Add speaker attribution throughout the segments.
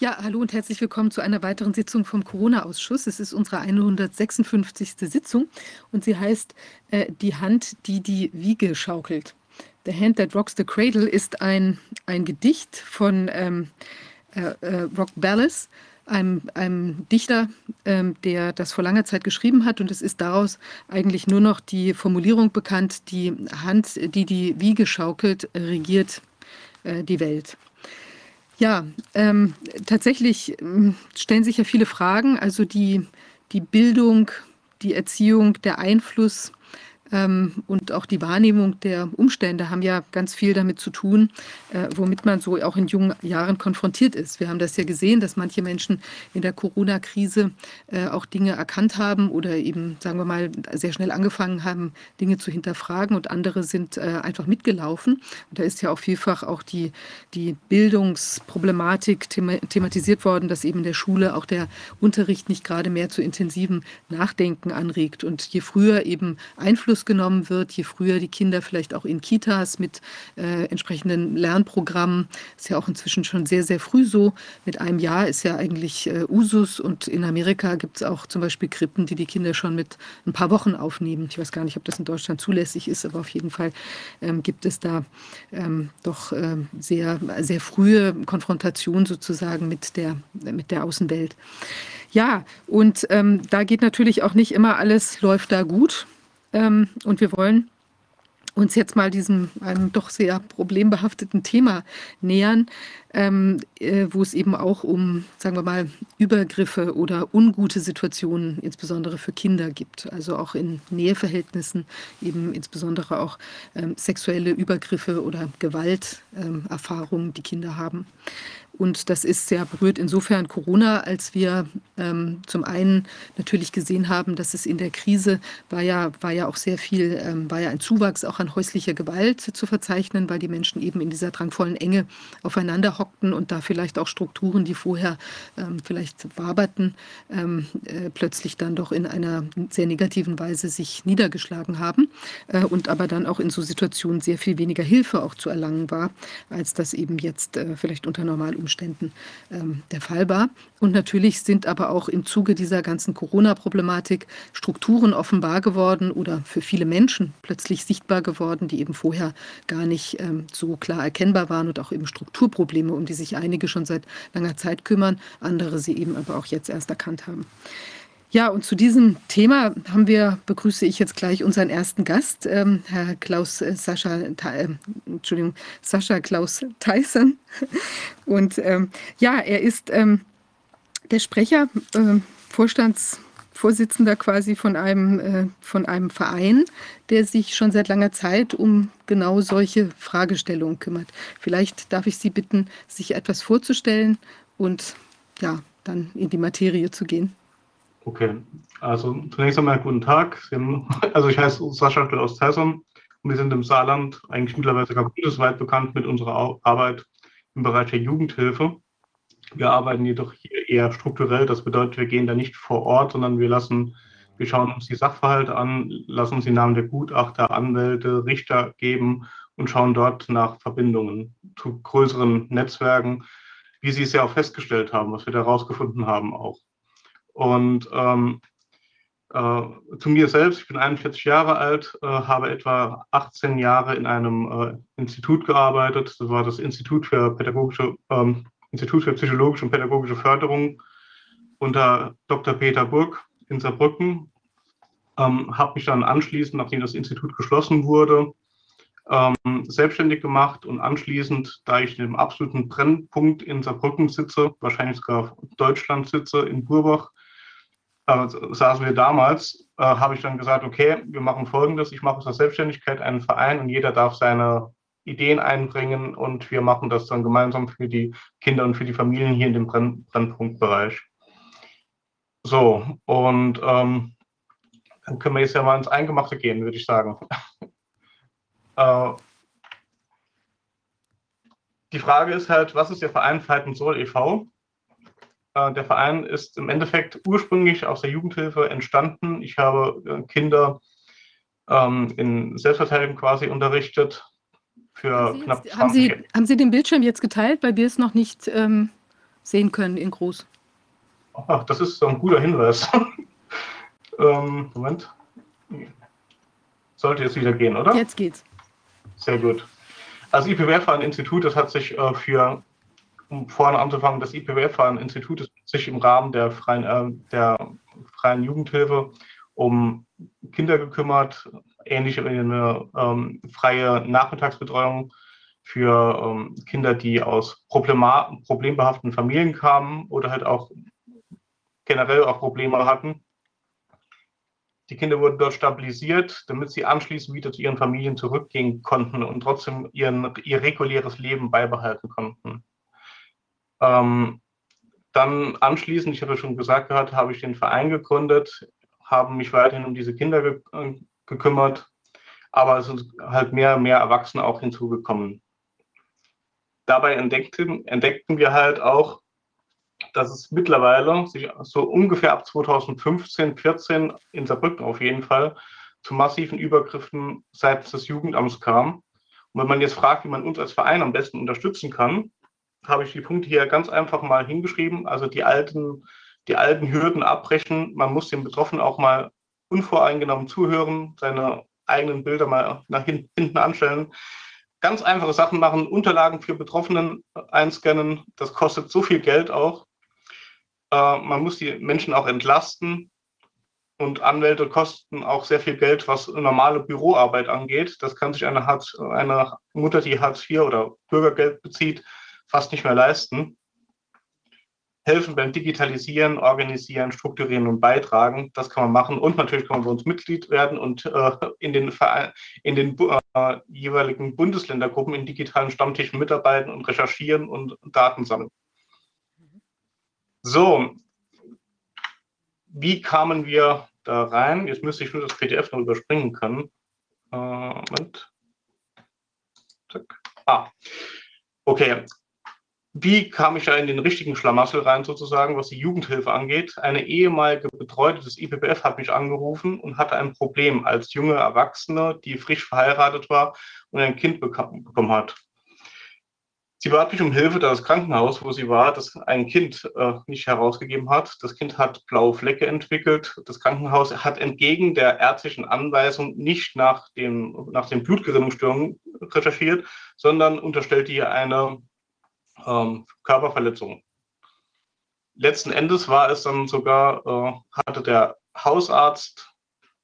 Speaker 1: Ja, hallo und herzlich willkommen zu einer weiteren Sitzung vom Corona-Ausschuss. Es ist unsere 156. Sitzung und sie heißt äh, Die Hand, die die Wiege schaukelt. The Hand That Rocks the Cradle ist ein, ein Gedicht von ähm, äh, äh, Rock Ballas, einem, einem Dichter, ähm, der das vor langer Zeit geschrieben hat. Und es ist daraus eigentlich nur noch die Formulierung bekannt, die Hand, die die Wiege schaukelt, regiert äh, die Welt. Ja, ähm, tatsächlich ähm, stellen sich ja viele Fragen. Also die, die Bildung, die Erziehung, der Einfluss und auch die Wahrnehmung der Umstände haben ja ganz viel damit zu tun, äh, womit man so auch in jungen Jahren konfrontiert ist. Wir haben das ja gesehen, dass manche Menschen in der Corona-Krise äh, auch Dinge erkannt haben oder eben, sagen wir mal, sehr schnell angefangen haben, Dinge zu hinterfragen und andere sind äh, einfach mitgelaufen. Und da ist ja auch vielfach auch die, die Bildungsproblematik thematisiert worden, dass eben in der Schule auch der Unterricht nicht gerade mehr zu intensivem Nachdenken anregt. Und je früher eben Einfluss Einfluss genommen wird, je früher die Kinder vielleicht auch in Kitas mit äh, entsprechenden Lernprogrammen. Ist ja auch inzwischen schon sehr, sehr früh so. Mit einem Jahr ist ja eigentlich äh, Usus und in Amerika gibt es auch zum Beispiel Krippen, die die Kinder schon mit ein paar Wochen aufnehmen. Ich weiß gar nicht, ob das in Deutschland zulässig ist, aber auf jeden Fall ähm, gibt es da ähm, doch ähm, sehr, sehr frühe Konfrontation sozusagen mit der, mit der Außenwelt. Ja, und ähm, da geht natürlich auch nicht immer alles läuft da gut. Ähm, und wir wollen uns jetzt mal diesem einem doch sehr problembehafteten Thema nähern, ähm, äh, wo es eben auch um, sagen wir mal, Übergriffe oder ungute Situationen, insbesondere für Kinder gibt. Also auch in Näheverhältnissen eben insbesondere auch ähm, sexuelle Übergriffe oder Gewalterfahrungen, ähm, die Kinder haben. Und das ist sehr berührt insofern Corona, als wir ähm, zum einen natürlich gesehen haben, dass es in der Krise war ja, war ja auch sehr viel, ähm, war ja ein Zuwachs auch an häuslicher Gewalt zu verzeichnen, weil die Menschen eben in dieser drangvollen Enge aufeinander hockten und da vielleicht auch Strukturen, die vorher ähm, vielleicht waberten, ähm, äh, plötzlich dann doch in einer sehr negativen Weise sich niedergeschlagen haben äh, und aber dann auch in so Situationen sehr viel weniger Hilfe auch zu erlangen war, als das eben jetzt äh, vielleicht unter Normalumständen Umständen ähm, der Fall war. Und natürlich sind aber auch im Zuge dieser ganzen Corona-Problematik Strukturen offenbar geworden oder für viele Menschen plötzlich sichtbar geworden, die eben vorher gar nicht ähm, so klar erkennbar waren und auch eben Strukturprobleme, um die sich einige schon seit langer Zeit kümmern, andere sie eben aber auch jetzt erst erkannt haben. Ja, und zu diesem Thema haben wir, begrüße ich jetzt gleich unseren ersten Gast, ähm, Herr Klaus äh, Sascha, äh, Entschuldigung, Sascha Klaus Tyson. Und ähm, ja, er ist ähm, der Sprecher, äh, Vorstandsvorsitzender quasi von einem, äh, von einem Verein, der sich schon seit langer Zeit um genau solche Fragestellungen kümmert. Vielleicht darf ich Sie bitten, sich etwas vorzustellen und ja, dann in die Materie zu gehen.
Speaker 2: Okay, also zunächst einmal guten Tag. Haben, also ich heiße Sascha aus Tesson und wir sind im Saarland eigentlich mittlerweile sogar bundesweit bekannt mit unserer Arbeit im Bereich der Jugendhilfe. Wir arbeiten jedoch eher strukturell. Das bedeutet, wir gehen da nicht vor Ort, sondern wir lassen, wir schauen uns die Sachverhalte an, lassen uns die Namen der Gutachter, Anwälte, Richter geben und schauen dort nach Verbindungen zu größeren Netzwerken, wie Sie es ja auch festgestellt haben, was wir da rausgefunden haben auch. Und ähm, äh, zu mir selbst, ich bin 41 Jahre alt, äh, habe etwa 18 Jahre in einem äh, Institut gearbeitet. Das war das Institut für pädagogische, ähm, Institut für psychologische und pädagogische Förderung unter Dr. Peter Burg in Saarbrücken. Ähm, habe mich dann anschließend, nachdem das Institut geschlossen wurde, ähm, selbstständig gemacht und anschließend, da ich in dem absoluten Brennpunkt in Saarbrücken sitze, wahrscheinlich sogar Deutschland sitze, in Burbach, äh, saßen wir damals, äh, habe ich dann gesagt, okay, wir machen Folgendes, ich mache aus der Selbstständigkeit einen Verein und jeder darf seine Ideen einbringen und wir machen das dann gemeinsam für die Kinder und für die Familien hier in dem Brenn Brennpunktbereich. So, und ähm, dann können wir jetzt ja mal ins Eingemachte gehen, würde ich sagen. äh, die Frage ist halt, was ist der Verein Fight Soul e.V.? Äh, der Verein ist im Endeffekt ursprünglich aus der Jugendhilfe entstanden. Ich habe äh, Kinder ähm, in Selbstverteidigung quasi unterrichtet
Speaker 1: für haben Sie knapp jetzt, haben Sie, haben Sie den Bildschirm jetzt geteilt, weil wir es noch nicht. Ähm, sehen können in groß.
Speaker 2: Ach, das ist so ein guter Hinweis. ähm, Moment. Sollte jetzt wieder gehen, oder?
Speaker 1: Jetzt geht's.
Speaker 2: Sehr gut. Also IPWF war ein Institut, das hat sich äh, für, um vorne anzufangen, das IPWF war ein Institut, das sich im Rahmen der freien, äh, der freien Jugendhilfe um Kinder gekümmert, ähnlich wie eine ähm, freie Nachmittagsbetreuung für ähm, Kinder, die aus problembehafteten Familien kamen oder halt auch generell auch Probleme hatten. Die Kinder wurden dort stabilisiert, damit sie anschließend wieder zu ihren Familien zurückgehen konnten und trotzdem ihren, ihr reguläres Leben beibehalten konnten. Ähm, dann anschließend, ich habe schon gesagt gehabt, habe ich den Verein gegründet, habe mich weiterhin um diese Kinder ge äh, gekümmert, aber es sind halt mehr und mehr Erwachsene auch hinzugekommen. Dabei entdeckten, entdeckten wir halt auch, dass es mittlerweile sich so ungefähr ab 2015, 14 in Saarbrücken auf jeden Fall zu massiven Übergriffen seitens des Jugendamts kam. Und wenn man jetzt fragt, wie man uns als Verein am besten unterstützen kann, habe ich die Punkte hier ganz einfach mal hingeschrieben. Also die alten, die alten Hürden abbrechen. Man muss dem Betroffenen auch mal unvoreingenommen zuhören, seine eigenen Bilder mal nach hinten anstellen. Ganz einfache Sachen machen, Unterlagen für Betroffenen einscannen. Das kostet so viel Geld auch. Äh, man muss die Menschen auch entlasten. Und Anwälte kosten auch sehr viel Geld, was normale Büroarbeit angeht. Das kann sich eine, Hartz, eine Mutter, die Hartz IV oder Bürgergeld bezieht, fast nicht mehr leisten. Helfen beim Digitalisieren, Organisieren, Strukturieren und Beitragen, das kann man machen. Und natürlich kann man bei uns Mitglied werden und äh, in den, in den äh, jeweiligen Bundesländergruppen in digitalen Stammtischen mitarbeiten und recherchieren und Daten sammeln. So, wie kamen wir da rein? Jetzt müsste ich nur das PDF noch überspringen können. Äh, Moment. Ah, okay. Wie kam ich da in den richtigen Schlamassel rein, sozusagen, was die Jugendhilfe angeht? Eine ehemalige Betreute des IPPF hat mich angerufen und hatte ein Problem als junge Erwachsene, die frisch verheiratet war und ein Kind bekommen hat. Sie bat mich um Hilfe, da das Krankenhaus, wo sie war, das ein Kind äh, nicht herausgegeben hat. Das Kind hat blaue Flecke entwickelt. Das Krankenhaus hat entgegen der ärztlichen Anweisung nicht nach, dem, nach den Blutgerinnungsstörungen recherchiert, sondern unterstellte ihr eine ähm, Körperverletzung. Letzten Endes war es dann sogar, äh, hatte der Hausarzt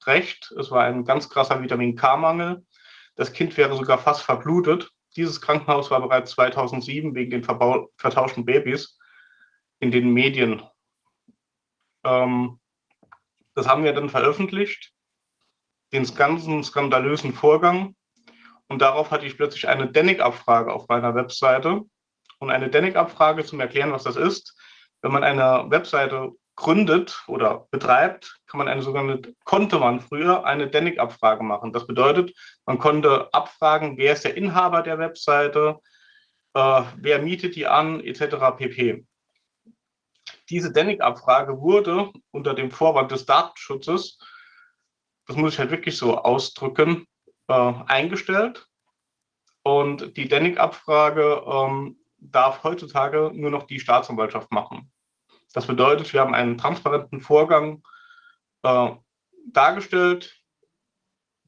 Speaker 2: recht. Es war ein ganz krasser Vitamin K-Mangel. Das Kind wäre sogar fast verblutet. Dieses Krankenhaus war bereits 2007 wegen den vertauschten Babys in den Medien. Ähm, das haben wir dann veröffentlicht, den ganzen skandalösen Vorgang. Und darauf hatte ich plötzlich eine Denic-Abfrage auf meiner Webseite. Und eine Denic-Abfrage, zum Erklären, was das ist, wenn man eine Webseite gründet oder betreibt, kann man eine sogenannte, konnte man früher eine DENIC-Abfrage machen. Das bedeutet, man konnte abfragen, wer ist der Inhaber der Webseite, äh, wer mietet die an, etc. pp. Diese DENIC-Abfrage wurde unter dem Vorwand des Datenschutzes, das muss ich halt wirklich so ausdrücken, äh, eingestellt. Und die DENIC-Abfrage ähm, darf heutzutage nur noch die Staatsanwaltschaft machen. Das bedeutet, wir haben einen transparenten Vorgang äh, dargestellt.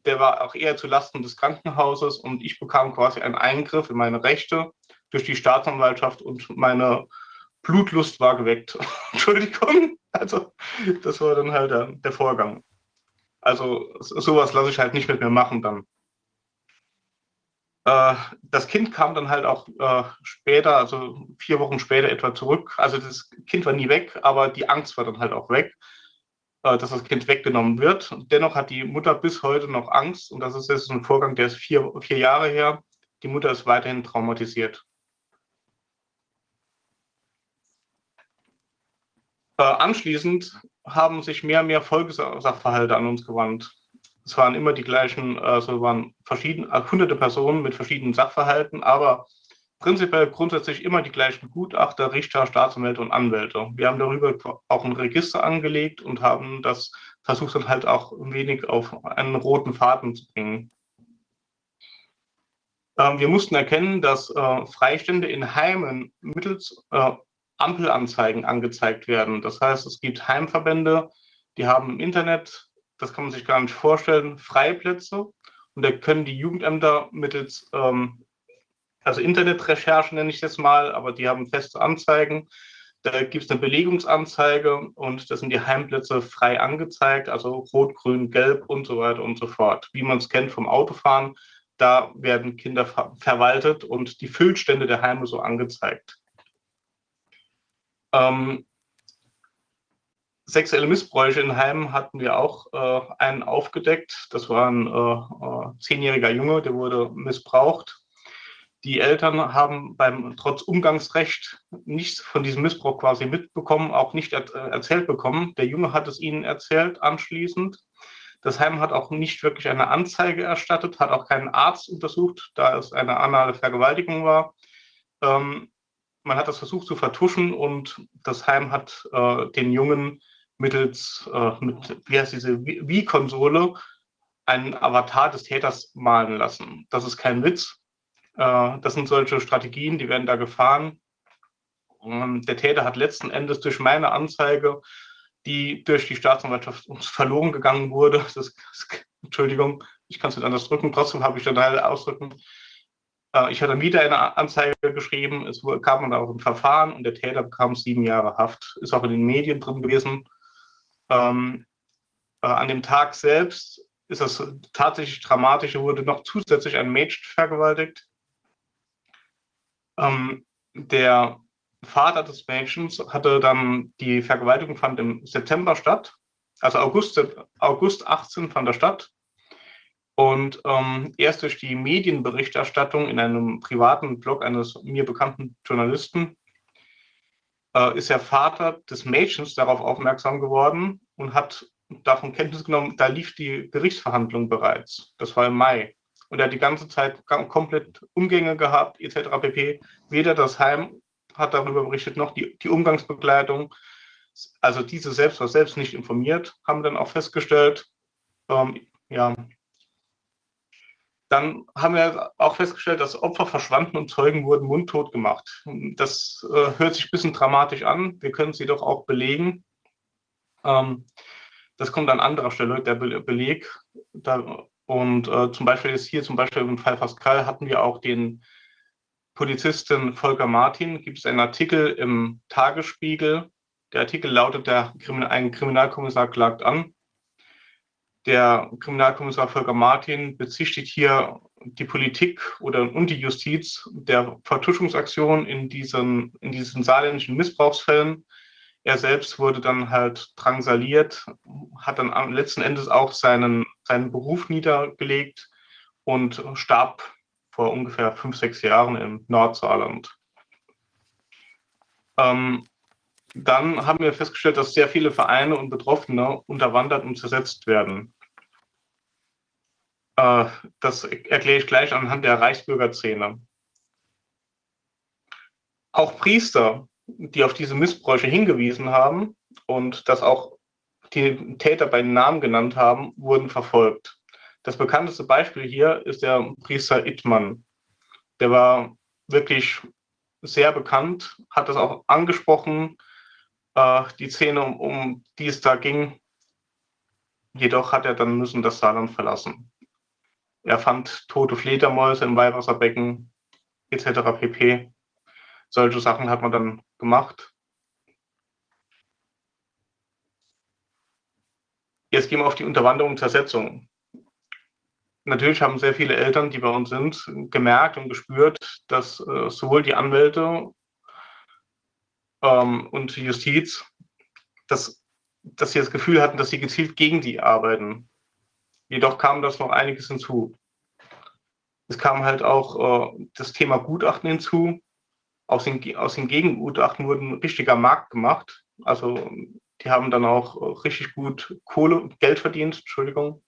Speaker 2: Der war auch eher zu Lasten des Krankenhauses und ich bekam quasi einen Eingriff in meine Rechte durch die Staatsanwaltschaft und meine Blutlust war geweckt. Entschuldigung. Also, das war dann halt der, der Vorgang. Also, sowas lasse ich halt nicht mit mir machen dann. Äh, das Kind kam dann halt auch äh, später, also vier Wochen später etwa zurück. Also das Kind war nie weg, aber die Angst war dann halt auch weg, äh, dass das Kind weggenommen wird. Dennoch hat die Mutter bis heute noch Angst und das ist jetzt ein Vorgang, der ist vier, vier Jahre her. Die Mutter ist weiterhin traumatisiert. anschließend haben sich mehr und mehr Folgesachverhalte an uns gewandt. Es waren immer die gleichen, also waren verschiedene, äh, hunderte Personen mit verschiedenen Sachverhalten, aber prinzipiell grundsätzlich immer die gleichen Gutachter, Richter, Staatsanwälte und Anwälte. Wir haben darüber auch ein Register angelegt und haben das versucht dann halt auch ein wenig auf einen roten Faden zu bringen. Ähm, wir mussten erkennen, dass äh, Freistände in Heimen mittels äh, Ampelanzeigen angezeigt werden. Das heißt, es gibt Heimverbände, die haben im Internet, das kann man sich gar nicht vorstellen, Freiplätze und da können die Jugendämter mittels, ähm, also Internetrecherche nenne ich das mal, aber die haben feste Anzeigen. Da gibt es eine Belegungsanzeige und da sind die Heimplätze frei angezeigt, also rot, grün, gelb und so weiter und so fort. Wie man es kennt vom Autofahren, da werden Kinder ver verwaltet und die Füllstände der Heime so angezeigt. Ähm, sexuelle Missbräuche in Heimen hatten wir auch äh, einen aufgedeckt. Das war ein äh, äh, zehnjähriger Junge, der wurde missbraucht. Die Eltern haben beim trotz Umgangsrecht nichts von diesem Missbrauch quasi mitbekommen, auch nicht er, äh, erzählt bekommen. Der Junge hat es ihnen erzählt anschließend. Das Heim hat auch nicht wirklich eine Anzeige erstattet, hat auch keinen Arzt untersucht, da es eine anale Vergewaltigung war. Ähm, man hat das versucht zu vertuschen und das Heim hat äh, den Jungen mittels, äh, mit, wie heißt diese Wii-Konsole, einen Avatar des Täters malen lassen. Das ist kein Witz. Äh, das sind solche Strategien, die werden da gefahren. Und der Täter hat letzten Endes durch meine Anzeige, die durch die Staatsanwaltschaft verloren gegangen wurde, das, das, Entschuldigung, ich kann es nicht anders drücken, trotzdem habe ich den Teil ausdrücken, äh, ich hatte wieder eine Anzeige geschrieben, es kam dann auch ein Verfahren und der Täter bekam sieben Jahre Haft, ist auch in den Medien drin gewesen. Ähm, äh, an dem Tag selbst ist das tatsächlich dramatisch, wurde noch zusätzlich ein Mädchen vergewaltigt. Ähm, der Vater des Mädchens hatte dann, die Vergewaltigung fand im September statt, also August, August 18 fand er statt. Und ähm, erst durch die Medienberichterstattung in einem privaten Blog eines mir bekannten Journalisten äh, ist der Vater des Mädchens darauf aufmerksam geworden und hat davon Kenntnis genommen, da lief die Gerichtsverhandlung bereits. Das war im Mai. Und er hat die ganze Zeit komplett Umgänge gehabt, etc. pp. Weder das Heim hat darüber berichtet, noch die, die Umgangsbegleitung. Also diese selbst war selbst nicht informiert, haben dann auch festgestellt. Ähm, ja, dann haben wir auch festgestellt, dass Opfer verschwanden und Zeugen wurden mundtot gemacht. Das äh, hört sich ein bisschen dramatisch an. Wir können es jedoch auch belegen. Ähm, das kommt an anderer Stelle, der Be Beleg. Da, und äh, zum Beispiel ist hier zum Beispiel im Fall Pascal hatten wir auch den Polizisten Volker Martin. Gibt es einen Artikel im Tagesspiegel. Der Artikel lautet, der Kriminal ein Kriminalkommissar klagt an. Der Kriminalkommissar Volker Martin bezichtigt hier die Politik oder und die Justiz der Vertuschungsaktion in diesen, in diesen saarländischen Missbrauchsfällen. Er selbst wurde dann halt drangsaliert, hat dann letzten Endes auch seinen, seinen Beruf niedergelegt und starb vor ungefähr fünf, sechs Jahren im Nordsaarland. Ähm, dann haben wir festgestellt, dass sehr viele Vereine und Betroffene unterwandert und zersetzt werden. Äh, das erkläre ich gleich anhand der Reichsbürgerszene. Auch Priester, die auf diese Missbräuche hingewiesen haben und das auch die Täter bei Namen genannt haben, wurden verfolgt. Das bekannteste Beispiel hier ist der Priester Ittmann. Der war wirklich sehr bekannt, hat das auch angesprochen, äh, die Szene, um, um die es da ging. Jedoch hat er dann müssen das Saarland verlassen. Er fand tote Fledermäuse im Weihwasserbecken etc. pp. Solche Sachen hat man dann gemacht. Jetzt gehen wir auf die Unterwanderung und Zersetzung. Natürlich haben sehr viele Eltern, die bei uns sind, gemerkt und gespürt, dass äh, sowohl die Anwälte ähm, und Justiz, dass, dass sie das Gefühl hatten, dass sie gezielt gegen die arbeiten. Jedoch kam das noch einiges hinzu. Es kam halt auch äh, das Thema Gutachten hinzu. Aus den, aus den Gegengutachten wurden ein richtiger Markt gemacht. Also die haben dann auch richtig gut Kohle, Geld verdient, Entschuldigung.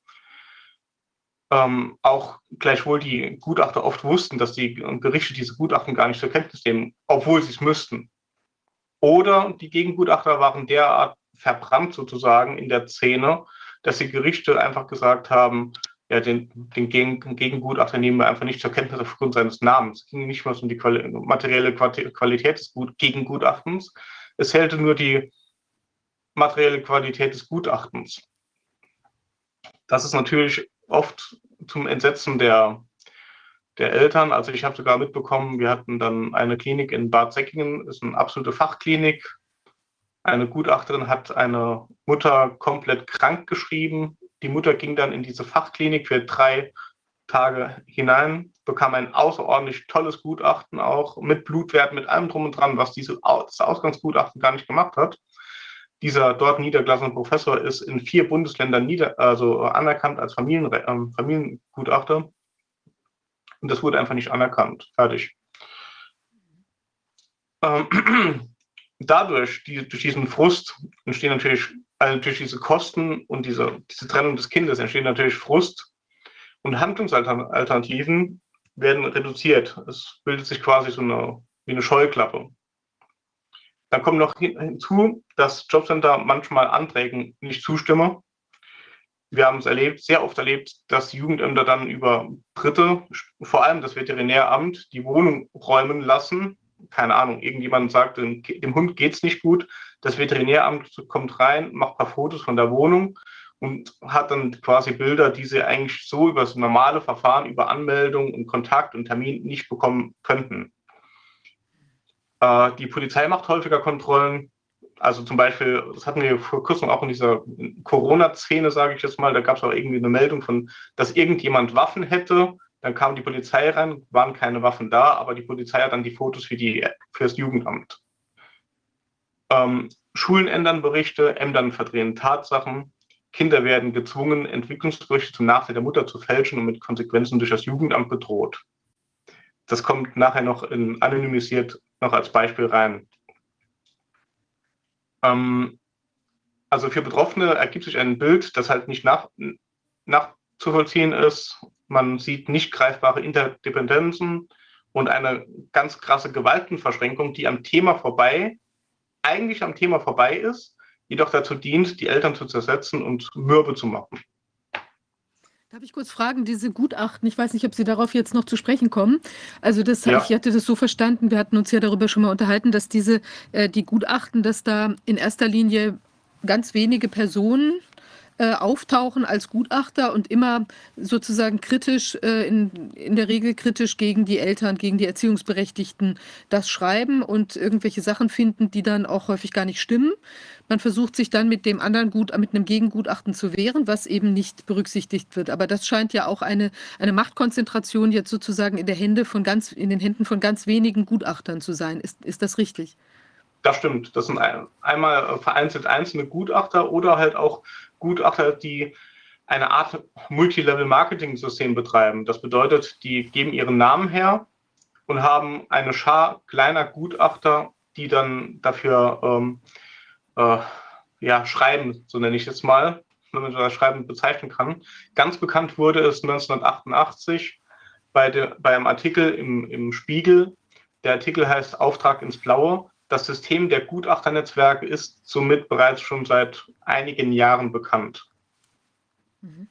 Speaker 2: Ähm, auch gleichwohl die Gutachter oft wussten, dass die Gerichte diese Gutachten gar nicht zur Kenntnis nehmen, obwohl sie es müssten. Oder die Gegengutachter waren derart verbrannt sozusagen in der Szene, dass die Gerichte einfach gesagt haben, ja, den, den Gegengutachter nehmen wir einfach nicht zur Kenntnis aufgrund seines Namens. Es ging nicht mal um die materielle Qualität des Gut Gegengutachtens. Es hält nur die materielle Qualität des Gutachtens. Das ist natürlich oft zum Entsetzen der, der Eltern. Also ich habe sogar mitbekommen, wir hatten dann eine Klinik in Bad Säckingen, ist eine absolute Fachklinik. Eine Gutachterin hat eine Mutter komplett krank geschrieben, die Mutter ging dann in diese Fachklinik für drei Tage hinein, bekam ein außerordentlich tolles Gutachten auch mit Blutwert, mit allem drum und dran, was diese, das Ausgangsgutachten gar nicht gemacht hat. Dieser dort niedergelassene Professor ist in vier Bundesländern nieder, also anerkannt als Familien, äh, Familiengutachter. Und das wurde einfach nicht anerkannt. Fertig. Ähm, dadurch, die, durch diesen Frust entstehen natürlich also durch diese Kosten und diese, diese Trennung des Kindes entsteht natürlich Frust und Handlungsalternativen werden reduziert. Es bildet sich quasi so eine, wie eine Scheuklappe. Dann kommt noch hinzu, dass Jobcenter manchmal Anträgen nicht zustimmen. Wir haben es erlebt, sehr oft erlebt, dass Jugendämter dann über Dritte, vor allem das Veterinäramt, die Wohnung räumen lassen. Keine Ahnung, irgendjemand sagt, dem, dem Hund geht es nicht gut das Veterinäramt kommt rein, macht ein paar Fotos von der Wohnung und hat dann quasi Bilder, die sie eigentlich so über das normale Verfahren, über Anmeldung und Kontakt und Termin nicht bekommen könnten. Äh, die Polizei macht häufiger Kontrollen. Also zum Beispiel, das hatten wir vor kurzem auch in dieser Corona-Szene, sage ich jetzt mal, da gab es auch irgendwie eine Meldung von, dass irgendjemand Waffen hätte. Dann kam die Polizei rein, waren keine Waffen da, aber die Polizei hat dann die Fotos für, die, für das Jugendamt. Ähm, Schulen ändern Berichte, Ämtern verdrehen Tatsachen. Kinder werden gezwungen, Entwicklungsberichte zum Nachteil der Mutter zu fälschen und mit Konsequenzen durch das Jugendamt bedroht. Das kommt nachher noch in, anonymisiert noch als Beispiel rein. Ähm, also für Betroffene ergibt sich ein Bild, das halt nicht nach, nachzuvollziehen ist. Man sieht nicht greifbare Interdependenzen und eine ganz krasse Gewaltenverschränkung, die am Thema vorbei eigentlich am Thema vorbei ist, jedoch dazu dient, die Eltern zu zersetzen und mürbe zu machen.
Speaker 1: Darf ich kurz fragen, diese Gutachten, ich weiß nicht, ob Sie darauf jetzt noch zu sprechen kommen. Also das, ja. ich hatte das so verstanden, wir hatten uns ja darüber schon mal unterhalten, dass diese, äh, die Gutachten, dass da in erster Linie ganz wenige Personen äh, auftauchen als Gutachter und immer sozusagen kritisch, äh, in, in der Regel kritisch gegen die Eltern, gegen die Erziehungsberechtigten das schreiben und irgendwelche Sachen finden, die dann auch häufig gar nicht stimmen. Man versucht sich dann mit dem anderen Gut, mit einem Gegengutachten zu wehren, was eben nicht berücksichtigt wird. Aber das scheint ja auch eine, eine Machtkonzentration jetzt sozusagen in der Hände von ganz, in den Händen von ganz wenigen Gutachtern zu sein. Ist, ist das richtig?
Speaker 2: Das stimmt. Das sind einmal vereinzelt einzelne Gutachter oder halt auch Gutachter, die eine Art Multilevel-Marketing-System betreiben. Das bedeutet, die geben ihren Namen her und haben eine Schar kleiner Gutachter, die dann dafür ähm, äh, ja, schreiben, so nenne ich es mal, wenn man das Schreiben bezeichnen kann. Ganz bekannt wurde es 1988 bei, de, bei einem Artikel im, im Spiegel. Der Artikel heißt Auftrag ins Blaue. Das System der Gutachternetzwerke ist somit bereits schon seit einigen Jahren bekannt. Mhm.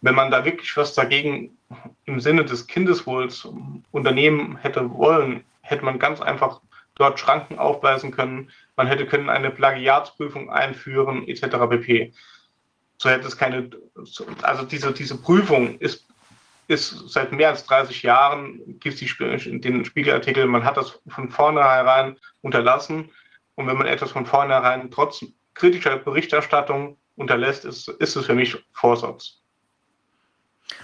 Speaker 2: Wenn man da wirklich was dagegen im Sinne des Kindeswohls unternehmen hätte wollen, hätte man ganz einfach dort Schranken aufweisen können. Man hätte können eine Plagiatsprüfung einführen, etc. pp. So hätte es keine, also diese, diese Prüfung ist ist seit mehr als 30 Jahren, gibt es den Spiegelartikel, man hat das von vornherein unterlassen. Und wenn man etwas von vornherein trotz kritischer Berichterstattung unterlässt, ist, ist es für mich Vorsatz.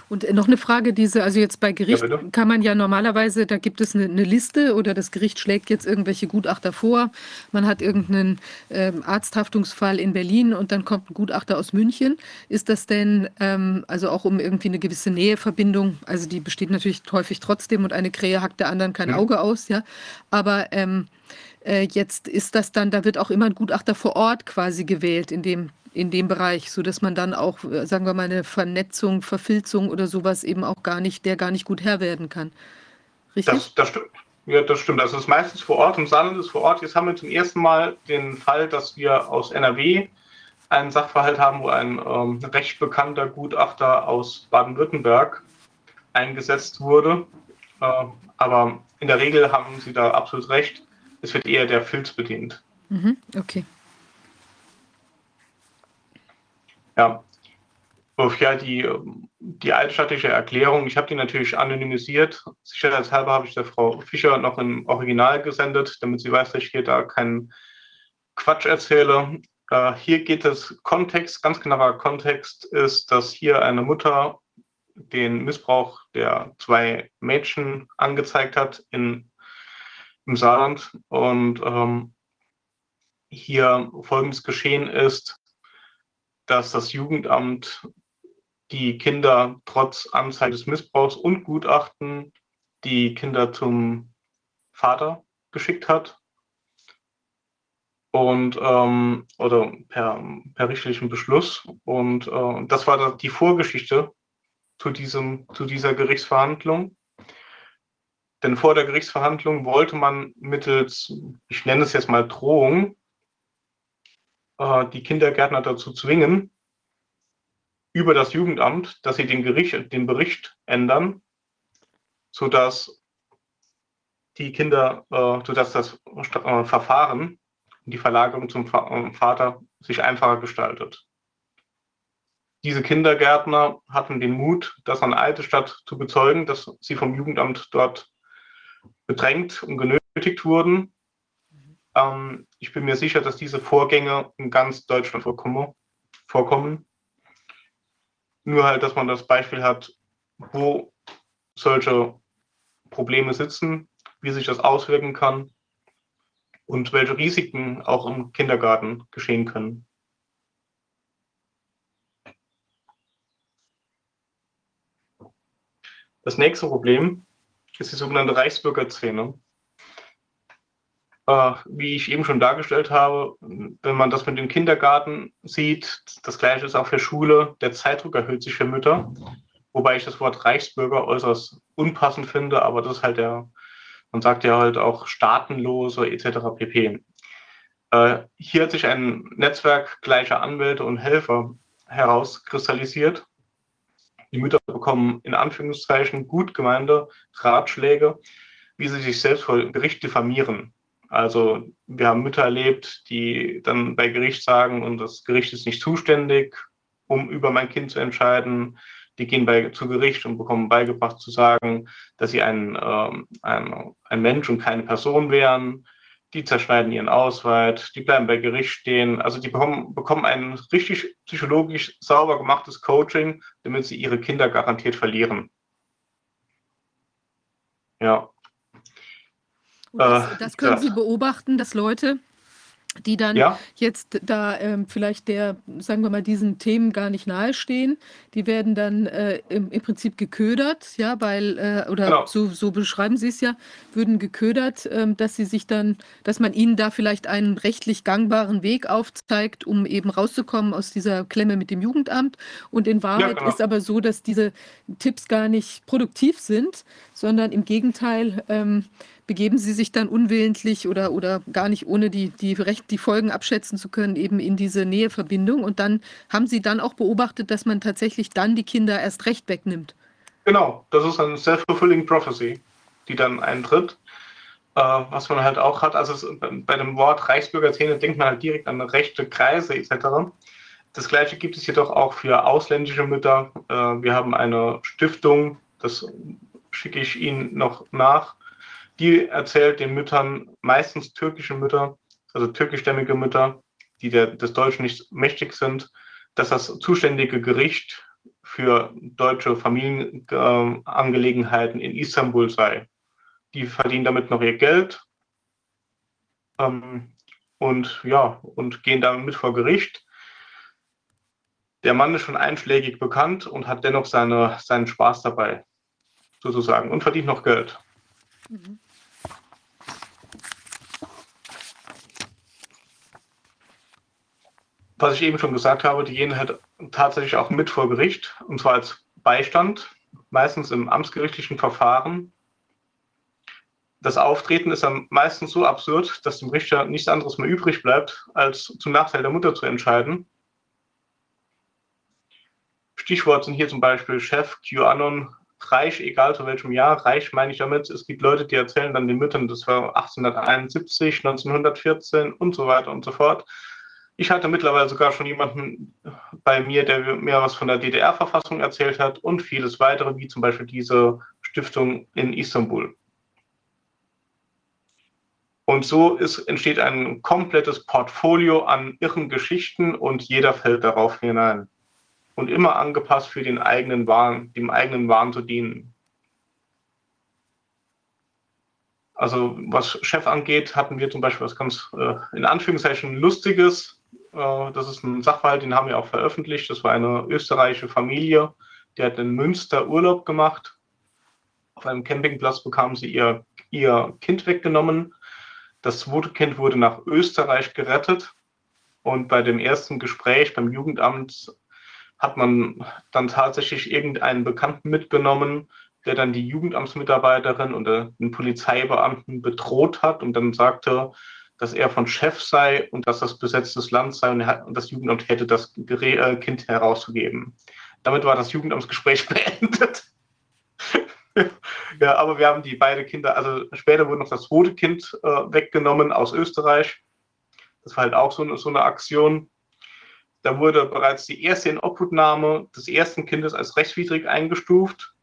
Speaker 1: Und äh, noch eine Frage, diese, also jetzt bei Gericht ja, kann man ja normalerweise, da gibt es eine, eine, Liste oder das Gericht schlägt jetzt irgendwelche Gutachter vor. Man hat irgendeinen ähm, Arzthaftungsfall in Berlin und dann kommt ein Gutachter aus München. Ist das denn, ähm, also auch um irgendwie eine gewisse Näheverbindung, also die besteht natürlich häufig trotzdem und eine Krähe hackt der anderen kein mhm. Auge aus, ja. Aber ähm, äh, jetzt ist das dann, da wird auch immer ein Gutachter vor Ort quasi gewählt, in dem in dem Bereich, sodass man dann auch, äh, sagen wir mal, eine Vernetzung, Verfilzung oder sowas eben auch gar nicht, der gar nicht gut Herr werden kann.
Speaker 2: Richtig? Das, das stimmt. Ja, das stimmt. Also es ist meistens vor Ort, im Saarland ist vor Ort. Jetzt haben wir zum ersten Mal den Fall, dass wir aus NRW einen Sachverhalt haben, wo ein ähm, recht bekannter Gutachter aus Baden-Württemberg eingesetzt wurde. Äh, aber in der Regel haben Sie da absolut recht. Es wird eher der Filz bedient.
Speaker 1: Mhm, okay.
Speaker 2: Ja. Ja, die, die altstädtische Erklärung, ich habe die natürlich anonymisiert. Sicherheitshalber habe ich der Frau Fischer noch im Original gesendet, damit sie weiß, dass ich hier da keinen Quatsch erzähle. Äh, hier geht es Kontext, ganz genauer Kontext ist, dass hier eine Mutter den Missbrauch der zwei Mädchen angezeigt hat in, im Saarland und ähm, hier folgendes geschehen ist, dass das Jugendamt die Kinder trotz Anzeige des Missbrauchs und Gutachten die Kinder zum Vater geschickt hat und ähm, oder per, per richterlichen Beschluss. Und äh, das war die Vorgeschichte zu, diesem, zu dieser Gerichtsverhandlung. Denn vor der Gerichtsverhandlung wollte man mittels, ich nenne es jetzt mal Drohung, die Kindergärtner dazu zwingen, über das Jugendamt, dass sie den, Gericht, den Bericht ändern, sodass die Kinder, äh, sodass das äh, Verfahren die Verlagerung zum äh, Vater sich einfacher gestaltet. Diese Kindergärtner hatten den Mut, das an Alte Stadt zu bezeugen, dass sie vom Jugendamt dort bedrängt und genötigt wurden. Ähm, ich bin mir sicher, dass diese Vorgänge in ganz Deutschland vorkommen. Nur halt, dass man das Beispiel hat, wo solche Probleme sitzen, wie sich das auswirken kann und welche Risiken auch im Kindergarten geschehen können. Das nächste Problem ist die sogenannte Reichsbürgerszene. Äh, wie ich eben schon dargestellt habe, wenn man das mit dem Kindergarten sieht, das gleiche ist auch für Schule, der Zeitdruck erhöht sich für Mütter, wobei ich das Wort Reichsbürger äußerst unpassend finde, aber das ist halt der man sagt ja halt auch staatenlose etc. pp. Äh, hier hat sich ein Netzwerk gleicher Anwälte und Helfer herauskristallisiert. Die Mütter bekommen in Anführungszeichen gut gemeinte Ratschläge, wie sie sich selbst vor Gericht diffamieren. Also wir haben Mütter erlebt, die dann bei Gericht sagen, und das Gericht ist nicht zuständig, um über mein Kind zu entscheiden die gehen bei, zu Gericht und bekommen beigebracht zu sagen, dass sie ein, ähm, ein, ein Mensch und keine Person wären. Die zerschneiden ihren Ausweis, die bleiben bei Gericht stehen. Also die bekommen, bekommen ein richtig psychologisch sauber gemachtes Coaching, damit sie ihre Kinder garantiert verlieren.
Speaker 1: Ja. Das, das, können äh, Sie beobachten, dass Leute, die dann ja. jetzt da ähm, vielleicht der, sagen wir mal, diesen Themen gar nicht nahestehen, die werden dann äh, im, im, Prinzip geködert, ja, weil, äh, oder genau. so, so beschreiben sie es ja, würden geködert, ähm, dass sie sich dann, dass man ihnen da vielleicht einen rechtlich gangbaren Weg aufzeigt, um eben rauszukommen aus dieser Klemme mit dem Jugendamt. Und in Wahrheit ja, genau. ist aber so, dass diese Tipps gar nicht produktiv sind, sondern im Gegenteil, ähm, begeben sie sich dann unwillentlich oder, oder gar nicht ohne die, die, Recht, die Folgen abschätzen zu können, eben in diese Näheverbindung. Und dann haben sie dann auch beobachtet, dass man tatsächlich dann die Kinder erst recht wegnimmt.
Speaker 2: Genau, das ist eine self-fulfilling prophecy, die dann eintritt. Äh, was man halt auch hat, also es, bei dem Wort Reichsbürgerzähne denkt man halt direkt an rechte Kreise etc. Das gleiche gibt es jedoch auch für ausländische Mütter. Äh, wir haben eine Stiftung, das schicke ich Ihnen noch nach, die erzählt den Müttern, meistens türkische Mütter, also türkischstämmige Mütter, die der, des Deutschen nicht mächtig sind, dass das zuständige Gericht für deutsche Familienangelegenheiten in Istanbul sei. Die verdienen damit noch ihr Geld ähm, und ja, und gehen damit vor Gericht. Der Mann ist schon einschlägig bekannt und hat dennoch seine, seinen Spaß dabei, sozusagen, und verdient noch Geld. Mhm. Was ich eben schon gesagt habe, die gehen halt tatsächlich auch mit vor Gericht, und zwar als Beistand, meistens im amtsgerichtlichen Verfahren. Das Auftreten ist dann meistens so absurd, dass dem Richter nichts anderes mehr übrig bleibt, als zum Nachteil der Mutter zu entscheiden. Stichwort sind hier zum Beispiel Chef, QAnon, Reich, egal zu welchem Jahr. Reich meine ich damit, es gibt Leute, die erzählen dann den Müttern, das war 1871, 1914 und so weiter und so fort. Ich hatte mittlerweile sogar schon jemanden bei mir, der mir was von der DDR-Verfassung erzählt hat und vieles weitere, wie zum Beispiel diese Stiftung in Istanbul. Und so ist, entsteht ein komplettes Portfolio an irren Geschichten und jeder fällt darauf hinein. Und immer angepasst für den eigenen Wahn, dem eigenen Wahn zu dienen. Also was Chef angeht, hatten wir zum Beispiel was ganz äh, in Anführungszeichen Lustiges. Äh, das ist ein Sachverhalt, den haben wir auch veröffentlicht. Das war eine österreichische Familie, die hat in Münster Urlaub gemacht. Auf einem Campingplatz bekamen sie ihr, ihr Kind weggenommen das zweite Kind wurde nach Österreich gerettet und bei dem ersten Gespräch beim Jugendamt hat man dann tatsächlich irgendeinen Bekannten mitgenommen, der dann die Jugendamtsmitarbeiterin oder den Polizeibeamten bedroht hat und dann sagte, dass er von Chef sei und dass das besetztes Land sei und, hat, und das Jugendamt hätte das äh, Kind herauszugeben. Damit war das Jugendamtsgespräch beendet. ja, aber wir haben die beiden Kinder, also später wurde noch das zweite Kind äh, weggenommen aus Österreich. Das war halt auch so eine, so eine Aktion. Da wurde bereits die erste Inobhutnahme des ersten Kindes als rechtswidrig eingestuft.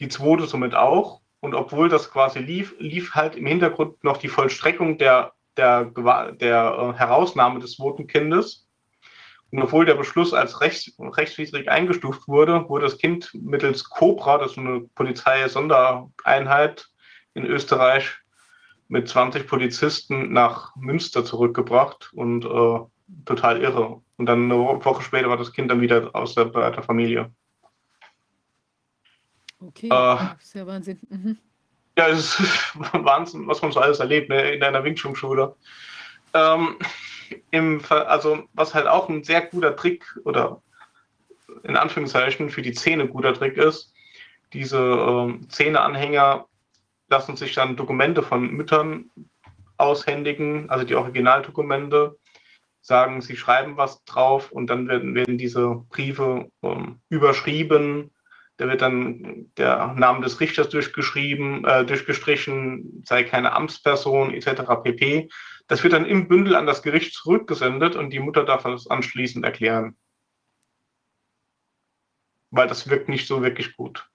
Speaker 2: Die zweite somit auch. Und obwohl das quasi lief, lief halt im Hintergrund noch die Vollstreckung der, der, der äh, Herausnahme des zweiten Kindes. Und obwohl der Beschluss als rechts, rechtswidrig eingestuft wurde, wurde das Kind mittels Cobra, das ist eine Polizei-Sondereinheit in Österreich, mit 20 Polizisten nach Münster zurückgebracht und äh, total irre. Und dann eine Woche später war das Kind dann wieder aus der, der Familie.
Speaker 1: Okay, äh, sehr Wahnsinn. Mhm.
Speaker 2: Ja, es ist Wahnsinn, was man so alles erlebt ne, in einer Wing Chun-Schule. Ähm, im, also was halt auch ein sehr guter Trick oder in Anführungszeichen für die Zähne guter Trick ist, diese ähm, Zähneanhänger lassen sich dann Dokumente von Müttern aushändigen, also die Originaldokumente, sagen, sie schreiben was drauf und dann werden, werden diese Briefe ähm, überschrieben. Da wird dann der Name des Richters durchgeschrieben, äh, durchgestrichen, sei keine Amtsperson etc. pp. Das wird dann im Bündel an das Gericht zurückgesendet und die Mutter darf das anschließend erklären. Weil das wirkt nicht so wirklich gut.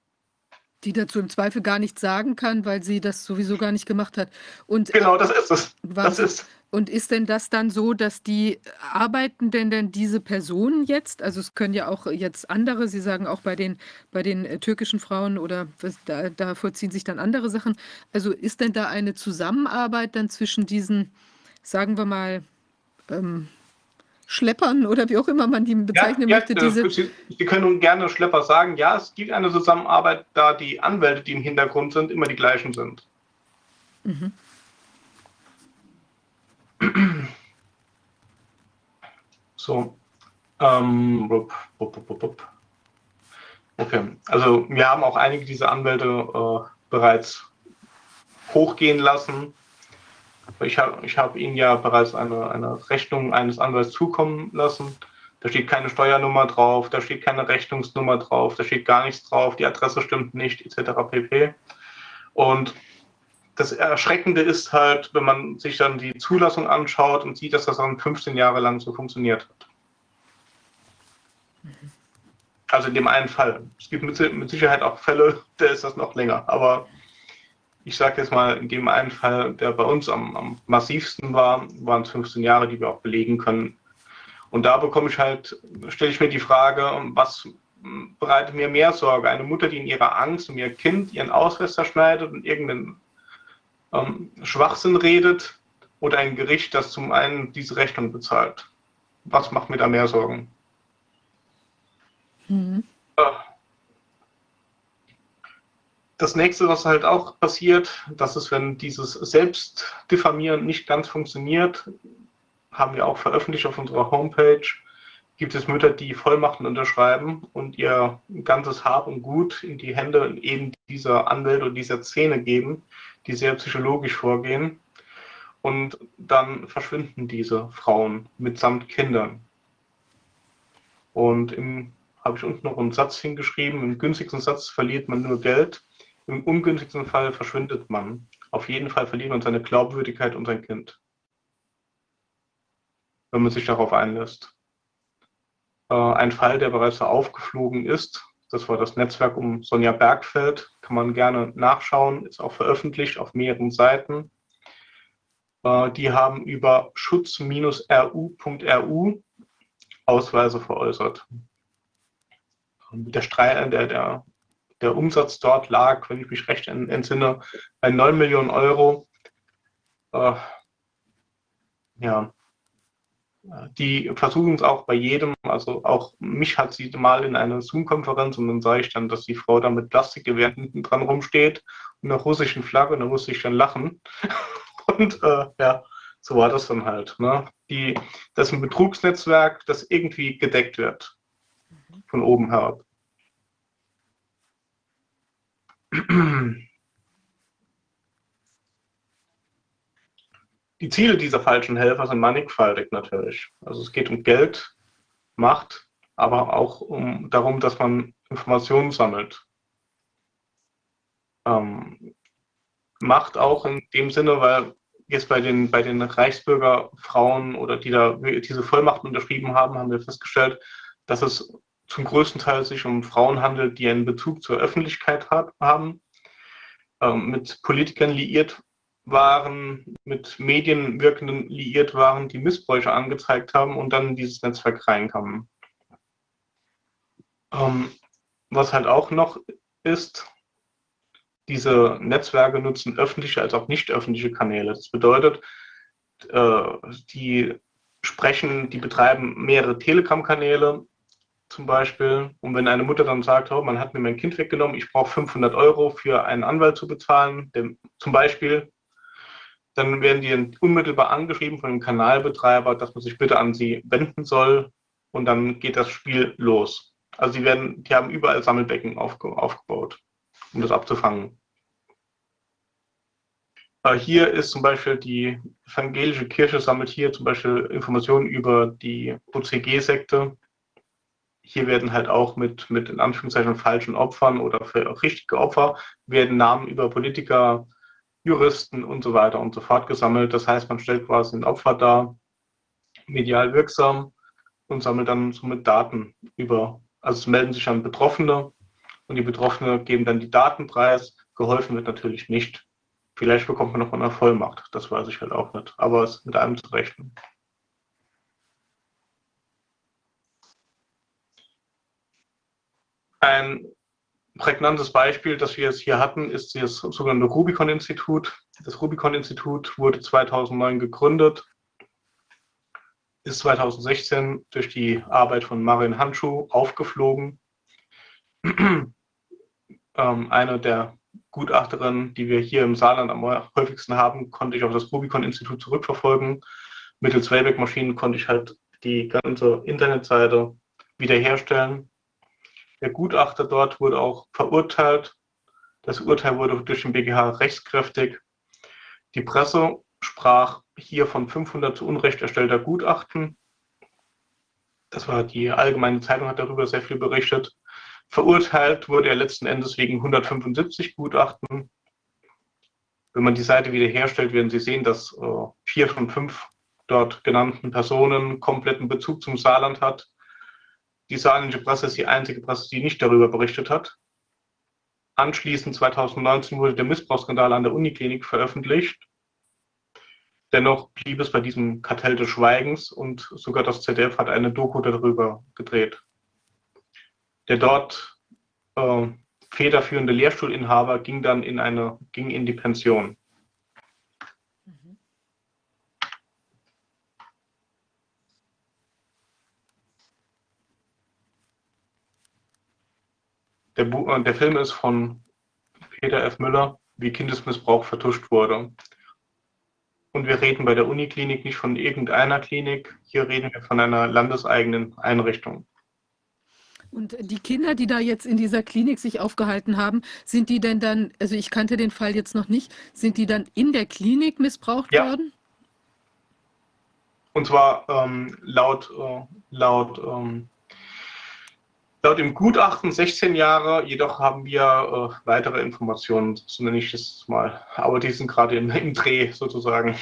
Speaker 1: Die dazu im Zweifel gar nichts sagen kann, weil sie das sowieso gar nicht gemacht hat. Und,
Speaker 2: genau, das ist es. Das ist.
Speaker 1: Und ist denn das dann so, dass die arbeiten denn denn diese Personen jetzt? Also es können ja auch jetzt andere, Sie sagen auch bei den, bei den äh, türkischen Frauen oder was, da, da vollziehen sich dann andere Sachen. Also ist denn da eine Zusammenarbeit dann zwischen diesen sagen wir mal, ähm, Schleppern oder wie auch immer man die bezeichnen ja, möchte. Ja, diese
Speaker 2: Sie, Sie können gerne Schlepper sagen. Ja, es gibt eine Zusammenarbeit, da die Anwälte, die im Hintergrund sind, immer die gleichen sind. Mhm. So. Ähm, okay, also wir haben auch einige dieser Anwälte äh, bereits hochgehen lassen ich habe ich hab Ihnen ja bereits eine, eine Rechnung eines Anwalts zukommen lassen. Da steht keine Steuernummer drauf, da steht keine Rechnungsnummer drauf, da steht gar nichts drauf, die Adresse stimmt nicht, etc. pp. Und das Erschreckende ist halt, wenn man sich dann die Zulassung anschaut und sieht, dass das dann 15 Jahre lang so funktioniert hat. Also in dem einen Fall. Es gibt mit Sicherheit auch Fälle, da ist das noch länger. Aber ich sage jetzt mal, in dem einen Fall, der bei uns am, am massivsten war, waren es 15 Jahre, die wir auch belegen können. Und da bekomme ich halt, stelle ich mir die Frage, was bereitet mir mehr Sorge? Eine Mutter, die in ihrer Angst um ihr Kind ihren Ausweis zerschneidet und irgendeinen ähm, Schwachsinn redet oder ein Gericht, das zum einen diese Rechnung bezahlt? Was macht mir da mehr Sorgen? Mhm. Das nächste, was halt auch passiert, das ist, wenn dieses Selbstdiffamieren nicht ganz funktioniert, haben wir auch veröffentlicht auf unserer Homepage, gibt es Mütter, die Vollmachten unterschreiben und ihr ganzes Hab und Gut in die Hände eben dieser Anwälte und dieser Szene geben, die sehr psychologisch vorgehen. Und dann verschwinden diese Frauen mitsamt Kindern. Und habe ich unten noch einen Satz hingeschrieben. Im günstigsten Satz verliert man nur Geld. Im ungünstigsten Fall verschwindet man. Auf jeden Fall verliert man seine Glaubwürdigkeit und sein Kind. Wenn man sich darauf einlässt. Äh, ein Fall, der bereits aufgeflogen ist, das war das Netzwerk um Sonja Bergfeld, kann man gerne nachschauen, ist auch veröffentlicht auf mehreren Seiten. Äh, die haben über schutz-ru.ru Ausweise veräußert. Der, Streit, der, der, der Umsatz dort lag, wenn ich mich recht entsinne, bei 9 Millionen Euro. Äh, ja, die versuchen es auch bei jedem, also auch mich hat sie mal in einer Zoom-Konferenz und dann sage ich dann, dass die Frau da mit Plastikgewehren hinten dran rumsteht und einer russischen Flagge und da musste ich dann lachen. Und äh, ja, so war das dann halt. Ne? Die, das ist ein Betrugsnetzwerk, das irgendwie gedeckt wird. Von oben herab. Die Ziele dieser falschen Helfer sind mannigfaltig natürlich. Also es geht um Geld, Macht, aber auch um darum, dass man Informationen sammelt. Ähm, Macht auch in dem Sinne, weil jetzt bei den, bei den Reichsbürgerfrauen oder die da diese Vollmachten unterschrieben haben, haben wir festgestellt, dass es zum größten Teil sich um Frauen handelt, die einen Bezug zur Öffentlichkeit hat, haben, ähm, mit Politikern liiert waren, mit Medienwirkenden liiert waren, die Missbräuche angezeigt haben und dann in dieses Netzwerk reinkamen. Ähm, was halt auch noch ist, diese Netzwerke nutzen öffentliche als auch nicht öffentliche Kanäle. Das bedeutet, äh, die sprechen, die betreiben mehrere Telegram-Kanäle zum Beispiel. Und wenn eine Mutter dann sagt, oh, man hat mir mein Kind weggenommen, ich brauche 500 Euro für einen Anwalt zu bezahlen, dem, zum Beispiel, dann werden die unmittelbar angeschrieben von dem Kanalbetreiber, dass man sich bitte an sie wenden soll und dann geht das Spiel los. Also die werden, die haben überall Sammelbecken aufge, aufgebaut, um das abzufangen. Äh, hier ist zum Beispiel die evangelische Kirche sammelt hier zum Beispiel Informationen über die OCG-Sekte. Hier werden halt auch mit, mit in Anführungszeichen falschen Opfern oder für richtige Opfer werden Namen über Politiker, Juristen und so weiter und so fort gesammelt. Das heißt, man stellt quasi ein Opfer dar, medial wirksam und sammelt dann somit Daten über, also es melden sich dann Betroffene und die Betroffene geben dann die Daten preis. Geholfen wird natürlich nicht. Vielleicht bekommt man noch eine Vollmacht, das weiß ich halt auch nicht, aber es ist mit einem zu rechnen. Ein prägnantes Beispiel, das wir jetzt hier hatten, ist das sogenannte Rubicon-Institut. Das Rubicon-Institut wurde 2009 gegründet, ist 2016 durch die Arbeit von Marin Handschuh aufgeflogen. ähm, eine der Gutachterin, die wir hier im Saarland am häufigsten haben, konnte ich auf das Rubicon-Institut zurückverfolgen. Mittels Wayback-Maschinen konnte ich halt die ganze Internetseite wiederherstellen. Der Gutachter dort wurde auch verurteilt. Das Urteil wurde durch den BGH rechtskräftig. Die Presse sprach hier von 500 zu Unrecht erstellter Gutachten. Das war die allgemeine Zeitung, hat darüber sehr viel berichtet. Verurteilt wurde er letzten Endes wegen 175 Gutachten. Wenn man die Seite wiederherstellt, werden Sie sehen, dass äh, vier von fünf dort genannten Personen kompletten Bezug zum Saarland hat. Die saarländische Presse ist die einzige Presse, die nicht darüber berichtet hat. Anschließend 2019 wurde der Missbrauchsskandal an der Uniklinik veröffentlicht. Dennoch blieb es bei diesem Kartell des Schweigens und sogar das ZDF hat eine Doku darüber gedreht der dort äh, federführende Lehrstuhlinhaber ging dann in eine, ging in die Pension. Der, äh, der Film ist von Peter F. Müller, wie Kindesmissbrauch vertuscht wurde. Und wir reden bei der Uniklinik nicht von irgendeiner Klinik, hier reden wir von einer landeseigenen Einrichtung.
Speaker 1: Und die Kinder, die da jetzt in dieser Klinik sich aufgehalten haben, sind die denn dann, also ich kannte den Fall jetzt noch nicht, sind die dann in der Klinik missbraucht ja. worden?
Speaker 2: Und zwar ähm, laut, äh, laut ähm, Laut dem Gutachten 16 Jahre, jedoch haben wir äh, weitere Informationen, so nenne ich das mal. Aber die sind gerade im, im Dreh sozusagen.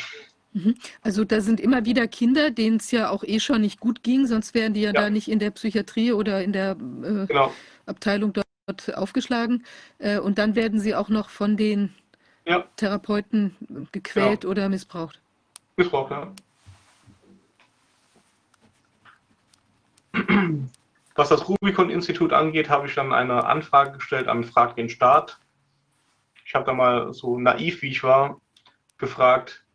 Speaker 1: Mhm. Also da sind immer wieder Kinder, denen es ja auch eh schon nicht gut ging, sonst wären die ja, ja. da nicht in der Psychiatrie oder in der äh, genau. Abteilung dort aufgeschlagen. Äh, und dann werden sie auch noch von den ja. Therapeuten gequält genau. oder missbraucht.
Speaker 2: Missbraucht, ja. Was das Rubicon-Institut angeht, habe ich dann eine Anfrage gestellt an Frag den Staat. Ich habe da mal so naiv, wie ich war, gefragt,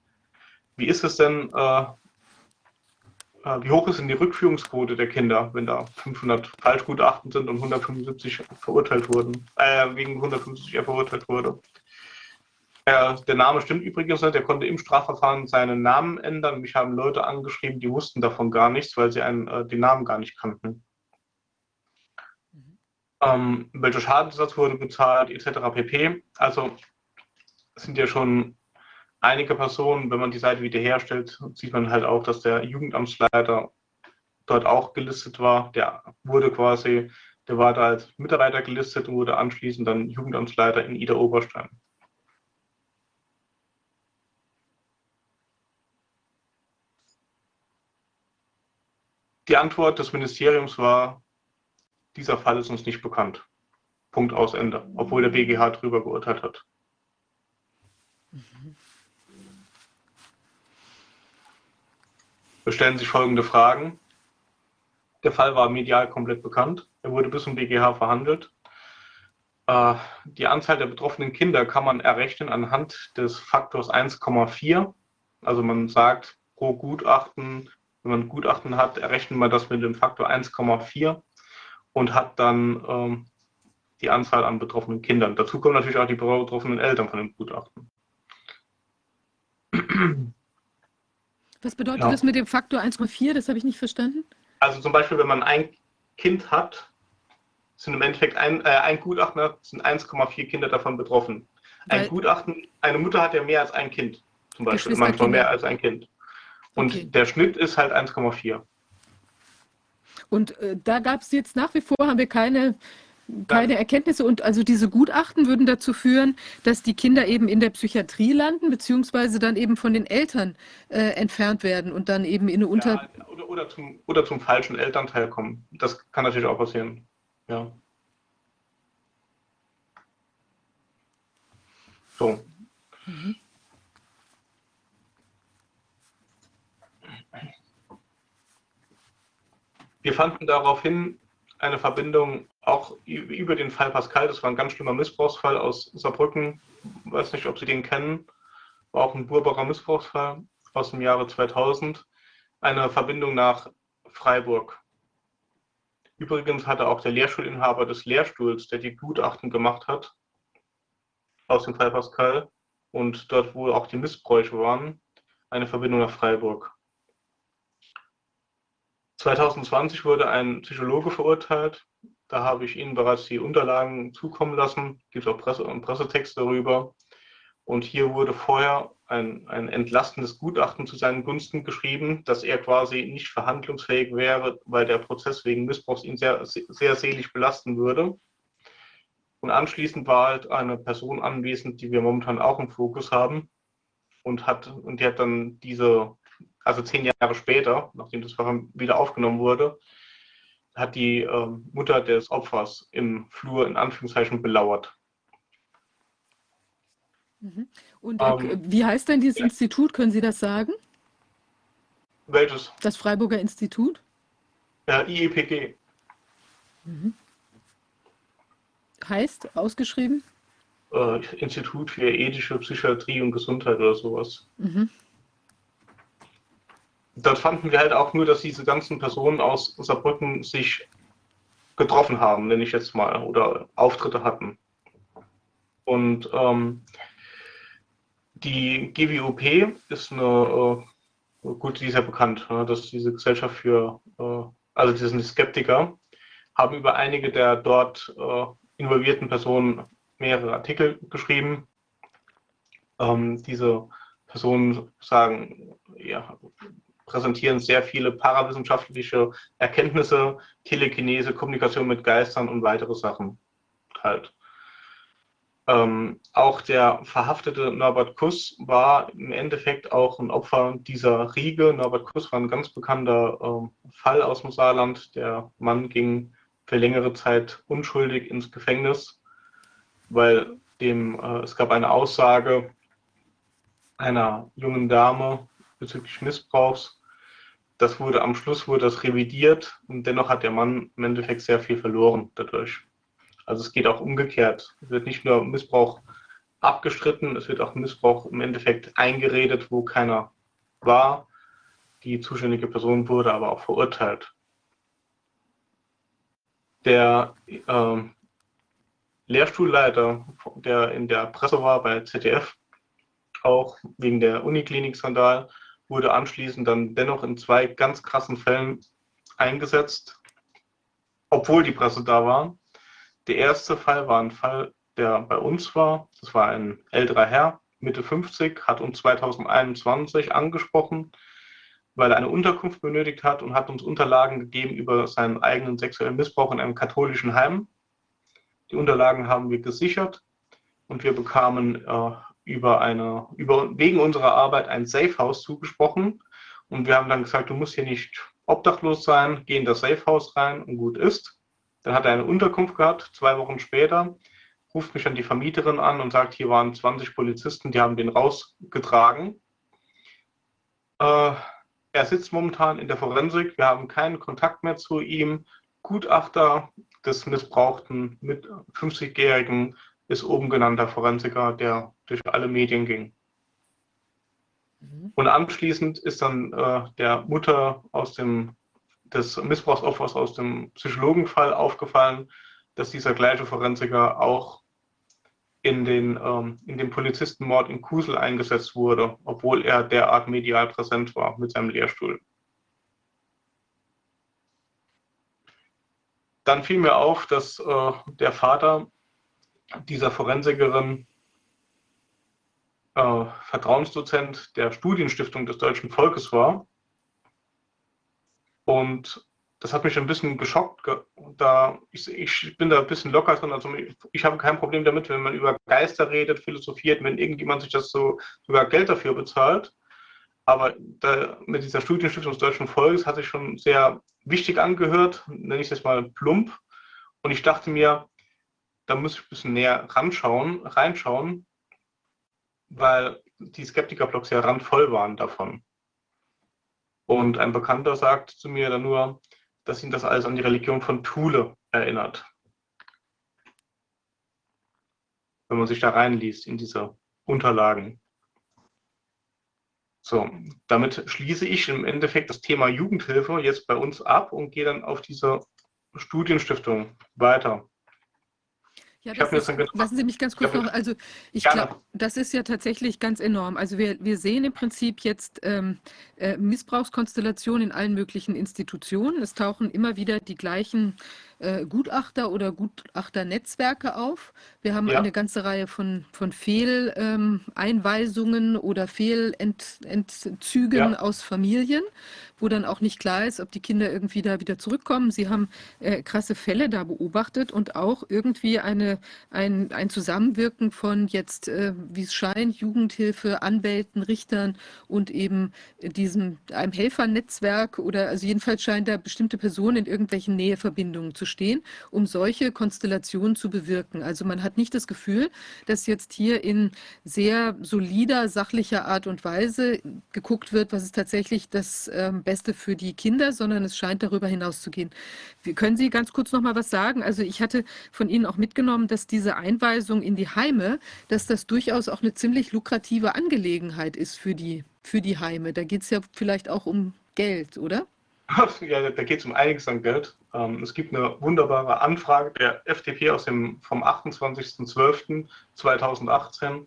Speaker 2: wie ist es denn, äh, äh wie hoch ist denn die Rückführungsquote der Kinder, wenn da 500 Falschgutachten sind und 175 verurteilt wurden, äh, wegen 150 verurteilt wurde? Der, der Name stimmt übrigens nicht. Er konnte im Strafverfahren seinen Namen ändern. Mich haben Leute angeschrieben, die wussten davon gar nichts, weil sie einen, äh, den Namen gar nicht kannten. Ähm, welcher Schadensersatz wurde bezahlt, etc. pp. Also sind ja schon einige Personen, wenn man die Seite wiederherstellt, sieht man halt auch, dass der Jugendamtsleiter dort auch gelistet war. Der wurde quasi, der war da als Mitarbeiter gelistet und wurde anschließend dann Jugendamtsleiter in Ida Oberstein. Die Antwort des Ministeriums war, dieser Fall ist uns nicht bekannt. Punkt aus Ende, obwohl der BGH darüber geurteilt hat. Es stellen sich folgende Fragen. Der Fall war medial komplett bekannt. Er wurde bis zum BGH verhandelt. Äh, die Anzahl der betroffenen Kinder kann man errechnen anhand des Faktors 1,4. Also man sagt, pro Gutachten wenn man ein Gutachten hat, errechnet man das mit dem Faktor 1,4 und hat dann ähm, die Anzahl an betroffenen Kindern. Dazu kommen natürlich auch die betroffenen Eltern von dem Gutachten.
Speaker 1: Was bedeutet ja. das mit dem Faktor 1,4? Das habe ich nicht verstanden.
Speaker 2: Also zum Beispiel, wenn man ein Kind hat, sind im Endeffekt ein, äh, ein Gutachten hat, sind 1,4 Kinder davon betroffen. Ein Weil Gutachten, eine Mutter hat ja mehr als ein Kind, zum Beispiel, manchmal mehr als ein Kind. Und okay. der Schnitt ist halt 1,4.
Speaker 1: Und äh, da gab es jetzt nach wie vor, haben wir keine, keine Erkenntnisse und also diese Gutachten würden dazu führen, dass die Kinder eben in der Psychiatrie landen, beziehungsweise dann eben von den Eltern äh, entfernt werden und dann eben in eine Unter...
Speaker 2: Ja, oder, oder, zum, oder zum falschen Elternteil kommen. Das kann natürlich auch passieren. Ja. So. Mhm. Wir fanden daraufhin eine Verbindung auch über den Fall Pascal. Das war ein ganz schlimmer Missbrauchsfall aus Saarbrücken. Ich weiß nicht, ob Sie den kennen. War auch ein Burbacher Missbrauchsfall aus dem Jahre 2000. Eine Verbindung nach Freiburg. Übrigens hatte auch der Lehrschulinhaber des Lehrstuhls, der die Gutachten gemacht hat, aus dem Fall Pascal und dort, wo auch die Missbräuche waren, eine Verbindung nach Freiburg. 2020 wurde ein Psychologe verurteilt. Da habe ich Ihnen bereits die Unterlagen zukommen lassen. Es gibt auch Presse und Pressetext darüber. Und hier wurde vorher ein, ein entlastendes Gutachten zu seinen Gunsten geschrieben, dass er quasi nicht verhandlungsfähig wäre, weil der Prozess wegen Missbrauchs ihn sehr, sehr selig belasten würde. Und anschließend war halt eine Person anwesend, die wir momentan auch im Fokus haben und hat und die hat dann diese also zehn Jahre später, nachdem das Verfahren wieder aufgenommen wurde, hat die ähm, Mutter des Opfers im Flur in Anführungszeichen belauert.
Speaker 1: Mhm. Und äh, ähm, wie heißt denn dieses ja. Institut? Können Sie das sagen?
Speaker 2: Welches?
Speaker 1: Das Freiburger Institut?
Speaker 2: Ja, IEPG.
Speaker 1: Mhm. Heißt, ausgeschrieben?
Speaker 2: Äh, Institut für ethische Psychiatrie und Gesundheit oder sowas. Mhm dort fanden wir halt auch nur, dass diese ganzen Personen aus Saarbrücken sich getroffen haben, nenne ich jetzt mal, oder Auftritte hatten. Und ähm, die GWOP ist eine, äh, gut, die ist ja bekannt, ne, dass diese Gesellschaft für, äh, also die sind die Skeptiker, haben über einige der dort äh, involvierten Personen mehrere Artikel geschrieben. Ähm, diese Personen sagen, ja, präsentieren sehr viele parawissenschaftliche Erkenntnisse, Telekinese, Kommunikation mit Geistern und weitere Sachen halt. Ähm, auch der verhaftete Norbert Kuss war im Endeffekt auch ein Opfer dieser Riege. Norbert Kuss war ein ganz bekannter äh, Fall aus dem Saarland. Der Mann ging für längere Zeit unschuldig ins Gefängnis, weil dem, äh, es gab eine Aussage einer jungen Dame bezüglich Missbrauchs. Das wurde am Schluss wurde das revidiert und dennoch hat der Mann im Endeffekt sehr viel verloren dadurch. Also es geht auch umgekehrt. Es wird nicht nur Missbrauch abgestritten, es wird auch Missbrauch im Endeffekt eingeredet, wo keiner war. Die zuständige Person wurde aber auch verurteilt. Der äh, Lehrstuhlleiter, der in der Presse war bei ZDF, auch wegen der Uniklinik-Skandal, wurde anschließend dann dennoch in zwei ganz krassen Fällen eingesetzt, obwohl die Presse da war. Der erste Fall war ein Fall, der bei uns war. Das war ein älterer Herr, Mitte 50, hat uns 2021 angesprochen, weil er eine Unterkunft benötigt hat und hat uns Unterlagen gegeben über seinen eigenen sexuellen Missbrauch in einem katholischen Heim. Die Unterlagen haben wir gesichert und wir bekamen äh, über eine, über, wegen unserer Arbeit ein Safehouse zugesprochen. Und wir haben dann gesagt, du musst hier nicht obdachlos sein, geh in das Safehouse rein und gut ist. Dann hat er eine Unterkunft gehabt. Zwei Wochen später ruft mich dann die Vermieterin an und sagt, hier waren 20 Polizisten, die haben den rausgetragen. Äh, er sitzt momentan in der Forensik. Wir haben keinen Kontakt mehr zu ihm. Gutachter des missbrauchten mit 50-Jährigen ist oben genannter Forensiker, der durch alle Medien ging. Mhm. Und anschließend ist dann äh, der Mutter aus dem des Missbrauchsopfers aus dem Psychologenfall aufgefallen, dass dieser gleiche Forensiker auch in den, ähm, in den Polizistenmord in Kusel eingesetzt wurde, obwohl er derart medial präsent war mit seinem Lehrstuhl. Dann fiel mir auf, dass äh, der Vater dieser Forensikerin äh, Vertrauensdozent der Studienstiftung des deutschen Volkes war und das hat mich ein bisschen geschockt. Da ich, ich bin da ein bisschen locker drin. Also ich, ich habe kein Problem damit, wenn man über Geister redet, philosophiert, wenn irgendjemand sich das so sogar Geld dafür bezahlt. Aber da, mit dieser Studienstiftung des deutschen Volkes hat sich schon sehr wichtig angehört, nenne ich jetzt mal plump. Und ich dachte mir, da muss ich ein bisschen näher ranschauen, reinschauen, weil die Skeptiker-Blogs ja randvoll waren davon. Und ein Bekannter sagt zu mir dann nur, dass ihn das alles an die Religion von Thule erinnert. Wenn man sich da reinliest in diese Unterlagen. So, damit schließe ich im Endeffekt das Thema Jugendhilfe jetzt bei uns ab und gehe dann auf diese Studienstiftung weiter.
Speaker 1: Ja, das ist, lassen Sie mich ganz kurz noch, also ich glaube, das ist ja tatsächlich ganz enorm. Also wir, wir sehen im Prinzip jetzt ähm, äh, Missbrauchskonstellationen in allen möglichen Institutionen. Es tauchen immer wieder die gleichen äh, Gutachter oder Gutachternetzwerke auf. Wir haben ja. eine ganze Reihe von, von Fehleinweisungen ähm, oder Fehlentzügen ja. aus Familien, wo dann auch nicht klar ist, ob die Kinder irgendwie da wieder zurückkommen. Sie haben äh, krasse Fälle da beobachtet und auch irgendwie eine, ein, ein Zusammenwirken von jetzt, äh, wie es scheint, Jugendhilfe, Anwälten, Richtern und eben diesem einem Helfernetzwerk oder also jedenfalls scheint da bestimmte Personen in irgendwelchen Näheverbindungen zu stehen, um solche Konstellationen zu bewirken. Also man hat nicht das Gefühl, dass jetzt hier in sehr solider, sachlicher Art und Weise geguckt wird, was ist tatsächlich das ähm, Beste für die Kinder, sondern es scheint darüber hinaus zu gehen. Können Sie ganz kurz noch mal was sagen? Also ich hatte von Ihnen auch mitgenommen, dass diese Einweisung in die Heime, dass das durchaus auch eine ziemlich lukrative Angelegenheit ist für die, für die Heime. Da geht es ja vielleicht auch um Geld, oder?
Speaker 2: Ja, da geht es um einiges an Geld. Ähm, es gibt eine wunderbare Anfrage der FDP aus dem, vom 28.12.2018. Äh,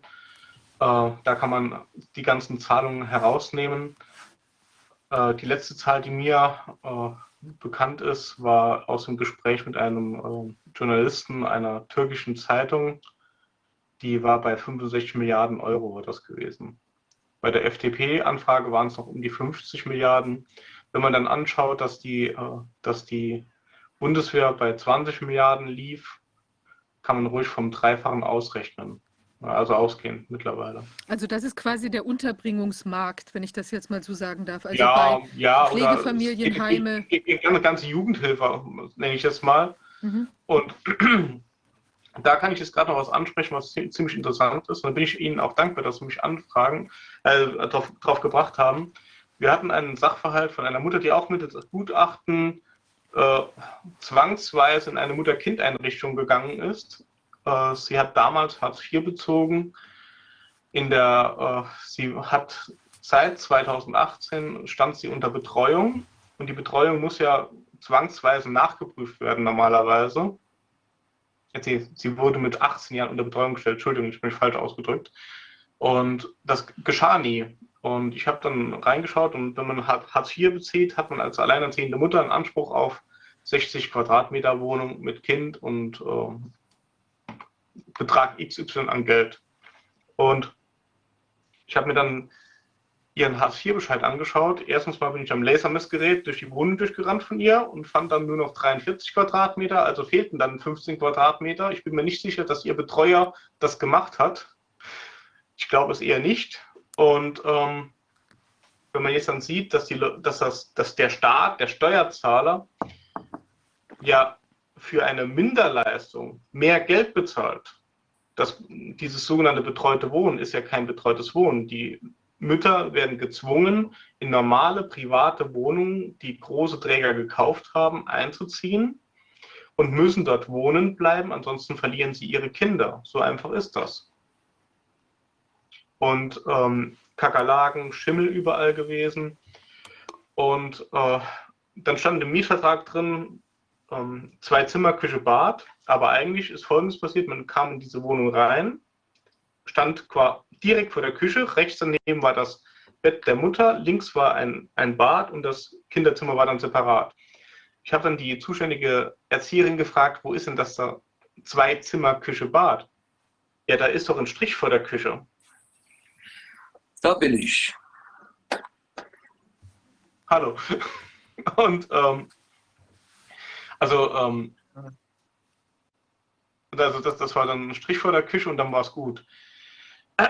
Speaker 2: da kann man die ganzen Zahlungen herausnehmen. Äh, die letzte Zahl, die mir äh, bekannt ist, war aus dem Gespräch mit einem Journalisten einer türkischen Zeitung. Die war bei 65 Milliarden Euro, war das gewesen. Bei der FDP-Anfrage waren es noch um die 50 Milliarden. Wenn man dann anschaut, dass die, äh, dass die Bundeswehr bei 20 Milliarden lief, kann man ruhig vom Dreifachen ausrechnen. Also ausgehen mittlerweile.
Speaker 1: Also das ist quasi der Unterbringungsmarkt, wenn ich das jetzt mal so sagen darf. Also
Speaker 2: ja,
Speaker 1: bei
Speaker 2: ja,
Speaker 1: Pflegefamilienheime.
Speaker 2: Eine ganze Jugendhilfe, nenne ich das mal. Mhm. Und da kann ich jetzt gerade noch was ansprechen, was ziemlich interessant ist. Und da bin ich Ihnen auch dankbar, dass Sie mich anfragen, äh, drauf gebracht haben. Wir hatten einen Sachverhalt von einer Mutter, die auch mit Gutachten äh, zwangsweise in eine Mutter-Kind-Einrichtung gegangen ist. Äh, sie hat damals Hartz IV bezogen. In der, äh, sie hat seit 2018 stand sie unter Betreuung und die Betreuung muss ja zwangsweise nachgeprüft werden normalerweise. Sie, sie wurde mit 18 Jahren unter Betreuung gestellt. Entschuldigung, ich bin falsch ausgedrückt. Und das geschah nie. Und ich habe dann reingeschaut und wenn man Hartz IV bezieht, hat man als alleinerziehende Mutter einen Anspruch auf 60 Quadratmeter Wohnung mit Kind und äh, Betrag XY an Geld. Und ich habe mir dann ihren Hartz-IV-Bescheid angeschaut. Erstens mal bin ich am Lasermessgerät durch die Wohnung durchgerannt von ihr und fand dann nur noch 43 Quadratmeter, also fehlten dann 15 Quadratmeter. Ich bin mir nicht sicher, dass ihr Betreuer das gemacht hat. Ich glaube es eher nicht. Und ähm, wenn man jetzt dann sieht, dass, die, dass, das, dass der Staat, der Steuerzahler, ja für eine Minderleistung mehr Geld bezahlt, das, dieses sogenannte betreute Wohnen ist ja kein betreutes Wohnen. Die Mütter werden gezwungen, in normale private Wohnungen, die große Träger gekauft haben, einzuziehen und müssen dort wohnen bleiben, ansonsten verlieren sie ihre Kinder. So einfach ist das. Und ähm, Kakerlaken, Schimmel überall gewesen. Und äh, dann stand im Mietvertrag drin, ähm, zwei Zimmer, Küche, Bad. Aber eigentlich ist Folgendes passiert, man kam in diese Wohnung rein, stand direkt vor der Küche. Rechts daneben war das Bett der Mutter, links war ein, ein Bad und das Kinderzimmer war dann separat. Ich habe dann die zuständige Erzieherin gefragt, wo ist denn das da? Zwei Zimmer, Küche, Bad. Ja, da ist doch ein Strich vor der Küche.
Speaker 3: Da bin ich.
Speaker 2: Hallo. Und ähm, also, ähm, also das, das war dann ein Strich vor der Küche und dann war es gut.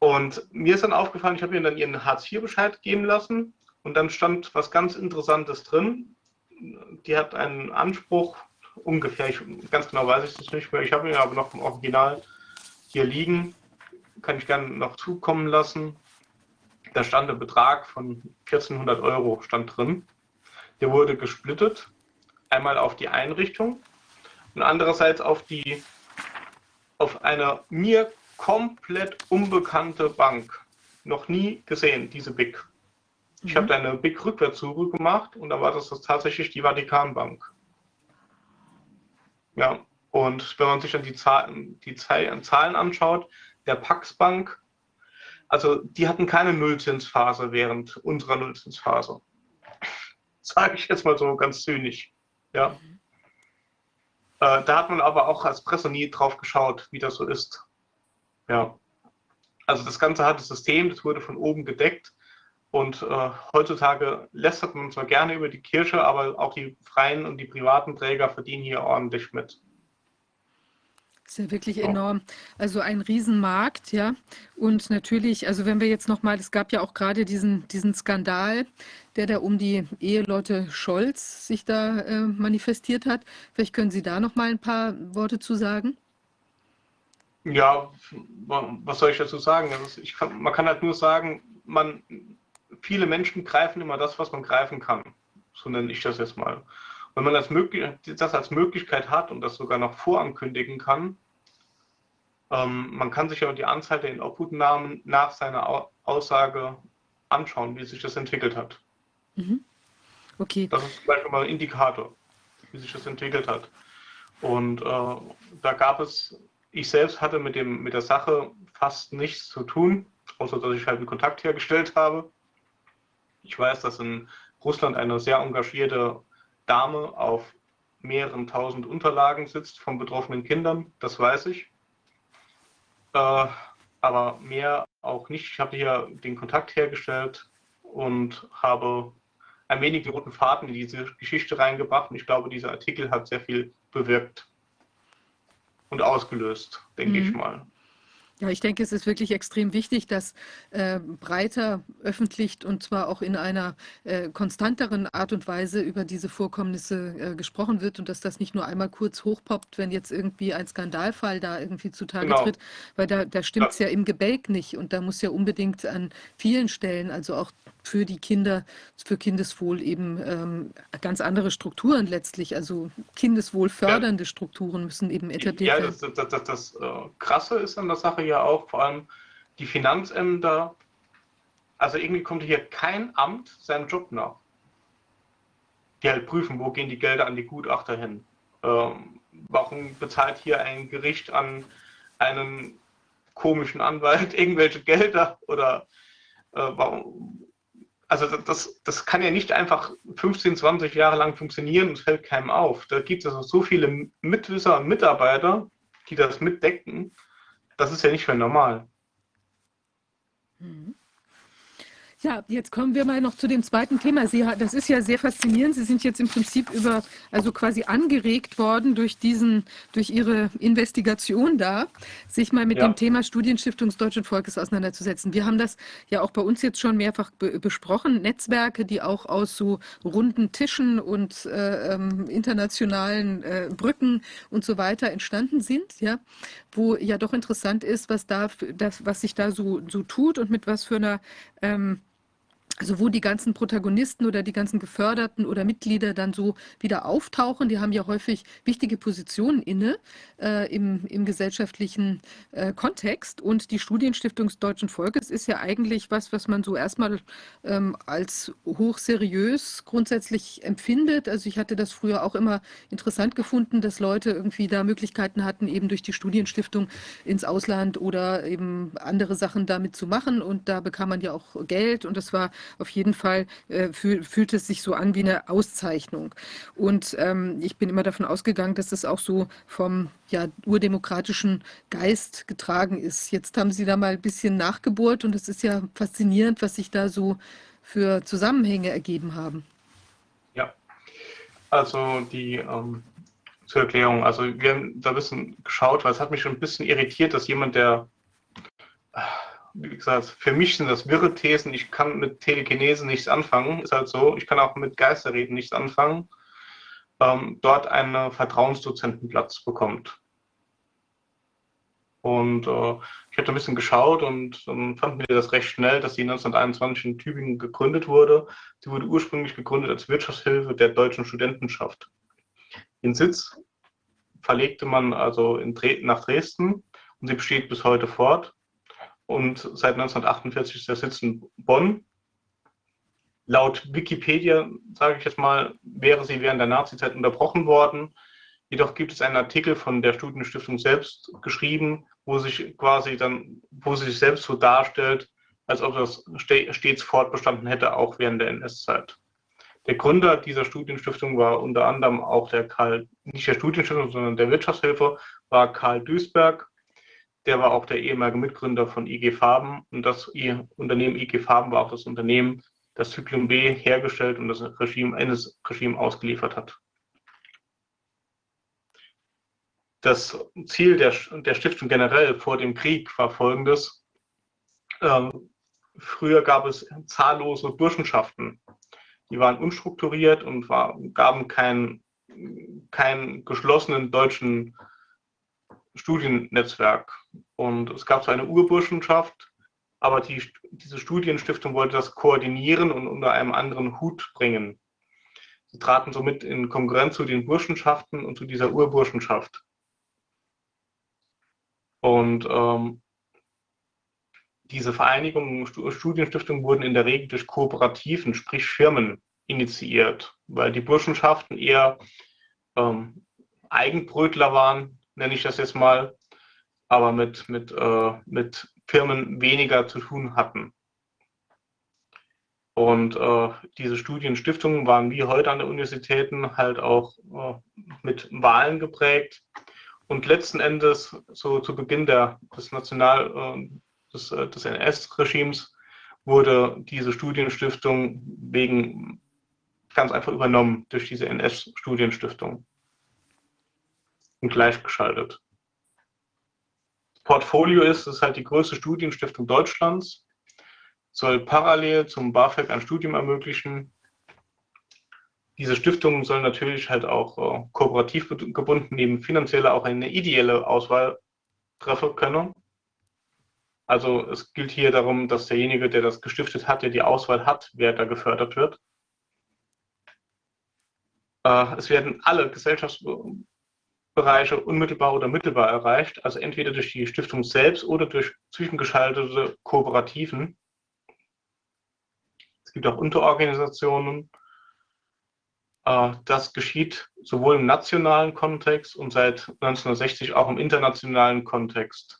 Speaker 2: Und mir ist dann aufgefallen, ich habe ihr dann ihren Hartz-IV-Bescheid geben lassen und dann stand was ganz Interessantes drin. Die hat einen Anspruch, ungefähr, ich, ganz genau weiß ich das nicht mehr, ich habe ihn aber noch im Original hier liegen, kann ich gerne noch zukommen lassen. Da stand ein Betrag von 1400 Euro stand drin. Der wurde gesplittet, einmal auf die Einrichtung und andererseits auf die auf eine mir komplett unbekannte Bank. Noch nie gesehen, diese BIC. Ich mhm. habe da eine BIC Rückwärtssuche gemacht und da war das, das tatsächlich die Vatikanbank. Ja, und wenn man sich dann die Zahlen, die Zahlen anschaut, der Pax Bank, also die hatten keine Nullzinsphase während unserer Nullzinsphase. Sage ich jetzt mal so ganz zynisch. Ja. Mhm. Äh, da hat man aber auch als Presse nie drauf geschaut, wie das so ist. Ja. Also das Ganze hat das System, das wurde von oben gedeckt. Und äh, heutzutage lästert man zwar gerne über die Kirche, aber auch die freien und die privaten Träger verdienen hier ordentlich mit.
Speaker 1: Das ist ja wirklich enorm. Also ein Riesenmarkt, ja. Und natürlich, also wenn wir jetzt nochmal, es gab ja auch gerade diesen, diesen Skandal, der da um die Eheleute Scholz sich da äh, manifestiert hat. Vielleicht können Sie da nochmal ein paar Worte zu sagen?
Speaker 2: Ja, was soll ich dazu sagen? ich kann, man kann halt nur sagen, man, viele Menschen greifen immer das, was man greifen kann. So nenne ich das jetzt mal. Wenn man das, das als Möglichkeit hat und das sogar noch vorankündigen kann, ähm, man kann sich ja die Anzahl der Inobhutnahmen nach seiner Aussage anschauen, wie sich das entwickelt hat. Mhm. Okay. Das ist zum Beispiel mal ein Indikator, wie sich das entwickelt hat. Und äh, da gab es ich selbst hatte mit, dem, mit der Sache fast nichts zu tun, außer dass ich halt einen Kontakt hergestellt habe. Ich weiß, dass in Russland eine sehr engagierte Dame auf mehreren tausend Unterlagen sitzt von betroffenen Kindern, das weiß ich. Äh, aber mehr auch nicht. Ich habe hier den Kontakt hergestellt und habe ein wenig den roten Faden in diese Geschichte reingebracht. Und ich glaube, dieser Artikel hat sehr viel bewirkt und ausgelöst, denke mhm. ich mal.
Speaker 1: Ja, ich denke, es ist wirklich extrem wichtig, dass äh, breiter öffentlich und zwar auch in einer äh, konstanteren Art und Weise über diese Vorkommnisse äh, gesprochen wird und dass das nicht nur einmal kurz hochpoppt, wenn jetzt irgendwie ein Skandalfall da irgendwie zutage genau. tritt, weil da, da stimmt es ja. ja im Gebälk nicht und da muss ja unbedingt an vielen Stellen, also auch für die Kinder, für Kindeswohl eben ähm, ganz andere Strukturen letztlich, also Kindeswohl fördernde ja. Strukturen müssen eben etabliert werden.
Speaker 2: Ja, das, das, das, das äh, Krasse ist an der Sache ja auch, vor allem die Finanzämter, also irgendwie kommt hier kein Amt seinem Job nach. Die halt prüfen, wo gehen die Gelder an die Gutachter hin. Ähm, warum bezahlt hier ein Gericht an einen komischen Anwalt irgendwelche Gelder oder äh, warum, also das, das kann ja nicht einfach 15, 20 Jahre lang funktionieren und es fällt keinem auf. Da gibt es also so viele Mitwisser und Mitarbeiter, die das mitdecken. Das ist ja nicht mehr normal.
Speaker 1: Mhm. Ja, jetzt kommen wir mal noch zu dem zweiten Thema. Sie, das ist ja sehr faszinierend. Sie sind jetzt im Prinzip über, also quasi angeregt worden durch diesen, durch Ihre Investigation da, sich mal mit ja. dem Thema Studienstiftung des deutschen Volkes auseinanderzusetzen. Wir haben das ja auch bei uns jetzt schon mehrfach be besprochen. Netzwerke, die auch aus so runden Tischen und äh, ähm, internationalen äh, Brücken und so weiter entstanden sind, ja, wo ja doch interessant ist, was da, das, was sich da so, so tut und mit was für einer ähm, also wo die ganzen Protagonisten oder die ganzen Geförderten oder Mitglieder dann so wieder auftauchen, die haben ja häufig wichtige Positionen inne äh, im, im gesellschaftlichen äh, Kontext. Und die Studienstiftung des deutschen Volkes ist ja eigentlich was, was man so erstmal ähm, als hochseriös grundsätzlich empfindet. Also ich hatte das früher auch immer interessant gefunden, dass Leute irgendwie da Möglichkeiten hatten, eben durch die Studienstiftung ins Ausland oder eben andere Sachen damit zu machen. Und da bekam man ja auch Geld und das war auf jeden Fall äh, fühl, fühlt es sich so an wie eine Auszeichnung. Und ähm, ich bin immer davon ausgegangen, dass es auch so vom ja, urdemokratischen Geist getragen ist. Jetzt haben Sie da mal ein bisschen nachgebohrt und es ist ja faszinierend, was sich da so für Zusammenhänge ergeben haben.
Speaker 2: Ja, also die ähm, zur Erklärung, also wir haben da ein bisschen geschaut, weil es hat mich schon ein bisschen irritiert, dass jemand, der wie gesagt, für mich sind das wirre Thesen. Ich kann mit Telekinesen nichts anfangen. Ist halt so. Ich kann auch mit Geisterreden nichts anfangen. Ähm, dort einen Vertrauensdozentenplatz bekommt. Und äh, ich hatte ein bisschen geschaut und dann fanden wir das recht schnell, dass sie 1921 in Tübingen gegründet wurde. Sie wurde ursprünglich gegründet als Wirtschaftshilfe der deutschen Studentenschaft. Den Sitz verlegte man also Dre nach Dresden und sie besteht bis heute fort und seit 1948 ist der Sitz in Bonn. Laut Wikipedia, sage ich jetzt mal, wäre sie während der Nazizeit unterbrochen worden. Jedoch gibt es einen Artikel von der Studienstiftung selbst geschrieben, wo sich quasi dann, wo sie sich selbst so darstellt, als ob das stets fortbestanden hätte, auch während der NS-Zeit. Der Gründer dieser Studienstiftung war unter anderem auch der Karl, nicht der Studienstiftung, sondern der Wirtschaftshilfe, war Karl Duisberg, der war auch der ehemalige Mitgründer von IG Farben und das Unternehmen IG Farben war auch das Unternehmen, das Zyklon B hergestellt und das Regime, eines Regime ausgeliefert hat. Das Ziel der, der Stiftung generell vor dem Krieg war folgendes. Ähm, früher gab es zahllose Burschenschaften. Die waren unstrukturiert und war, gaben keinen kein geschlossenen deutschen Studiennetzwerk. Und es gab so eine Urburschenschaft, aber die, diese Studienstiftung wollte das koordinieren und unter einem anderen Hut bringen. Sie traten somit in Konkurrenz zu den Burschenschaften und zu dieser Urburschenschaft. Und ähm, diese Vereinigungen, Studienstiftungen wurden in der Regel durch Kooperativen, sprich Firmen, initiiert, weil die Burschenschaften eher ähm, Eigenbrötler waren, nenne ich das jetzt mal, aber mit, mit, äh, mit Firmen weniger zu tun hatten. Und äh, diese Studienstiftungen waren wie heute an den Universitäten halt auch äh, mit Wahlen geprägt. Und letzten Endes, so zu Beginn der, des National, äh, des, äh, des NS-Regimes wurde diese Studienstiftung wegen ganz einfach übernommen durch diese NS-Studienstiftung und gleichgeschaltet. Portfolio ist, ist halt die größte Studienstiftung Deutschlands, soll parallel zum BAföG ein Studium ermöglichen. Diese Stiftung soll natürlich halt auch äh, kooperativ gebunden neben finanzieller auch eine ideelle Auswahl treffen können. Also es gilt hier darum, dass derjenige, der das gestiftet hat, der die Auswahl hat, wer da gefördert wird. Äh, es werden alle Gesellschaftsbereiche unmittelbar oder mittelbar erreicht, also entweder durch die Stiftung selbst oder durch zwischengeschaltete Kooperativen. Es gibt auch Unterorganisationen. Äh, das geschieht sowohl im nationalen Kontext und seit 1960 auch im internationalen Kontext.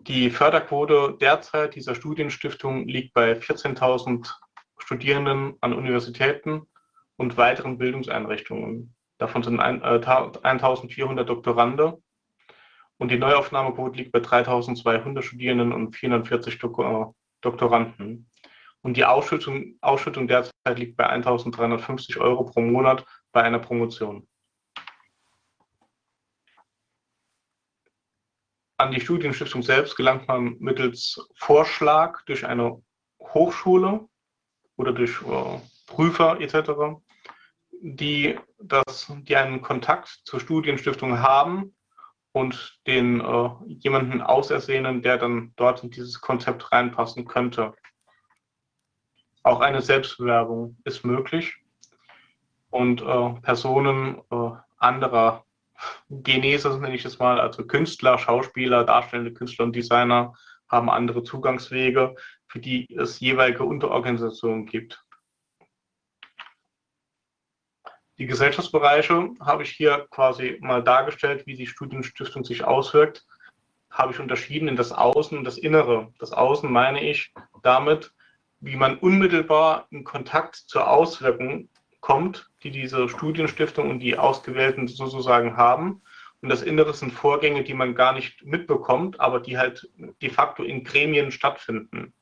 Speaker 2: Die Förderquote derzeit dieser Studienstiftung liegt bei 14.000 Studierenden an Universitäten und weiteren Bildungseinrichtungen. Davon sind 1.400 äh, Doktorande und die Neuaufnahmequote liegt bei 3.200 Studierenden und 440 äh, Doktoranden. Und die Ausschüttung, Ausschüttung derzeit liegt bei 1.350 Euro pro Monat bei einer Promotion. An die Studienstiftung selbst gelangt man mittels Vorschlag durch eine Hochschule oder durch äh, Prüfer etc., die, das, die einen Kontakt zur Studienstiftung haben und den äh, jemanden ausersehnen, der dann dort in dieses Konzept reinpassen könnte. Auch eine Selbstbewerbung ist möglich und äh, Personen äh, anderer Genese, nenne ich es mal, also Künstler, Schauspieler, darstellende Künstler und Designer haben andere Zugangswege, für die es jeweilige Unterorganisationen gibt. Die Gesellschaftsbereiche habe ich hier quasi mal dargestellt, wie die Studienstiftung sich auswirkt, habe ich unterschieden in das Außen und das Innere. Das Außen meine ich damit, wie man unmittelbar in Kontakt zur Auswirkung kommt, die diese Studienstiftung und die Ausgewählten sozusagen haben. Und das Innere sind Vorgänge, die man gar nicht mitbekommt, aber die halt de facto in Gremien stattfinden.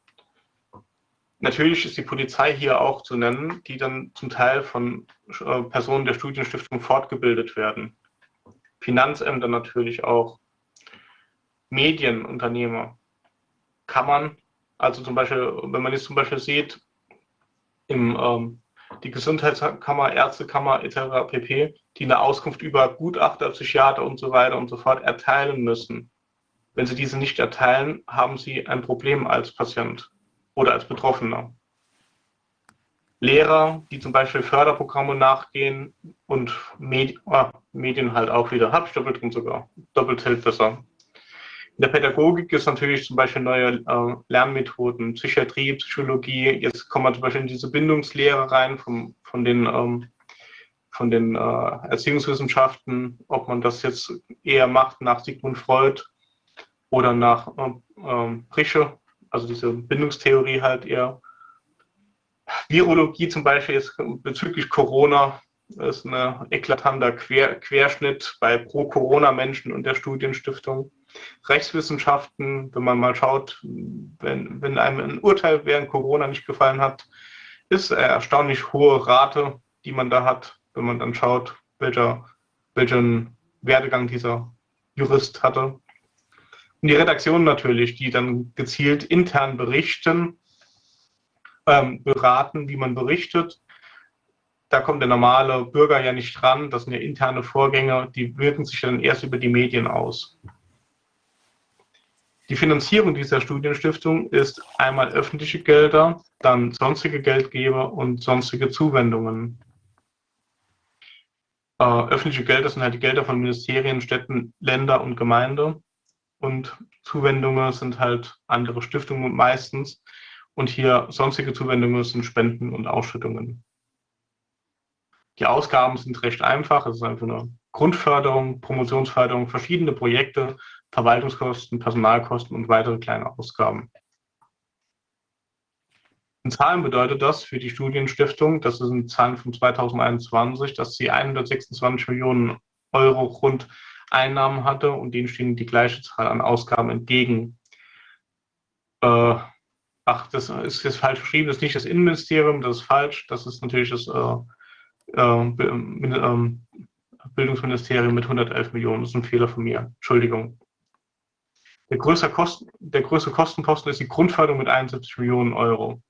Speaker 2: Natürlich ist die Polizei hier auch zu nennen, die dann zum Teil von äh, Personen der Studienstiftung fortgebildet werden. Finanzämter natürlich auch. Medienunternehmer. Kann man, also zum Beispiel, wenn man jetzt zum Beispiel sieht, im ähm, die Gesundheitskammer, Ärztekammer etc. pp., die eine Auskunft über Gutachter, Psychiater und so weiter und so fort erteilen müssen. Wenn sie diese nicht erteilen, haben sie ein Problem als Patient oder als Betroffener. Lehrer, die zum Beispiel Förderprogramme nachgehen und Medi ah, Medien halt auch wieder, habe ich doppelt drin sogar, doppelt hält besser. In der Pädagogik ist natürlich zum Beispiel neue äh, Lernmethoden, Psychiatrie, Psychologie. Jetzt kommen wir zum Beispiel in diese Bindungslehre rein vom, von den, ähm, von den äh, Erziehungswissenschaften, ob man das jetzt eher macht nach Sigmund Freud oder nach äh, Prische, also diese Bindungstheorie halt eher. Virologie zum Beispiel ist bezüglich Corona ist ein eklatanter Quer Querschnitt bei Pro-Corona-Menschen und der Studienstiftung. Rechtswissenschaften, wenn man mal schaut, wenn, wenn einem ein Urteil während Corona nicht gefallen hat, ist eine erstaunlich hohe Rate, die man da hat, wenn man dann schaut, welcher, welchen Werdegang dieser Jurist hatte. Und die Redaktion natürlich, die dann gezielt intern berichten, ähm, beraten, wie man berichtet. Da kommt der normale Bürger ja nicht dran. Das sind ja interne Vorgänge, die wirken sich dann erst über die Medien aus. Die Finanzierung dieser Studienstiftung ist einmal öffentliche Gelder, dann sonstige Geldgeber und sonstige Zuwendungen. Äh, öffentliche Gelder sind halt die Gelder von Ministerien, Städten, Länder und Gemeinde. Und Zuwendungen sind halt andere Stiftungen meistens. Und hier sonstige Zuwendungen sind Spenden und Ausschüttungen. Die Ausgaben sind recht einfach. Es ist einfach eine Grundförderung, Promotionsförderung, verschiedene Projekte Verwaltungskosten, Personalkosten und weitere kleine Ausgaben. In Zahlen bedeutet das für die Studienstiftung, das sind Zahlen von 2021, dass sie 126 Millionen Euro rund Einnahmen hatte und denen stehen die gleiche Zahl an Ausgaben entgegen. Äh, ach, das ist jetzt falsch geschrieben, das ist nicht das Innenministerium, das ist falsch, das ist natürlich das äh, äh, ähm, Bildungsministerium mit 111 Millionen. Das ist ein Fehler von mir. Entschuldigung. Der größte, Kosten, der größte Kostenposten ist die Grundförderung mit 71 Millionen Euro.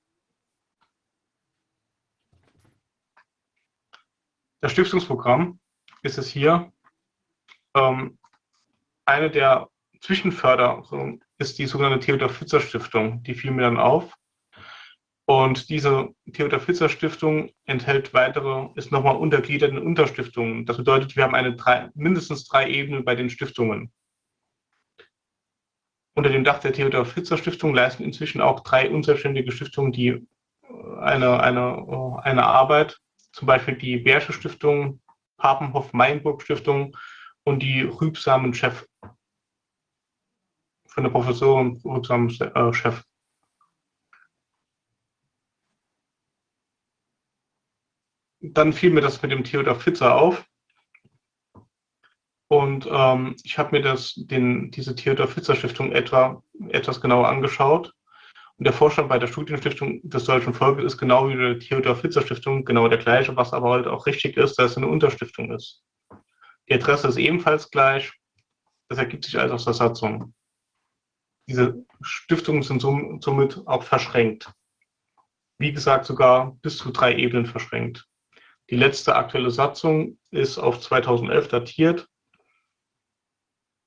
Speaker 2: Das Stiftungsprogramm ist es hier. Ähm, eine der Zwischenförderungen ist die sogenannte Theodor Pfitzer Stiftung. Die fiel mir dann auf. Und diese Theodor Pfitzer Stiftung enthält weitere, ist nochmal untergliedert in Unterstiftungen. Das bedeutet, wir haben eine drei, mindestens drei Ebenen bei den Stiftungen. Unter dem Dach der Theodor Pfitzer Stiftung leisten inzwischen auch drei unselbstständige Stiftungen, die eine, eine, eine Arbeit zum Beispiel die Bersche Stiftung, Papenhof-Meinburg Stiftung und die Rübsamen Chef von der Professorin Rübsamen äh, Chef. Dann fiel mir das mit dem Theodor Pfitzer auf. Und ähm, ich habe mir das, den, diese Theodor Pfitzer Stiftung etwa etwas genauer angeschaut und der Vorstand bei der Studienstiftung des Deutschen Volkes ist genau wie der Theodor Pfitzer Stiftung genau der gleiche, was aber halt auch richtig ist, dass es eine Unterstiftung ist. Die Adresse ist ebenfalls gleich. Das ergibt sich also aus der Satzung. Diese Stiftungen sind somit auch verschränkt. Wie gesagt, sogar bis zu drei Ebenen verschränkt. Die letzte aktuelle Satzung ist auf 2011 datiert.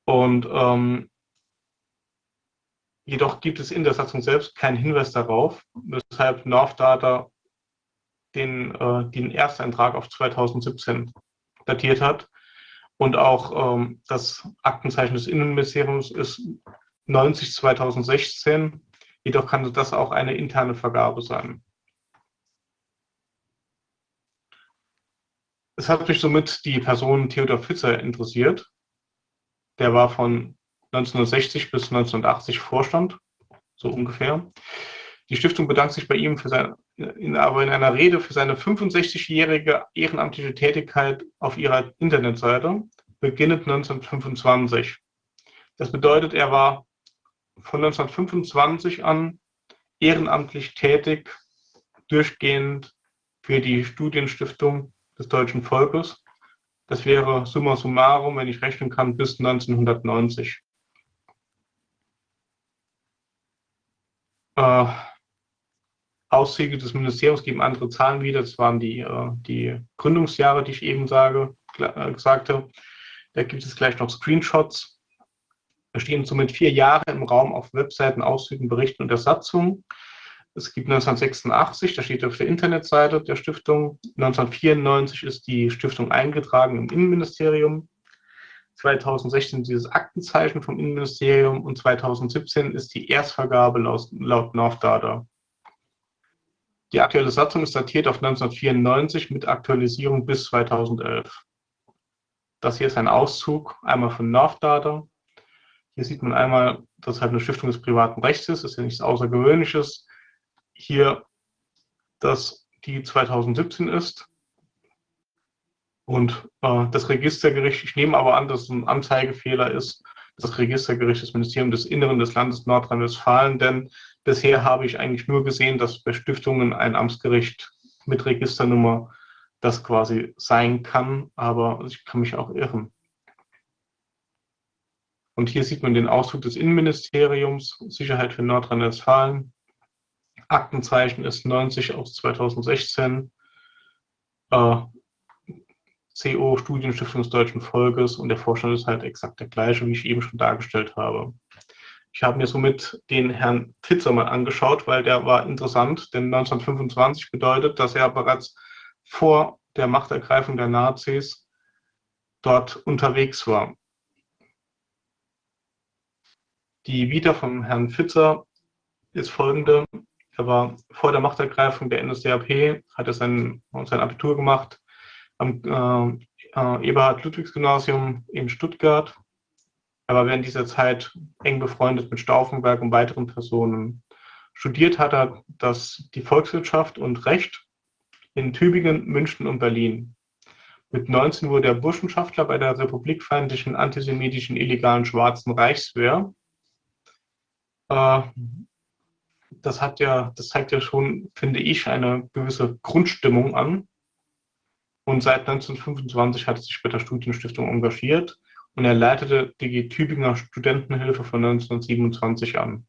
Speaker 2: Und ähm, Jedoch gibt es in der Satzung selbst keinen Hinweis darauf, weshalb Northdata den, äh, den Ersteintrag auf 2017 datiert hat. Und auch ähm, das Aktenzeichen des Innenministeriums ist 90 2016. Jedoch kann das auch eine interne Vergabe sein. Es hat mich somit die Person Theodor Pfitzer interessiert. Der war von 1960 bis 1980 Vorstand, so ungefähr. Die Stiftung bedankt sich bei ihm für sein, in, aber in einer Rede für seine 65-jährige ehrenamtliche Tätigkeit auf ihrer Internetseite, beginnend 1925. Das bedeutet, er war von 1925 an ehrenamtlich tätig, durchgehend für die Studienstiftung des deutschen Volkes. Das wäre summa summarum, wenn ich rechnen kann, bis 1990. Äh, Auszüge des Ministeriums geben andere Zahlen wieder. Das waren die, äh, die Gründungsjahre, die ich eben sage, äh, sagte. Da gibt es gleich noch Screenshots. Da stehen somit vier Jahre im Raum auf Webseiten, Auszügen, Berichten und der Satzung. Es gibt 1986, da steht auf der Internetseite der Stiftung. 1994 ist die Stiftung eingetragen im Innenministerium. 2016 dieses Aktenzeichen vom Innenministerium und 2017 ist die Erstvergabe laut, laut Northdata. Die aktuelle Satzung ist datiert auf 1994 mit Aktualisierung bis 2011. Das hier ist ein Auszug, einmal von Northdata. Hier sieht man einmal, dass es halt eine Stiftung des privaten Rechts ist, das ist ja nichts Außergewöhnliches. Hier, dass die 2017 ist und äh, das Registergericht, ich nehme aber an, dass es ein Anzeigefehler ist, das Registergericht des Ministeriums des Inneren des Landes Nordrhein-Westfalen, denn bisher habe ich eigentlich nur gesehen, dass bei Stiftungen ein Amtsgericht mit Registernummer das quasi sein kann, aber ich kann mich auch irren. Und hier sieht man den Ausdruck des Innenministeriums, Sicherheit für Nordrhein-Westfalen. Aktenzeichen ist 90 aus 2016. Äh, CO Studienstiftung des Deutschen Volkes und der Vorstand ist halt exakt der gleiche, wie ich eben schon dargestellt habe. Ich habe mir somit den Herrn Pfitzer mal angeschaut, weil der war interessant, denn 1925 bedeutet, dass er bereits vor der Machtergreifung der Nazis dort unterwegs war. Die Vita von Herrn Pfitzer ist folgende. Er war vor der Machtergreifung der NSDAP, hat er sein, sein Abitur gemacht, am äh, äh, Eberhard-Ludwigs-Gymnasium in Stuttgart. Er war während dieser Zeit eng befreundet mit Stauffenberg und weiteren Personen. Studiert hat er das, die Volkswirtschaft und Recht in Tübingen, München und Berlin. Mit 19 wurde er Burschenschaftler bei der republikfeindlichen antisemitischen illegalen Schwarzen Reichswehr. Äh, das hat ja, das zeigt ja schon, finde ich, eine gewisse Grundstimmung an. Und seit 1925 hat er sich bei der Studienstiftung engagiert und er leitete die Tübinger Studentenhilfe von 1927 an.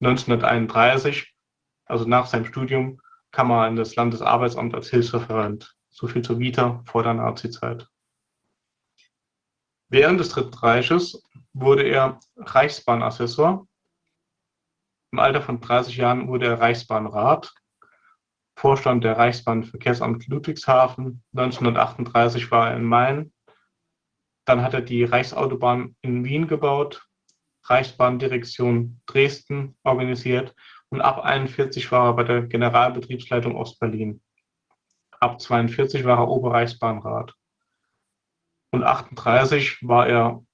Speaker 2: 1931, also nach seinem Studium, kam er in das Landesarbeitsamt als Hilfsreferent. So viel zur Vita vor der Nazizeit. Während des Dritten Reiches wurde er Reichsbahnassessor. Im Alter von 30 Jahren wurde er Reichsbahnrat, Vorstand der Reichsbahnverkehrsamt Ludwigshafen. 1938 war er in Main. Dann hat er die Reichsautobahn in Wien gebaut, Reichsbahndirektion Dresden organisiert und ab 41 war er bei der Generalbetriebsleitung Ostberlin. Ab 42 war er Oberreichsbahnrat. Und 38 war er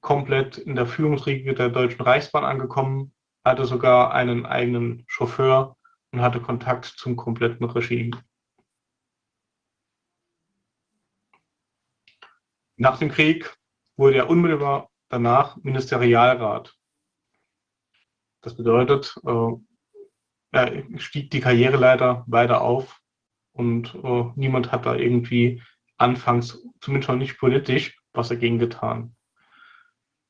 Speaker 2: komplett in der Führungsriege der Deutschen Reichsbahn angekommen, hatte sogar einen eigenen Chauffeur und hatte Kontakt zum kompletten Regime. Nach dem Krieg wurde er unmittelbar danach Ministerialrat. Das bedeutet, äh, er stieg die Karriereleiter weiter auf und äh, niemand hat da irgendwie anfangs, zumindest noch nicht politisch, was dagegen getan.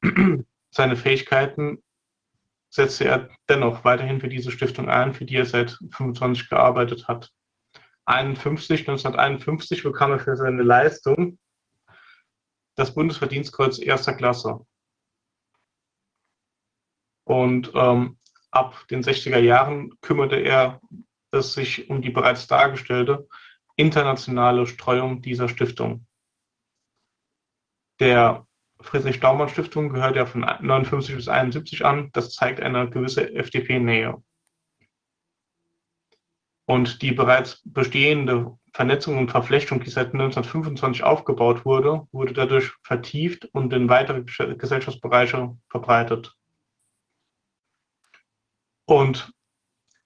Speaker 2: Seine Fähigkeiten setzte er dennoch weiterhin für diese Stiftung ein, für die er seit 25 gearbeitet hat. 51, 1951 bekam er für seine Leistung das Bundesverdienstkreuz erster Klasse. Und ähm, ab den 60er Jahren kümmerte er es sich um die bereits dargestellte internationale Streuung dieser Stiftung. Der Friedrich-Daumann-Stiftung gehört ja von 59 bis 71 an. Das zeigt eine gewisse FDP-Nähe. Und die bereits bestehende Vernetzung und Verflechtung, die seit 1925 aufgebaut wurde, wurde dadurch vertieft und in weitere Gesellschaftsbereiche verbreitet. Und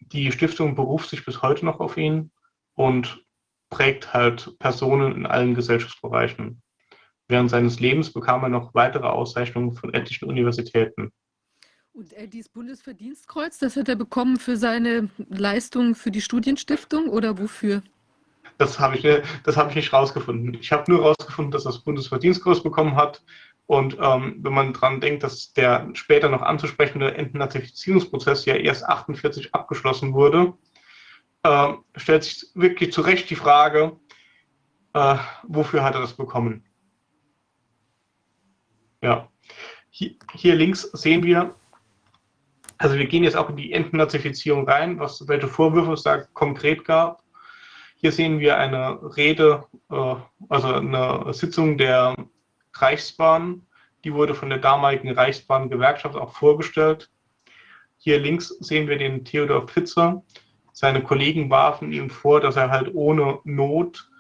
Speaker 2: die Stiftung beruft sich bis heute noch auf ihn und prägt halt Personen in allen Gesellschaftsbereichen. Während seines Lebens bekam er noch weitere Auszeichnungen von etlichen Universitäten.
Speaker 1: Und äh, dieses Bundesverdienstkreuz, das hat er bekommen für seine Leistung für die Studienstiftung oder wofür?
Speaker 2: Das habe ich, das hab ich nicht rausgefunden. Ich habe nur rausgefunden, dass er das Bundesverdienstkreuz bekommen hat. Und ähm, wenn man daran denkt, dass der später noch anzusprechende Entnazifizierungsprozess ja erst 48 abgeschlossen wurde, äh, stellt sich wirklich zu Recht die Frage, äh, wofür hat er das bekommen? Ja. Hier, hier, links sehen wir, also wir gehen jetzt auch in die Entnazifizierung rein, was, welche Vorwürfe es da konkret gab. Hier sehen wir eine Rede, äh, also eine Sitzung der Reichsbahn, die wurde von der damaligen Reichsbahngewerkschaft auch vorgestellt. Hier links sehen wir den Theodor Pfitzer. Seine Kollegen warfen ihm vor, dass er halt ohne Not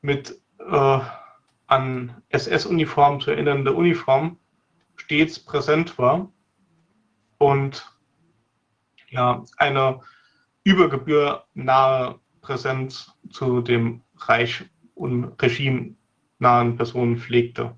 Speaker 2: mit äh, an SS-Uniform zu erinnernde Uniform stets präsent war und ja, eine Übergebühr nahe Präsenz zu dem Reich und Regime nahen Personen pflegte.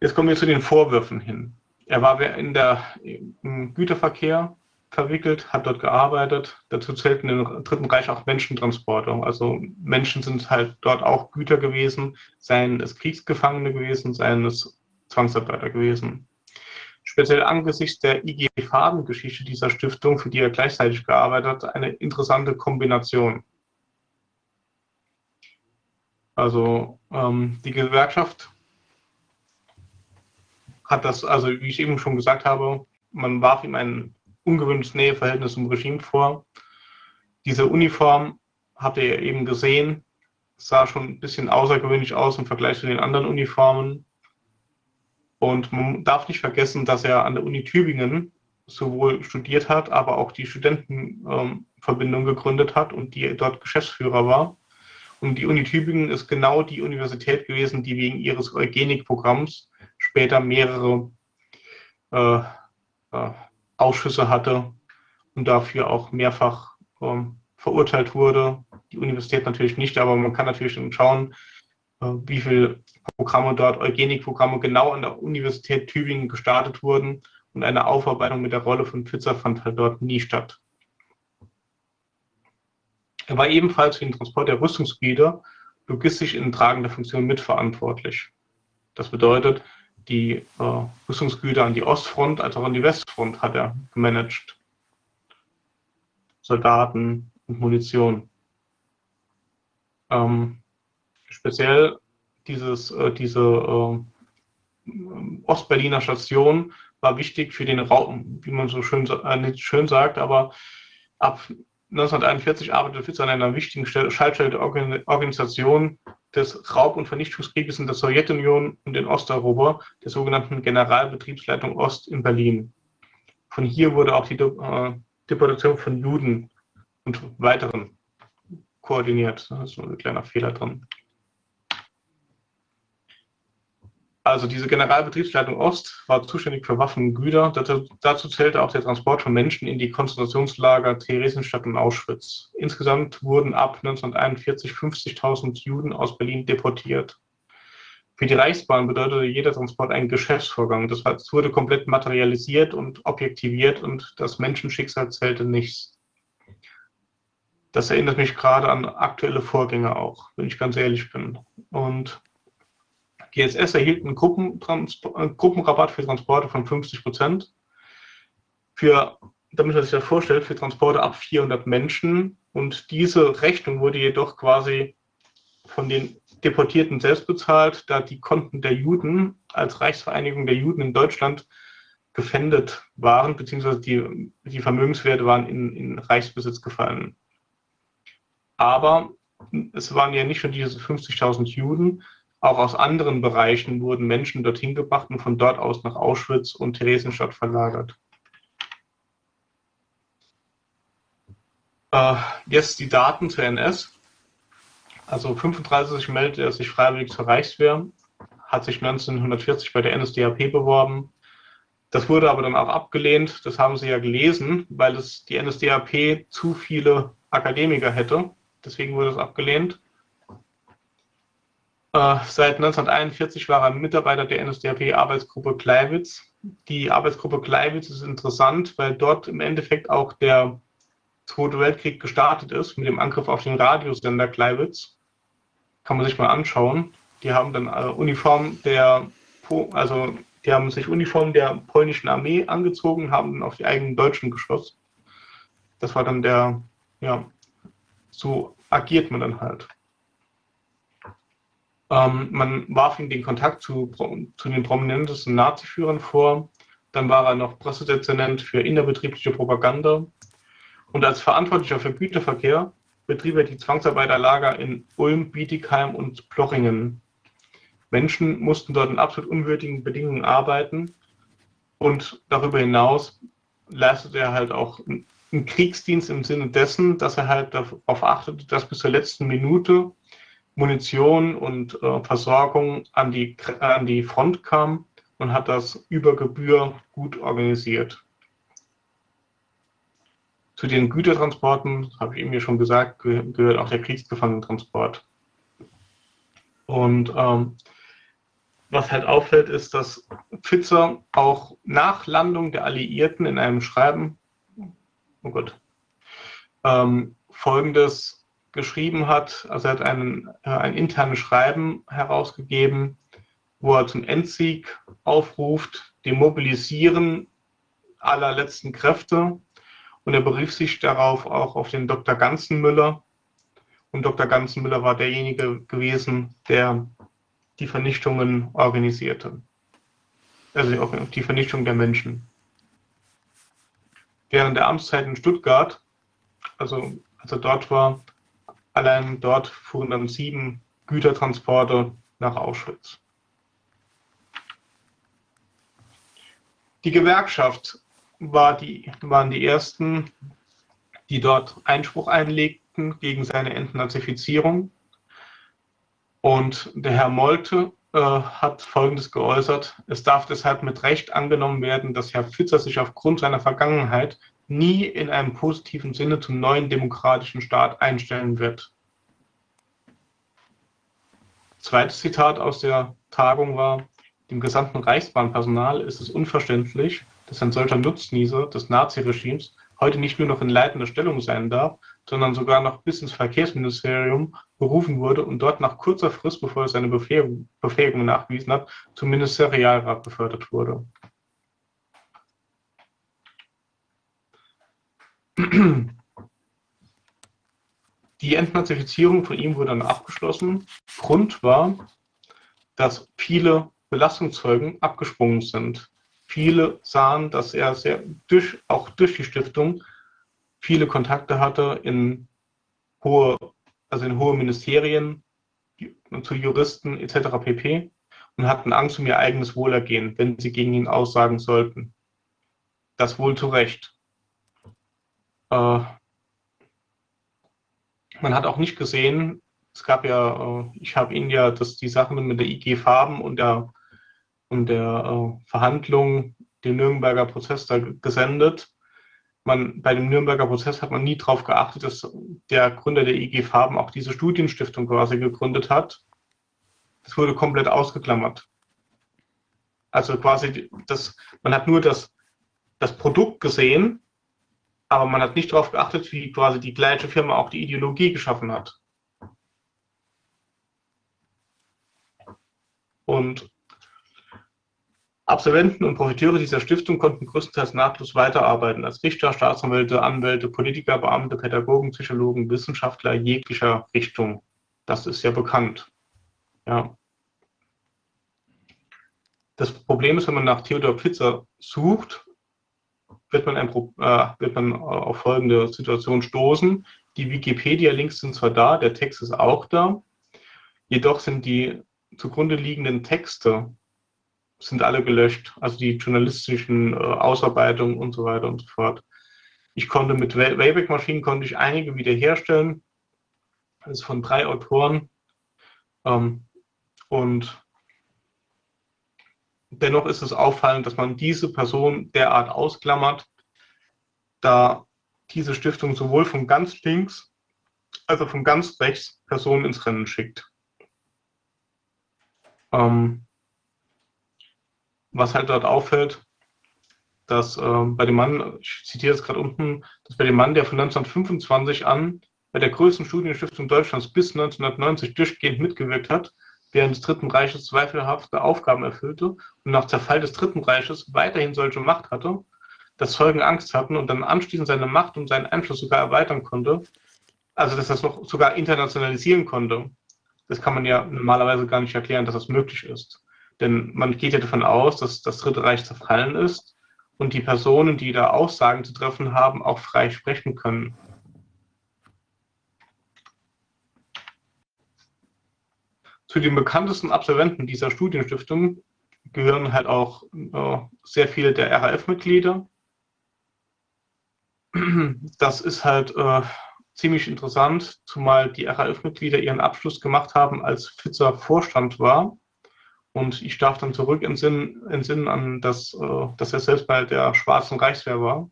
Speaker 2: Jetzt kommen wir zu den Vorwürfen hin. Er war in der, im Güterverkehr verwickelt, hat dort gearbeitet. Dazu zählten im Dritten Reich auch Menschentransporte. Also Menschen sind halt dort auch Güter gewesen, seien es Kriegsgefangene gewesen, seien es Zwangsarbeiter gewesen. Speziell angesichts der IG Farben-Geschichte dieser Stiftung, für die er gleichzeitig gearbeitet hat, eine interessante Kombination. Also ähm, die Gewerkschaft hat das, also wie ich eben schon gesagt habe, man warf ihm ein ungewöhnliches Näheverhältnis zum Regime vor. Diese Uniform habt ihr eben gesehen, sah schon ein bisschen außergewöhnlich aus im Vergleich zu den anderen Uniformen. Und man darf nicht vergessen, dass er an der Uni Tübingen sowohl studiert hat, aber auch die Studentenverbindung ähm, gegründet hat und die dort Geschäftsführer war. Und die Uni Tübingen ist genau die Universität gewesen, die wegen ihres Eugenikprogramms später mehrere äh, äh, Ausschüsse hatte und dafür auch mehrfach ähm, verurteilt wurde. Die Universität natürlich nicht, aber man kann natürlich schauen, äh, wie viele Programme dort, Eugenikprogramme genau an der Universität Tübingen gestartet wurden und eine Aufarbeitung mit der Rolle von Pfizer fand halt dort nie statt. Er war ebenfalls für den Transport der Rüstungsgüter logistisch in tragender Funktion mitverantwortlich. Das bedeutet, die äh, Rüstungsgüter an die Ostfront als auch an die Westfront hat er gemanagt. Soldaten und Munition. Ähm, speziell dieses, äh, diese äh, Ostberliner Station war wichtig für den Raum, wie man so schön, äh, nicht schön sagt, aber ab 1941 arbeitete Fitz an einer wichtigen Schaltstelle der Organisation des Raub- und Vernichtungskrieges in der Sowjetunion und in Osteuropa, der sogenannten Generalbetriebsleitung Ost in Berlin. Von hier wurde auch die äh, Deportation von Juden und weiteren koordiniert. Da ist ein kleiner Fehler drin. Also diese Generalbetriebsleitung Ost war zuständig für Waffen und Güter. Dazu, dazu, zählte auch der Transport von Menschen in die Konzentrationslager Theresienstadt und Auschwitz. Insgesamt wurden ab 1941 50.000 Juden aus Berlin deportiert. Für die Reichsbahn bedeutete jeder Transport einen Geschäftsvorgang. Das heißt, wurde komplett materialisiert und objektiviert und das Menschenschicksal zählte nichts. Das erinnert mich gerade an aktuelle Vorgänge auch, wenn ich ganz ehrlich bin. Und GSS erhielt einen äh, Gruppenrabatt für Transporte von 50 Prozent. Für, damit man sich das vorstellt, für Transporte ab 400 Menschen. Und diese Rechnung wurde jedoch quasi von den Deportierten selbst bezahlt, da die Konten der Juden als Reichsvereinigung der Juden in Deutschland gefändet waren, beziehungsweise die, die Vermögenswerte waren in, in Reichsbesitz gefallen. Aber es waren ja nicht schon diese 50.000 Juden, auch aus anderen Bereichen wurden Menschen dorthin gebracht und von dort aus nach Auschwitz und Theresienstadt verlagert. Äh, jetzt die Daten zur NS. Also 35 meldete er sich freiwillig zur Reichswehr, hat sich 1940 bei der NSDAP beworben. Das wurde aber dann auch abgelehnt. Das haben Sie ja gelesen, weil es die NSDAP zu viele Akademiker hätte. Deswegen wurde es abgelehnt. Äh, seit 1941 war er Mitarbeiter der NSDAP-Arbeitsgruppe Kleiwitz. Die Arbeitsgruppe Kleiwitz ist interessant, weil dort im Endeffekt auch der Zweite Weltkrieg gestartet ist mit dem Angriff auf den Radiosender Kleiwitz. Kann man sich mal anschauen. Die haben dann äh, Uniform der, also die haben sich Uniform der polnischen Armee angezogen, haben dann auf die eigenen Deutschen geschossen. Das war dann der, ja, so agiert man dann halt. Ähm, man warf ihm den Kontakt zu, zu den prominentesten Nazi-Führern vor. Dann war er noch Pressedezernent für innerbetriebliche Propaganda. Und als Verantwortlicher für Güterverkehr betrieb er die Zwangsarbeiterlager in Ulm, Bietigheim und Plochingen. Menschen mussten dort in absolut unwürdigen Bedingungen arbeiten. Und darüber hinaus leistete er halt auch einen Kriegsdienst im Sinne dessen, dass er halt darauf achtete, dass bis zur letzten Minute Munition und äh, Versorgung an die, an die Front kam und hat das über Gebühr gut organisiert. Zu den Gütertransporten, habe ich eben ja schon gesagt, gehört auch der Kriegsgefangenentransport. Und ähm, was halt auffällt, ist, dass Pfizer auch nach Landung der Alliierten in einem Schreiben, oh Gott, ähm, folgendes geschrieben hat. Also er hat einen, äh, ein internes Schreiben herausgegeben, wo er zum Endsieg aufruft, dem Mobilisieren aller letzten Kräfte. Und er berief sich darauf auch auf den Dr. Ganzenmüller. Und Dr. Ganzenmüller war derjenige gewesen, der die Vernichtungen organisierte. Also die Vernichtung der Menschen. Während der Amtszeit in Stuttgart, also als er dort war, Allein dort fuhren dann sieben Gütertransporte nach Auschwitz. Die Gewerkschaft war die, waren die ersten, die dort Einspruch einlegten gegen seine Entnazifizierung. Und der Herr Molte äh, hat Folgendes geäußert. Es darf deshalb mit Recht angenommen werden, dass Herr Pfitzer sich aufgrund seiner Vergangenheit nie in einem positiven Sinne zum neuen demokratischen Staat einstellen wird. Zweites Zitat aus der Tagung war, dem gesamten Reichsbahnpersonal ist es unverständlich, dass ein solcher Nutznießer des Naziregimes heute nicht nur noch in leitender Stellung sein darf, sondern sogar noch bis ins Verkehrsministerium berufen wurde und dort nach kurzer Frist, bevor er seine Befähigung, Befähigung nachgewiesen hat, zum Ministerialrat befördert wurde. Die Entnazifizierung von ihm wurde dann abgeschlossen. Grund war, dass viele Belastungszeugen abgesprungen sind. Viele sahen, dass er sehr durch, auch durch die Stiftung viele Kontakte hatte in hohe, also in hohe Ministerien, zu Juristen etc. pp. und hatten Angst um ihr eigenes Wohlergehen, wenn sie gegen ihn aussagen sollten. Das wohl zu Recht. Äh, man hat auch nicht gesehen, es gab ja, äh, ich habe Ihnen ja das, die Sachen mit der IG Farben und der, und der äh, Verhandlung, den Nürnberger Prozess da gesendet. Man, bei dem Nürnberger Prozess hat man nie darauf geachtet, dass der Gründer der IG Farben auch diese Studienstiftung quasi gegründet hat. Das wurde komplett ausgeklammert. Also quasi, das, man hat nur das, das Produkt gesehen, aber man hat nicht darauf geachtet, wie quasi die gleiche Firma auch die Ideologie geschaffen hat. Und Absolventen und Profiteure dieser Stiftung konnten größtenteils nahtlos weiterarbeiten als Richter, Staatsanwälte, Anwälte, Politiker, Beamte, Pädagogen, Psychologen, Wissenschaftler jeglicher Richtung. Das ist ja bekannt. Ja. Das Problem ist, wenn man nach Theodor Pfitzer sucht, wird man, ein, äh, wird man auf folgende Situation stoßen. Die Wikipedia-Links sind zwar da, der Text ist auch da, jedoch sind die zugrunde liegenden Texte sind alle gelöscht, also die journalistischen äh, Ausarbeitungen und so weiter und so fort. Ich konnte mit Wayback-Maschinen konnte ich einige wiederherstellen. Ist von drei Autoren. Ähm, und dennoch ist es auffallend, dass man diese Person derart ausklammert, da diese Stiftung sowohl von ganz links als auch von ganz rechts Personen ins Rennen schickt. Ähm, was halt dort auffällt, dass äh, bei dem Mann, ich zitiere es gerade unten, dass bei dem Mann, der von 1925 an bei der größten Studienstiftung Deutschlands bis 1990 durchgehend mitgewirkt hat, während des Dritten Reiches zweifelhafte Aufgaben erfüllte und nach Zerfall des Dritten Reiches weiterhin solche Macht hatte, dass Zeugen Angst hatten und dann anschließend seine Macht und seinen Einfluss sogar erweitern konnte, also dass das noch sogar internationalisieren konnte. Das kann man ja normalerweise gar nicht erklären, dass das möglich ist. Denn man geht ja davon aus, dass das Dritte Reich zerfallen ist und die Personen, die da Aussagen zu treffen haben, auch frei sprechen können. Zu den bekanntesten Absolventen dieser Studienstiftung gehören halt auch äh, sehr viele der RAF-Mitglieder. Das ist halt äh, ziemlich interessant, zumal die RAF-Mitglieder ihren Abschluss gemacht haben, als Pfizer Vorstand war. Und ich darf dann zurück entsinnen, entsinnen an das, äh, dass er selbst bei der Schwarzen Reichswehr war.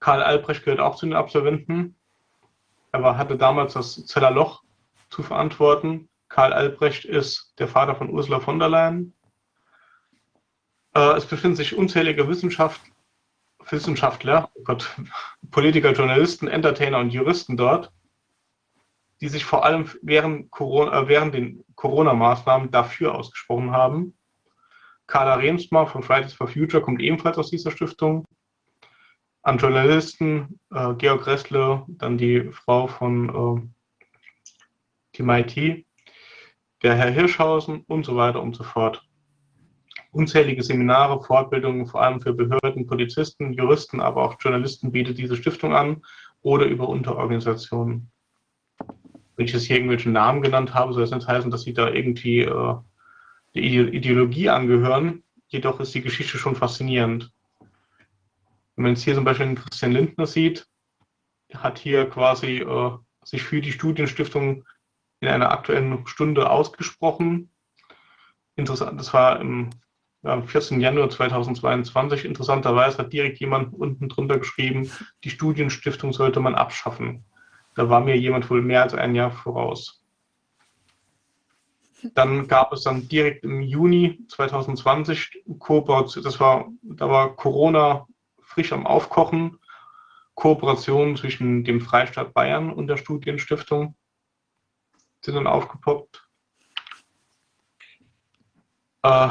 Speaker 2: Karl Albrecht gehört auch zu den Absolventen. Er war, hatte damals das Zeller Loch zu verantworten. Karl Albrecht ist der Vater von Ursula von der Leyen. Äh, es befinden sich unzählige Wissenschaft, Wissenschaftler, oh Gott, Politiker, Journalisten, Entertainer und Juristen dort, die sich vor allem während, Corona, äh, während den Corona-Maßnahmen dafür ausgesprochen haben. Carla Remsmar von Fridays for Future kommt ebenfalls aus dieser Stiftung. An Journalisten äh, Georg Ressle, dann die Frau von äh, Team IT, der Herr Hirschhausen und so weiter und so fort. Unzählige Seminare, Fortbildungen, vor allem für Behörden, Polizisten, Juristen, aber auch Journalisten bietet diese Stiftung an oder über Unterorganisationen wenn ich jetzt hier irgendwelche Namen genannt habe, soll das nicht heißen, dass sie da irgendwie äh, der Ideologie angehören. Jedoch ist die Geschichte schon faszinierend. Wenn man jetzt hier zum Beispiel den Christian Lindner sieht, hat hier quasi äh, sich für die Studienstiftung in einer aktuellen Stunde ausgesprochen. Interessant, das war im am 14. Januar 2022. Interessanterweise hat direkt jemand unten drunter geschrieben, die Studienstiftung sollte man abschaffen. Da war mir jemand wohl mehr als ein Jahr voraus. Dann gab es dann direkt im Juni 2020 Kooperation, das war, da war Corona frisch am Aufkochen, Kooperation zwischen dem Freistaat Bayern und der Studienstiftung sind dann aufgepoppt. Äh,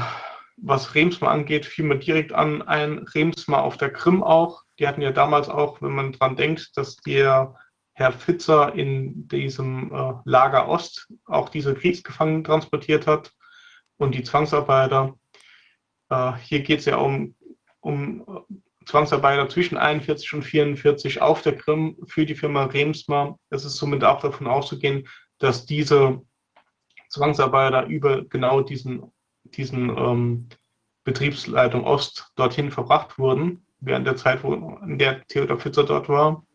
Speaker 2: was Remsmar angeht, fiel mir direkt an ein Remsmar auf der Krim auch. Die hatten ja damals auch, wenn man dran denkt, dass der Herr Pfitzer in diesem äh, Lager Ost auch diese Kriegsgefangenen transportiert hat und die Zwangsarbeiter. Äh, hier geht es ja um, um äh, Zwangsarbeiter zwischen 41 und 44 auf der Krim für die Firma Remsmar. Es ist somit auch davon auszugehen, dass diese Zwangsarbeiter über genau diesen, diesen ähm, Betriebsleitung Ost dorthin verbracht wurden, während der Zeit, wo, in der Theodor Pfitzer dort war.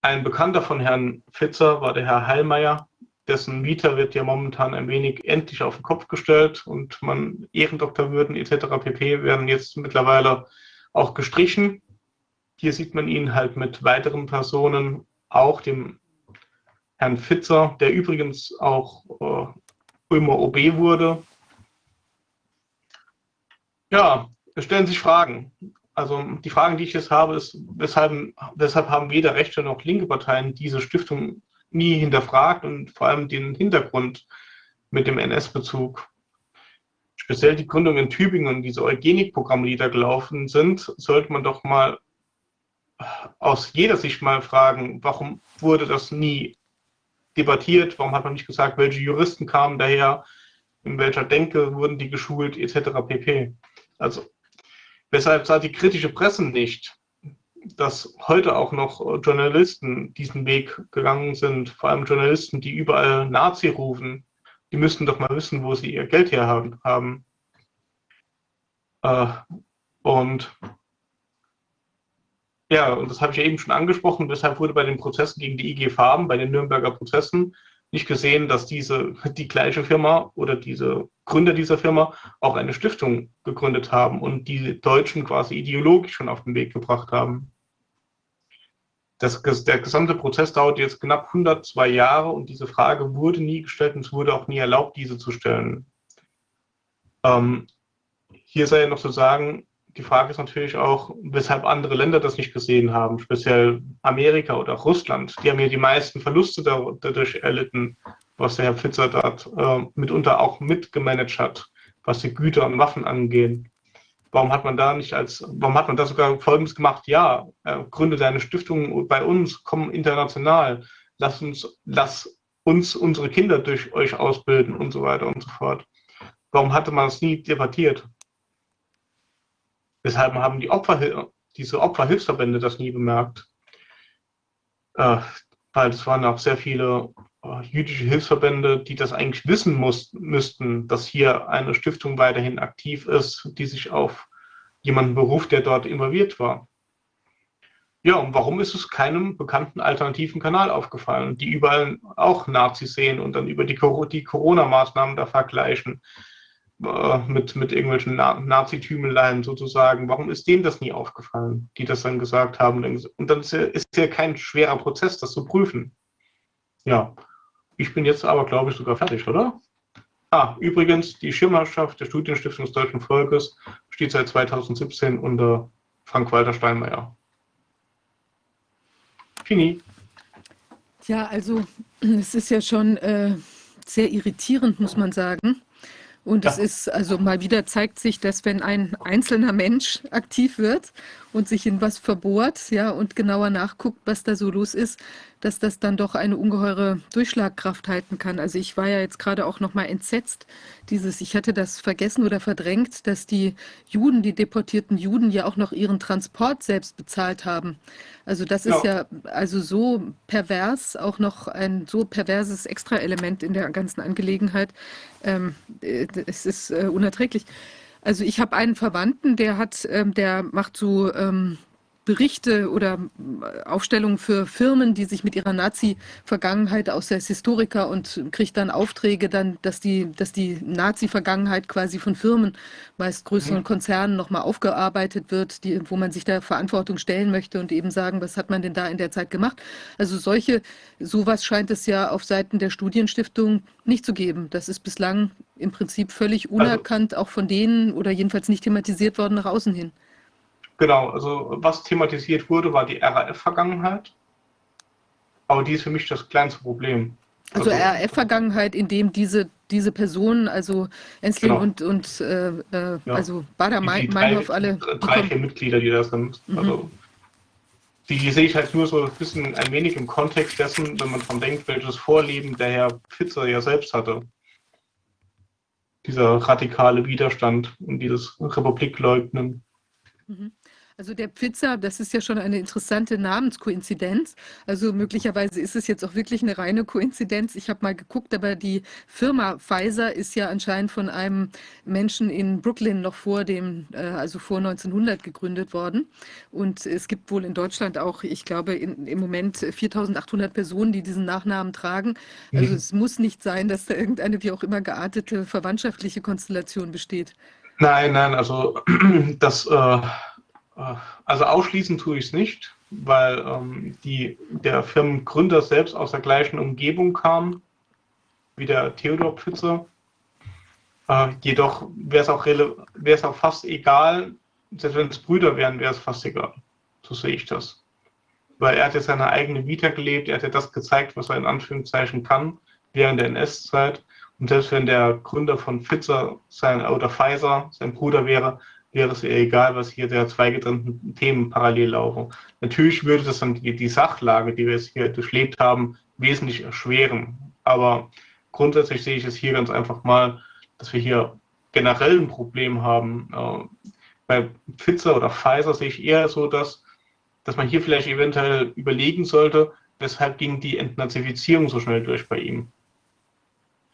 Speaker 2: Ein Bekannter von Herrn Pfitzer war der Herr Heilmeier, dessen Mieter wird ja momentan ein wenig endlich auf den Kopf gestellt und man Ehrendoktorwürden etc. pp. werden jetzt mittlerweile auch gestrichen. Hier sieht man ihn halt mit weiteren Personen, auch dem Herrn Pfitzer, der übrigens auch äh, Ulmer OB wurde. Ja, es stellen sich Fragen. Also die Fragen, die ich jetzt habe, ist, weshalb, weshalb haben weder rechte noch linke Parteien diese Stiftung nie hinterfragt und vor allem den Hintergrund mit dem NS-Bezug. Speziell die Gründung in Tübingen und diese Eugenikprogramme, die da gelaufen sind, sollte man doch mal aus jeder Sicht mal fragen, warum wurde das nie debattiert, warum hat man nicht gesagt, welche Juristen kamen daher, in welcher Denke wurden die geschult, etc. pp. Also Weshalb sagt die kritische Presse nicht, dass heute auch noch Journalisten diesen Weg gegangen sind, vor allem Journalisten, die überall Nazi rufen, die müssten doch mal wissen, wo sie ihr Geld her haben. Äh, und ja, und das habe ich ja eben schon angesprochen, weshalb wurde bei den Prozessen gegen die IG Farben, bei den Nürnberger Prozessen, nicht gesehen, dass diese, die gleiche Firma oder diese Gründer dieser Firma auch eine Stiftung gegründet haben und die Deutschen quasi ideologisch schon auf den Weg gebracht haben. Das, der gesamte Prozess dauert jetzt knapp 102 Jahre und diese Frage wurde nie gestellt und es wurde auch nie erlaubt, diese zu stellen. Ähm, hier sei ja noch zu sagen, die Frage ist natürlich auch, weshalb andere Länder das nicht gesehen haben, speziell Amerika oder Russland. Die haben ja die meisten Verluste dadurch erlitten, was der Herr Pfitzer dort äh, mitunter auch mitgemanagt hat, was die Güter und Waffen angehen. Warum hat man da nicht als, warum hat man da sogar Folgendes gemacht? Ja, äh, gründe deine Stiftung bei uns, komm international, lass uns, lass uns unsere Kinder durch euch ausbilden und so weiter und so fort. Warum hatte man das nie debattiert? Weshalb haben die Opfer, diese Opferhilfsverbände das nie bemerkt? Äh, weil es waren auch sehr viele äh, jüdische Hilfsverbände, die das eigentlich wissen muss, müssten, dass hier eine Stiftung weiterhin aktiv ist, die sich auf jemanden beruft, der dort involviert war. Ja, und warum ist es keinem bekannten alternativen Kanal aufgefallen, die überall auch Nazis sehen und dann über die, die Corona-Maßnahmen da vergleichen? Äh, mit, mit irgendwelchen Na Nazi-Tümeleien sozusagen. Warum ist denen das nie aufgefallen, die das dann gesagt haben? Und dann ist ja, ist ja kein schwerer Prozess, das zu prüfen. Ja, ich bin jetzt aber, glaube ich, sogar fertig, oder? Ah, übrigens, die Schirmherrschaft der Studienstiftung des Deutschen Volkes steht seit 2017 unter Frank-Walter Steinmeier.
Speaker 1: Fini. Ja, also es ist ja schon äh, sehr irritierend, muss man sagen, und ja. es ist, also mal wieder zeigt sich, dass wenn ein einzelner Mensch aktiv wird und sich in was verbohrt, ja, und genauer nachguckt, was da so los ist, dass das dann doch eine ungeheure Durchschlagkraft halten kann. Also ich war ja jetzt gerade auch noch mal entsetzt, dieses, ich hatte das vergessen oder verdrängt, dass die Juden, die deportierten Juden ja auch noch ihren Transport selbst bezahlt haben. Also das ja. ist ja also so pervers, auch noch ein so perverses Extraelement in der ganzen Angelegenheit. Ähm, äh, es ist äh, unerträglich. Also ich habe einen Verwandten, der hat, ähm, der macht so ähm, Berichte oder äh, Aufstellungen für Firmen, die sich mit ihrer Nazi-Vergangenheit aus der Historiker und kriegt dann Aufträge, dann, dass die, dass die Nazi-Vergangenheit quasi von Firmen, meist größeren mhm. Konzernen, nochmal aufgearbeitet wird, die, wo man sich der Verantwortung stellen möchte und eben sagen, was hat man denn da in der Zeit gemacht. Also solche, sowas scheint es ja auf Seiten der Studienstiftung nicht zu geben. Das ist bislang im Prinzip völlig also unerkannt, also, auch von denen oder jedenfalls nicht thematisiert worden nach außen hin.
Speaker 2: Genau, also was thematisiert wurde, war die RAF-Vergangenheit. Aber die ist für mich das kleinste Problem.
Speaker 1: Also, also RAF-Vergangenheit, in dem diese, diese Personen, also Ensling genau. und, und äh, äh, ja. also Bader Meinhof, alle.
Speaker 2: Drei, vier Mitglieder, die das sind. Mhm. Also die, die sehe ich halt nur so ein bisschen ein wenig im Kontext dessen, wenn man dran denkt, welches Vorleben der Herr Pfitzer ja selbst hatte. Dieser radikale Widerstand und dieses Republikleugnen.
Speaker 1: Mhm. Also der Pfizer, das ist ja schon eine interessante Namenskoinzidenz. Also möglicherweise ist es jetzt auch wirklich eine reine Koinzidenz. Ich habe mal geguckt, aber die Firma Pfizer ist ja anscheinend von einem Menschen in Brooklyn noch vor dem, äh, also vor 1900 gegründet worden. Und es gibt wohl in Deutschland auch, ich glaube, in, im Moment 4.800 Personen, die diesen Nachnamen tragen. Also mhm. es muss nicht sein, dass da irgendeine wie auch immer geartete verwandtschaftliche Konstellation besteht.
Speaker 2: Nein, nein, also das äh, also ausschließen tue ich es nicht, weil ähm, die, der Firmengründer selbst aus der gleichen Umgebung kam wie der Theodor Pfützer. Äh, jedoch wäre es auch, auch fast egal, selbst wenn es Brüder wären, wäre es fast egal. So sehe ich das. Weil er hat ja seine eigene Vita gelebt, er hat ja das gezeigt, was er in Anführungszeichen kann während der NS-Zeit. Und selbst wenn der Gründer von Pfizer sein, oder Pfizer sein Bruder wäre, wäre es egal, was hier der zwei getrennten Themen parallel laufen. Natürlich würde das dann die, die Sachlage, die wir jetzt hier durchlebt haben, wesentlich erschweren. Aber grundsätzlich sehe ich es hier ganz einfach mal, dass wir hier generell ein Problem haben. Äh, bei Pfizer oder Pfizer sehe ich eher so, dass, dass man hier vielleicht eventuell überlegen sollte, weshalb ging die Entnazifizierung so schnell durch bei ihm.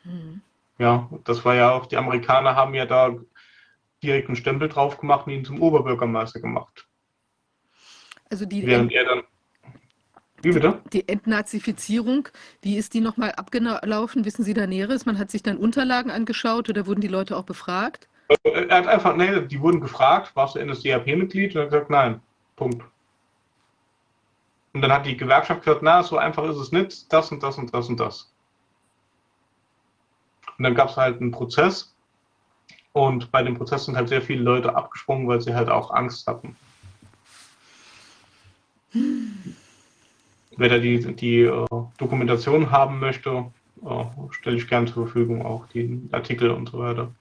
Speaker 2: Mhm. Ja, das war ja auch, die Amerikaner haben ja da direkt einen Stempel drauf gemacht und ihn zum Oberbürgermeister gemacht.
Speaker 1: Also die
Speaker 2: Während er dann. Wie bitte?
Speaker 1: Die Entnazifizierung, wie ist die nochmal abgelaufen? Wissen Sie da Näheres? Man hat sich dann Unterlagen angeschaut oder wurden die Leute auch befragt?
Speaker 2: Er hat einfach, nee, die wurden gefragt, warst du NSDAP-Mitglied? Und er hat gesagt, nein. Punkt. Und dann hat die Gewerkschaft gesagt, na, so einfach ist es nicht, das und das und das und das. Und dann gab es halt einen Prozess und bei dem Prozess sind halt sehr viele Leute abgesprungen, weil sie halt auch Angst hatten. Wer da die, die uh, Dokumentation haben möchte, uh, stelle ich gerne zur Verfügung, auch die Artikel und so weiter.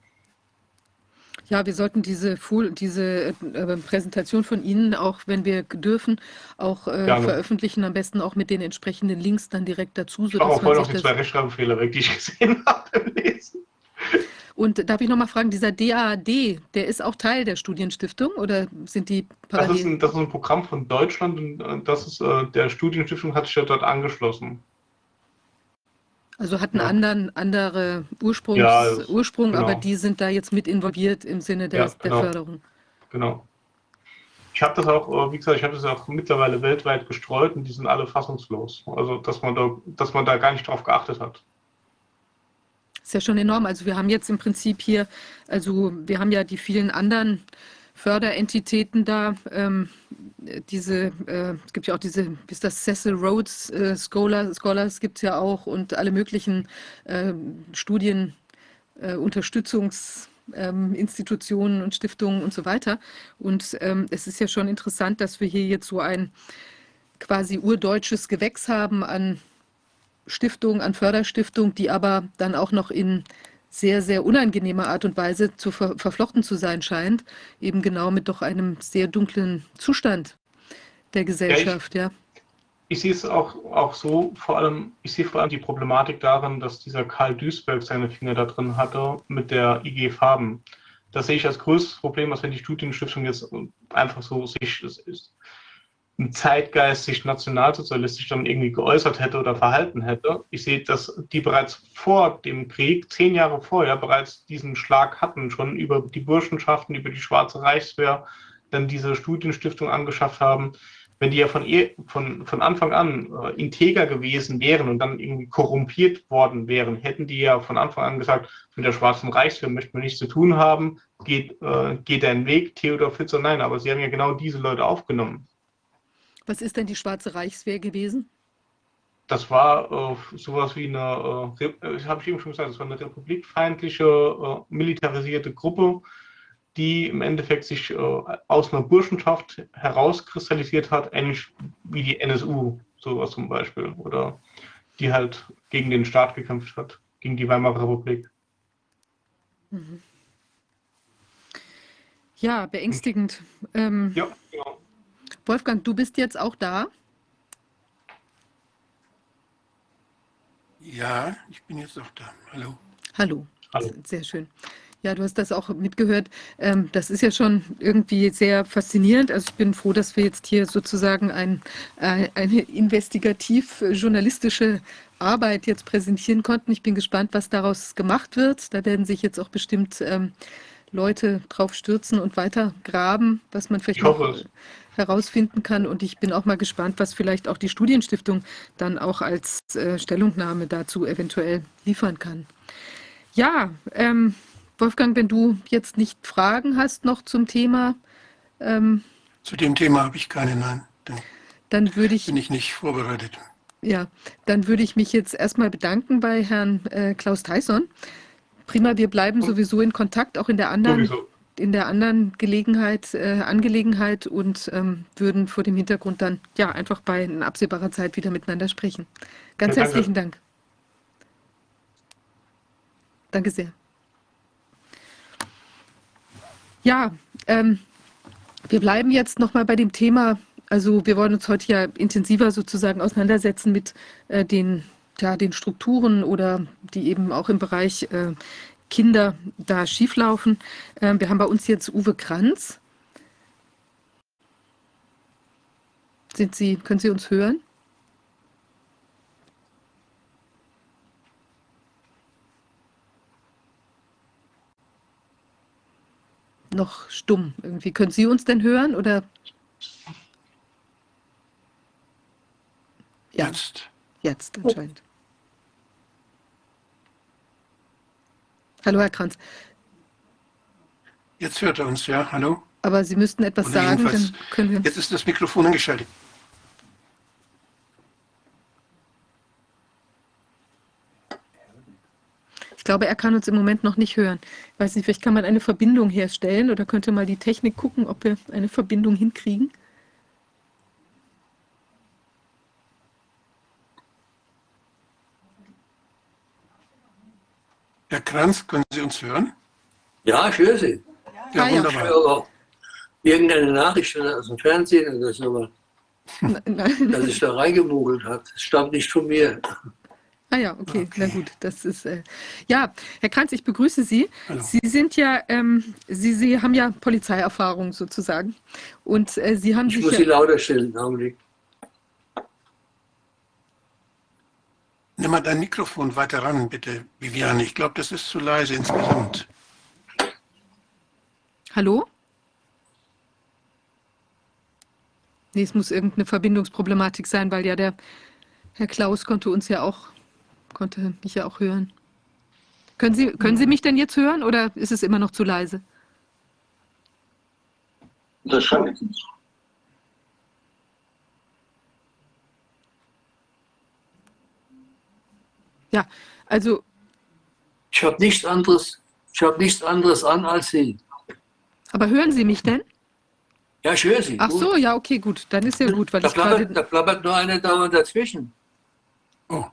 Speaker 1: Ja, wir sollten diese, diese äh, Präsentation von Ihnen, auch wenn wir dürfen, auch äh, veröffentlichen, am besten auch mit den entsprechenden Links dann direkt dazu.
Speaker 2: Ich mache auch voll noch die zwei Rechtschreibfehler weg, die ich gesehen habe im Lesen.
Speaker 1: Und darf ich nochmal fragen, dieser DAAD, der ist auch Teil der Studienstiftung oder sind die
Speaker 2: parallel? Das ist ein, das ist ein Programm von Deutschland und äh, das ist, äh, der Studienstiftung hat sich ja dort angeschlossen.
Speaker 1: Also hat einen ja. anderen andere Ursprungs, ja, Ursprung, genau. aber die sind da jetzt mit involviert im Sinne der, ja, genau. der Förderung.
Speaker 2: Genau. Ich habe das auch, äh, wie gesagt, ich habe das auch mittlerweile weltweit gestreut und die sind alle fassungslos. Also dass man da, dass man da gar nicht drauf geachtet hat
Speaker 1: ist ja schon enorm. Also wir haben jetzt im Prinzip hier, also wir haben ja die vielen anderen Förderentitäten da. Ähm, diese, äh, es gibt ja auch diese, wie ist das, Cecil Rhodes äh, Scholar, Scholars gibt es ja auch und alle möglichen äh, Studien, äh, Unterstützungsinstitutionen ähm, und Stiftungen und so weiter. Und ähm, es ist ja schon interessant, dass wir hier jetzt so ein quasi urdeutsches Gewächs haben an Stiftung, an Förderstiftung, die aber dann auch noch in sehr, sehr unangenehmer Art und Weise zu ver verflochten zu sein scheint, eben genau mit doch einem sehr dunklen Zustand der Gesellschaft, ja.
Speaker 2: Ich, ja. ich sehe es auch, auch so, vor allem, ich sehe vor allem die Problematik darin, dass dieser Karl Duisberg seine Finger da drin hatte mit der IG Farben. Das sehe ich als größtes Problem, was wenn die Studienstiftung jetzt einfach so sich ein Zeitgeist sich nationalsozialistisch dann irgendwie geäußert hätte oder verhalten hätte. Ich sehe, dass die bereits vor dem Krieg, zehn Jahre vorher, bereits diesen Schlag hatten, schon über die Burschenschaften, über die Schwarze Reichswehr. dann diese Studienstiftung angeschafft haben, wenn die ja von, von, von Anfang an äh, integer gewesen wären und dann irgendwie korrumpiert worden wären, hätten die ja von Anfang an gesagt, mit der Schwarzen Reichswehr möchten wir nichts zu tun haben, geht, äh, geht deinen Weg, Theodor Fitzer, nein, aber sie haben ja genau diese Leute aufgenommen.
Speaker 1: Was ist denn die Schwarze Reichswehr gewesen?
Speaker 2: Das war äh, sowas wie eine, äh, äh habe ich eben schon gesagt, das war eine republikfeindliche, äh, militarisierte Gruppe, die im Endeffekt sich äh, aus einer Burschenschaft herauskristallisiert hat, ähnlich wie die NSU, sowas zum Beispiel, oder die halt gegen den Staat gekämpft hat, gegen die Weimarer Republik.
Speaker 1: Mhm. Ja, beängstigend. Ähm, ja, genau. Wolfgang, du bist jetzt auch da?
Speaker 4: Ja, ich bin jetzt auch da. Hallo.
Speaker 1: Hallo. Hallo. Sehr schön. Ja, du hast das auch mitgehört. Ähm, das ist ja schon irgendwie sehr faszinierend. Also ich bin froh, dass wir jetzt hier sozusagen ein, äh, eine investigativ-journalistische Arbeit jetzt präsentieren konnten. Ich bin gespannt, was daraus gemacht wird. Da werden sich jetzt auch bestimmt ähm, Leute drauf stürzen und weiter graben, was man vielleicht noch herausfinden kann. Und ich bin auch mal gespannt, was vielleicht auch die Studienstiftung dann auch als äh, Stellungnahme dazu eventuell liefern kann. Ja, ähm, Wolfgang, wenn du jetzt nicht Fragen hast noch zum Thema.
Speaker 4: Ähm, Zu dem Thema habe ich keine, nein.
Speaker 1: Dann, dann würde ich.
Speaker 4: Bin ich nicht vorbereitet.
Speaker 1: Ja, dann würde ich mich jetzt erstmal bedanken bei Herrn äh, Klaus Tyson. Prima, wir bleiben und sowieso in Kontakt, auch in der anderen, in der anderen Gelegenheit, äh, Angelegenheit und ähm, würden vor dem Hintergrund dann ja einfach bei in absehbarer Zeit wieder miteinander sprechen. Ganz ja, herzlichen Dank. Danke sehr. Ja, ähm, wir bleiben jetzt nochmal bei dem Thema. Also wir wollen uns heute ja intensiver sozusagen auseinandersetzen mit äh, den, ja, den Strukturen oder die eben auch im Bereich äh, Kinder da schieflaufen. Ähm, wir haben bei uns jetzt Uwe Kranz. Sind Sie, können Sie uns hören? noch stumm. Irgendwie können Sie uns denn hören oder?
Speaker 4: Ja, jetzt.
Speaker 1: Jetzt anscheinend. Hallo, Herr Kranz.
Speaker 4: Jetzt hört er uns, ja. Hallo.
Speaker 1: Aber Sie müssten etwas Oder sagen, dann können wir.
Speaker 4: Jetzt ist das Mikrofon angeschaltet.
Speaker 1: Ich glaube, er kann uns im Moment noch nicht hören. Ich weiß nicht, vielleicht kann man eine Verbindung herstellen oder könnte mal die Technik gucken, ob wir eine Verbindung hinkriegen.
Speaker 4: Herr Kranz, können Sie uns hören?
Speaker 3: Ja, ich höre Sie. Ja, ja wunderbar. Ich höre auch irgendeine Nachricht aus dem Fernsehen oder so, dass ich da reingemogelt habe. Das stammt nicht von mir.
Speaker 1: Ah ja, okay, okay. na gut. Das ist äh, ja, Herr Kranz, ich begrüße Sie. Hallo. Sie sind ja, ähm, Sie, Sie haben ja Polizeierfahrung sozusagen und äh, Sie haben
Speaker 3: ich
Speaker 1: sich
Speaker 3: muss
Speaker 1: ja,
Speaker 3: Sie lauter stellen, Augenblick.
Speaker 4: Nimm mal dein Mikrofon weiter ran, bitte, Viviane. Ich glaube, das ist zu leise insgesamt.
Speaker 1: Hallo? Nee, es muss irgendeine Verbindungsproblematik sein, weil ja der Herr Klaus konnte uns ja auch konnte mich ja auch hören. Können Sie, können Sie mich denn jetzt hören oder ist es immer noch zu leise?
Speaker 3: Das kann ich nicht.
Speaker 1: Ja, also.
Speaker 3: Ich habe nichts anderes, ich habe nichts anderes an als Sie.
Speaker 1: Aber hören Sie mich denn?
Speaker 3: Ja, ich höre Sie.
Speaker 1: Ach gut. so, ja, okay, gut. Dann ist ja gut. Weil
Speaker 3: da, ich plappert, da plappert nur eine Dame dazwischen. Oh.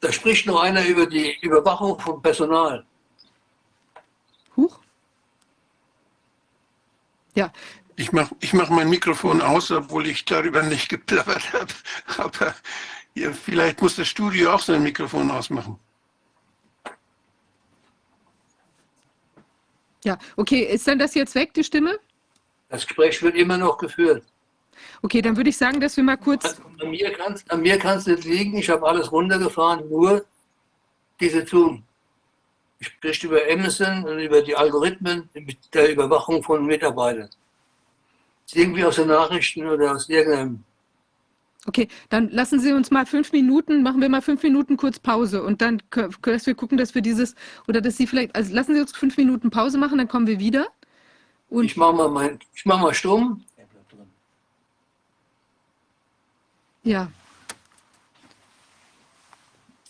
Speaker 3: Da spricht noch einer über die Überwachung von Personal.
Speaker 1: Huch. Ja.
Speaker 4: Ich mache ich mach mein Mikrofon aus, obwohl ich darüber nicht geplappert habe. Aber ja, vielleicht muss das Studio auch sein Mikrofon ausmachen.
Speaker 1: Ja, okay. Ist dann das jetzt weg, die Stimme?
Speaker 3: Das Gespräch wird immer noch geführt.
Speaker 1: Okay, dann würde ich sagen, dass wir mal kurz.
Speaker 3: Also, an mir kann es nicht liegen. Ich habe alles runtergefahren, nur diese Zoom. spricht über Amazon und über die Algorithmen der Überwachung von Mitarbeitern. Irgendwie aus den Nachrichten oder aus irgendeinem.
Speaker 1: Okay, dann lassen Sie uns mal fünf Minuten, machen wir mal fünf Minuten kurz Pause und dann, dass wir gucken, dass wir dieses, oder dass Sie vielleicht, also lassen Sie uns fünf Minuten Pause machen, dann kommen wir wieder.
Speaker 3: Und ich mache mal, mein, ich mach mal stumm.
Speaker 1: Ja.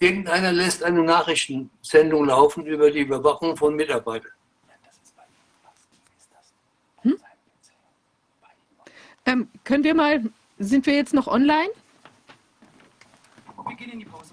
Speaker 3: Irgendeiner lässt eine Nachrichtensendung laufen über die Überwachung von Mitarbeitern.
Speaker 1: Ähm, können wir mal, sind wir jetzt noch online? Wir gehen in die Pause.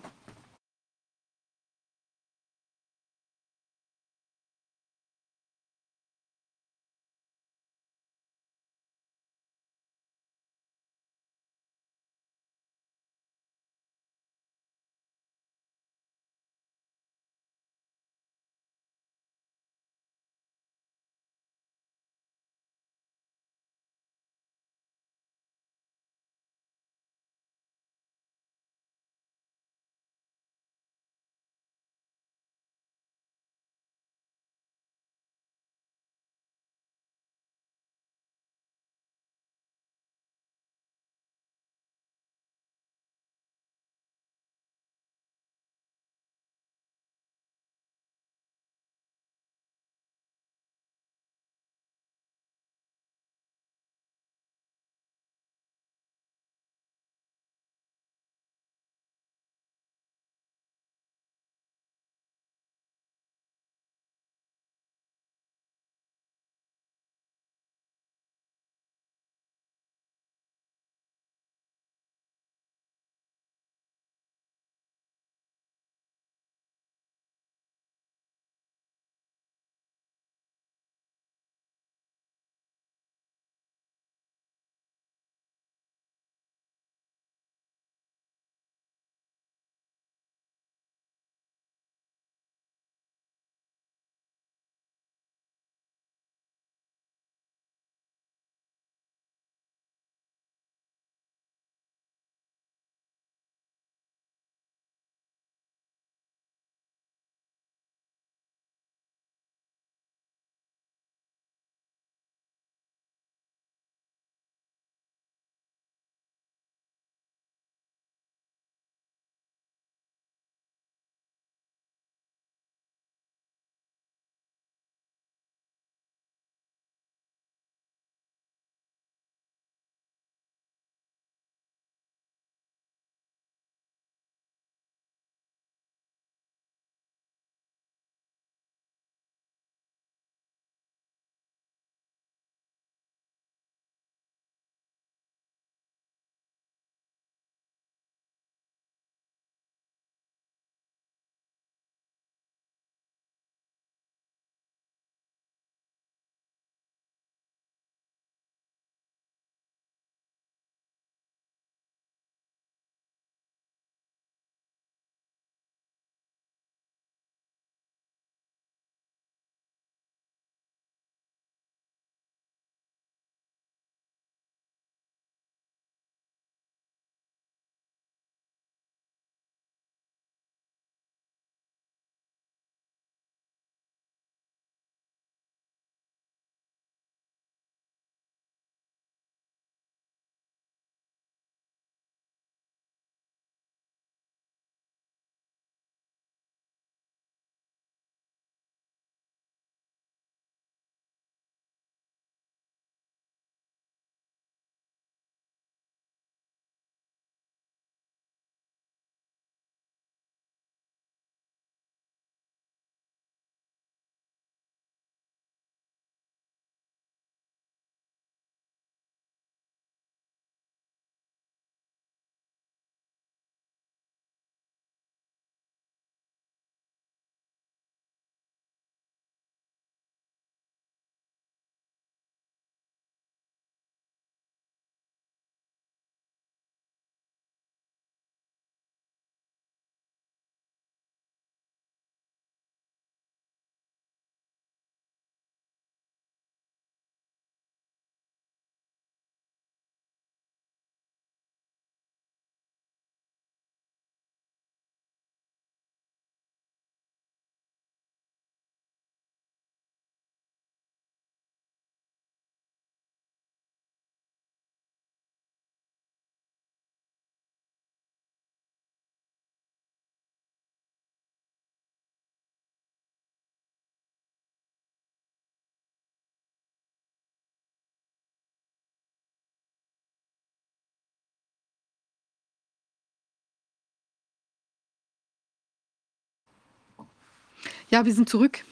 Speaker 1: Ja, wir sind zurück.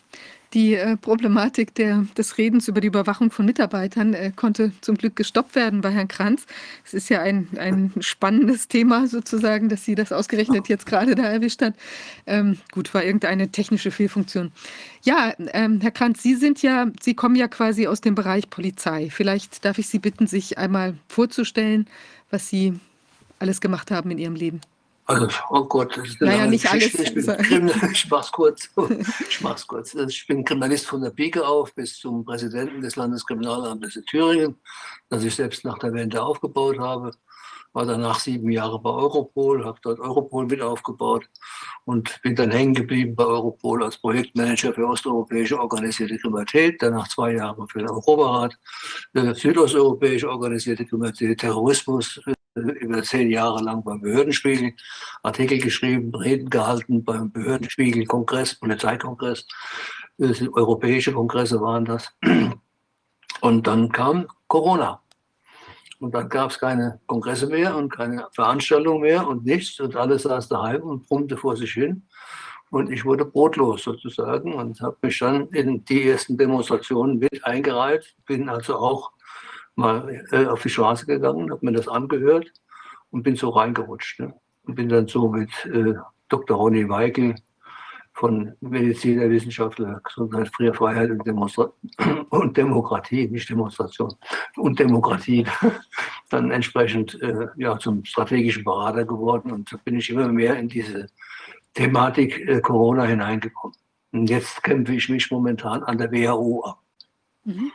Speaker 1: Die äh, Problematik der, des Redens über die Überwachung von Mitarbeitern äh, konnte zum Glück gestoppt werden bei Herrn Kranz. Es ist ja ein, ein spannendes Thema sozusagen, dass Sie das ausgerechnet jetzt gerade da erwischt hat. Ähm, gut, war irgendeine technische Fehlfunktion. Ja, ähm, Herr Kranz, Sie sind ja, Sie kommen ja quasi aus dem Bereich Polizei. Vielleicht darf ich Sie bitten, sich einmal vorzustellen, was Sie alles gemacht haben in Ihrem Leben.
Speaker 3: Also, oh Gott, das ist eine
Speaker 1: naja, nicht alles.
Speaker 3: Ich, bin ich mach's kurz. Ich mach's kurz. Ich bin Kriminalist von der Pike auf bis zum Präsidenten des Landeskriminalamtes in Thüringen, das ich selbst nach der Wende aufgebaut habe. War danach sieben Jahre bei Europol, habe dort Europol mit aufgebaut und bin dann hängen geblieben bei Europol als Projektmanager für osteuropäische organisierte Kriminalität. Danach zwei Jahre für den Europarat, äh, südosteuropäische organisierte Kriminalität, Terrorismus, über zehn Jahre lang beim Behördenspiegel Artikel geschrieben, Reden gehalten beim Behördenspiegel, Kongress, Polizeikongress, europäische Kongresse waren das. Und dann kam Corona. Und dann gab es keine Kongresse mehr und keine Veranstaltungen mehr und nichts. Und alles saß daheim und brummte vor sich hin. Und ich wurde brotlos sozusagen und habe mich dann in die ersten Demonstrationen mit eingereiht. Bin also auch mal äh, auf die Straße gegangen, habe mir das angehört und bin so reingerutscht. Ne? Und bin dann so mit äh, Dr. Ronny Weigel von Mediziner, Wissenschaftler, Gesundheit, Freiheit und, Demonstra und Demokratie, nicht Demonstration, und Demokratie, dann entsprechend äh, ja, zum strategischen Berater geworden. Und so bin ich immer mehr in diese Thematik äh, Corona hineingekommen. Und jetzt kämpfe ich mich momentan an der WHO ab.
Speaker 1: Mhm.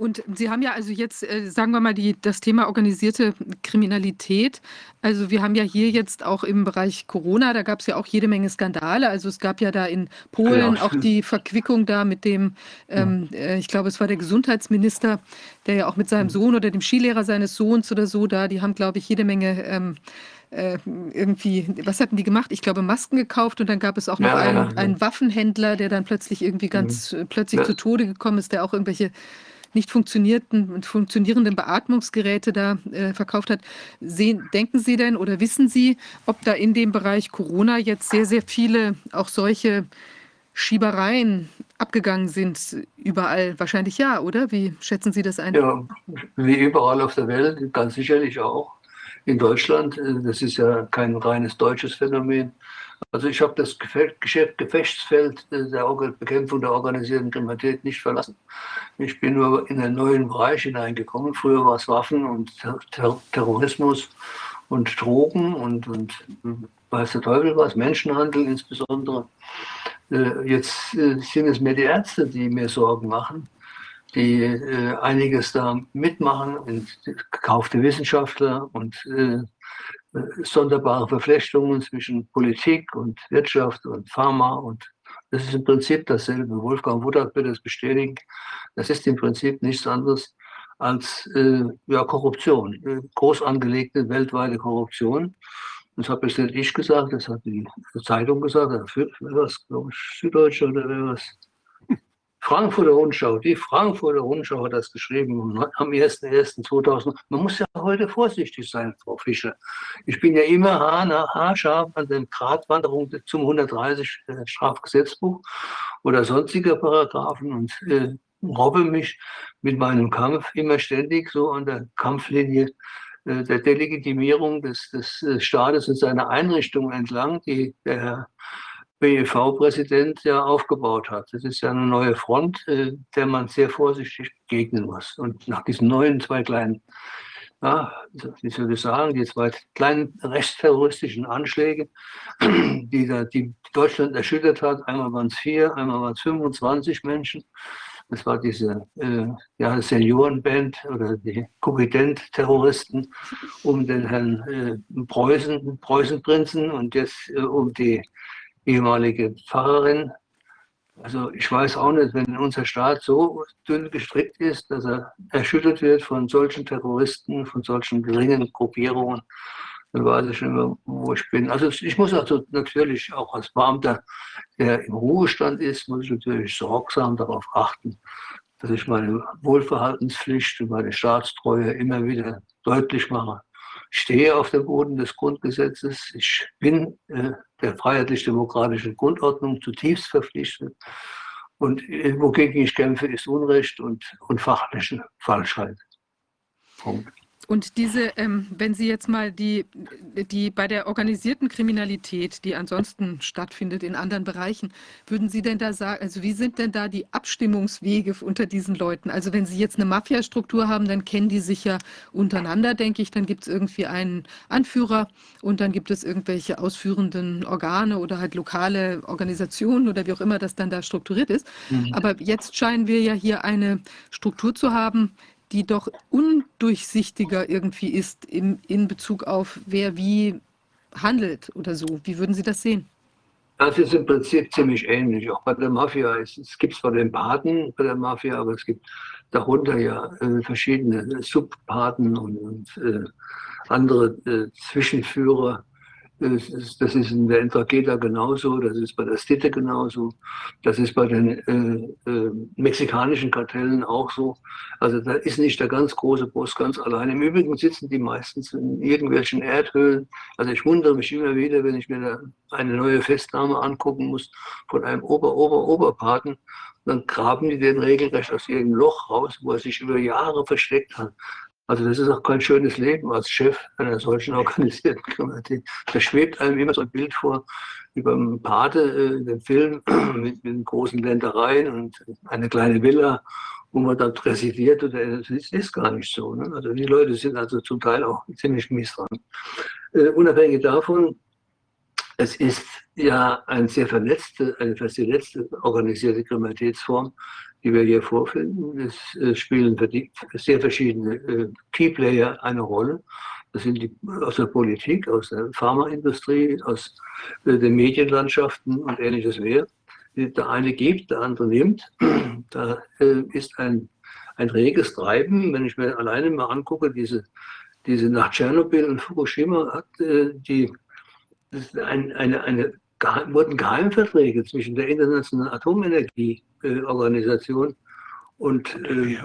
Speaker 1: Und Sie haben ja also jetzt, äh, sagen wir mal, die, das Thema organisierte Kriminalität. Also wir haben ja hier jetzt auch im Bereich Corona, da gab es ja auch jede Menge Skandale. Also es gab ja da in Polen genau. auch die Verquickung da mit dem, ähm, äh, ich glaube, es war der Gesundheitsminister, der ja auch mit seinem Sohn oder dem Skilehrer seines Sohns oder so da, die haben, glaube ich, jede Menge ähm, äh, irgendwie, was hatten die gemacht? Ich glaube, Masken gekauft und dann gab es auch noch ja, einen, ja, ja. einen, Waffenhändler, der dann plötzlich irgendwie ganz mhm. plötzlich zu Tode gekommen ist, der auch irgendwelche nicht funktionierten, funktionierenden Beatmungsgeräte da äh, verkauft hat. Sehen, denken Sie denn oder wissen Sie, ob da in dem Bereich Corona jetzt sehr, sehr viele auch solche Schiebereien abgegangen sind überall? Wahrscheinlich ja, oder? Wie schätzen Sie das ein?
Speaker 3: Ja, wie überall auf der Welt, ganz sicherlich auch. In Deutschland, äh, das ist ja kein reines deutsches Phänomen, also ich habe das Geschäft, Gefechtsfeld der Bekämpfung der organisierten Kriminalität nicht verlassen. Ich bin nur in einen neuen Bereich hineingekommen. Früher war es Waffen und Ter Terrorismus und Drogen und, und weiß der Teufel was, Menschenhandel insbesondere. Äh, jetzt äh, sind es mehr die Ärzte, die mir Sorgen machen, die äh, einiges da mitmachen, gekaufte Wissenschaftler und sonderbare Verflechtungen zwischen Politik und Wirtschaft und Pharma und das ist im Prinzip dasselbe. Wolfgang Wodak wird das bestätigen. Das ist im Prinzip nichts anderes als äh, ja, Korruption, äh, groß angelegte weltweite Korruption. Das habe jetzt nicht ich gesagt, das hat die Zeitung gesagt, ich, Süddeutsche oder was. Frankfurter Rundschau, die Frankfurter Rundschau hat das geschrieben am 01.01.2000. Man muss ja heute vorsichtig sein, Frau Fischer. Ich bin ja immer haarscharf an den Gratwanderungen zum 130 äh, Strafgesetzbuch oder sonstiger Paragraphen und äh, robbe mich mit meinem Kampf immer ständig so an der Kampflinie äh, der Delegitimierung des, des äh, Staates und seiner Einrichtungen entlang, die der Herr BEV-Präsident ja aufgebaut hat. Das ist ja eine neue Front, äh, der man sehr vorsichtig begegnen muss. Und nach diesen neuen zwei kleinen, ja, wie soll ich sagen, die zwei kleinen rechtsterroristischen Anschläge, die, da, die Deutschland erschüttert hat, einmal waren es vier, einmal waren es 25 Menschen. Das war diese äh, ja, Seniorenband oder die Kompetent-Terroristen um den Herrn äh, Preußen, Preußenprinzen und jetzt äh, um die ehemalige Pfarrerin. Also ich weiß auch nicht, wenn unser Staat so dünn gestrickt ist, dass er erschüttert wird von solchen Terroristen, von solchen geringen Gruppierungen, dann weiß ich nicht mehr, wo ich bin. Also ich muss also natürlich auch als Beamter, der im Ruhestand ist, muss ich natürlich sorgsam darauf achten, dass ich meine Wohlverhaltenspflicht und meine Staatstreue immer wieder deutlich mache. Stehe auf dem Boden des Grundgesetzes. Ich bin äh, der freiheitlich-demokratischen Grundordnung zutiefst verpflichtet. Und äh, wogegen ich kämpfe, ist Unrecht und, und fachliche Falschheit.
Speaker 1: Punkt. Und diese, ähm, wenn Sie jetzt mal die, die bei der organisierten Kriminalität, die ansonsten stattfindet in anderen Bereichen, würden Sie denn da sagen, also wie sind denn da die Abstimmungswege unter diesen Leuten? Also wenn Sie jetzt eine Mafia-Struktur haben, dann kennen die sich ja untereinander, denke ich. Dann gibt es irgendwie einen Anführer und dann gibt es irgendwelche ausführenden Organe oder halt lokale Organisationen oder wie auch immer das dann da strukturiert ist. Mhm. Aber jetzt scheinen wir ja hier eine Struktur zu haben, die doch undurchsichtiger irgendwie ist in, in Bezug auf wer wie handelt oder so. Wie würden Sie das sehen?
Speaker 3: Das ist im Prinzip ziemlich ähnlich. Auch bei der Mafia. Es, es gibt zwar den Paten bei der Mafia, aber es gibt darunter ja äh, verschiedene Subpaten und, und äh, andere äh, Zwischenführer. Das ist, das ist in der Entraketa genauso, das ist bei der Stitte genauso, das ist bei den äh, äh, mexikanischen Kartellen auch so. Also da ist nicht der ganz große Boss ganz allein. Im Übrigen sitzen die meistens in irgendwelchen Erdhöhlen. Also ich wundere mich immer wieder, wenn ich mir eine neue Festnahme angucken muss von einem Ober-Ober-Oberpaten, dann graben die den regelrecht aus irgendeinem Loch raus, wo er sich über Jahre versteckt hat. Also das ist auch kein schönes Leben als Chef einer solchen organisierten Kriminalität. Da schwebt einem immer so ein Bild vor über einen Pate äh, in dem Film mit, mit großen Ländereien und eine kleine Villa, wo man dann residiert. Oder, das ist, ist gar nicht so. Ne? Also die Leute sind also zum Teil auch ziemlich mies dran. Äh, unabhängig davon, es ist ja eine sehr vernetzte, eine vernetzte organisierte Kriminalitätsform, die wir hier vorfinden. Es äh, spielen sehr verschiedene äh, Keyplayer eine Rolle. Das sind die aus der Politik, aus der Pharmaindustrie, aus äh, den Medienlandschaften und ähnliches mehr. Der eine gibt, der andere nimmt. Da ist ein, ein reges Treiben. Wenn ich mir alleine mal angucke, diese, diese nach Tschernobyl und Fukushima hat die ein, eine, eine wurden Geheimverträge zwischen der Internationalen Atomenergieorganisation und äh,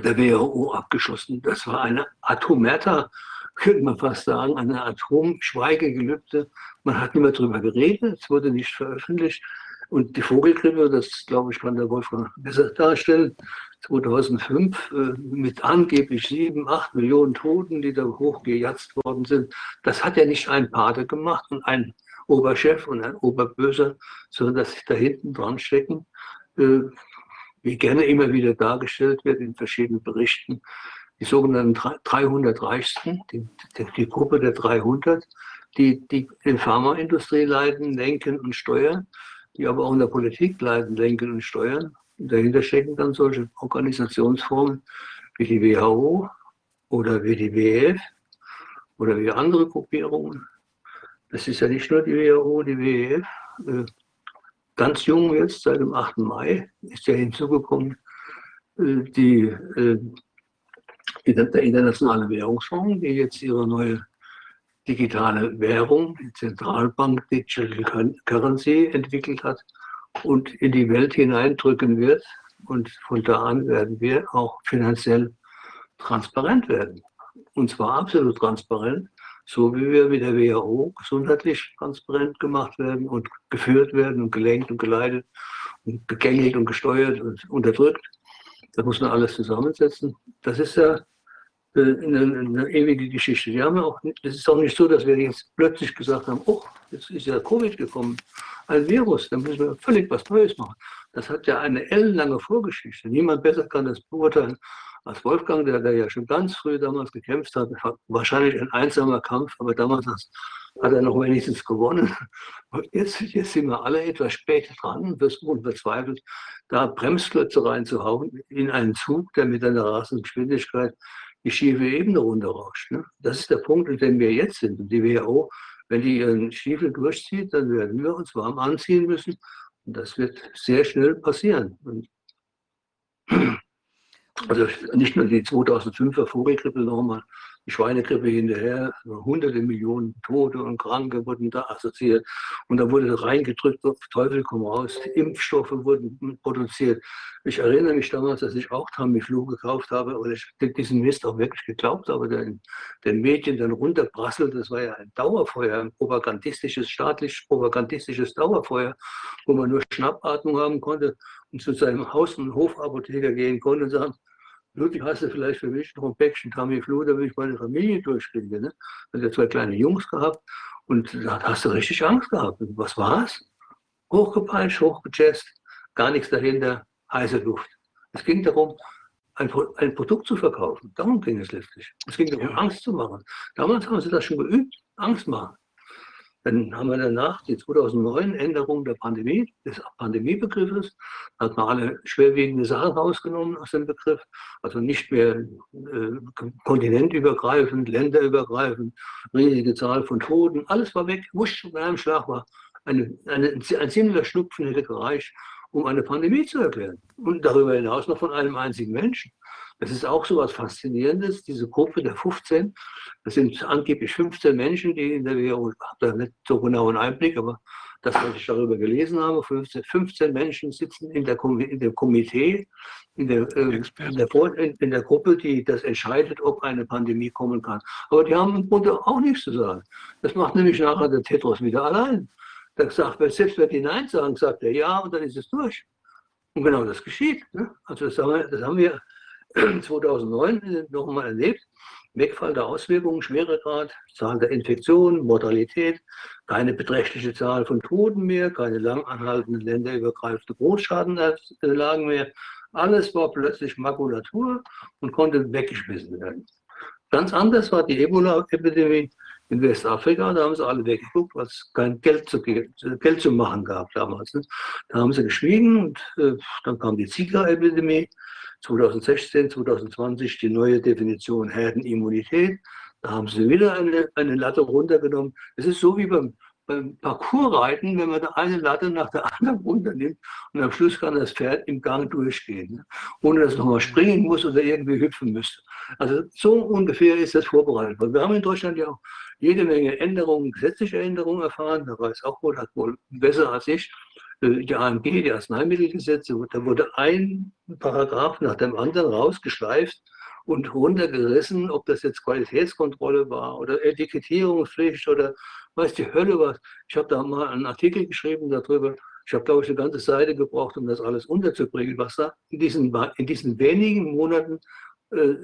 Speaker 3: der WHO abgeschlossen. Das war eine Atomerta, könnte man fast sagen, eine Atomschweigegelübde. Man hat nicht mehr darüber geredet, es wurde nicht veröffentlicht. Und die Vogelgrippe, das glaube ich, kann der Wolfgang besser darstellen, 2005 äh, mit angeblich sieben, acht Millionen Toten, die da hochgejatzt worden sind. Das hat ja nicht ein Pate gemacht und ein Oberchef und ein Oberböser, sondern dass sie da hinten dran stecken, wie gerne immer wieder dargestellt wird in verschiedenen Berichten, die sogenannten 300 Reichsten, die, die, Gruppe der 300, die die in Pharmaindustrie leiten, lenken und steuern, die aber auch in der Politik leiten, lenken und steuern. Und dahinter stecken dann solche Organisationsformen wie die WHO oder wie die WF oder wie andere Gruppierungen, das ist ja nicht nur die WHO, die WEF. Ganz jung jetzt, seit dem 8. Mai, ist ja hinzugekommen, äh, die, äh, der Internationale Währungsfonds, die jetzt ihre neue digitale Währung, die Zentralbank Digital Currency entwickelt hat und in die Welt hineindrücken wird. Und von da an werden wir auch finanziell transparent werden. Und zwar absolut transparent so wie wir mit der WHO gesundheitlich transparent gemacht werden und geführt werden und gelenkt und geleitet und gegängelt und gesteuert und unterdrückt. Das muss man alles zusammensetzen. Das ist ja äh, eine, eine ewige Geschichte. Wir haben auch, es ist auch nicht so, dass wir jetzt plötzlich gesagt haben, oh, jetzt ist ja Covid gekommen, ein Virus, dann müssen wir völlig was Neues machen. Das hat ja eine ellenlange Vorgeschichte. Niemand besser kann das beurteilen als Wolfgang, der, der ja schon ganz früh damals gekämpft hat, wahrscheinlich ein einsamer Kampf, aber damals hat er noch wenigstens gewonnen. Und jetzt, jetzt sind wir alle etwas spät dran, versuchen verzweifelt, da Bremsklötze reinzuhauen in einen Zug, der mit einer rasenden Geschwindigkeit die schiefe Ebene runterrauscht. Ne? Das ist der Punkt, in dem wir jetzt sind. Und die WHO, wenn die ihren Stiefel durchzieht, dann werden wir uns warm anziehen müssen. Und das wird sehr schnell passieren. Und also nicht nur die 2005er Vogelgrippe nochmal, die Schweinegrippe hinterher, hunderte Millionen Tote und Kranke wurden da assoziiert. Und da wurde reingedrückt, Teufel komm raus, Impfstoffe wurden produziert. Ich erinnere mich damals, dass ich auch Tamiflu gekauft habe und ich diesen Mist auch wirklich geglaubt habe, der in den Medien dann runterprasselt. Das war ja ein Dauerfeuer, ein propagandistisches, staatlich propagandistisches Dauerfeuer, wo man nur Schnappatmung haben konnte und zu seinem Haus- und Hofapotheker gehen konnte und sagen, Ludwig, hast du vielleicht für mich noch ein Päckchen Tamiflu, damit ich meine Familie durchkriege? Ne? Hat er zwei kleine Jungs gehabt und da hast du richtig Angst gehabt. Und was war's? Hochgepeitscht, hochgejazzt, gar nichts dahinter, heiße Luft. Es ging darum, ein, ein, Produkt zu verkaufen. Darum ging es letztlich. Es ging darum, Angst zu machen. Damals haben sie das schon geübt, Angst machen. Dann haben wir danach die 2009 Änderung der Pandemie, des Pandemiebegriffes. Da hat man alle schwerwiegende Sachen rausgenommen aus dem Begriff. Also nicht mehr äh, kontinentübergreifend, länderübergreifend, riesige Zahl von Toten. Alles war weg. Wusch, mit einem Schlag war eine, eine, ein ziemlicher Schnupfen hätte gereicht, um eine Pandemie zu erklären. Und darüber hinaus noch von einem einzigen Menschen. Das ist auch so was Faszinierendes, diese Gruppe der 15. Das sind angeblich 15 Menschen, die in der WHO, ich habe da nicht so genau einen Einblick, aber das, was ich darüber gelesen habe, 15, 15 Menschen sitzen in, der, in dem Komitee, in der, äh, in, der, in der, Gruppe, die das entscheidet, ob eine Pandemie kommen kann. Aber die haben im Grunde auch nichts zu sagen. Das macht nämlich nachher der Tetros wieder allein. Der sagt, selbst wenn die Nein sagen, sagt er ja und dann ist es durch. Und genau das geschieht. Ne? Also das haben wir, das haben wir 2009 nochmal erlebt. Wegfall der Auswirkungen, Schweregrad, Zahl der Infektionen, Mortalität, keine beträchtliche Zahl von Toten mehr, keine lang anhaltenden länderübergreifende Großschadenlagen mehr. Alles war plötzlich Makulatur und konnte weggeschmissen werden. Ganz anders war die Ebola-Epidemie in Westafrika. Da haben sie alle weggeguckt, weil es kein Geld zu, Geld zu machen gab damals. Da haben sie geschwiegen und äh, dann kam die Zika-Epidemie 2016, 2020 die neue Definition Herdenimmunität. Da haben sie wieder eine, eine Latte runtergenommen. Es ist so wie beim, beim Parcoursreiten, wenn man da eine Latte nach der anderen runternimmt und am Schluss kann das Pferd im Gang durchgehen, ne? ohne dass es nochmal springen muss oder irgendwie hüpfen müsste. Also so ungefähr ist das vorbereitet. Wir haben in Deutschland ja auch jede Menge Änderungen, gesetzliche Änderungen erfahren. Da weiß auch wohl, hat wohl besser als ich. Äh, die AMG, die Arzneimittelgesetze, da wurde ein Paragraph nach dem anderen rausgeschleift und runtergerissen, ob das jetzt Qualitätskontrolle war oder Etikettierungspflicht oder weiß die Hölle was. Ich habe da mal einen Artikel geschrieben darüber. Ich habe, glaube ich, eine ganze Seite gebraucht, um das alles unterzubringen, was da in diesen, in diesen wenigen Monaten äh,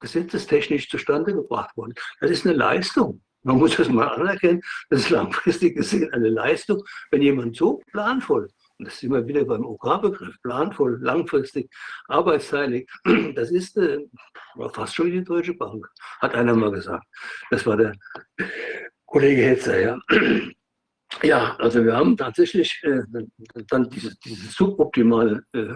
Speaker 3: gesetzestechnisch zustande gebracht wurde. Das ist eine Leistung. Man muss das mal anerkennen, das ist langfristig gesehen eine Leistung, wenn jemand so planvoll, und das ist immer wieder beim OK-Begriff, planvoll, langfristig, arbeitsteilig, das ist äh, fast schon die Deutsche Bank, hat einer mal gesagt. Das war der Kollege Hetzer, ja. Ja, also wir haben tatsächlich äh, dann diese, diese suboptimale, äh,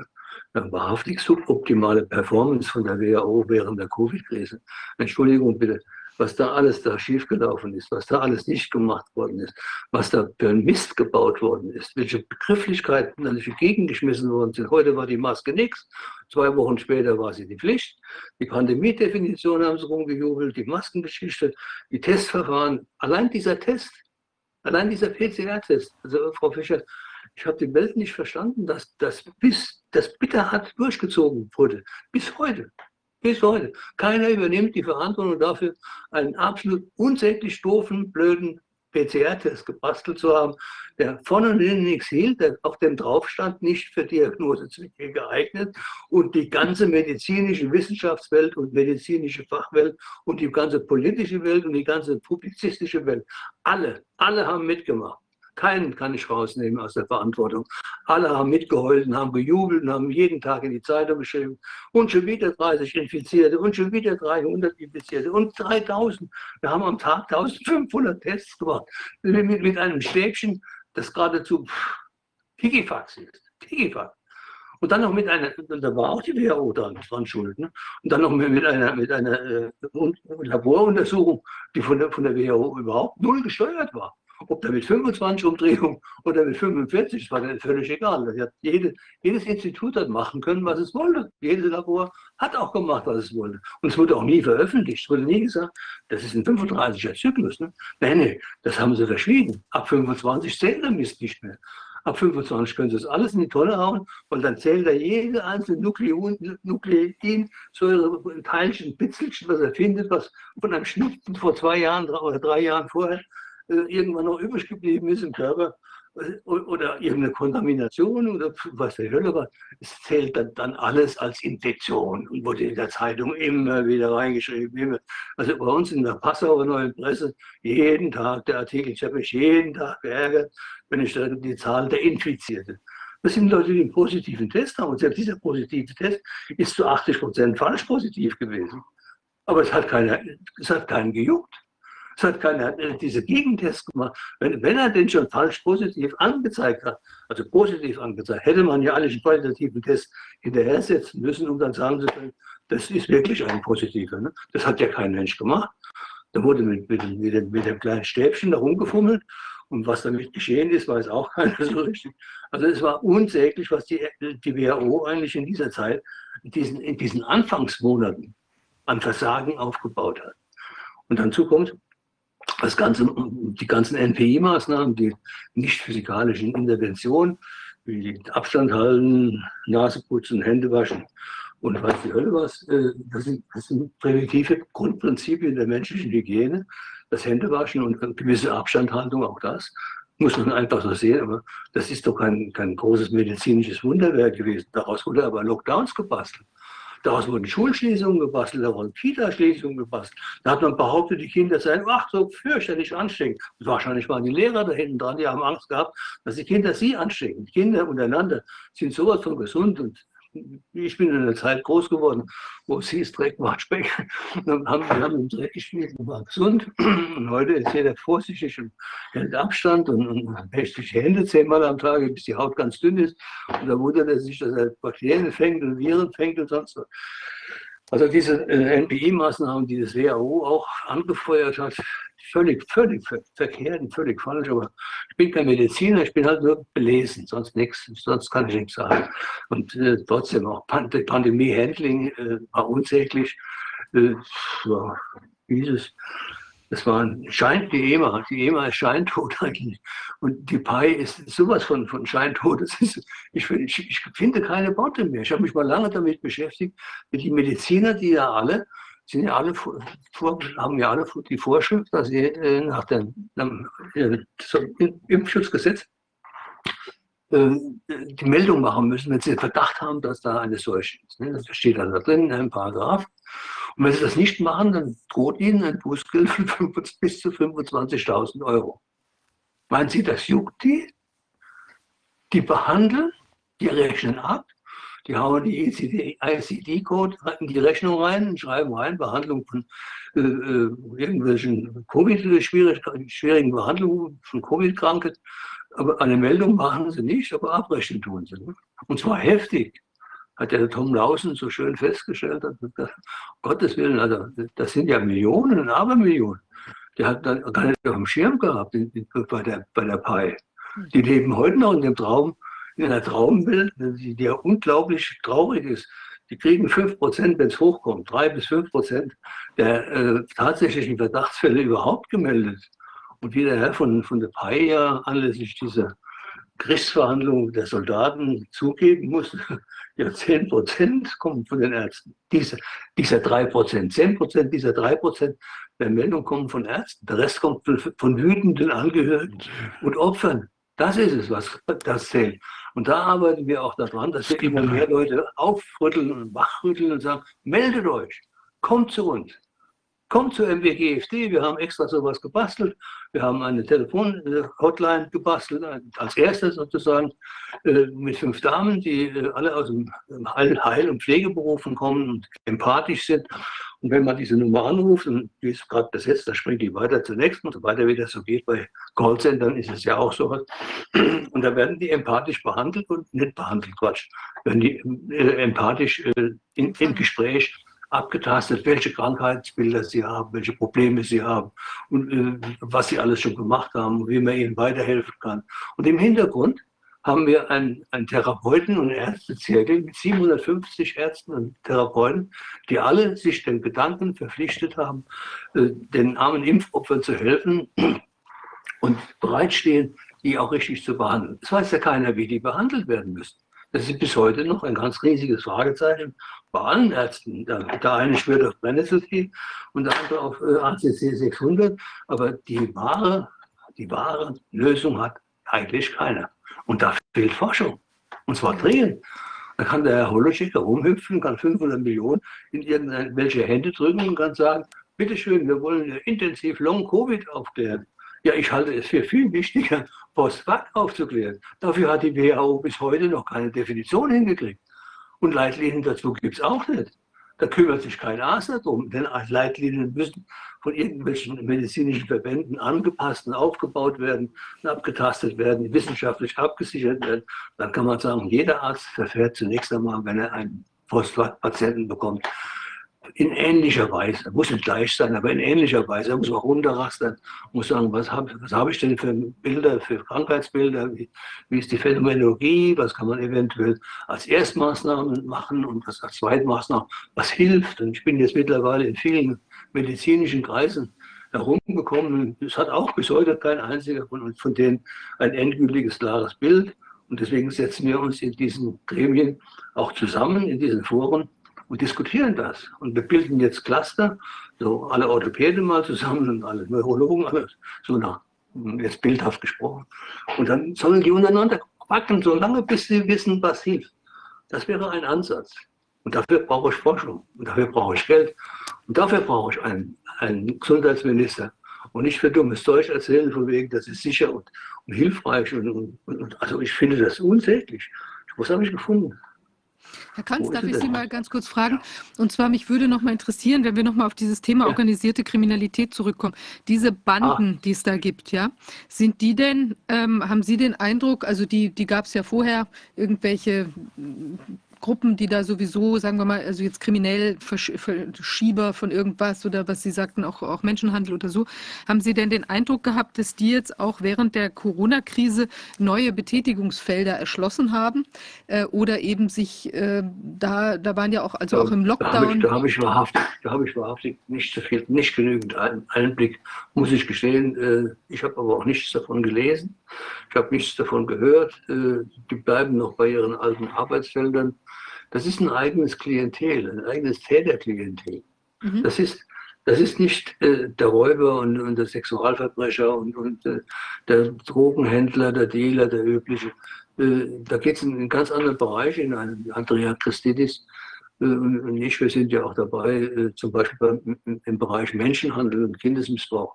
Speaker 3: wahrhaftig suboptimale Performance von der WHO während der Covid-Krise. Entschuldigung bitte, was da alles da schiefgelaufen ist, was da alles nicht gemacht worden ist, was da für ein Mist gebaut worden ist, welche Begrifflichkeiten dann gegengeschmissen worden sind. Heute war die Maske nichts, zwei Wochen später war sie die Pflicht. Die Pandemiedefinition haben sie rumgejubelt, die Maskengeschichte, die Testverfahren. Allein dieser Test, allein dieser PCR-Test, also Frau Fischer, ich habe die Welt nicht verstanden, dass das bis das bitterhart durchgezogen wurde, bis heute. Bis heute. Keiner übernimmt die Verantwortung dafür, einen absolut unsäglich doofen, blöden PCR-Test gebastelt zu haben, der vorne und hinten nichts hielt, der auf dem drauf stand, nicht für Diagnosezwecke geeignet und die ganze medizinische Wissenschaftswelt und medizinische Fachwelt und die ganze politische Welt und die ganze publizistische Welt, alle, alle haben mitgemacht. Keinen kann ich rausnehmen aus der Verantwortung. Alle haben mitgeheult und haben gejubelt und haben jeden Tag in die Zeitung geschrieben. Und schon wieder 30 Infizierte und schon wieder 300 Infizierte und 3000. Wir haben am Tag 1500 Tests gemacht. Mit, mit einem Stäbchen, das geradezu Pikifax ist. Pikifax. Und dann noch mit einer, da war auch die WHO dran, dran schuld, ne? und dann noch mit einer, mit einer äh, Laboruntersuchung, die von der, von der WHO überhaupt null gesteuert war. Ob da mit 25 Umdrehungen oder mit 45, das war dann völlig egal. Das hat jede, jedes Institut hat machen können, was es wollte. Jedes Labor hat auch gemacht, was es wollte. Und es wurde auch nie veröffentlicht. Es wurde nie gesagt, das ist ein 35er Zyklus. Ne? Nein, nee, das haben sie verschwiegen. Ab 25 zählt der Mist nicht mehr. Ab 25 können Sie das alles in die Tonne hauen und dann zählt er jede einzelne Nuklein, Säure, Teilchen, Bitzelchen, was er findet, was von einem Schnupfen vor zwei Jahren oder drei Jahren vorher irgendwann noch übrig geblieben ist im Körper oder irgendeine Kontamination oder was der Hölle war. Es zählt dann, dann alles als Infektion und wurde in der Zeitung immer wieder reingeschrieben. Immer. Also bei uns in der Passauer Neuen Presse jeden Tag der Artikel. Ich habe mich jeden Tag geärgert, wenn ich da die Zahl der Infizierten. Das sind Leute, die einen positiven Test haben. Und selbst dieser positive Test ist zu 80 Prozent falsch positiv gewesen. Aber es hat, keiner, es hat keinen gejuckt. Es hat keiner diese Gegentests gemacht. Wenn, wenn er den schon falsch positiv angezeigt hat, also positiv angezeigt, hätte man ja alle qualitativen Tests hinterher setzen müssen, um dann sagen zu können, das ist wirklich ein positiver. Ne? Das hat ja kein Mensch gemacht. Da wurde mit, mit, mit, dem, mit dem kleinen Stäbchen da rumgefummelt und was damit geschehen ist, weiß auch keiner so richtig. Also es war unsäglich, was die, die WHO eigentlich in dieser Zeit, in diesen, in diesen Anfangsmonaten an Versagen aufgebaut hat. Und dazu kommt, das Ganze, die ganzen NPI-Maßnahmen, die nicht physikalischen Interventionen, wie Abstand halten, Nase putzen, Hände waschen und was die Hölle was, äh, das sind, das sind primitive Grundprinzipien der menschlichen Hygiene. Das Händewaschen und gewisse Abstandhaltung, auch das muss man einfach so sehen. Aber das ist doch kein, kein großes medizinisches Wunderwerk gewesen. Daraus wurde aber Lockdowns gebastelt. Daraus wurden Schulschließungen gebastelt, da wurden Kita-Schließungen gebastelt. Da hat man behauptet, die Kinder seien, ach, so fürchterlich ansteckend. wahrscheinlich waren die Lehrer da hinten dran, die haben Angst gehabt, dass die Kinder sie anstecken. Die Kinder untereinander sind sowas von gesund und ich bin in einer Zeit groß geworden, wo es hieß, Dreck macht Speck. Wir haben, wir haben im Dreck gespielt und waren gesund. Und heute ist jeder vorsichtig und hält Abstand und, und wäscht sich die Hände zehnmal am Tag, bis die Haut ganz dünn ist. Und da wundert er sich, dass er Bakterien fängt und Viren fängt und sonst was. Also diese äh, NPI-Maßnahmen, die das WHO auch angefeuert hat, völlig, völlig verkehrt und völlig falsch. Aber ich bin kein Mediziner, ich bin halt nur belesen, sonst nichts, sonst kann ich nichts sagen. Und äh, trotzdem auch Pan Pandemie-Handling äh, war unsäglich. Äh, ja, dieses, das war ein Schein, die EMA, die EMA ist scheintot eigentlich. Und die PI ist sowas von, von scheintot. Das ist, ich, ich, ich finde keine Worte mehr. Ich habe mich mal lange damit beschäftigt, die Mediziner, die ja alle sind ja alle haben ja alle die Vorschrift, dass sie äh, nach dem, äh, Impfschutzgesetz äh, die Meldung machen müssen, wenn sie Verdacht haben, dass da eine Seuche ist. Ne? Das steht dann da drin in einem Paragraph. Und wenn sie das nicht machen, dann droht ihnen ein Bußgeld von bis zu 25.000 Euro. Meinen Sie, das juckt die? Die behandeln, die rechnen ab, die hauen die ICD-Code in die Rechnung rein, schreiben rein, Behandlung von äh, äh irgendwelchen Covid-schwierigen Behandlungen von Covid-Kranken. Aber eine Meldung machen sie nicht, aber abrechnen tun sie. Ne? Und zwar heftig. Hat der Tom Lausen so schön festgestellt. um Gottes Willen, also das sind ja Millionen und Abermillionen. Der hat dann gar nicht auf dem Schirm gehabt bei der, bei der PI. Die leben heute noch in dem Traum, in einer Traumwelt, die ja unglaublich traurig ist. Die kriegen 5%, wenn es hochkommt, 3 bis 5% der äh, tatsächlichen Verdachtsfälle überhaupt gemeldet. Und wie der Herr von, von der PAI ja anlässlich dieser Kriegsverhandlungen der Soldaten zugeben muss, ja 10% kommen von den Ärzten. Diese, dieser 3 Prozent, 10% dieser 3% der Meldungen kommen von Ärzten. Der Rest kommt von, von wütenden Angehörigen und Opfern. Das ist es, was das zählt. Und da arbeiten wir auch daran, dass wir immer mehr Leute aufrütteln und wachrütteln und sagen, meldet euch, kommt zu uns. Kommt zur MWGFD, wir haben extra sowas gebastelt. Wir haben eine Telefon-Hotline gebastelt, als erstes sozusagen, äh, mit fünf Damen, die äh, alle aus dem Heil- und Pflegeberufen kommen und empathisch sind. Und wenn man diese Nummer anruft und die ist gerade besetzt, dann springt die weiter zur nächsten und so weiter, wie das so geht. Bei Callcentern ist es ja auch so. Und da werden die empathisch behandelt und nicht behandelt, Quatsch. Werden die äh, empathisch äh, im Gespräch abgetastet, welche Krankheitsbilder sie haben, welche Probleme sie haben und äh, was sie alles schon gemacht haben und wie man ihnen weiterhelfen kann. Und im Hintergrund haben wir einen, einen Therapeuten- und Ärztezirkel mit 750 Ärzten und Therapeuten, die alle sich den Gedanken verpflichtet haben, äh, den armen Impfopfern zu helfen und bereitstehen, die auch richtig zu behandeln. Es weiß ja keiner, wie die behandelt werden müssen. Das ist bis heute noch ein ganz riesiges Fragezeichen bei allen Ärzten. Der, eine schwört auf Brennnesseltee und der andere auf äh, ACC 600. Aber die wahre, die wahre Lösung hat eigentlich keiner. Und da fehlt Forschung. Und zwar dringend. Da kann der Herr Holoschek herumhüpfen, kann 500 Millionen in irgendwelche Hände drücken und kann sagen, bitteschön, wir wollen intensiv Long-Covid aufklären. Ja, ich halte es für viel wichtiger, Post-Vac aufzuklären. Dafür hat die WHO bis heute noch keine Definition hingekriegt. Und Leitlinien dazu gibt es auch nicht. Da kümmert sich kein Arzt darum, denn Leitlinien müssen von irgendwelchen medizinischen Verbänden angepasst und aufgebaut werden abgetastet werden, wissenschaftlich abgesichert werden. Dann kann man sagen, jeder Arzt verfährt zunächst einmal, wenn er einen Post-Patienten bekommt, in ähnlicher Weise, muss nicht gleich sein, aber in ähnlicher Weise, muss man runterrastern, muss sagen, was habe was hab ich denn für Bilder, für Krankheitsbilder, wie, wie, ist die Phänomenologie, was kann man eventuell als Erstmaßnahmen machen und was als Zweitmaßnahme, was hilft. Und ich bin jetzt mittlerweile in vielen medizinischen Kreisen herumgekommen und es hat auch bis heute kein einziger von uns von denen ein endgültiges, klares Bild. Und deswegen setzen wir uns in diesen Gremien auch zusammen, in diesen Foren, und diskutieren das. Und wir bilden jetzt Cluster, so alle Orthopäden mal zusammen und alle Neurologen, alles so nach, jetzt bildhaft gesprochen. Und dann sollen die untereinander quacken, solange bis sie wissen, was hilft. Das wäre ein Ansatz. Und dafür brauche ich Forschung. Und dafür brauche ich Geld. Und dafür brauche ich einen, einen Gesundheitsminister. Und nicht für dummes Zeug erzählen, von wegen, das ist sicher und, und hilfreich. Und, und, und, also ich finde das unsäglich. Was habe ich gefunden?
Speaker 1: Herr Kanz, darf ich Sie mal ganz kurz fragen? Und zwar, mich würde noch mal interessieren, wenn wir noch mal auf dieses Thema ja. organisierte Kriminalität zurückkommen. Diese Banden, ah. die es da gibt, ja, sind die denn, ähm, haben Sie den Eindruck, also die, die gab es ja vorher, irgendwelche Gruppen, die da sowieso, sagen wir mal, also jetzt kriminell Verschieber von irgendwas oder was Sie sagten, auch, auch Menschenhandel oder so. Haben Sie denn den Eindruck gehabt, dass die jetzt auch während der Corona-Krise neue Betätigungsfelder erschlossen haben äh, oder eben sich äh, da, da waren ja auch, also auch im Lockdown.
Speaker 3: Da habe ich, da habe ich, wahrhaftig, da habe ich wahrhaftig nicht so viel, nicht genügend Einblick, muss ich gestehen. Äh, ich habe aber auch nichts davon gelesen. Ich habe nichts davon gehört. Äh, die bleiben noch bei ihren alten Arbeitsfeldern. Das ist ein eigenes Klientel, ein eigenes Täterklientel. Mhm. Das, ist, das ist nicht äh, der Räuber und, und, der Sexualverbrecher und, und äh, der Drogenhändler, der Dealer, der übliche. Äh, da geht es in einen ganz anderen Bereich, in einen Andrea Christidis äh, und ich, wir sind ja auch dabei, äh, zum Beispiel beim, im Bereich Menschenhandel und Kindesmissbrauch,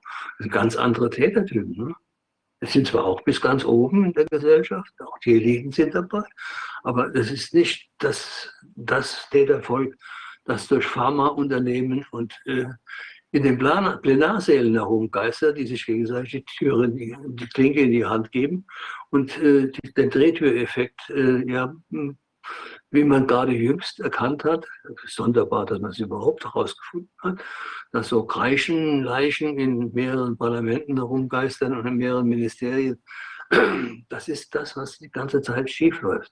Speaker 3: ganz anderer Tätertyp. Ne? Es sind zwar auch bis ganz oben in der Gesellschaft, auch die Eliten sind dabei, aber es ist nicht das, das Tätervolk, das durch Pharmaunternehmen und äh, in den Plan Plenarsälen herumgeistert, die sich gegenseitig die Türen, die, die Klinke in die Hand geben und äh, die, den Drehtüreffekt äh, ja, wie man gerade jüngst erkannt hat, sonderbar, dass man es überhaupt herausgefunden hat, dass so Kreichen, Leichen in mehreren Parlamenten herumgeistern und in mehreren Ministerien, das ist das, was die ganze Zeit schiefläuft.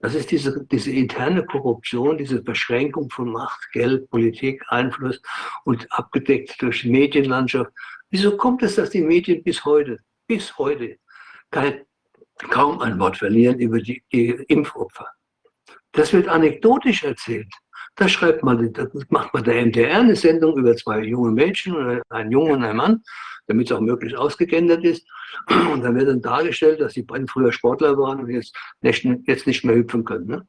Speaker 3: Das ist diese, diese interne Korruption, diese Beschränkung von Macht, Geld, Politik, Einfluss und abgedeckt durch die Medienlandschaft. Wieso kommt es, dass die Medien bis heute, bis heute kein, kaum ein Wort verlieren über die, die Impfopfer? Das wird anekdotisch erzählt. Da schreibt man, das macht man der MDR eine Sendung über zwei junge Mädchen einen Jungen und einen Mann, damit es auch möglichst ausgegendert ist. Und dann wird dann dargestellt, dass die beiden früher Sportler waren und jetzt nicht, jetzt nicht mehr hüpfen können. Ne?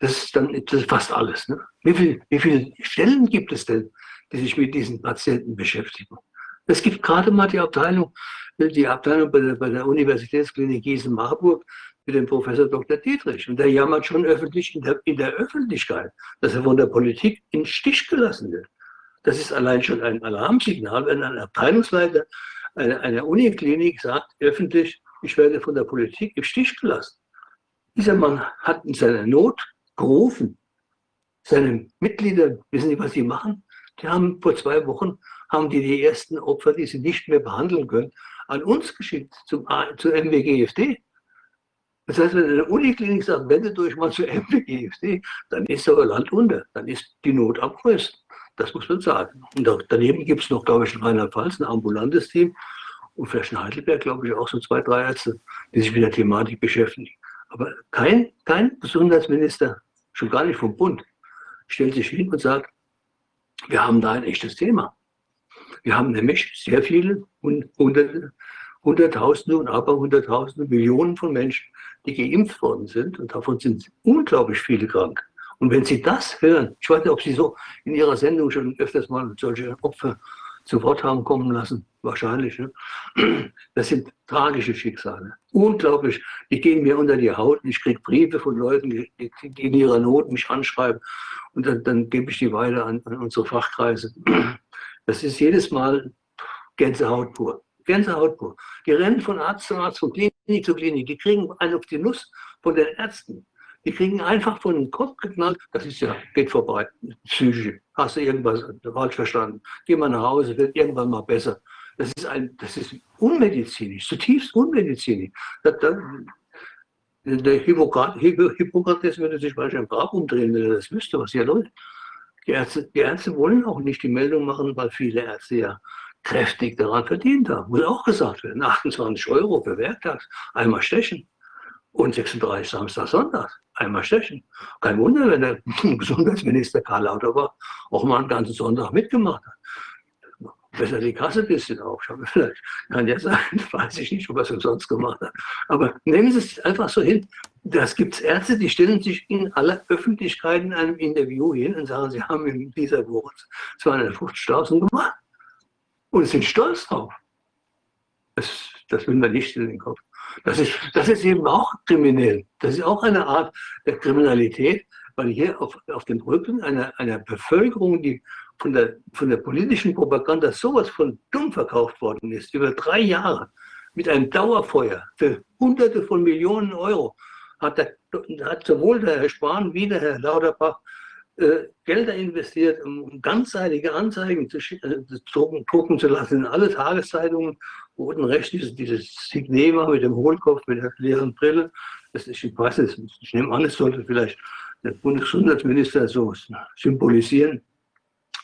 Speaker 3: Das ist dann das ist fast alles. Ne? Wie, viel, wie viele Stellen gibt es denn, die sich mit diesen Patienten beschäftigen? Es gibt gerade mal die Abteilung, die Abteilung bei der, bei der Universitätsklinik Gießen-Marburg, mit dem Professor Dr. Dietrich. Und der jammert schon öffentlich in der, in der Öffentlichkeit, dass er von der Politik in Stich gelassen wird. Das ist allein schon ein Alarmsignal, wenn ein Abteilungsleiter einer, einer Uniklinik sagt öffentlich, ich werde von der Politik im Stich gelassen. Dieser Mann hat in seiner Not gerufen. Seine Mitglieder, wissen Sie, was sie machen? Die haben vor zwei Wochen, haben die die ersten Opfer, die sie nicht mehr behandeln können, an uns geschickt, zum, zu MWGFD. Das heißt, wenn eine Uniklinik sagt, wendet euch mal zu MWGFD, dann ist aber Land unter, dann ist die Not am größten. Das muss man sagen. Und daneben gibt es noch, glaube ich, in Rheinland-Pfalz ein ambulantes Team und vielleicht in Heidelberg, glaube ich, auch so zwei, drei Ärzte, die sich mit der Thematik beschäftigen. Aber kein, kein Gesundheitsminister, schon gar nicht vom Bund, stellt sich hin und sagt, wir haben da ein echtes Thema. Wir haben nämlich sehr viele, hunderte, Hunderttausende und aber Hunderttausende, Millionen von Menschen, die geimpft worden sind und davon sind unglaublich viele krank. Und wenn Sie das hören, ich weiß nicht, ob Sie so in Ihrer Sendung schon öfters mal solche Opfer zu Wort haben kommen lassen, wahrscheinlich. Ne? Das sind tragische Schicksale. Unglaublich. Die gehen mir unter die Haut. Ich kriege Briefe von Leuten, die, die, in ihrer Not mich anschreiben. Und dann, dann gebe ich die weiter an, an unsere Fachkreise. Das ist jedes Mal Gänsehaut pur. Gänsehaut pur. Die rennen von Arzt zu Arzt, von Klinik zu Klinik. Die kriegen einen auf die Nuss von den Ärzten. Die kriegen einfach von den Kopf geknallt. Das ist ja, geht vorbei. Psyche. Hast du irgendwas falsch verstanden? Geh mal nach Hause, wird irgendwann mal besser. Das ist, ein, das ist unmedizinisch, zutiefst unmedizinisch. Das, das, der Hippokrates würde sich wahrscheinlich im Grab umdrehen, wenn er das wüsste, was hier läuft. Die Ärzte, die Ärzte wollen auch nicht die Meldung machen, weil viele Ärzte ja kräftig daran verdient haben. Muss auch gesagt werden. 28 Euro für Werktags, einmal stechen. Und 36 Samstag, Sonntag, einmal stechen. Kein Wunder, wenn der Gesundheitsminister Karl Lauterbach auch mal einen ganzen Sonntag mitgemacht hat. Besser die Kasse ein bisschen auf. Vielleicht kann ja sein, weiß ich nicht, ob er es umsonst gemacht hat. Aber nehmen Sie es einfach so hin. Das gibt es Ärzte, die stellen sich in aller Öffentlichkeit in einem Interview hin und sagen, sie haben in dieser Woche 250.000 gemacht und sind stolz drauf. Das, das will man nicht in den Kopf. Das ist, das ist eben auch kriminell. Das ist auch eine Art der Kriminalität, weil hier auf, auf dem Rücken einer, einer Bevölkerung, die von der, von der politischen Propaganda sowas von dumm verkauft worden ist, über drei Jahre, mit einem Dauerfeuer für Hunderte von Millionen Euro, hat, der, hat sowohl der Herr Spahn wie der Herr Lauterbach äh, Gelder investiert, um ganzseitige Anzeigen zu, äh, drucken zu lassen in alle Tageszeitungen, unten rechts dieses, dieses Signet war mit dem Hohlkopf, mit der leeren Brille. Das ist, ich weiß nicht, ich nehme an, es sollte vielleicht der Bundesgesundheitsminister so symbolisieren.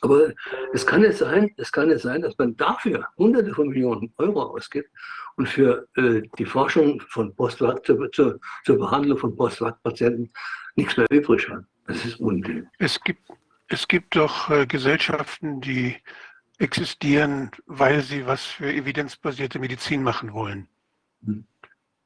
Speaker 3: Aber es kann nicht sein, es kann nicht sein, dass man dafür Hunderte von Millionen Euro ausgibt und für äh, die Forschung von Postwag, zur, zur, zur Behandlung von Postwag-Patienten nichts mehr übrig hat. Das ist Unding.
Speaker 4: Es gibt, es gibt doch äh, Gesellschaften, die existieren, weil sie was für evidenzbasierte Medizin machen wollen. Hm.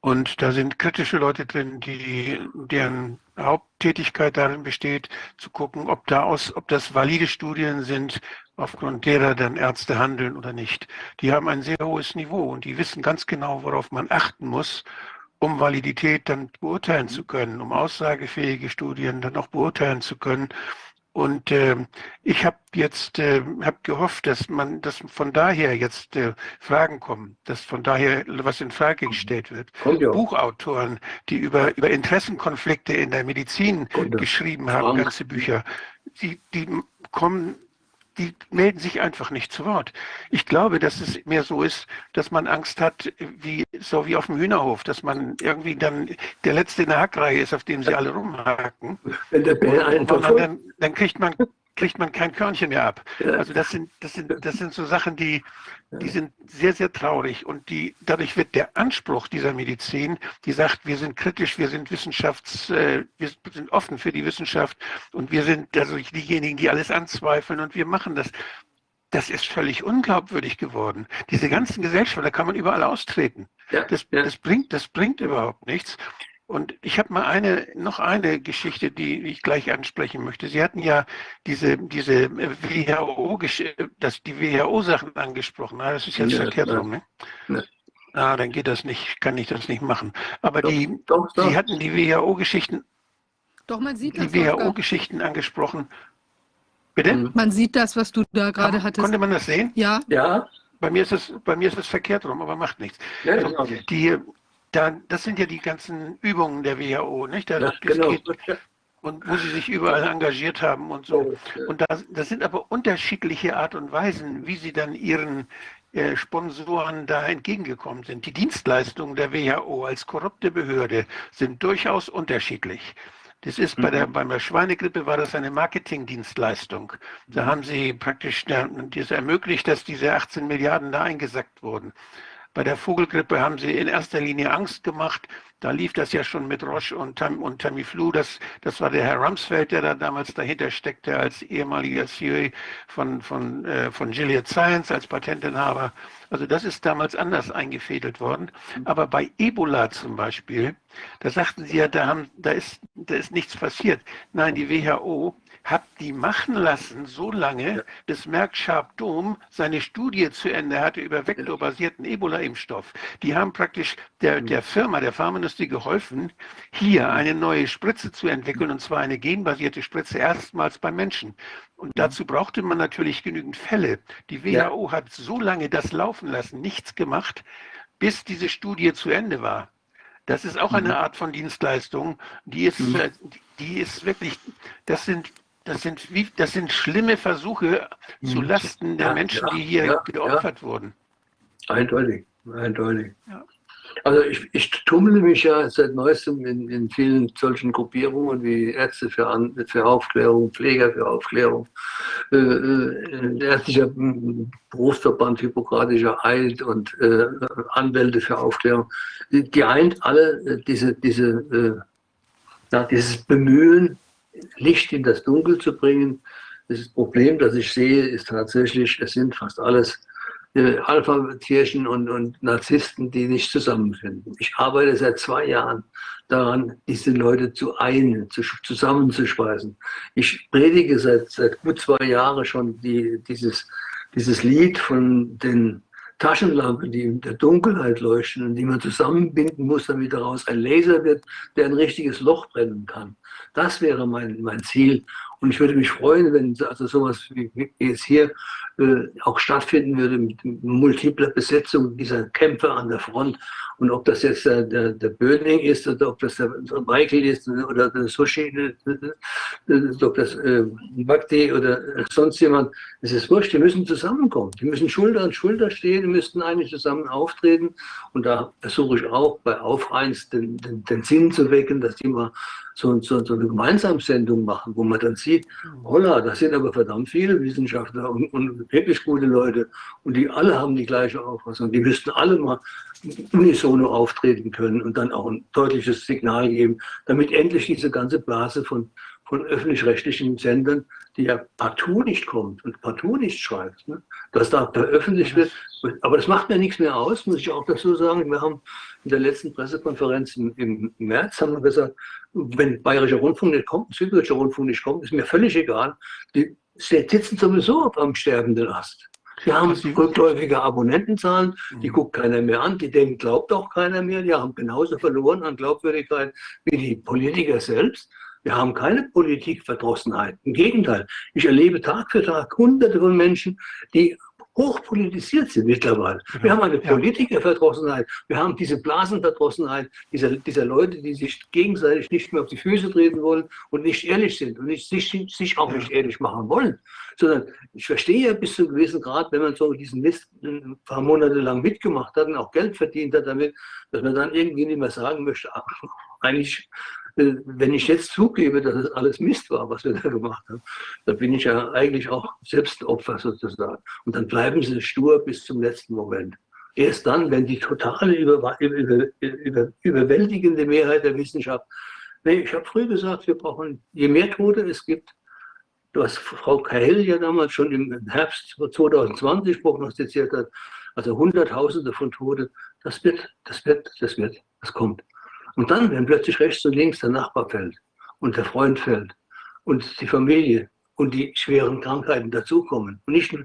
Speaker 4: Und da sind kritische Leute drin, die, deren Haupttätigkeit darin besteht, zu gucken, ob, da aus, ob das valide Studien sind, aufgrund derer dann Ärzte handeln oder nicht. Die haben ein sehr hohes Niveau und die wissen ganz genau, worauf man achten muss, um Validität dann beurteilen zu können, um aussagefähige Studien dann auch beurteilen zu können. Und äh, ich habe jetzt äh, hab gehofft, dass man, dass von daher jetzt äh, Fragen kommen, dass von daher was in Frage gestellt wird. Buchautoren, die über über Interessenkonflikte in der Medizin geschrieben haben, ganze Bücher, die die kommen die melden sich einfach nicht zu Wort. Ich glaube, dass es mehr so ist, dass man Angst hat, wie so wie auf dem Hühnerhof, dass man irgendwie dann der letzte in der Hackreihe ist, auf dem sie alle rumhaken. Wenn der Bär einen dann, dann kriegt man kriegt man kein Körnchen mehr ab. Also das sind, das sind, das sind so Sachen, die, die sind sehr, sehr traurig und die, dadurch wird der Anspruch dieser Medizin, die sagt, wir sind kritisch, wir sind Wissenschafts, äh, wir sind offen für die Wissenschaft und wir sind also diejenigen, die alles anzweifeln und wir machen das. Das ist völlig unglaubwürdig geworden. Diese ganzen Gesellschaften, da kann man überall austreten. Das, das, bringt, das bringt überhaupt nichts. Und ich habe mal eine, noch eine Geschichte, die ich gleich ansprechen möchte. Sie hatten ja diese, diese WHO, das, die WHO-Sachen angesprochen. Na, das ist jetzt ja, verkehrt rum, ne? Ja. Ah, dann geht das nicht, kann ich das nicht machen. Aber doch, die, doch, doch. Sie hatten die WHO-Geschichten,
Speaker 1: doch man sieht
Speaker 4: die WHO-Geschichten angesprochen.
Speaker 1: Bitte? Mhm. Man sieht das, was du da gerade hattest.
Speaker 4: Konnte man das sehen?
Speaker 1: Ja.
Speaker 4: Ja. Bei mir ist es, bei mir ist es verkehrt rum, aber macht nichts. Ja, also, die, dann, das sind ja die ganzen Übungen der WHO, nicht? Da,
Speaker 3: ja, genau. Geht,
Speaker 4: und wo sie sich überall engagiert haben und so. Und das, das sind aber unterschiedliche Art und Weisen, wie sie dann ihren äh, Sponsoren da entgegengekommen sind. Die Dienstleistungen der WHO als korrupte Behörde sind durchaus unterschiedlich. Das ist bei der, mhm. bei der Schweinegrippe war das eine Marketingdienstleistung. Da mhm. haben sie praktisch das ermöglicht, dass diese 18 Milliarden da eingesackt wurden. Bei der Vogelgrippe haben sie in erster Linie Angst gemacht. Da lief das ja schon mit Roche und, Tam, und Tamiflu. Das, das war der Herr Rumsfeld, der da damals dahinter steckte als ehemaliger CEO von, von, äh, von Gilead Science, als Patentinhaber. Also das ist damals anders eingefädelt worden. Aber bei Ebola zum Beispiel, da sagten sie ja, da, haben, da, ist, da ist nichts passiert. Nein, die WHO hat die machen lassen, so lange, ja. bis Merck Sharp Dome seine Studie zu Ende hatte über vektorbasierten Ebola-Impfstoff. Die haben praktisch der, mhm. der Firma, der Pharmaindustrie geholfen, hier mhm. eine neue Spritze zu entwickeln, und zwar eine genbasierte Spritze erstmals beim Menschen. Und mhm. dazu brauchte man natürlich genügend Fälle. Die WHO ja. hat so lange das laufen lassen, nichts gemacht, bis diese Studie zu Ende war. Das ist auch eine Art von Dienstleistung, die ist, die ist wirklich, das sind das sind, wie, das sind schlimme Versuche zu hm. Lasten der ja, Menschen, ja, die hier ja, geopfert wurden.
Speaker 3: Eindeutig, eindeutig. Also ich, ich tummle mich ja seit neuestem in, in vielen solchen Gruppierungen wie Ärzte für, An für Aufklärung, Pfleger für Aufklärung, äh, äh, ärztlicher Berufsverband Hippokratischer Eid und äh, Anwälte für Aufklärung. Die, die eint alle äh, diese, diese, äh, ja, dieses Bemühen, Licht in das Dunkel zu bringen. Das Problem, das ich sehe, ist tatsächlich, es sind fast alles äh, Alpha-Tierchen und, und Narzissten, die nicht zusammenfinden. Ich arbeite seit zwei Jahren daran, diese Leute zu einen, zu, zusammenzuspeisen. Ich predige seit, seit gut zwei Jahren schon die, dieses, dieses Lied von den Taschenlampen, die in der Dunkelheit leuchten und die man zusammenbinden muss, damit daraus ein Laser wird, der ein richtiges Loch brennen kann. Das wäre mein, mein Ziel. Und ich würde mich freuen, wenn also sowas wie jetzt hier äh, auch stattfinden würde mit multipler Besetzung dieser Kämpfe an der Front. Und ob das jetzt der, der, der Böning ist oder ob das der Michael ist oder der Sushi, äh, äh, ob das äh, Bhakti oder sonst jemand, es ist wurscht, die müssen zusammenkommen. Die müssen Schulter an Schulter stehen, die müssten eigentlich zusammen auftreten. Und da versuche ich auch bei Aufreins den, den, den Sinn zu wecken, dass die mal so, so, so eine Gemeinsamsendung machen, wo man dann sieht, holla, das sind aber verdammt viele Wissenschaftler und, und wirklich gute Leute und die alle haben die gleiche Auffassung. Die müssten alle mal unisono auftreten können und dann auch ein deutliches Signal geben, damit endlich diese ganze Blase von, von öffentlich-rechtlichen Sendern, die ja partout nicht kommt und partout nicht schreibt, ne? dass da veröffentlicht wird. Aber das macht mir nichts mehr aus, muss ich auch dazu sagen. Wir haben in der letzten Pressekonferenz im, im März haben wir gesagt, wenn Bayerischer Rundfunk nicht kommt, Süddeutscher Rundfunk nicht kommt, ist mir völlig egal. Die sitzen sowieso am sterbenden Ast. Die haben rückläufige Abonnentenzahlen, die mhm. guckt keiner mehr an, die denken, glaubt auch keiner mehr, die haben genauso verloren an Glaubwürdigkeit wie die Politiker selbst. Wir haben keine Politikverdrossenheit. Im Gegenteil, ich erlebe Tag für Tag Hunderte von Menschen, die hochpolitisiert sind mittlerweile. Wir haben eine Politikerverdrossenheit, wir haben diese Blasenverdrossenheit dieser, dieser Leute, die sich gegenseitig nicht mehr auf die Füße treten wollen und nicht ehrlich sind und nicht, sich, sich auch nicht ehrlich machen wollen. Sondern ich verstehe ja bis zu einem gewissen Grad, wenn man so diesen Mist ein paar Monate lang mitgemacht hat und auch Geld verdient hat damit, dass man dann irgendwie nicht mehr sagen möchte, ach, eigentlich wenn ich jetzt zugebe, dass es alles Mist war, was wir da gemacht haben, dann bin ich ja eigentlich auch selbst Opfer sozusagen. Und dann bleiben sie stur bis zum letzten Moment. Erst dann, wenn die totale über, über, über, überwältigende Mehrheit der Wissenschaft, nee, ich habe früher gesagt, wir brauchen, je mehr Tote es gibt, was Frau Kahl ja damals schon im Herbst 2020 prognostiziert hat, also Hunderttausende von Toten, das wird, das wird, das wird, das kommt. Und dann, wenn plötzlich rechts und links der Nachbar fällt und der Freund fällt und die Familie und die schweren Krankheiten dazukommen und nicht nur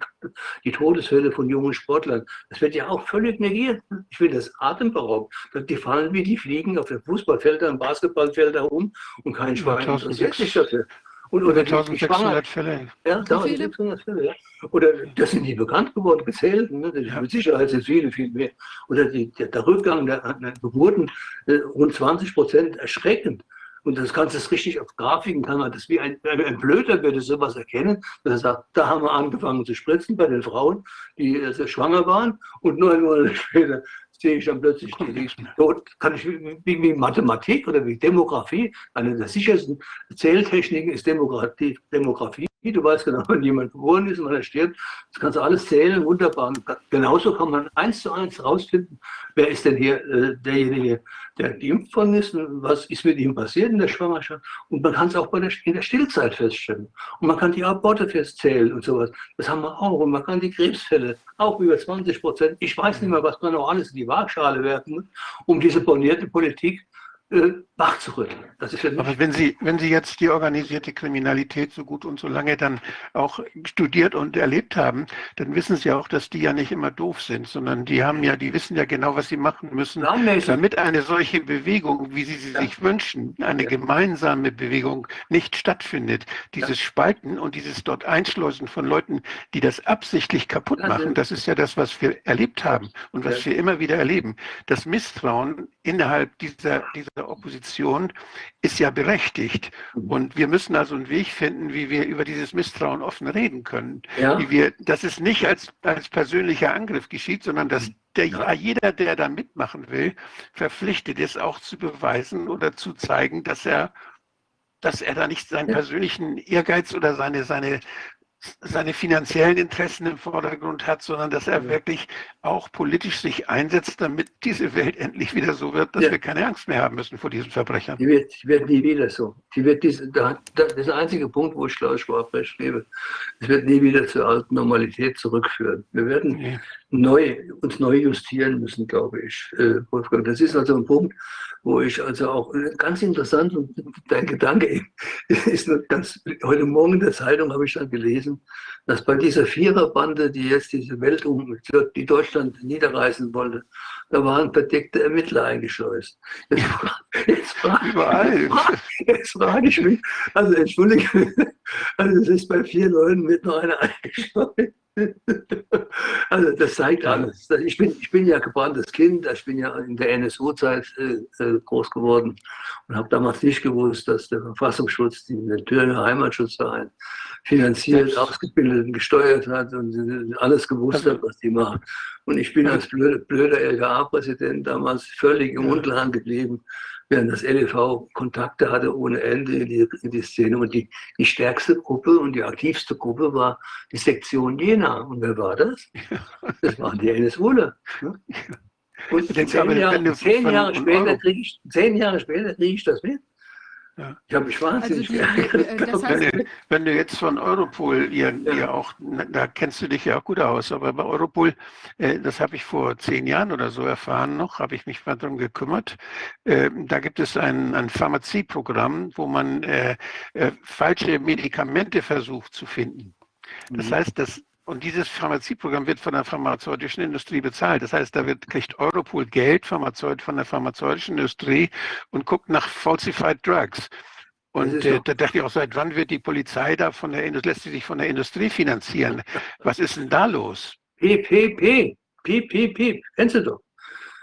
Speaker 3: die Todesfälle von jungen Sportlern, das wird ja auch völlig negiert. Ich finde das atemberaubend. Die fallen wie die Fliegen auf den Fußballfeldern, Basketballfeldern um und kein Schwein interessiert sich dafür.
Speaker 4: Und, oder 1600 Fälle.
Speaker 3: Ja, 1600 Fälle. Ja. Oder das sind die bekannt geworden, gezählt. Ne? Ja. Mit Sicherheit sind viele, viel mehr. Oder die, der, der Rückgang der, der Geburten, äh, rund 20 Prozent, erschreckend. Und das Ganze ist richtig auf Grafiken, kann man das wie ein, ein Blöder würde sowas erkennen, dass er sagt, da haben wir angefangen zu spritzen bei den Frauen, die also schwanger waren und neun Monate später sehe ich dann plötzlich die Tod, kann ich wie, wie Mathematik oder wie Demografie, eine der sichersten Zähltechniken ist Demografie. Demografie. Du weißt genau, wenn jemand geboren ist und er stirbt, das kannst du alles zählen, wunderbar. Und genauso kann man eins zu eins rausfinden, wer ist denn hier äh, derjenige, der geimpft worden ist, was ist mit ihm passiert in der Schwangerschaft. Und man kann es auch bei der, in der Stillzeit feststellen. Und man kann die Aborte festzählen und sowas. Das haben wir auch. Und man kann die Krebsfälle auch über 20 Prozent. Ich weiß nicht mehr, was man noch alles in die Waagschale werfen muss, um diese bonierte Politik äh, wachzurütteln.
Speaker 4: Das ist ja Aber wenn Sie, wenn Sie jetzt die organisierte Kriminalität so gut und so lange dann auch studiert und erlebt haben, dann wissen Sie auch, dass die ja nicht immer doof sind, sondern die haben ja, die wissen ja genau, was sie machen müssen, damit eine solche Bewegung, wie Sie sie ja. sich wünschen, eine ja. gemeinsame Bewegung nicht stattfindet. Dieses. Spalten und dieses dort Einschleusen von Leuten, die das absichtlich kaputt machen, das ist ja das, was wir erlebt haben und was wir immer wieder erleben. Das Misstrauen innerhalb dieser, dieser der Opposition ist ja berechtigt. Mhm. Und wir müssen also einen Weg finden, wie wir über dieses Misstrauen offen reden können. Ja. Wie wir, dass es nicht als, als persönlicher Angriff geschieht, sondern dass der, ja. jeder, der da mitmachen will, verpflichtet ist, auch zu beweisen oder zu zeigen, dass er dass er da nicht seinen persönlichen Ehrgeiz oder seine, seine, seine finanziellen Interessen im Vordergrund hat, sondern dass er ja. wirklich auch politisch sich einsetzt, damit diese Welt endlich wieder so wird, dass ja. wir keine Angst mehr haben müssen vor diesen Verbrechern.
Speaker 3: Die wird, die wird nie wieder so. Die wird diese, da, das ist der einzige Punkt, wo ich Klaus Schwab recht gebe. Es wird nie wieder zur alten Normalität zurückführen. Wir werden nee. Neu, uns neu justieren müssen, glaube ich, äh, Wolfgang. Das ist also ein Punkt, wo ich also auch äh, ganz interessant und dein Gedanke ist ganz, heute Morgen in der Zeitung habe ich dann gelesen, dass bei dieser Viererbande, die jetzt diese Welt um, die Deutschland niederreißen wollte, da waren verdeckte Ermittler eingeschleust. Jetzt, jetzt, frage, jetzt frage ich mich, also entschuldige, also es ist bei vier Leuten mit noch einer eingeschleust. Also das zeigt alles. Ich bin, ich bin ja gebranntes Kind, ich bin ja in der NSU-Zeit äh, äh, groß geworden und habe damals nicht gewusst, dass der Verfassungsschutz den Thüringer Heimatschutzverein finanziert, ausgebildet und gesteuert hat und alles gewusst hat, was die machen. Und ich bin als blöder, blöder LKA-Präsident damals völlig im Unklaren geblieben während das LEV Kontakte hatte ohne Ende in die, in die Szene. Und die, die stärkste Gruppe und die aktivste Gruppe war die Sektion Jena. Und wer war das? Das waren die NSUler. Ne? Und zehn, Jahre, zehn Jahre später kriege ich, zehn Jahre später kriege ich das mit. Ja. Ich habe mich wahnsinnig also die,
Speaker 4: äh, das heißt, wenn, du, wenn, du, jetzt von Europol, ihr, ja. ihr, auch, da kennst du dich ja auch gut aus, aber bei Europol, äh, das habe ich vor zehn Jahren oder so erfahren noch, habe ich mich mal darum gekümmert. Äh, da gibt es ein, ein Pharmazieprogramm, wo man äh, äh, falsche Medikamente versucht zu finden. Das mhm. heißt, dass und dieses Pharmazieprogramm wird von der pharmazeutischen Industrie bezahlt. Das heißt, da wird, kriegt Europol Geld Pharmazeut, von der pharmazeutischen Industrie und guckt nach Falsified Drugs. Und äh, da dachte ich auch, seit wann wird die Polizei da von der Industrie, lässt sie sich von der Industrie finanzieren? Was ist denn da los?
Speaker 3: PPP, PPP, kennst du doch.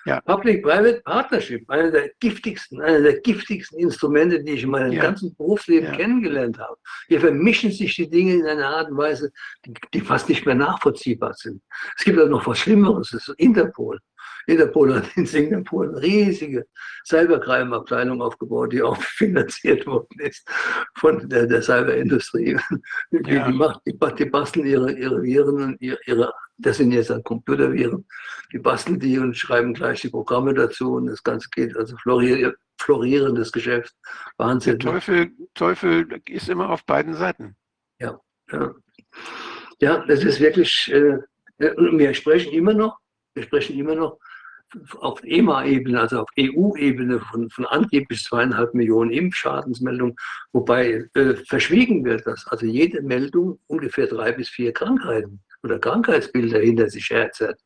Speaker 3: Ja. Public-Private Partnership, einer der giftigsten, einer der giftigsten Instrumente, die ich in meinem ja. ganzen Berufsleben ja. kennengelernt habe. Hier vermischen sich die Dinge in einer Art und Weise, die, die fast nicht mehr nachvollziehbar sind. Es gibt auch noch was Schlimmeres, das ist Interpol. Interpol hat in Singapur eine riesige Cybercrime-Abteilung aufgebaut, die auch finanziert worden ist von der, der Cyberindustrie. Die, ja. die, macht, die, die, basteln ihre, ihre Viren und ihre, ihre, das sind jetzt dann Computerviren, die basteln die und schreiben gleich die Programme dazu und das Ganze geht also floriert, florierendes Geschäft. Wahnsinn.
Speaker 4: Der Teufel, Teufel ist immer auf beiden Seiten.
Speaker 3: Ja, ja. ja das ist wirklich, äh, wir sprechen immer noch, wir sprechen immer noch auf EMA-Ebene, also auf EU-Ebene von, von angeblich zweieinhalb Millionen Impfschadensmeldungen, wobei äh, verschwiegen wird, dass also jede Meldung ungefähr drei bis vier Krankheiten oder Krankheitsbilder hinter sich herzerrt.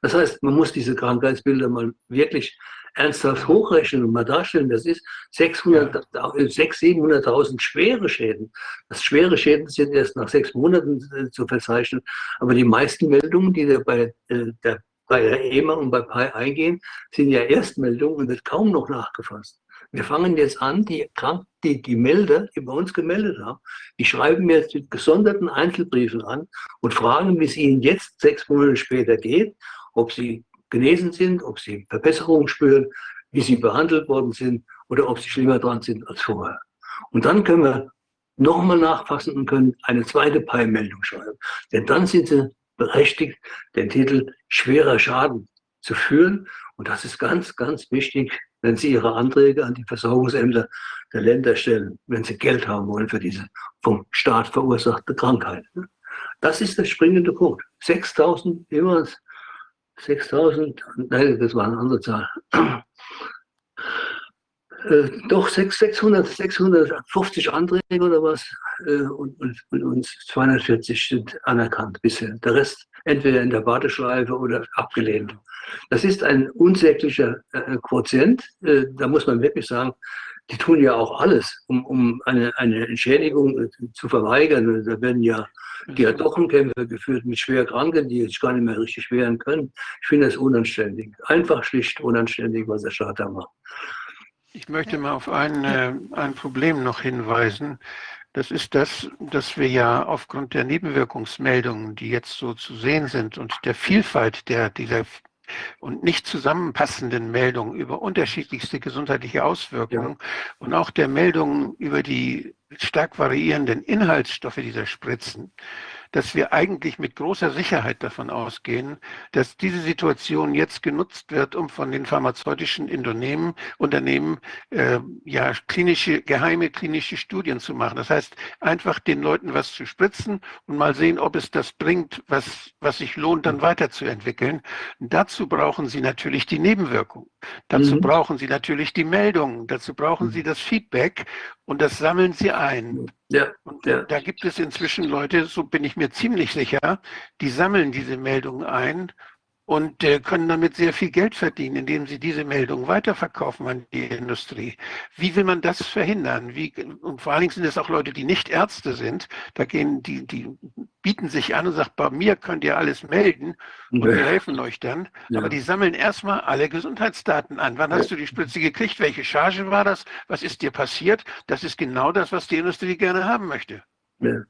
Speaker 3: Das heißt, man muss diese Krankheitsbilder mal wirklich ernsthaft hochrechnen und mal darstellen, das ist 600, 600.000, 700.000 schwere Schäden. Das schwere Schäden sind erst nach sechs Monaten äh, zu verzeichnen, aber die meisten Meldungen, die bei äh, der bei der EMA und bei PI eingehen, sind ja Erstmeldungen und wird kaum noch nachgefasst. Wir fangen jetzt an, die, Krank die, die Melder, die bei uns gemeldet haben, die schreiben mir jetzt mit gesonderten Einzelbriefen an und fragen, wie es ihnen jetzt sechs Monate später geht, ob sie genesen sind, ob sie Verbesserungen spüren, wie sie behandelt worden sind oder ob sie schlimmer dran sind als vorher. Und dann können wir nochmal nachfassen und können eine zweite Peilmeldung schreiben. Denn dann sind sie berechtigt, den Titel schwerer Schaden zu führen. Und das ist ganz, ganz wichtig, wenn Sie Ihre Anträge an die Versorgungsämter der Länder stellen, wenn Sie Geld haben wollen für diese vom Staat verursachte Krankheit. Das ist der springende Punkt. 6000, immer 6000, nein, das war eine andere Zahl. Äh, doch 600, 650 Anträge oder was äh, und, und, und 240 sind anerkannt bisher. Der Rest entweder in der Warteschleife oder abgelehnt. Das ist ein unsäglicher äh, Quotient. Äh, da muss man wirklich sagen, die tun ja auch alles, um, um eine, eine Entschädigung äh, zu verweigern. Da werden ja Diadochenkämpfe geführt mit Schwerkranken, die sich gar nicht mehr richtig wehren können. Ich finde das unanständig. Einfach schlicht unanständig, was der Staat da macht.
Speaker 4: Ich möchte mal auf ein, äh, ein Problem noch hinweisen. Das ist das, dass wir ja aufgrund der Nebenwirkungsmeldungen, die jetzt so zu sehen sind und der Vielfalt der, dieser und nicht zusammenpassenden Meldungen über unterschiedlichste gesundheitliche Auswirkungen ja. und auch der Meldungen über die stark variierenden Inhaltsstoffe dieser Spritzen, dass wir eigentlich mit großer Sicherheit davon ausgehen, dass diese Situation jetzt genutzt wird, um von den pharmazeutischen Unternehmen, Unternehmen äh, ja klinische, geheime klinische Studien zu machen. Das heißt, einfach den Leuten was zu spritzen und mal sehen, ob es das bringt, was, was sich lohnt, dann weiterzuentwickeln. Und dazu brauchen Sie natürlich die Nebenwirkungen. Dazu mhm. brauchen Sie natürlich die Meldungen. Dazu brauchen mhm. Sie das Feedback und das sammeln Sie ein. Ja, und ja. da gibt es inzwischen Leute, so bin ich mir ziemlich sicher, die sammeln diese Meldungen ein und äh, können damit sehr viel Geld verdienen, indem sie diese Meldung weiterverkaufen an die Industrie. Wie will man das verhindern? Wie, und vor allen Dingen sind es auch Leute, die nicht Ärzte sind. Da gehen die, die bieten sich an und sagen, bei mir könnt ihr alles melden und wir helfen euch dann. Ja. Aber die sammeln erstmal alle Gesundheitsdaten an. Wann hast du die Spritze gekriegt? Welche Charge war das? Was ist dir passiert? Das ist genau das, was die Industrie gerne haben möchte.
Speaker 3: Ja,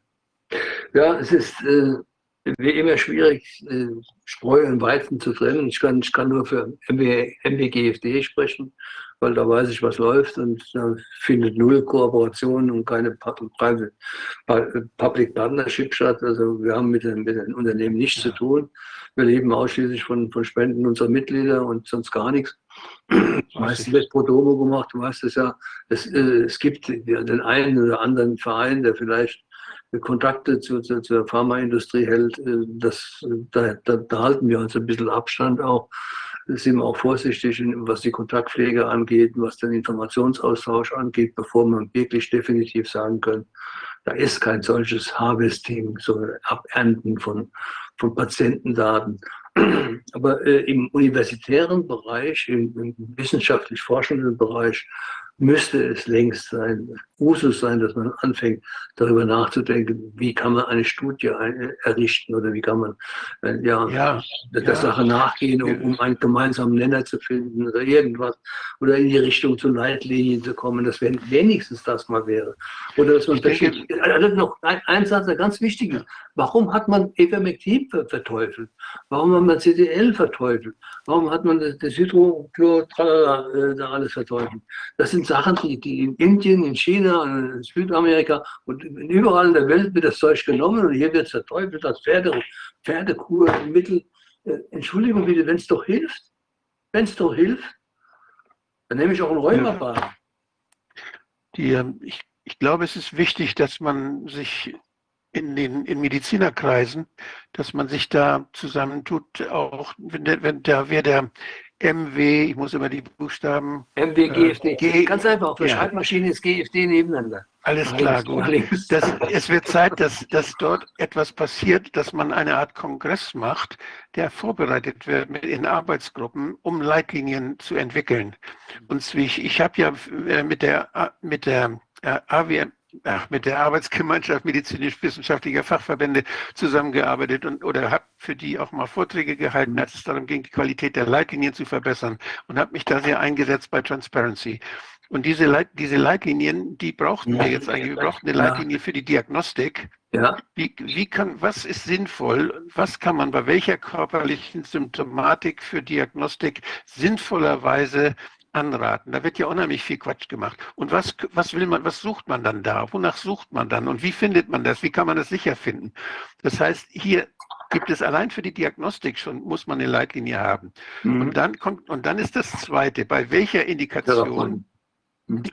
Speaker 3: ja es ist äh, wie immer schwierig, äh, Spreu und Weizen zu trennen. Ich kann, ich kann nur für MW, MWGFD sprechen, weil da weiß ich, was läuft und da findet null Kooperation und keine Public Partnership statt. Also wir haben mit den, mit den Unternehmen nichts zu tun. Wir leben ausschließlich von, von Spenden unserer Mitglieder und sonst gar nichts. Meistens wird pro Domo gemacht, du weißt es ja. Es, äh, es gibt den einen oder anderen Verein, der vielleicht Kontakte zu, zu, zur Pharmaindustrie hält, äh, das, da, da, da, halten wir uns ein bisschen Abstand auch. Sind wir auch vorsichtig, was die Kontaktpflege angeht, was den Informationsaustausch angeht, bevor man wirklich definitiv sagen kann, da ist kein solches Harvesting, so ein Abernten von, von Patientendaten. Aber äh, im universitären Bereich, im, im wissenschaftlich forschenden Bereich, müsste es längst sein, Usus sein, dass man anfängt, darüber nachzudenken, wie kann man eine Studie errichten oder wie kann man äh, ja, ja, der ja. Sache nachgehen, um, um, einen gemeinsamen Nenner zu finden oder irgendwas oder in die Richtung zu Leitlinien zu kommen, dass wenn wenigstens das mal wäre. Oder dass man denke, also noch ein, ein Satz, der ganz wichtig ist. Warum hat man Ivermectin verteufelt? Warum hat man CDL verteufelt? Warum hat man das, das Hydrochlor äh, da alles verteufelt? Das sind Sachen, die, die in Indien, in China, in Südamerika und überall in der Welt wird das Zeug genommen und hier wird es verteufelt als Pferde, Pferdekurmittel. Äh, Entschuldigung bitte, wenn es doch hilft, wenn es doch hilft, dann nehme ich auch einen Rheumabad.
Speaker 4: Die, ähm, ich, ich glaube, es ist wichtig, dass man sich in den in Medizinerkreisen, dass man sich da zusammentut, auch wenn der, wenn der, wer der MW, ich muss immer die Buchstaben.
Speaker 3: MW, GFD. Äh, Ganz einfach, auf der ja. Schreibmaschine ist GFD nebeneinander.
Speaker 4: Alles klar, gut. Das, es wird Zeit, dass, dass dort etwas passiert, dass man eine Art Kongress macht, der vorbereitet wird in Arbeitsgruppen, um Leitlinien zu entwickeln. Und ich, ich habe ja äh, mit der, mit der AWM, äh, ach, mit der Arbeitsgemeinschaft medizinisch-wissenschaftlicher Fachverbände zusammengearbeitet und oder habe für die auch mal Vorträge gehalten, als es darum ging, die Qualität der Leitlinien zu verbessern und habe mich da sehr eingesetzt bei Transparency. Und diese, Leit, diese Leitlinien, die brauchten wir jetzt eigentlich. Wir brauchten eine Leitlinie für die Diagnostik. Ja. Wie, wie kann, was ist sinnvoll? Was kann man bei welcher körperlichen Symptomatik für Diagnostik sinnvollerweise anraten. Da wird ja unheimlich viel Quatsch gemacht. Und was, was will man, was sucht man dann da? Wonach sucht man dann? Und wie findet man das? Wie kann man das sicher finden? Das heißt, hier gibt es allein für die Diagnostik schon, muss man eine Leitlinie haben. Mhm. Und dann kommt, und dann ist das zweite, bei welcher Indikation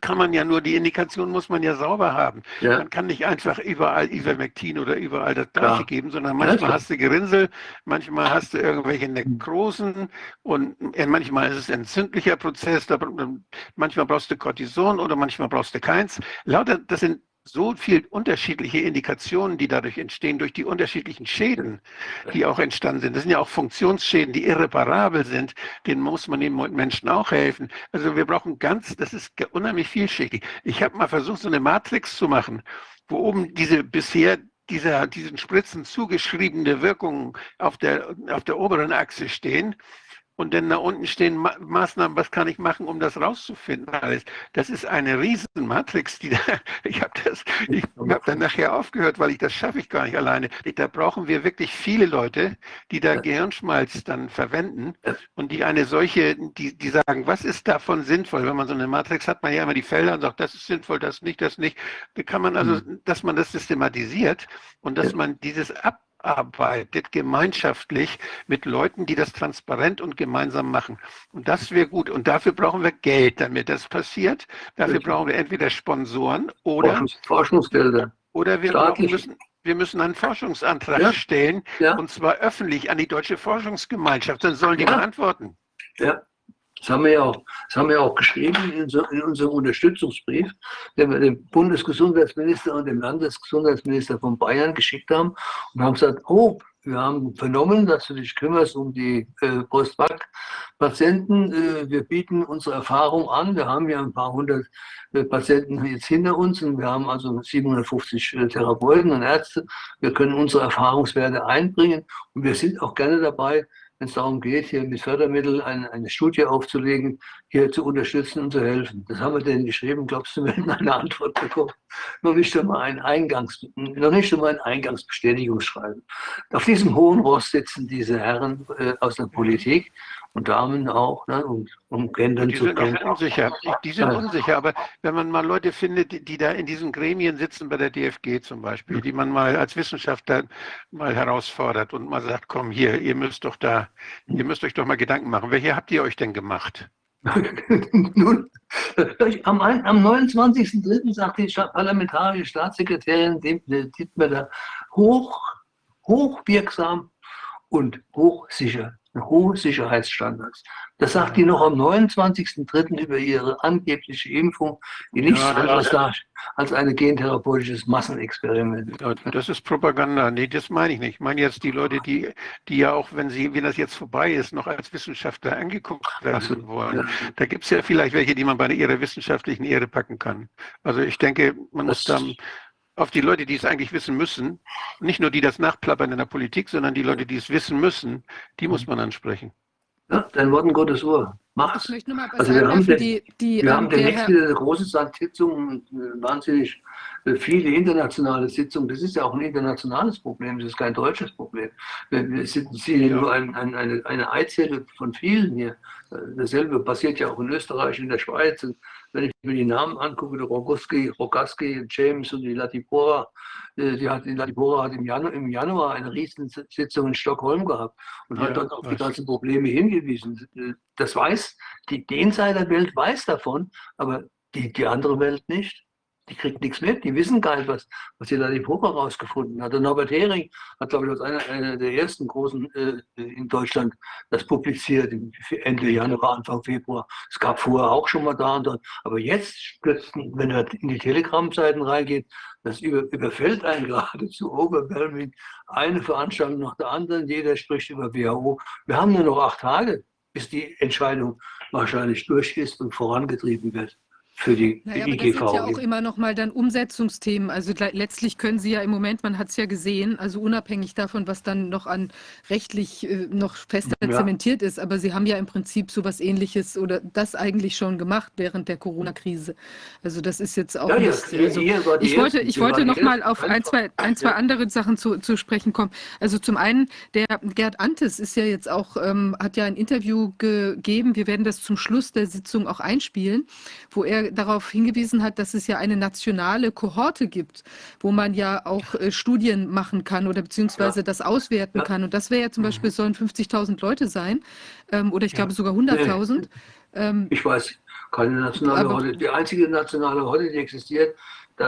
Speaker 4: kann man ja nur, die Indikation muss man ja sauber haben. Ja. Man kann nicht einfach überall Ivermectin oder überall das Gleiche ja. geben, sondern manchmal ja, hast du Gerinnsel, manchmal hast du irgendwelche Nekrosen und manchmal ist es ein entzündlicher Prozess, manchmal brauchst du Cortison oder manchmal brauchst du keins. Lauter, das sind so viel unterschiedliche Indikationen, die dadurch entstehen, durch die unterschiedlichen Schäden, die auch entstanden sind. Das sind ja auch Funktionsschäden, die irreparabel sind. Denen muss man den Menschen auch helfen. Also wir brauchen ganz, das ist unheimlich vielschichtig. Ich habe mal versucht, so eine Matrix zu machen, wo oben diese bisher dieser, diesen Spritzen zugeschriebene Wirkungen auf der, auf der oberen Achse stehen und dann da unten stehen Ma Maßnahmen, was kann ich machen, um das rauszufinden alles. Das ist eine riesen Matrix, die da, ich habe das, ich habe dann nachher aufgehört, weil ich das schaffe ich gar nicht alleine. Da brauchen wir wirklich viele Leute, die da Gehirnschmalz dann verwenden und die eine solche, die, die sagen, was ist davon sinnvoll? Wenn man so eine Matrix hat, man ja immer die Felder und sagt, das ist sinnvoll, das nicht, das nicht. Da kann man also, mhm. dass man das systematisiert und dass man dieses ab arbeitet gemeinschaftlich mit Leuten, die das transparent und gemeinsam machen. Und das wäre gut. Und dafür brauchen wir Geld, damit das passiert. Dafür brauchen wir entweder Sponsoren oder
Speaker 3: Forschungsgelder.
Speaker 4: Oder wir müssen, wir müssen einen Forschungsantrag ja. stellen, ja. und zwar öffentlich an die Deutsche Forschungsgemeinschaft. Dann sollen die ja. beantworten.
Speaker 3: Ja. Das haben wir ja auch, das haben wir auch geschrieben in, so, in unserem Unterstützungsbrief, den wir dem Bundesgesundheitsminister und dem Landesgesundheitsminister von Bayern geschickt haben und haben gesagt, oh, wir haben vernommen, dass du dich kümmerst um die äh, Postback-Patienten. Äh, wir bieten unsere Erfahrung an. Wir haben ja ein paar hundert äh, Patienten jetzt hinter uns und wir haben also 750 äh, Therapeuten und Ärzte. Wir können unsere Erfahrungswerte einbringen und wir sind auch gerne dabei, wenn es darum geht, hier mit Fördermitteln eine, eine, Studie aufzulegen, hier zu unterstützen und zu helfen. Das haben wir denen geschrieben. Glaubst du, wir hätten eine Antwort bekommen? Noch nicht einmal ein Eingangs, noch nicht einmal ein Eingangsbestätigungsschreiben. Auf diesem hohen Ross sitzen diese Herren äh, aus der Politik und Damen auch, ne, um, um Gendern
Speaker 4: zu können. Unsicher. Die sind unsicher, aber wenn man mal Leute findet, die, die, da in diesen Gremien sitzen, bei der DFG zum Beispiel, die man mal als Wissenschaftler mal herausfordert und mal sagt, komm hier, ihr müsst doch da, ihr müsst euch doch mal Gedanken machen. Welche habt ihr euch denn gemacht?
Speaker 3: Nun, am, am 29.03. sagt die parlamentarische Staatssekretärin Dittmer hoch, hochwirksam und hochsicher hohe Sicherheitsstandards. Das sagt die noch am 29.03. über ihre angebliche Impfung, die nichts ja, anderes da als ein gentherapeutisches Massenexperiment.
Speaker 4: Ja, das ist Propaganda. Nee, das meine ich nicht. Ich meine jetzt die Leute, die, die ja auch, wenn sie, wenn das jetzt vorbei ist, noch als Wissenschaftler angeguckt werden so, wollen. Ja. Da gibt es ja vielleicht welche, die man bei ihrer wissenschaftlichen Ehre packen kann. Also ich denke, man das muss dann auf die Leute, die es eigentlich wissen müssen, nicht nur die das nachplappern in der Politik, sondern die Leute, die es wissen müssen, die muss man ansprechen.
Speaker 3: Ja, dein Wort in Gottes Ohr. Mach's. Ich möchte nur mal also wir haben, den, die, die, wir ähm, haben demnächst wieder eine große Sitzung, äh, wahnsinnig äh, viele internationale Sitzungen. Das ist ja auch ein internationales Problem, das ist kein deutsches Problem. Wir sind hier ja. nur ein, ein, eine, eine Eizelle von vielen hier. Äh, dasselbe passiert ja auch in Österreich, in der Schweiz. Und wenn ich mir die Namen angucke, der Rogoski, Rogaski, James und die Latipora, äh, die, hat, die Latipora hat im Januar, im Januar eine Riesensitzung in Stockholm gehabt und ja, hat dort auf die ganzen Probleme hingewiesen. Das weiß, die, die Insiderwelt weiß davon, aber die, die andere Welt nicht die kriegt nichts mit, die wissen gar nicht, was, was hier da die Probe rausgefunden hat. Und Norbert Hering hat, glaube ich, als einer, einer der ersten großen äh, in Deutschland das publiziert, Ende Januar, Anfang Februar. Es gab vorher auch schon mal da und dort. Aber jetzt, plötzlich, wenn er in die Telegram-Seiten reingeht, das über, überfällt einen geradezu overwhelming. Eine Veranstaltung nach der anderen, jeder spricht über WHO. Wir haben nur noch acht Tage, bis die Entscheidung wahrscheinlich durch ist und vorangetrieben wird. Für die
Speaker 1: Naja, aber das
Speaker 3: IGV.
Speaker 1: sind ja auch immer noch mal dann Umsetzungsthemen. Also le- letztlich können Sie ja im Moment, man hat es ja gesehen, also unabhängig davon, was dann noch an rechtlich äh, noch fester
Speaker 3: Ja.
Speaker 1: zementiert ist, aber Sie haben ja im Prinzip sowas Ähnliches oder das eigentlich schon gemacht während der Corona-Krise. Also das ist jetzt auch
Speaker 3: Ja, ja,
Speaker 1: nicht,
Speaker 3: ihr-
Speaker 1: also ich wollte, ich wollte noch mal auf ein, zwei, ein, zwei
Speaker 3: Ja.
Speaker 1: andere Sachen zu, zu sprechen kommen. Also zum einen, der Gerd Antes ist ja jetzt auch, ähm, hat ja ein Interview gegeben, wir werden das zum Schluss der Sitzung auch einspielen, wo er darauf hingewiesen hat, dass es ja eine nationale Kohorte gibt, wo man ja auch äh, Studien machen kann oder beziehungsweise das auswerten
Speaker 3: Ja.
Speaker 1: kann. Und das wäre ja zum Beispiel, es sollen 50.000 Leute sein ähm, oder ich
Speaker 4: Ja.
Speaker 1: glaube sogar 100.000. Ähm,
Speaker 3: Ich weiß, keine nationale Rolle. Die einzige nationale Rolle, die existiert,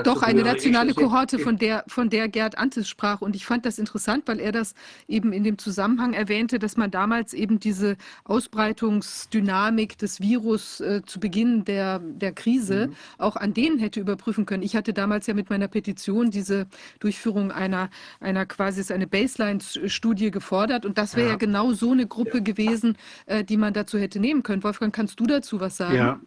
Speaker 1: Doch, eine nationale Kohorte, von der, von der Gerd Antes sprach. Und ich fand das interessant, weil er das eben in dem Zusammenhang erwähnte, dass man damals eben diese Ausbreitungsdynamik des Virus äh, zu Beginn der, der Krise
Speaker 3: Mhm.
Speaker 1: auch an denen hätte überprüfen können. Ich hatte damals ja mit meiner Petition diese Durchführung einer, einer quasi ist eine Baseline-Studie gefordert. Und das wäre ja.
Speaker 4: Ja.
Speaker 1: genau so eine Gruppe gewesen, äh, die man dazu hätte nehmen können. Wolfgang, kannst du dazu was sagen?
Speaker 4: Ja,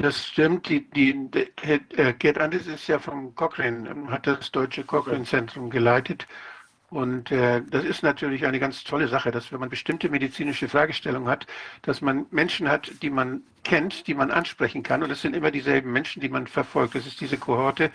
Speaker 4: das stimmt. Die, die, der, äh, Gerd Anders ist ja vom Cochrane, ähm, hat das Deutsche Cochrane-Zentrum geleitet. Und äh, das ist natürlich eine ganz tolle Sache, dass wenn man bestimmte medizinische Fragestellungen hat, dass man Menschen hat, die man kennt, die man ansprechen kann. Und es sind immer dieselben Menschen, die man verfolgt. Das ist diese Kohorte,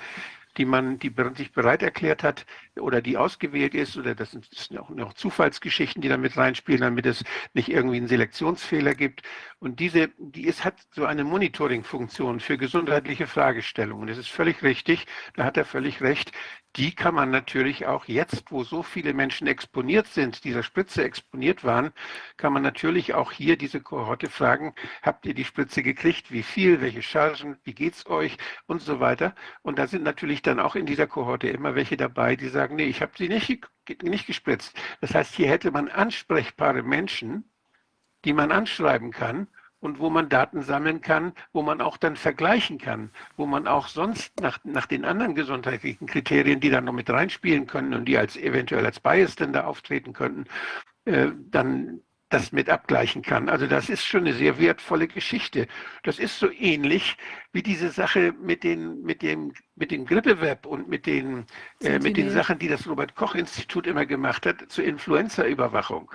Speaker 4: die man, die sich bereit erklärt hat oder die ausgewählt ist, oder das sind, das sind auch noch Zufallsgeschichten, die da mit reinspielen, damit es nicht irgendwie einen Selektionsfehler gibt. Und diese, die ist, hat so eine Monitoring-Funktion für gesundheitliche Fragestellungen. Das ist völlig richtig, da hat er völlig recht. Die kann man natürlich auch jetzt, wo so viele Menschen exponiert sind, dieser Spritze exponiert waren, kann man natürlich auch hier diese Kohorte fragen, habt ihr die Spritze gekriegt, wie viel, welche Chargen, wie geht's euch und so weiter. Und da sind natürlich dann auch in dieser Kohorte immer welche dabei, die sagen, nee, ich habe sie nicht, nicht gespritzt. Das heißt, hier hätte man ansprechbare Menschen, die man anschreiben kann und wo man Daten sammeln kann, wo man auch dann vergleichen kann, wo man auch sonst nach, nach den anderen gesundheitlichen Kriterien, die dann noch mit reinspielen können und die als eventuell als Bias dann da auftreten könnten, äh, dann das mit abgleichen kann. Also das ist schon eine sehr wertvolle Geschichte. Das ist so ähnlich wie diese Sache mit den mit dem mit dem Grippeweb und mit den äh, mit den. Sachen, die das Robert Koch Institut immer gemacht hat zur Influenza-Überwachung.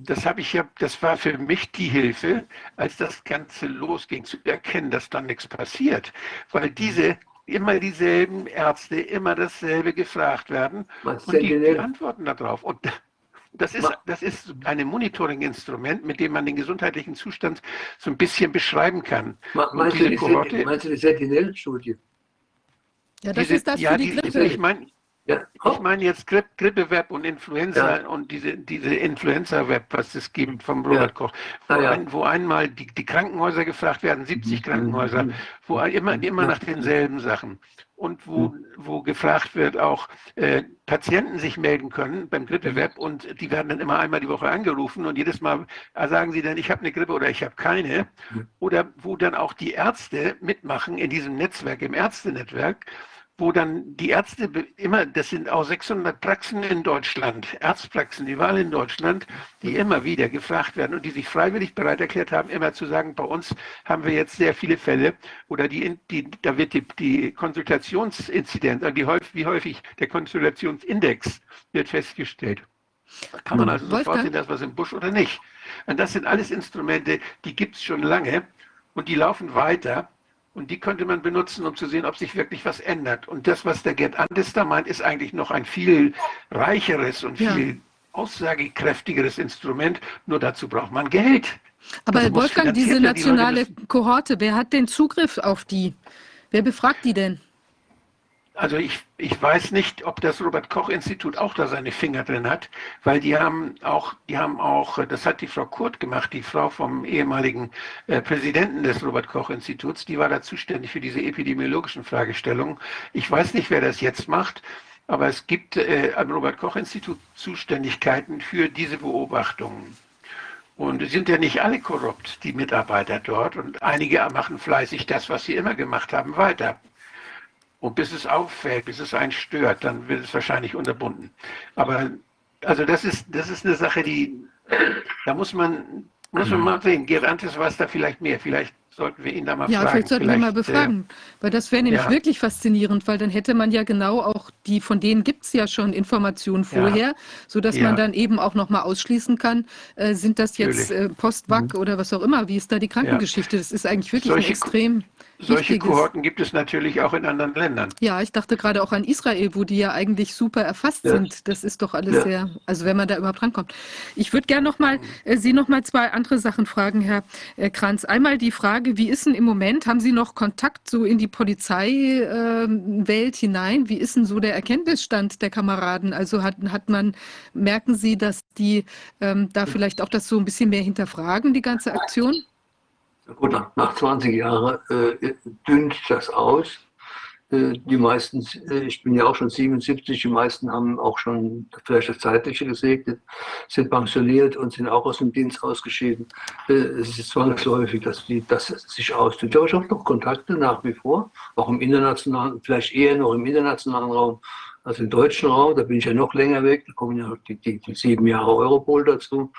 Speaker 4: Das habe ich ja, das war für mich die Hilfe, als das Ganze losging, zu erkennen, dass dann nichts passiert, weil diese immer dieselben Ärzte immer dasselbe gefragt werden
Speaker 3: Was
Speaker 4: und die, die antworten darauf. Und das ist, das ist ein Monitoring-Instrument, mit dem man den gesundheitlichen Zustand so ein bisschen beschreiben kann.
Speaker 3: Ma- Meinst du, die,
Speaker 4: Kohorte-
Speaker 3: Sentinel- meinst du die Sentinel-Studie?
Speaker 1: Ja, das
Speaker 4: Diese-
Speaker 1: ist das
Speaker 4: ja,
Speaker 1: für die Grippe.
Speaker 4: Ich meine,
Speaker 3: Ja.
Speaker 4: ich meine jetzt Grip, Grippeweb und Influenza
Speaker 3: Ja.
Speaker 4: und diese, diese Influenza-Web, was es gibt vom Robert Koch, wo,
Speaker 3: Ah, ja.
Speaker 4: ein, wo einmal die, die Krankenhäuser gefragt werden, 70 Krankenhäuser,
Speaker 3: Mhm.
Speaker 4: wo ein- immer, immer nach denselben Sachen. Und wo, wo gefragt wird, auch äh, Patienten sich melden können beim Grippeweb und die werden dann immer einmal die Woche angerufen und jedes Mal äh, sagen sie dann, ich habe eine Grippe oder ich habe keine.
Speaker 3: Mhm.
Speaker 4: Oder wo dann auch die Ärzte mitmachen in diesem Netzwerk, im Ärztenetzwerk, wo dann die Ärzte immer, das sind auch 600 Praxen in Deutschland, Arztpraxen überall in Deutschland, die immer wieder gefragt werden und die sich freiwillig bereit erklärt haben, immer zu sagen, bei uns haben wir jetzt sehr viele Fälle oder die, die da wird die, die Konsultationsinzidenz, also die wie häufig der Konsultationsindex wird festgestellt. Kann man also sofort
Speaker 1: Wolfgang?
Speaker 4: sehen, das was im Busch oder nicht. Und das sind alles Instrumente, die gibt es schon lange und die laufen weiter. Und die könnte man benutzen, um zu sehen, ob sich wirklich was ändert. Und das, was der Gerd Andes da meint, ist eigentlich noch ein viel reicheres und
Speaker 1: Ja.
Speaker 4: viel aussagekräftigeres Instrument. Nur dazu braucht man Geld.
Speaker 1: Aber
Speaker 4: muss
Speaker 1: Wolfgang, diese.
Speaker 4: Die
Speaker 1: nationale
Speaker 4: müssen-
Speaker 1: Kohorte, wer hat den Zugriff auf die? Wer befragt die denn?
Speaker 4: Also ich, ich weiß nicht, ob das Robert Koch Institut auch da seine Finger drin hat, weil die haben auch, die haben auch, das hat die Frau Kurt gemacht, die Frau vom ehemaligen äh, Präsidenten des Robert Koch Instituts, die war da zuständig für diese epidemiologischen Fragestellungen. Ich weiß nicht, wer das jetzt macht, aber es gibt äh, am Robert Koch Institut Zuständigkeiten für diese Beobachtungen. Und es sind ja nicht alle korrupt, die Mitarbeiter dort. Und einige machen fleißig das, was sie immer gemacht haben, weiter. Und bis es auffällt, bis es einen stört, dann wird es wahrscheinlich unterbunden. Aber also das ist, das ist eine Sache, die, da muss man, muss man mal sehen. Gerantes weiß da vielleicht mehr. Vielleicht sollten wir ihn da mal
Speaker 1: ja,
Speaker 4: fragen.
Speaker 1: vielleicht sollten wir mal
Speaker 4: Vielleicht, äh,
Speaker 1: befragen, weil das wäre nämlich
Speaker 4: ja.
Speaker 1: wirklich faszinierend, weil dann hätte man ja genau auch die, von denen gibt es ja schon Informationen
Speaker 4: Ja.
Speaker 1: vorher, sodass
Speaker 4: Ja.
Speaker 1: man dann eben auch nochmal ausschließen kann, äh, sind das jetzt äh, Postwag oder was auch immer, wie ist da die Krankengeschichte? Das ist eigentlich wirklich
Speaker 4: Solche
Speaker 1: ein extrem
Speaker 4: Solche
Speaker 1: wichtiges.
Speaker 4: Kohorten gibt es natürlich auch in anderen Ländern.
Speaker 1: Ja, ich dachte gerade auch an Israel, wo die ja eigentlich super erfasst
Speaker 3: Ja.
Speaker 1: sind. Das ist doch alles
Speaker 3: Ja.
Speaker 1: sehr, also wenn man da überhaupt rankommt. Ich würde gerne noch mal äh, Sie noch mal zwei andere Sachen fragen, Herr äh, Kranz. Einmal die Frage, wie ist denn im Moment, haben Sie noch Kontakt so in die Polizeiwelt hinein? Wie ist denn so der Erkenntnisstand der Kameraden? Also hat, hat man, merken Sie, dass die ähm, da vielleicht auch das so ein bisschen mehr hinterfragen, die ganze Aktion?
Speaker 3: Gut, nach, nach 20 Jahren äh, dünnt das aus. Äh, die meisten, äh, ich bin ja auch schon 77, die meisten haben auch schon vielleicht das Zeitliche gesegnet, sind pensioniert und sind auch aus dem Dienst ausgeschieden. Äh, es ist zwangsläufig, dass die, das sich ausdünnt. Aber ich habe noch Kontakte nach wie vor, auch im internationalen, vielleicht eher noch im internationalen Raum als im deutschen Raum. Da bin ich ja noch länger weg. Da kommen ja die, die, die sieben Jahre Europol dazu.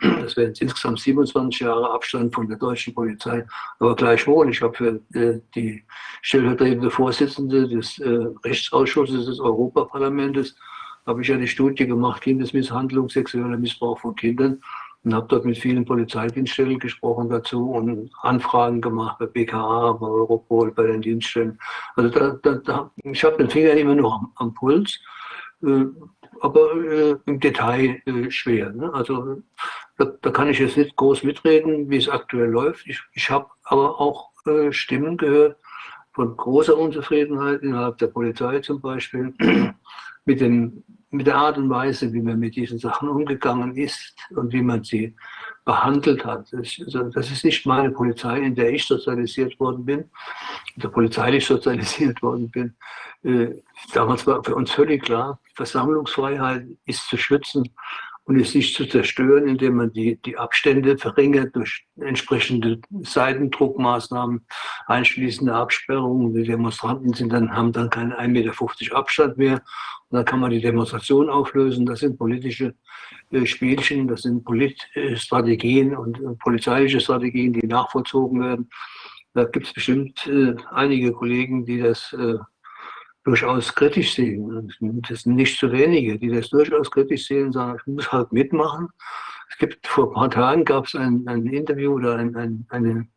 Speaker 3: Das wären insgesamt 27 Jahre Abstand von der deutschen Polizei. Aber gleichwohl, ich habe für äh, die stellvertretende Vorsitzende des äh, Rechtsausschusses des Europaparlamentes, habe ich die Studie gemacht, Kindesmisshandlung, sexueller Missbrauch von Kindern und habe dort mit vielen Polizeidienststellen gesprochen dazu und Anfragen gemacht bei BKA, bei Europol, bei den Dienststellen. Also da, da, da, ich habe den Finger immer noch am, am Puls, äh, aber äh, im Detail äh, schwer. Ne? Also da, da kann ich jetzt nicht groß mitreden, wie es aktuell läuft. Ich, ich habe aber auch äh, Stimmen gehört von großer Unzufriedenheit innerhalb der Polizei zum Beispiel mit, dem, mit der Art und Weise, wie man mit diesen Sachen umgegangen ist und wie man sie behandelt hat. Das, also, ist nicht meine Polizei, in der ich sozialisiert worden bin, in der polizeilich sozialisiert worden bin. Äh, damals war für uns völlig klar, Versammlungsfreiheit ist zu schützen und ist nicht zu zerstören, indem man die, die Abstände verringert durch entsprechende Seitendruckmaßnahmen, einschließende Absperrungen. Die Demonstranten sind dann, haben dann keinen 1,50 Meter Abstand mehr. Und dann kann man die Demonstration auflösen. Das sind politische äh, Spielchen, das sind Politstrategien und äh, polizeiliche Strategien, die nachvollzogen werden. Da gibt es bestimmt äh, einige Kollegen, die das äh, durchaus kritisch sehen. Das sind nicht zu wenige, die das durchaus kritisch sehen sagen, ich muss halt mitmachen. Es gibt vor ein paar Tagen gab es ein, ein Interview oder ein, ein, eine,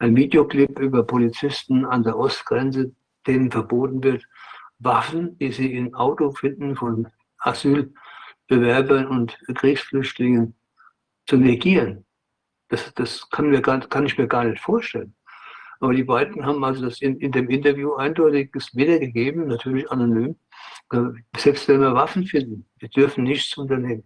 Speaker 3: ein Videoclip über Polizisten an der Ostgrenze, denen verboten wird, Waffen, die sie im Auto finden von Asylbewerbern und Kriegsflüchtlingen zu negieren. Das, das kann, mir gar, kann ich mir gar nicht vorstellen. Aber die beiden haben also das in, in dem Interview eindeutig wiedergegeben, natürlich anonym. Selbst wenn wir Waffen finden, wir dürfen nichts unternehmen.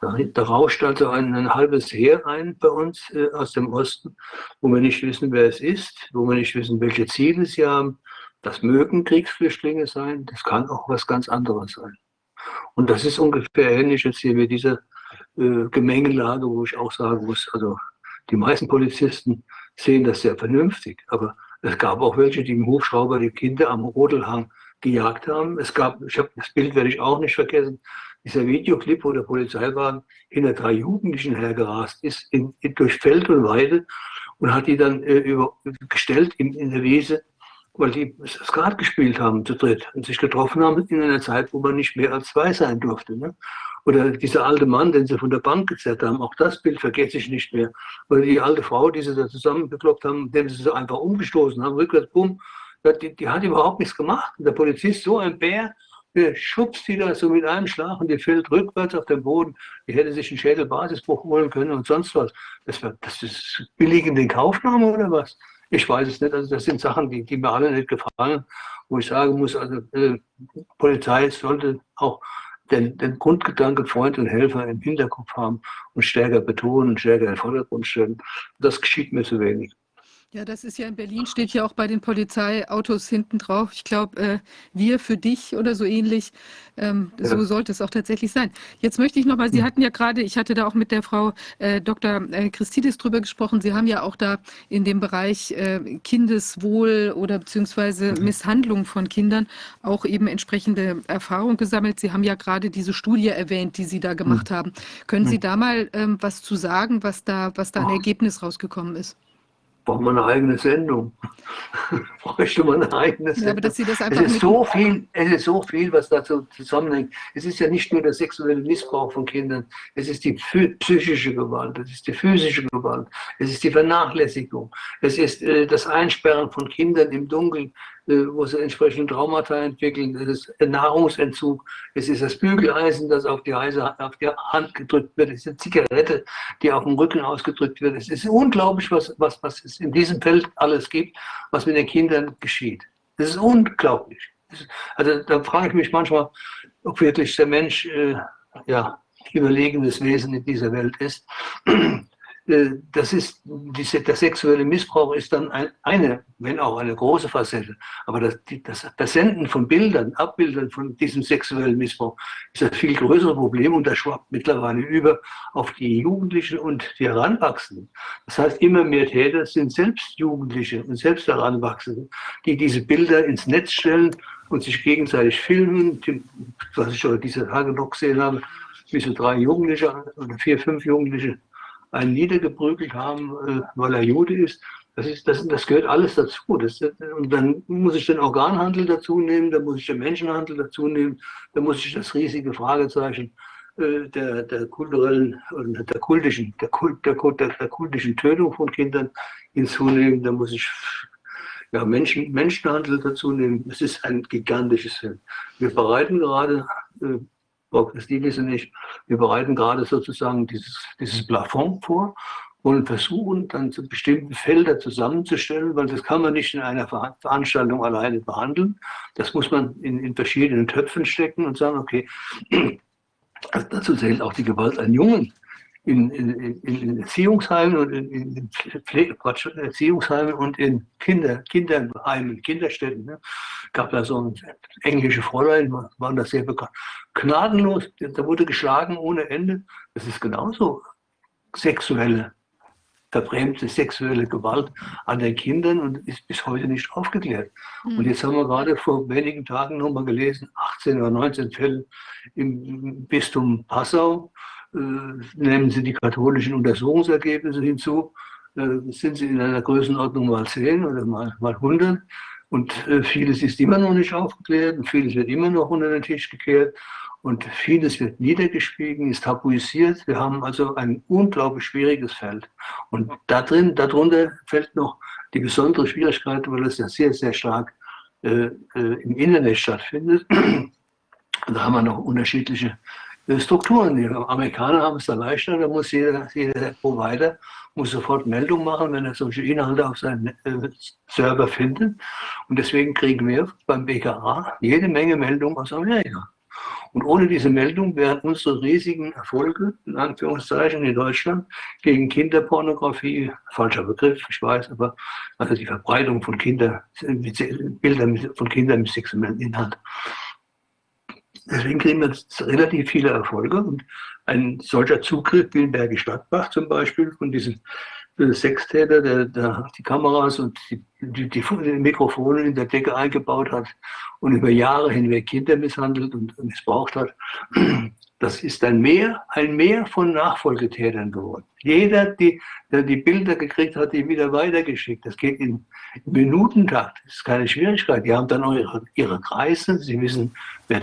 Speaker 3: Da, da rauscht also ein, ein, halbes Heer ein bei uns äh, aus dem Osten, wo wir nicht wissen, wer es ist, wo wir nicht wissen, welche Ziele sie haben. Das mögen Kriegsflüchtlinge sein, das kann auch was ganz anderes sein. Und das ist ungefähr ähnlich jetzt hier mit dieser äh, Gemengelage, wo ich auch sagen muss, also die meisten Polizisten sehen das sehr vernünftig. Aber es gab auch welche, die im Hubschrauber die Kinder am Rodelhang gejagt haben. Es gab, ich habe das Bild werde ich auch nicht vergessen, dieser Videoclip, wo der Polizeiwagen hinter drei Jugendlichen hergerast ist, in, in, durch Feld und Weide und hat die dann äh, über, gestellt in, in der Wiese, weil die Skat gespielt haben zu dritt und sich getroffen haben in einer Zeit, wo man nicht mehr als zwei sein durfte. Ne? Oder dieser alte Mann, den sie von der Bank gezerrt haben, auch das Bild vergesse ich nicht mehr. Oder die alte Frau, die sie da zusammengekloppt haben, dem sie so einfach umgestoßen haben, rückwärts, bumm, die, die, hat überhaupt nichts gemacht. Und der Polizist, so ein Bär, der schubst die da so mit einem Schlag und die fällt rückwärts auf den Boden. Die hätte sich einen Schädelbasisbruch holen können und sonst was. Das, war, das ist billig in den Kaufnahme oder was? Ich weiß es nicht. Also das sind Sachen, die, die mir alle nicht gefallen, wo ich sagen muss, also äh, Polizei sollte auch den, den Grundgedanke Freund und Helfer im Hinterkopf haben und stärker betonen, stärker in den Vordergrund stellen. Das geschieht mir zu wenig.
Speaker 1: Ja, das ist ja in Berlin, steht ja auch bei den Polizeiautos hinten drauf. Ich glaube, äh, wir für dich oder so ähnlich. Ähm, ja. So sollte es auch tatsächlich sein. Jetzt möchte ich nochmal, Sie ja. hatten ja gerade, ich hatte da auch mit der Frau äh, Dr. Christidis drüber gesprochen. Sie haben ja auch da in dem Bereich äh, Kindeswohl oder beziehungsweise mhm. Misshandlung von Kindern auch eben entsprechende Erfahrung gesammelt. Sie haben ja gerade diese Studie erwähnt, die Sie da gemacht mhm. haben. Können Sie da mal ähm, was zu sagen, was da, was da ein Ergebnis rausgekommen ist?
Speaker 3: Braucht man eine eigene Sendung. Bräuchte man eine eigene Sendung. Ja, aber dass Sie das einfach es, ist so viel, es ist so viel, was dazu zusammenhängt. Es ist ja nicht nur der sexuelle Missbrauch von Kindern, es ist die psychische Gewalt, es ist die physische Gewalt, es ist die Vernachlässigung, es ist äh, das Einsperren von Kindern im Dunkeln, wo sie entsprechende Traumata entwickeln, es ist Nahrungsentzug, es ist das Bügeleisen, das auf die, Heise, auf die Hand gedrückt wird, es ist eine Zigarette, die auf dem Rücken ausgedrückt wird. Es ist unglaublich, was, was, was es in diesem Feld alles gibt, was mit den Kindern geschieht. Das ist unglaublich. Also da frage ich mich manchmal, ob wirklich der Mensch äh, ja, überlegenes Wesen in dieser Welt ist. Äh, das ist, der sexuelle Missbrauch ist dann eine, wenn auch eine große Facette. Aber das, das Versenden von Bildern, Abbildern von diesem sexuellen Missbrauch ist ein viel größeres Problem und das schwappt mittlerweile über auf die Jugendlichen und die Heranwachsenden. Das heißt, immer mehr Täter sind selbst Jugendliche und selbst Heranwachsende, die diese Bilder ins Netz stellen und sich gegenseitig filmen, was ich heute diese Tage noch gesehen habe, wie so drei Jugendliche oder vier, fünf Jugendliche einen niedergeprügelt haben, äh, weil er Jude ist. Das, ist, das, das gehört alles dazu. Das, und dann muss ich den Organhandel dazu nehmen, dann muss ich den Menschenhandel dazu nehmen, dann muss ich das riesige Fragezeichen äh, der, der kulturellen, der kultischen, der, Kult, der, der, der kultischen Tötung von Kindern hinzunehmen, dann muss ich ja, Menschen, Menschenhandel dazu nehmen. Es ist ein gigantisches Feld. Wir bereiten gerade äh, Frau Christinis und ich, wir bereiten gerade sozusagen dieses, dieses Plafond vor und versuchen dann zu bestimmten Felder zusammenzustellen, weil das kann man nicht in einer Veranstaltung alleine behandeln. Das muss man in, in verschiedenen Töpfen stecken und sagen, okay, dazu zählt auch die Gewalt an Jungen in, in, in Erziehungsheimen und in, in Pflege, Erziehungsheimen und in Kinder, Kinderheimen, Kinderstätten. Ne? Gab da so ein englische Fräulein, waren da sehr bekannt. Gnadenlos, da wurde geschlagen ohne Ende. Das ist genauso sexuelle, verbrämte sexuelle Gewalt an den Kindern und ist bis heute nicht aufgeklärt. Mhm. Und jetzt haben wir gerade vor wenigen Tagen nochmal gelesen, 18 oder 19 Fälle im Bistum Passau nehmen Sie die katholischen Untersuchungsergebnisse hinzu, äh, sind Sie in einer Größenordnung mal 10 oder mal, mal 100. Und äh, vieles ist immer noch nicht aufgeklärt und vieles wird immer noch unter den Tisch gekehrt und vieles wird niedergeschwiegen, ist tabuisiert. Wir haben also ein unglaublich schwieriges Feld. Und da drin, darunter fällt noch die besondere Schwierigkeit, weil es ja sehr, sehr stark äh, äh, im Internet stattfindet. da haben wir noch unterschiedliche Strukturen. Die Amerikaner haben es da leichter, da muss jeder, jeder Provider muss sofort Meldung machen, wenn er solche Inhalte auf seinem äh, Server findet. Und deswegen kriegen wir beim BKA jede Menge Meldungen aus Amerika. Und ohne diese Meldung wären unsere riesigen Erfolge, in Anführungszeichen, in Deutschland gegen Kinderpornografie, falscher Begriff, ich weiß, aber also die Verbreitung von Kinder, Bildern von Kindern mit sexuellem Inhalt, Deswegen kriegen wir relativ viele Erfolge. Und ein solcher Zugriff wie in Bergisch Stadtbach zum Beispiel von diesem Sextäter, der, der die Kameras und die, die, die, Mikrofone in der Decke eingebaut hat und über Jahre hinweg Kinder misshandelt und missbraucht hat, das ist ein Meer, ein Meer von Nachfolgetätern geworden. Jeder, die, der die Bilder gekriegt hat, die wieder weitergeschickt. Das geht in, in Minutentakt. Das ist keine Schwierigkeit. Die haben dann auch ihre, ihre Kreise. Sie wissen, wer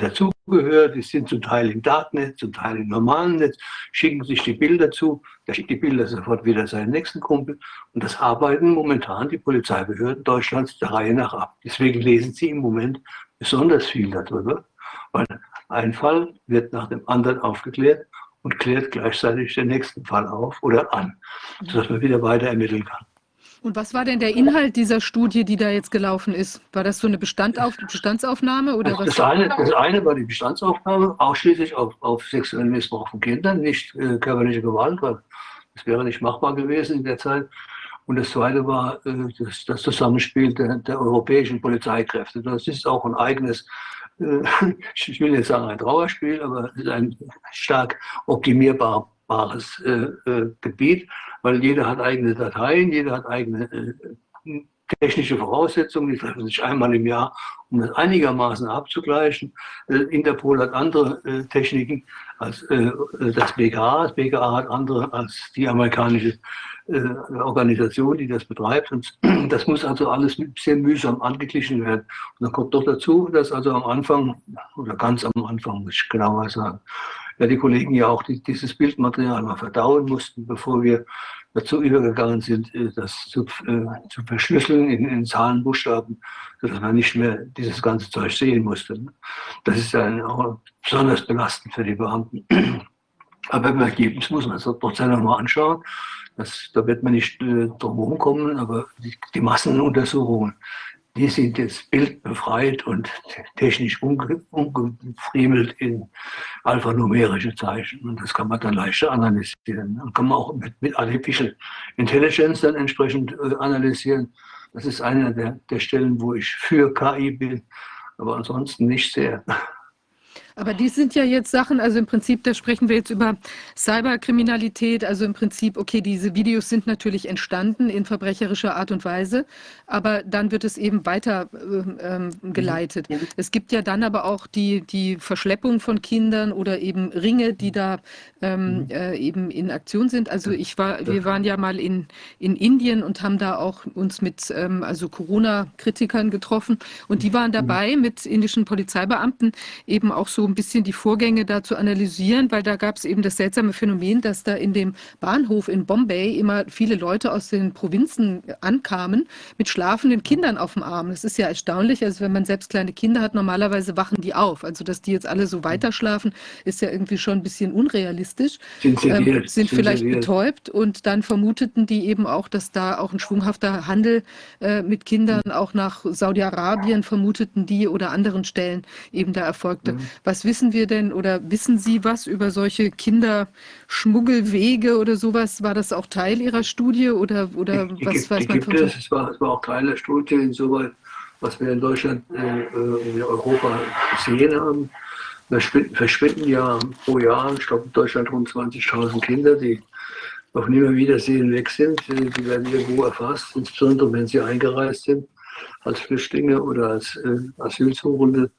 Speaker 3: dazugehört. Die sind zum Teil im Darknet, zum Teil im normalen Netz, schicken sich die Bilder zu. Der schickt die Bilder sofort wieder seinen nächsten Kumpel. Und das arbeiten momentan die Polizeibehörden Deutschlands der Reihe nach ab. Deswegen lesen sie im Moment besonders viel darüber. Weil ein Fall wird nach dem anderen aufgeklärt und klärt gleichzeitig den nächsten Fall auf oder an, sodass man wieder weiter ermitteln kann.
Speaker 1: Und was war denn der Inhalt dieser Studie, die da jetzt gelaufen ist? War das so eine Bestandauf Bestandsaufnahme? Oder
Speaker 3: das, was? Das, eine, das eine war die Bestandsaufnahme, ausschließlich auf, auf sexuellen Missbrauch von Kindern, nicht äh, körperliche Gewalt, weil das wäre nicht machbar gewesen in der Zeit. Und das zweite war äh, das, das, Zusammenspiel der, der, europäischen Polizeikräfte. Das ist auch ein eigenes äh, ich will nicht sagen ein Trauerspiel, aber es ist ein stark optimierbares äh, äh, Gebiet, weil jeder hat eigene Dateien, jeder hat eigene äh, technische Voraussetzungen, die treffen sich einmal im Jahr, um das einigermaßen abzugleichen. Interpol hat andere Techniken als das BKA. Das BKA hat andere als die amerikanische Organisation, die das betreibt. Und das muss also alles sehr mühsam angeglichen werden. Und dann kommt doch dazu, dass also am Anfang, oder ganz am Anfang, muss ich genauer sagen, ja, die Kollegen ja auch die, dieses Bildmaterial mal verdauen mussten, bevor wir dazu übergegangen sind, äh, das zu, äh, zu verschlüsseln in, in Zahlen, sodass man nicht mehr dieses ganze Zeug sehen musste. Das ist dann auch besonders belastend für die Beamten. Aber im Ergebnis muss man es trotzdem nochmal anschauen. Das, da wird man nicht äh, drum kommen, aber die, die Massenuntersuchungen die sind jetzt bildbefreit und technisch umgefriemelt in alphanumerische Zeichen. Und das kann man dann leichter analysieren. Dann kann man auch mit, mit Artificial Intelligence dann entsprechend äh, analysieren. Das ist eine der, der Stellen, wo ich für KI bin, aber ansonsten nicht sehr.
Speaker 1: Aber die sind ja jetzt Sachen, also im Prinzip, da sprechen wir jetzt über Cyberkriminalität, also im Prinzip, okay, diese Videos sind natürlich entstanden in verbrecherischer Art und Weise, aber dann wird es eben weiter äh, ähm, geleitet. Mhm. Es gibt ja dann aber auch die, die Verschleppung von Kindern oder eben Ringe, die da ähm, mhm. äh, eben in Aktion sind. Also ich war, wir waren ja mal in, in Indien und haben da auch uns mit ähm, also Corona-Kritikern getroffen und die waren mhm. dabei mit indischen Polizeibeamten eben auch so ein bisschen die Vorgänge da zu analysieren, weil da gab es eben das seltsame Phänomen, dass da in dem Bahnhof in Bombay immer viele Leute aus den Provinzen ankamen mit schlafenden Kindern auf dem Arm. Das ist ja erstaunlich. Also wenn man selbst kleine Kinder hat, normalerweise wachen die auf. Also dass die jetzt alle so weiter schlafen, ist ja irgendwie schon ein bisschen unrealistisch. Sind, ähm, sind vielleicht betäubt und dann vermuteten die eben auch, dass da auch ein schwunghafter Handel äh, mit Kindern auch nach Saudi-Arabien vermuteten die oder anderen Stellen eben da erfolgte. Mhm. Was was wissen wir denn oder wissen Sie was über solche Kinderschmuggelwege oder sowas? War das auch Teil Ihrer Studie oder, oder
Speaker 3: die, was die, weiß die man von es? Es war, es war auch Teil der Studie, insoweit, was wir in Deutschland, äh, äh in Europa gesehen haben. Da verschwinden ja pro Jahr, ich glaube in Deutschland rund 20.000 Kinder, die auf Nimmerwiedersehen weg sind. Die werden irgendwo erfasst, insbesondere wenn sie eingereist sind als Flüchtlinge oder als äh, Asylsuchende.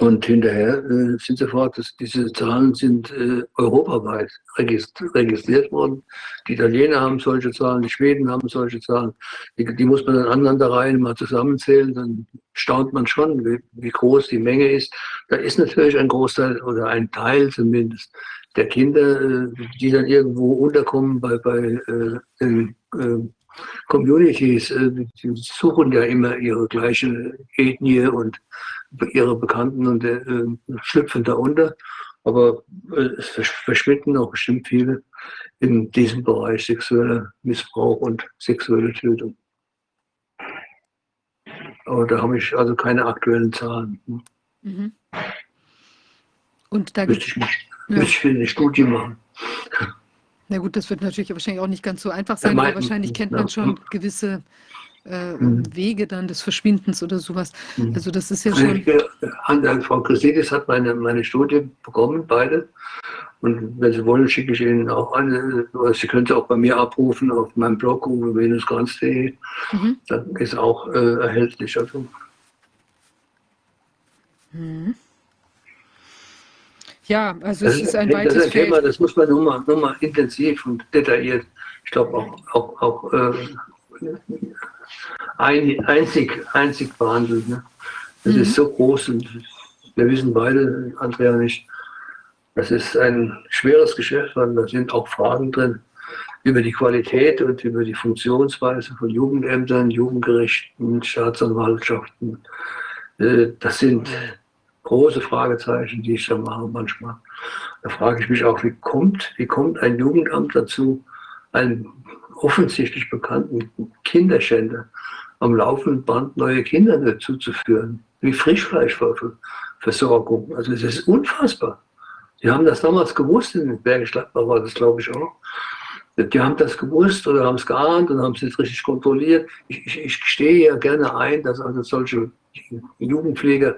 Speaker 3: Und hinterher äh, sind sofort, dass diese Zahlen sind äh, europaweit registriert worden. Die Italiener haben solche Zahlen, die Schweden haben solche Zahlen. Die, die muss man dann aneinander rein mal zusammenzählen, dann staunt man schon, wie, wie, groß die Menge ist. Da ist natürlich ein Großteil oder ein Teil zumindest der Kinder, äh, die dann irgendwo unterkommen bei, bei äh, den äh, Communities, die suchen ja immer ihre gleiche Ethnie und ihre Bekannten und äh, schlüpfen da unter. Aber äh, es verschwinden auch bestimmt viele in diesem Bereich sexueller Missbrauch und sexuelle Tötung. Aber da habe ich also keine aktuellen Zahlen. Mhm.
Speaker 1: Und da
Speaker 3: müsste ich, ja. müsste ich eine Studie machen.
Speaker 1: Na gut, das wird natürlich wahrscheinlich auch nicht ganz so einfach sein, ja, aber wahrscheinlich kennt man schon gewisse äh, mhm. Wege dann des Verschwindens oder sowas. Mhm. Also das ist ja schon.
Speaker 3: An Frau Chrisidis hat meine, meine Studie bekommen, beide. Und wenn Sie wollen, schicke ich Ihnen auch eine. Sie können sie auch bei mir abrufen auf meinem Blog venusgranz.de. Mhm. Dann ist auch äh, erhältlich. Also.
Speaker 1: Mhm. Ja, also das es ist ein weites
Speaker 3: das ist ein Thema, das muss man nochmal noch mal intensiv und detailliert, ich glaube auch, auch, auch äh, ein, einzig, einzig behandelt. Ne? Das mhm. ist so groß und wir wissen beide, Andrea und ich, das ist ein schweres Geschäft, weil da sind auch Fragen drin über die Qualität und über die Funktionsweise von Jugendämtern, Jugendgerichten, Staatsanwaltschaften. Äh, das sind große Fragezeichen, die ich da mache manchmal. Da frage ich mich auch, wie kommt, wie kommt ein Jugendamt dazu, einen offensichtlich bekannten Kinderschänder am laufenden Band neue Kinder dazu zu führen, wie Frischfleischversorgung. Also es ist unfassbar. Die haben das damals gewusst, in Bergisch Gladbach war das, glaube ich, auch. Die haben das gewusst oder haben es geahnt und haben es nicht richtig kontrolliert. Ich, ich, ich stehe ja gerne ein, dass also solche Jugendpfleger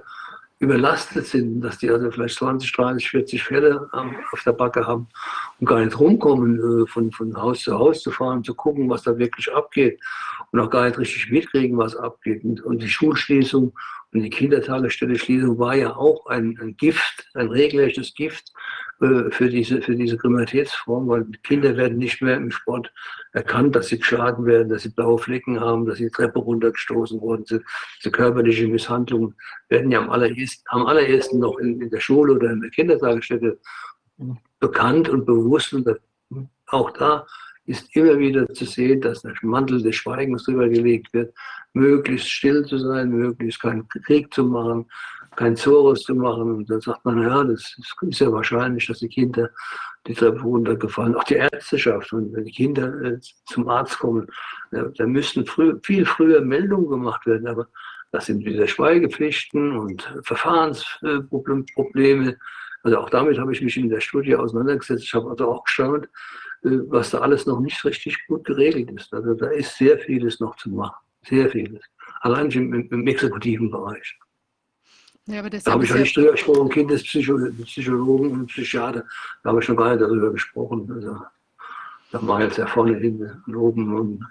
Speaker 3: überlastet sind, dass die also vielleicht 20, 30, 40 Fälle auf der Backe haben und gar nicht rumkommen, äh, von, von Haus zu Haus zu fahren, zu gucken, was da wirklich abgeht und auch gar nicht richtig mitkriegen, was abgeht. Und, die Schulschließung und die Kindertagesstätte Schließung war ja auch ein, ein Gift, ein regelrechtes Gift äh, für diese, für diese Kriminalitätsform, weil Kinder werden nicht mehr im Sport erkannt, dass sie geschadet werden, dass sie blaue Flecken haben, dass sie die Treppe runtergestoßen worden sind. Diese körperliche Misshandlungen werden ja am allerersten, am allerersten noch in, in der Schule oder in der Kindertagesstätte bekannt und bewusst. Und auch da ist immer wieder zu sehen, dass der Mantel des Schweigens drüber gelegt wird, möglichst still zu sein, möglichst keinen Krieg zu machen, kein Zorus zu machen. Und dann sagt man, ja, das ist ja wahrscheinlich, dass die Kinder die Treppe runtergefallen, auch die Ärzteschaft. Und wenn die Kinder äh, zum Arzt kommen, ja, da müssten früh, viel früher Meldungen gemacht werden. Aber das sind wieder Schweigepflichten und Verfahrensprobleme. Also auch damit habe ich mich in der Studie auseinandergesetzt. Ich habe also auch geschaut, äh, was da alles noch nicht richtig gut geregelt ist. Also da ist sehr vieles noch zu machen. Sehr vieles. Allein im, im exekutiven Bereich. Ja, aber da habe ich ja nicht drüber gesprochen, Kindespsychologen und Psychiater, da habe ich schon gar nicht darüber gesprochen. Also, da war jetzt ja vorne hin loben und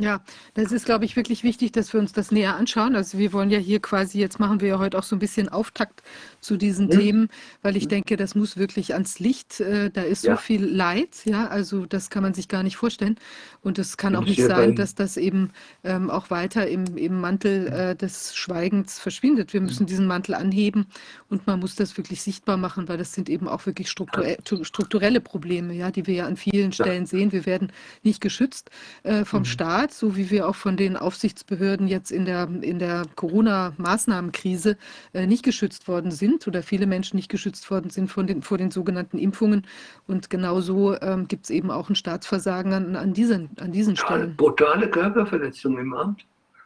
Speaker 1: ja, das ist, glaube ich, wirklich wichtig, dass wir uns das näher anschauen. Also wir wollen ja hier quasi, jetzt machen wir ja heute auch so ein bisschen Auftakt zu diesen ja. Themen, weil ich denke, das muss wirklich ans Licht. Äh, da ist ja. so viel Leid, ja, also das kann man sich gar nicht vorstellen. Und es kann auch nicht sein, dass das eben ähm, auch weiter im, im Mantel äh, des Schweigens verschwindet. Wir müssen diesen Mantel anheben und man muss das wirklich sichtbar machen, weil das sind eben auch wirklich strukturell, strukturelle Probleme, ja, die wir ja an vielen Stellen sehen. Wir werden nicht geschützt äh, vom mhm. Staat Staat, so wie wir auch von den Aufsichtsbehörden jetzt in der, in der Corona-Maßnahmenkrise äh, nicht geschützt worden sind oder viele Menschen nicht geschützt worden sind von den, vor den sogenannten Impfungen. Und genauso ähm, gibt es eben auch ein Staatsversagen an, an, diesen, an diesen Stellen.
Speaker 3: Brutale Körperverletzung im Amt.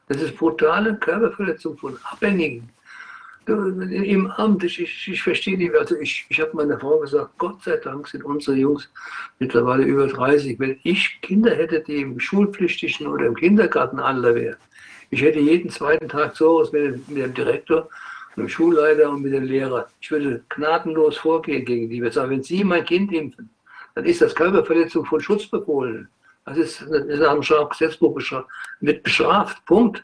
Speaker 3: Das ist brutale Körperverletzung von Abhängigen im Amt, ich, ich, ich verstehe die, also ich, ich habe meiner Frau gesagt, Gott sei Dank sind unsere Jungs mittlerweile über 30. Wenn ich Kinder hätte, die im schulpflichtigen oder im Kindergartenalter wären, ich hätte jeden zweiten Tag so aus mit, mit dem Direktor, mit dem Schulleiter und mit dem Lehrer. Ich würde gnadenlos vorgehen gegen die. Ich sage, wenn Sie mein Kind impfen, dann ist das Körperverletzung von Schutzbefohlenen. Das ist, das ist nach dem bestraft, wird bestraft. Punkt.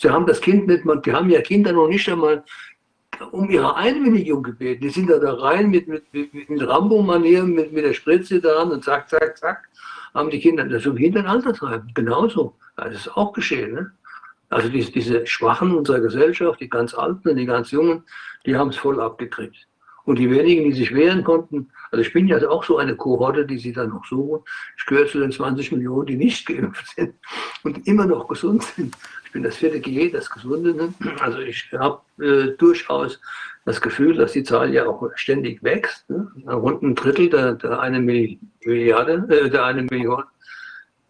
Speaker 3: Sie haben das Kind nicht mal, die haben ja Kinder noch nicht einmal um ihre Einwilligung gebeten. Die sind da, da rein mit, mit, mit, Rambo-Manier, mit, mit der Spritze da und zack, zack, zack, haben die Kinder das um Hintern Alter treiben. Genauso. Das ist auch geschehen. Ne? Also diese, diese Schwachen unserer Gesellschaft, die ganz Alten und die ganz Jungen, die haben es voll abgekriegt. Und die wenigen, die sich wehren konnten, also ich bin ja auch so eine Kohorte, die sie dann noch suchen. Ich gehöre zu den 20 Millionen, die nicht geimpft sind und immer noch gesund sind. Ich bin das vierte G, das Gesunde. Ne? Also ich habe äh, durchaus das Gefühl, dass die Zahl ja auch ständig wächst. Ne? Rund ein Drittel der, der eine Milliarde, äh, der eine Million.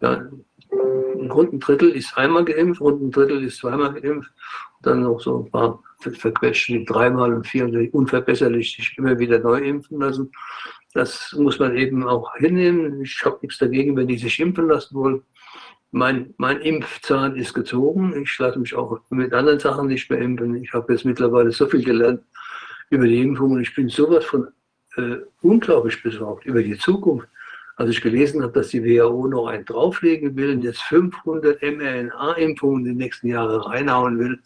Speaker 3: Ja, rund ein Drittel ist einmal geimpft, rund ein Drittel ist zweimal geimpft. dann noch so ein paar verquetschte die dreimal und vier unverbesserlich sich immer wieder neu impfen lassen. Das muss man eben auch hinnehmen. Ich habe nichts dagegen, wenn die sich impfen lassen wollen mein, mein Impfzahn ist gezogen. Ich lasse mich auch mit anderen Sachen nicht mehr impfen. Ich habe jetzt mittlerweile so viel gelernt über die Impfung und ich bin sowas von äh, unglaublich besorgt über die Zukunft. Als ich gelesen habe, dass die WHO noch einen drauflegen will und jetzt 500 mRNA-Impfungen in den nächsten Jahren reinhauen will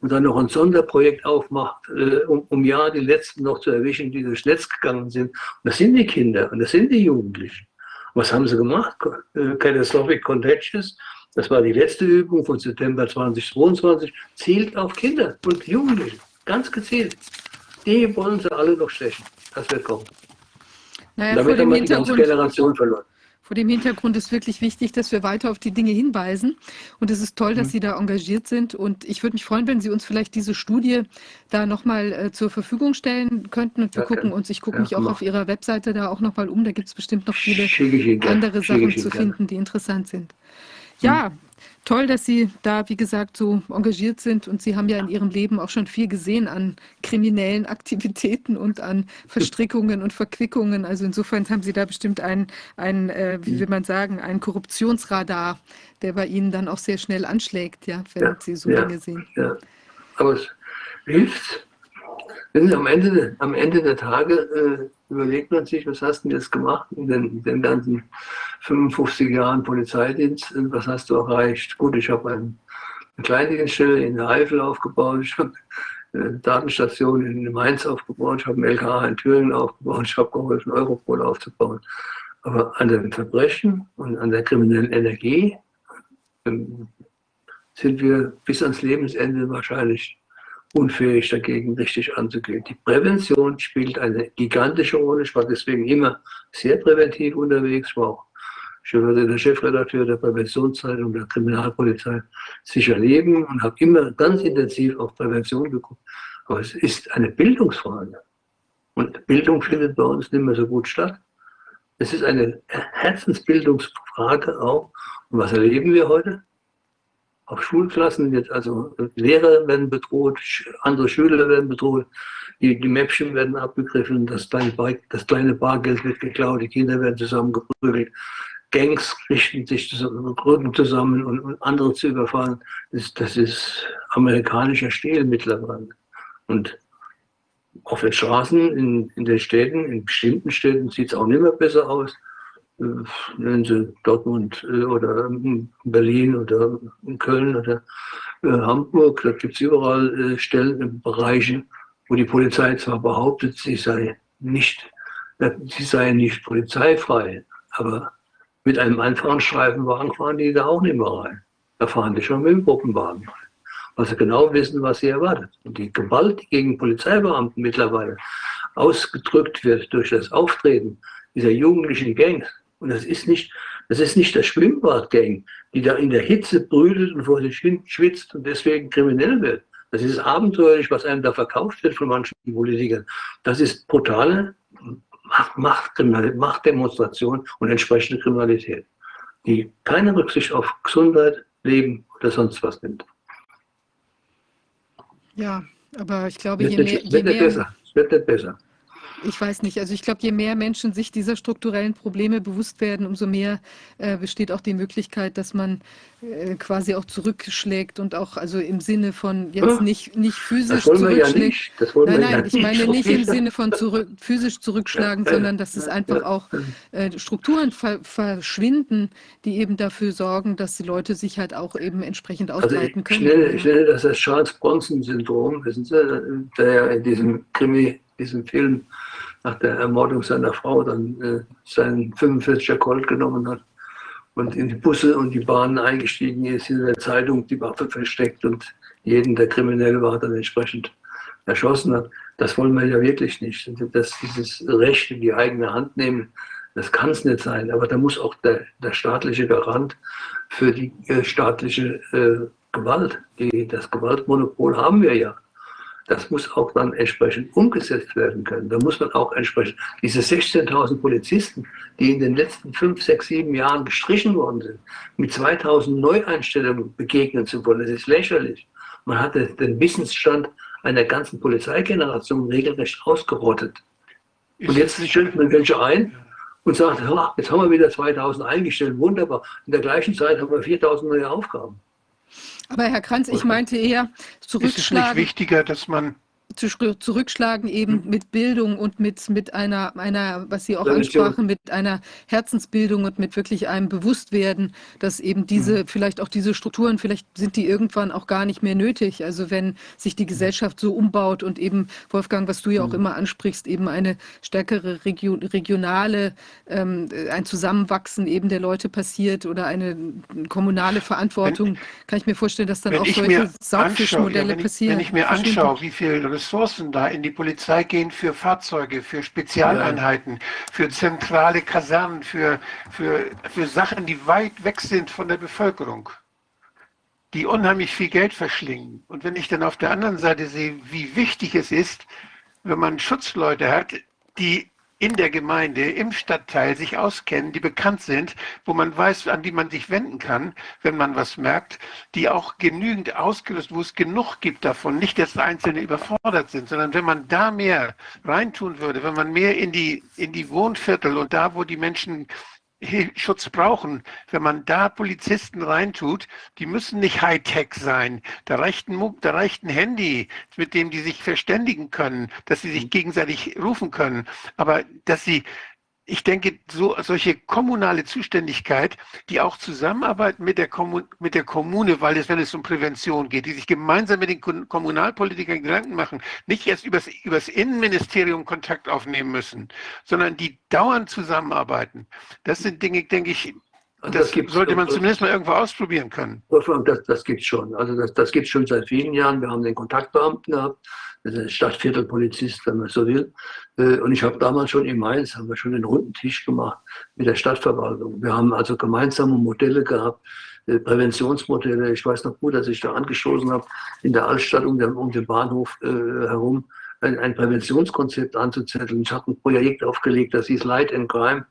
Speaker 3: und dann noch ein Sonderprojekt aufmacht, äh, um, um ja die letzten noch zu erwischen, die durchs Netz gegangen sind. Und das sind die Kinder und das sind die Jugendlichen. Was haben sie gemacht? Äh, Catastrophic Contagious, das war die letzte Übung von September 2022, zielt auf Kinder und Jugendliche, ganz gezielt. Die wollen sie alle noch stechen. Das wird kommen.
Speaker 1: Naja, Damit haben wir die ganze Generation verloren. Vor dem Hintergrund ist wirklich wichtig, dass wir weiter auf die Dinge hinweisen. Und es ist toll, dass mhm. Sie da engagiert sind. Und ich würde mich freuen, wenn Sie uns vielleicht diese Studie da nochmal äh, zur Verfügung stellen könnten. Und wir ja, gucken uns, ich gucke ja, mich auch mach. auf Ihrer Webseite da auch nochmal um. Da gibt es bestimmt noch viele andere Sachen zu finden, die interessant sind. Ja, mhm toll, dass Sie da, wie gesagt, so engagiert sind und Sie haben ja in Ihrem Leben auch schon viel gesehen an kriminellen Aktivitäten und an Verstrickungen und Verquickungen. Also insofern haben Sie da bestimmt ein, ein äh, wie will man sagen, ein Korruptionsradar, der bei Ihnen dann auch sehr schnell anschlägt, ja, wenn ja, Sie so ja, Dinge sehen. Ja.
Speaker 3: Aber es hilft, am, Ende, am Ende der Tage äh, überlegt man sich, was hast du jetzt gemacht in den, den ganzen 55 Jahren Polizeidienst, was hast du erreicht? Gut, ich habe ein, eine Kleindienststelle in der Eifel aufgebaut, ich habe eine Datenstation in Mainz aufgebaut, ich habe ein LKA in Thüringen aufgebaut, ich habe geholfen, Europol aufzubauen. Aber an den Verbrechen und an der kriminellen Energie ähm, sind wir bis ans Lebensende wahrscheinlich unfähig dagegen richtig anzugehen. Die Prävention spielt eine gigantische Rolle. Ich war deswegen immer sehr präventiv unterwegs. Ich war auch ich war der Chefredakteur der Präventionszeitung der Kriminalpolizei sicher leben und habe immer ganz intensiv auf Prävention geguckt. Aber es ist eine Bildungsfrage. Und Bildung findet bei uns nicht mehr so gut statt. Es ist eine Herzensbildungsfrage auch. Und was erleben wir heute? Auf Schulklassen wird also Lehrer werden bedroht, andere Schüler werden bedroht, die, die Mäppchen werden abgegriffen, das kleine, das kleine Bargeld wird geklaut, die Kinder werden zusammengeprügelt. Gangs richten sich zusammen, Gruppen zusammen und, und, andere zu überfallen. Das, das ist amerikanischer Stil mittlerweile. Und auf den Straßen in, in den Städten, in bestimmten Städten sieht es auch nicht mehr besser aus. Äh, nennen Sie Dortmund äh, oder Berlin oder Köln oder äh, Hamburg, da gibt es überall Stellen, Bereiche, wo die Polizei zwar behauptet, sie sei nicht, sie sei nicht polizeifrei, aber mit einem einfachen Streifenwagen fahren die da auch nicht mehr rein. Da fahren die schon mit dem Gruppenwagen rein weil sie genau wissen, was sie erwartet. Und die Gewalt, die gegen Polizeibeamten mittlerweile ausgedrückt wird durch das Auftreten dieser jugendlichen Gangs, und das ist nicht, das ist nicht der Schwimmbadgang, die da in der Hitze brütet und vor sich hin schwitzt und deswegen kriminell wird. Das ist abenteuerlich, was einem da verkauft wird von manchen Politikern. Das ist brutale Macht, Macht, Machtdemonstration und entsprechende Kriminalität, die keine Rücksicht auf Gesundheit, Leben oder sonst was nimmt.
Speaker 1: Ja, aber ich glaube, je mehr, je mehr, besser. Es wird nicht besser. Ich weiß nicht. Also ich glaube, je mehr Menschen sich dieser strukturellen Probleme bewusst werden, umso mehr äh, besteht auch die Möglichkeit, dass man äh, quasi auch zurückschlägt und auch also im Sinne von jetzt hm? nicht, nicht physisch zurückschlägt. Ja nicht. nein, nein, ja ich meine nicht im Sinne von zurück, physisch zurückschlagen, ja, sondern dass es einfach auch äh, Strukturen ver verschwinden, die eben dafür sorgen, dass die Leute sich halt auch eben entsprechend ausbreiten
Speaker 3: also können. Ich nenne, ich nenne das das Charles-Bronson-Syndrom, wissen Sie, der in diesem Krimi, diesem Film nach der Ermordung seiner Frau dann äh, seinen 45er Colt genommen hat und in die Busse und die Bahnen eingestiegen ist, in der Zeitung die Waffe versteckt und jeden, der kriminell war, dann entsprechend erschossen hat. Das wollen wir ja wirklich nicht. Dass dieses Recht in die eigene Hand nehmen, das kann es nicht sein. Aber da muss auch der, der staatliche Garant für die äh, staatliche äh, Gewalt, die, das Gewaltmonopol haben wir ja das muss auch dann entsprechend umgesetzt werden können. Da muss man auch entsprechend diese 16.000 Polizisten, die in den letzten fünf, sechs, sieben Jahren gestrichen worden sind, mit 2.000 Neueinstellungen begegnen zu wollen, das ist lächerlich. Man hatte den Wissensstand einer ganzen Polizeigeneration regelrecht ausgerottet. Und jetzt stellt man welche ein und sagt, jetzt haben wir wieder 2000 eingestellt, wunderbar. In der gleichen Zeit haben wir 4000 neue Aufgaben.
Speaker 1: Aber Herr Kranz, ich meinte eher zurückschlagen. Ist es nicht
Speaker 4: wichtiger, dass man
Speaker 1: zu, zurückschlagen eben mhm. mit Bildung und mit, mit einer, einer, was Sie auch ansprachen, mit einer Herzensbildung und mit wirklich einem Bewusstwerden, dass eben diese, mhm. vielleicht auch diese Strukturen, vielleicht sind die irgendwann auch gar nicht mehr nötig. Also wenn sich die Gesellschaft so umbaut und eben, Wolfgang, was du ja auch mhm. immer ansprichst, eben eine stärkere Region, regionale, ähm, ein Zusammenwachsen eben der Leute passiert oder eine kommunale Verantwortung, wenn, kann ich mir vorstellen, dass dann auch solche Saugfischmodelle
Speaker 4: ja,
Speaker 1: passieren.
Speaker 4: Wenn ich mir anschaue, wie viel Ressourcen da in die Polizei gehen für Fahrzeuge, für Spezialeinheiten, für zentrale Kasernen, für, für, für Sachen, die weit weg sind von der Bevölkerung, die unheimlich viel Geld verschlingen. Und wenn ich dann auf der anderen Seite sehe, wie wichtig es ist, wenn man Schutzleute hat, die in der Gemeinde, im Stadtteil sich auskennen, die bekannt sind, wo man weiß, an die man sich wenden kann, wenn man was merkt, die auch genügend ausgelöst, wo es genug gibt davon, nicht jetzt Einzelne überfordert sind, sondern wenn man da mehr reintun würde, wenn man mehr in die, in die Wohnviertel und da, wo die Menschen Schutz brauchen, wenn man da Polizisten reintut, die müssen nicht Hightech sein. Da reicht, ein, da reicht ein Handy, mit dem die sich verständigen können, dass sie sich mhm. gegenseitig rufen können. Aber dass sie ich denke, so, solche kommunale Zuständigkeit, die auch zusammenarbeiten mit der, Kommun mit der Kommune, weil es, wenn es um Prävention geht, die sich gemeinsam mit den Kommunalpolitikern Gedanken machen, nicht erst übers, übers Innenministerium Kontakt aufnehmen müssen, sondern die dauernd zusammenarbeiten. Das sind Dinge, denke ich, also das, das sollte man zumindest mal irgendwo ausprobieren können.
Speaker 3: Das, das gibt es schon. Also das, das gibt es schon seit vielen Jahren. Wir haben den Kontaktbeamten gehabt, Stadtviertelpolizist, wenn man so will. Äh, und ich habe damals schon in Mainz, haben wir schon einen runden Tisch gemacht mit der Stadtverwaltung. Wir haben also gemeinsame Modelle gehabt, äh, Präventionsmodelle. Ich weiß noch gut, dass ich da angestoßen habe, in der Altstadt um den, um den Bahnhof äh, herum ein, ein Präventionskonzept anzuzetteln. Ich habe ein Projekt aufgelegt, das hieß Light and Crime.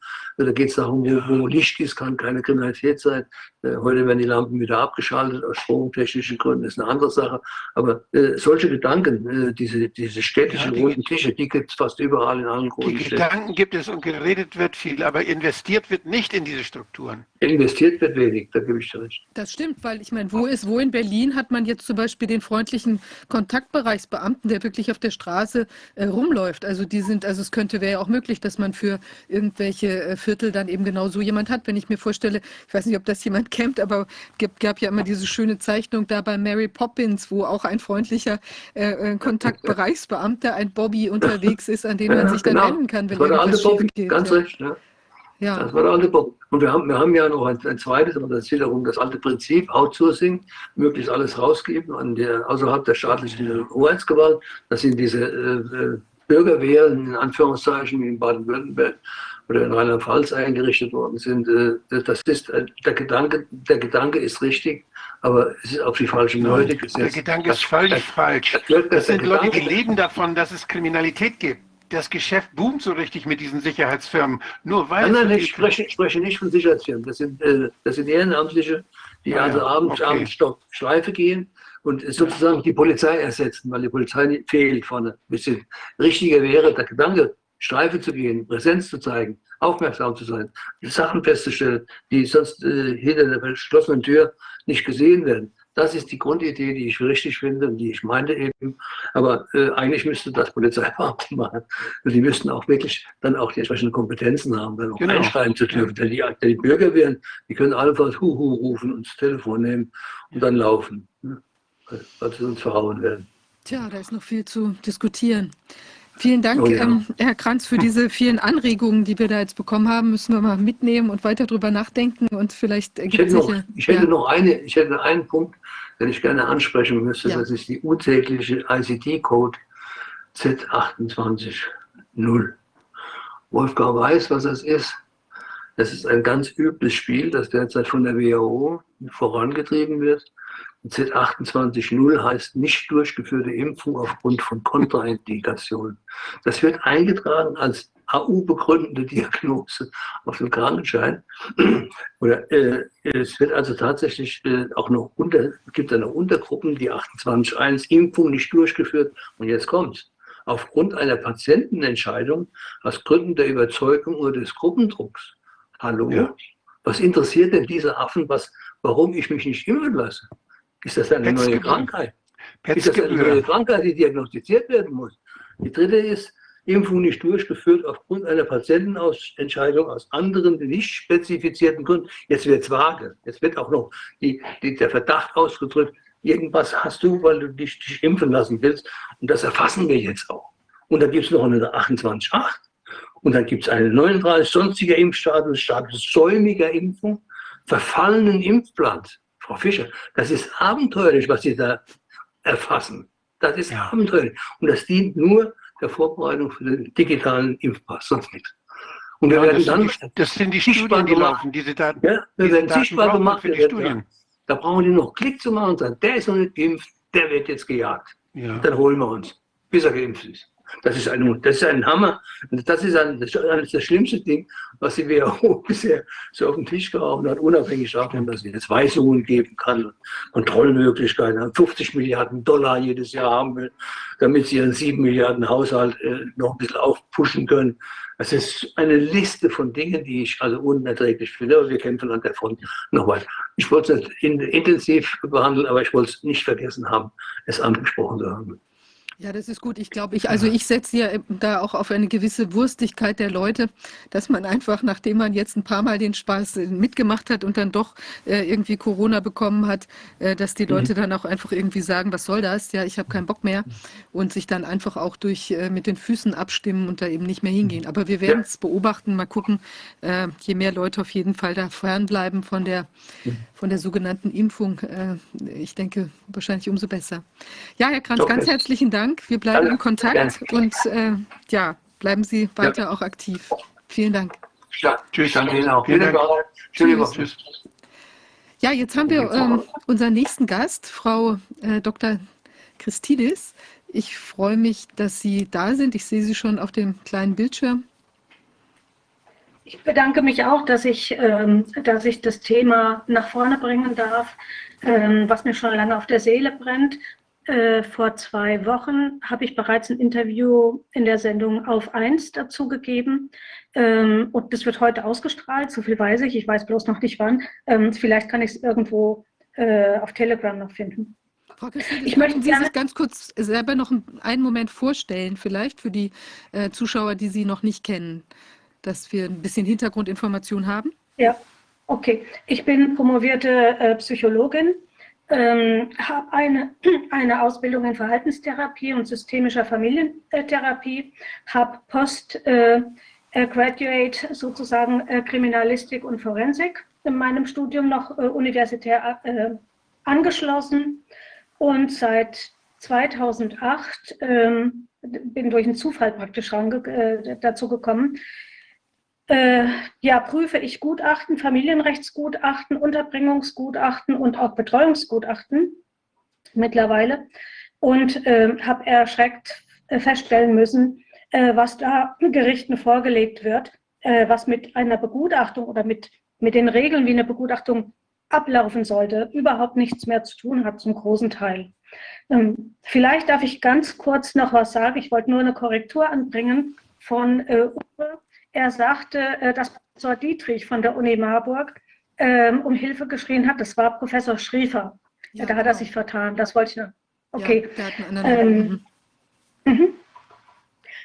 Speaker 3: Da geht es darum, wo, wo, Licht ist, kann keine Kriminalität sein. Äh, heute werden die Lampen wieder abgeschaltet aus stromtechnischen Gründen, das ist eine andere Sache. Aber äh, solche Gedanken, äh, diese, diese städtischen ja, roten Tische, die gibt es fast überall in allen
Speaker 4: großen Die Gedanken gibt es und geredet wird viel, aber investiert wird nicht in diese Strukturen.
Speaker 3: Investiert wird wenig, da gebe ich dir recht.
Speaker 1: Das stimmt, weil ich meine, wo ist, wo in Berlin hat man jetzt zum Beispiel den freundlichen Kontaktbereichsbeamten, der wirklich auf der Straße äh, rumläuft? Also die sind, also es könnte, wäre ja auch möglich, dass man für irgendwelche äh, Viertel dann eben genau so jemand hat. Wenn ich mir vorstelle, ich weiß nicht, ob das jemand kennt, aber es gab ja immer diese schöne Zeichnung da bei Mary Poppins, wo auch ein freundlicher äh, äh Kontaktbereichsbeamter, ein Bobby unterwegs ist, an den man sich dann genau. wenden kann,
Speaker 3: wenn irgendwas schief geht. Ganz recht, ja. Ja. Das war der alte Bobby. Und wir haben, wir haben ja noch ein, ein zweites, aber das ist wiederum das alte Prinzip, Outsourcing, möglichst alles rausgeben an der, außerhalb der staatlichen Hoheitsgewalt. Das sind diese äh, äh Bürgerwehren, in Anführungszeichen, in Baden-Württemberg, oder in Rheinland-Pfalz eingerichtet worden sind. Äh, das ist, äh, der, Gedanke, der Gedanke ist richtig, aber es ist auf die falschen Leute
Speaker 4: gesetzt. Der Gedanke ist völlig das, falsch. Das, das sind Leute, die leben davon, dass es Kriminalität gibt. Das Geschäft boomt so richtig mit diesen Sicherheitsfirmen. Nur weil.
Speaker 3: Nein, nein, ich spreche, ich spreche nicht von Sicherheitsfirmen. Das sind, äh, das sind Ehrenamtliche, die ah, also ja. abends, okay. abends Schleife gehen und sozusagen die Polizei ersetzen, weil die Polizei fehlt vorne. Ein bisschen richtiger wäre der Gedanke, Streife zu gehen, Präsenz zu zeigen, aufmerksam zu sein, Sachen festzustellen, die sonst äh, hinter der verschlossenen Tür nicht gesehen werden. Das ist die Grundidee, die ich richtig finde und die ich meinte eben. Aber äh, eigentlich müsste das Polizeibeamte machen. Und die müssten auch wirklich dann auch die entsprechenden Kompetenzen haben, dann auch genau. einschreiben zu dürfen. Denn die, die Bürger werden, die können allenfalls Huhu rufen und das Telefon nehmen und dann laufen, ne? weil sie uns verhauen werden.
Speaker 1: Tja, da ist noch viel zu diskutieren. Vielen Dank, oh ja. ähm, Herr Kranz, für diese vielen Anregungen, die wir da jetzt bekommen haben. Müssen wir mal mitnehmen und weiter drüber nachdenken und vielleicht
Speaker 3: ich hätte, noch, ich hätte ja. noch eine, ich hätte einen Punkt, den ich gerne ansprechen müsste. Ja. Das ist die untägliche ICT-Code Z280. Wolfgang weiß, was das ist. Das ist ein ganz übles Spiel, das derzeit von der WHO vorangetrieben wird. Z28.0 heißt nicht durchgeführte Impfung aufgrund von Kontraindikationen. Das wird eingetragen als AU-begründete Diagnose auf dem Krankenschein. Oder, äh, es wird also tatsächlich äh, auch noch unter, gibt es noch Untergruppen, die 28.1 Impfung nicht durchgeführt. Und jetzt kommt aufgrund einer Patientenentscheidung aus Gründen der Überzeugung oder des Gruppendrucks. Hallo? Ja. Was interessiert denn diese Affen, was, warum ich mich nicht impfen lasse? Ist das eine neue Krankheit? Ist das eine neue Krankheit, die diagnostiziert werden muss? Die dritte ist, Impfung nicht durchgeführt aufgrund einer Patientenentscheidung aus anderen nicht spezifizierten Gründen. Jetzt wird es vage. Jetzt wird auch noch die, die, der Verdacht ausgedrückt, irgendwas hast du, weil du dich, dich impfen lassen willst. Und das erfassen wir jetzt auch. Und dann gibt es noch eine 28.8. Und dann gibt es eine 39 sonstiger Impfstatus, Status säumiger Impfung, verfallenen Impfplatz. Frau Fischer, das ist abenteuerlich, was Sie da erfassen. Das ist ja. abenteuerlich. Und das dient nur der Vorbereitung für den digitalen Impfpass, sonst nichts.
Speaker 4: Und wir ja, werden dann die, das sind die Studien, die laufen, diese Daten.
Speaker 3: Ja, wir werden sichtbar gemacht. Für die Studien. Da brauchen die noch Klick zu machen und sagen, der ist noch nicht geimpft, der wird jetzt gejagt. Ja. Dann holen wir uns, bis er geimpft ist. Das ist ein, das ist ein Hammer. Das ist ein, das, ist das schlimmste Ding, was die WHO bisher so auf den Tisch gehauen hat, unabhängig davon, dass sie jetzt Weisungen geben kann, Kontrollmöglichkeiten, 50 Milliarden Dollar jedes Jahr haben will, damit sie ihren 7 Milliarden Haushalt äh, noch ein bisschen aufpushen können. Das ist eine Liste von Dingen, die ich also unerträglich finde, aber wir kämpfen an der Front noch weiter. Ich wollte es nicht intensiv behandeln, aber ich wollte es nicht vergessen haben, es angesprochen zu haben.
Speaker 1: Ja, das ist gut. Ich glaube, ich, also ich setze ja da auch auf eine gewisse Wurstigkeit der Leute, dass man einfach, nachdem man jetzt ein paar Mal den Spaß äh, mitgemacht hat und dann doch äh, irgendwie Corona bekommen hat, äh, dass die Leute mhm. dann auch einfach irgendwie sagen, was soll das? Ja, ich habe keinen Bock mehr und sich dann einfach auch durch äh, mit den Füßen abstimmen und da eben nicht mehr hingehen. Aber wir werden es beobachten, mal gucken, äh, je mehr Leute auf jeden Fall da fernbleiben von der, mhm. von der sogenannten Impfung. Äh, ich denke, wahrscheinlich umso besser. Ja, Herr Kranz, ganz herzlichen Dank. Dank. Wir bleiben Alle. in Kontakt und äh, ja, bleiben Sie weiter ja. auch aktiv. Vielen Dank.
Speaker 3: Ja, tschüss. Danke Ihnen auch.
Speaker 1: Vielen Dank. Tschüss. tschüss. Ja, jetzt haben wir ähm, unseren nächsten Gast, Frau äh, Dr. Christidis. Ich freue mich, dass Sie da sind. Ich sehe Sie schon auf dem kleinen Bildschirm.
Speaker 5: Ich bedanke mich auch, dass ich, ähm, dass ich das Thema nach vorne bringen darf, ähm, was mir schon lange auf der Seele brennt äh, vor zwei Wochen habe ich bereits ein Interview in der Sendung auf 1 dazu gegeben. Ähm, und das wird heute ausgestrahlt, so viel weiß ich. Ich weiß bloß noch nicht wann. Ähm, vielleicht kann ich es irgendwo äh, auf Telegram noch finden.
Speaker 1: Frau Christine, ich möchte Sie sich ganz kurz selber noch einen Moment vorstellen, vielleicht für die äh, Zuschauer, die Sie noch nicht kennen, dass wir ein bisschen Hintergrundinformation haben.
Speaker 5: Ja, okay. Ich bin promovierte äh, Psychologin ähm, habe eine, eine Ausbildung in Verhaltenstherapie und systemischer Familientherapie, habe Postgraduate äh, sozusagen äh, Kriminalistik und Forensik in meinem Studium noch äh, universitär äh, angeschlossen. Und seit 2008 ähm, bin durch einen Zufall praktisch äh, dazu gekommen, äh, ja, prüfe ich Gutachten, Familienrechtsgutachten, Unterbringungsgutachten und auch Betreuungsgutachten mittlerweile und äh, habe erschreckt feststellen müssen, äh, was da Gerichten vorgelegt wird, äh, was mit einer Begutachtung oder mit, mit den Regeln, wie eine Begutachtung ablaufen sollte, überhaupt nichts mehr zu tun hat zum großen Teil. Ähm, vielleicht darf ich ganz kurz noch was sagen. Ich wollte nur eine Korrektur anbringen von äh, Uwe er sagte, äh, dass Professor Dietrich von der Uni Marburg ähm, um Hilfe geschrien hat. Das war Professor Schriefer. Ja, da hat er genau. sich vertan. Das wollte ich noch. Okay. Ja, ähm, mhm.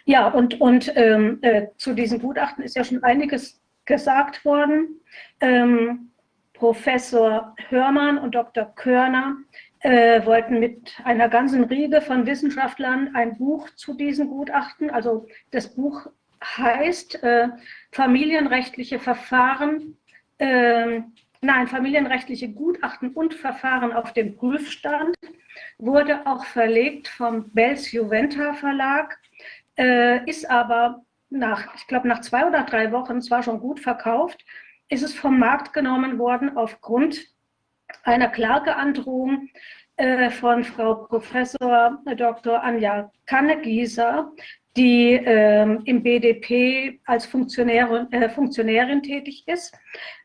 Speaker 5: ja und, und ähm, äh, zu diesem Gutachten ist ja schon einiges gesagt worden. Ähm, Professor Hörmann und Dr. Körner äh, wollten mit einer ganzen Riege von Wissenschaftlern ein Buch zu diesem Gutachten, also das Buch heißt äh, familienrechtliche Verfahren, äh, nein, familienrechtliche Gutachten und Verfahren auf dem Prüfstand, wurde auch verlegt vom Bells Juventa Verlag, äh, ist aber nach, ich glaube, nach zwei oder drei Wochen zwar schon gut verkauft, ist es vom Markt genommen worden aufgrund einer Klageandrohung äh, von Frau Professor Dr. Anja Kannegieser, die ähm, im BDP als Funktionärin, äh, Funktionärin tätig ist,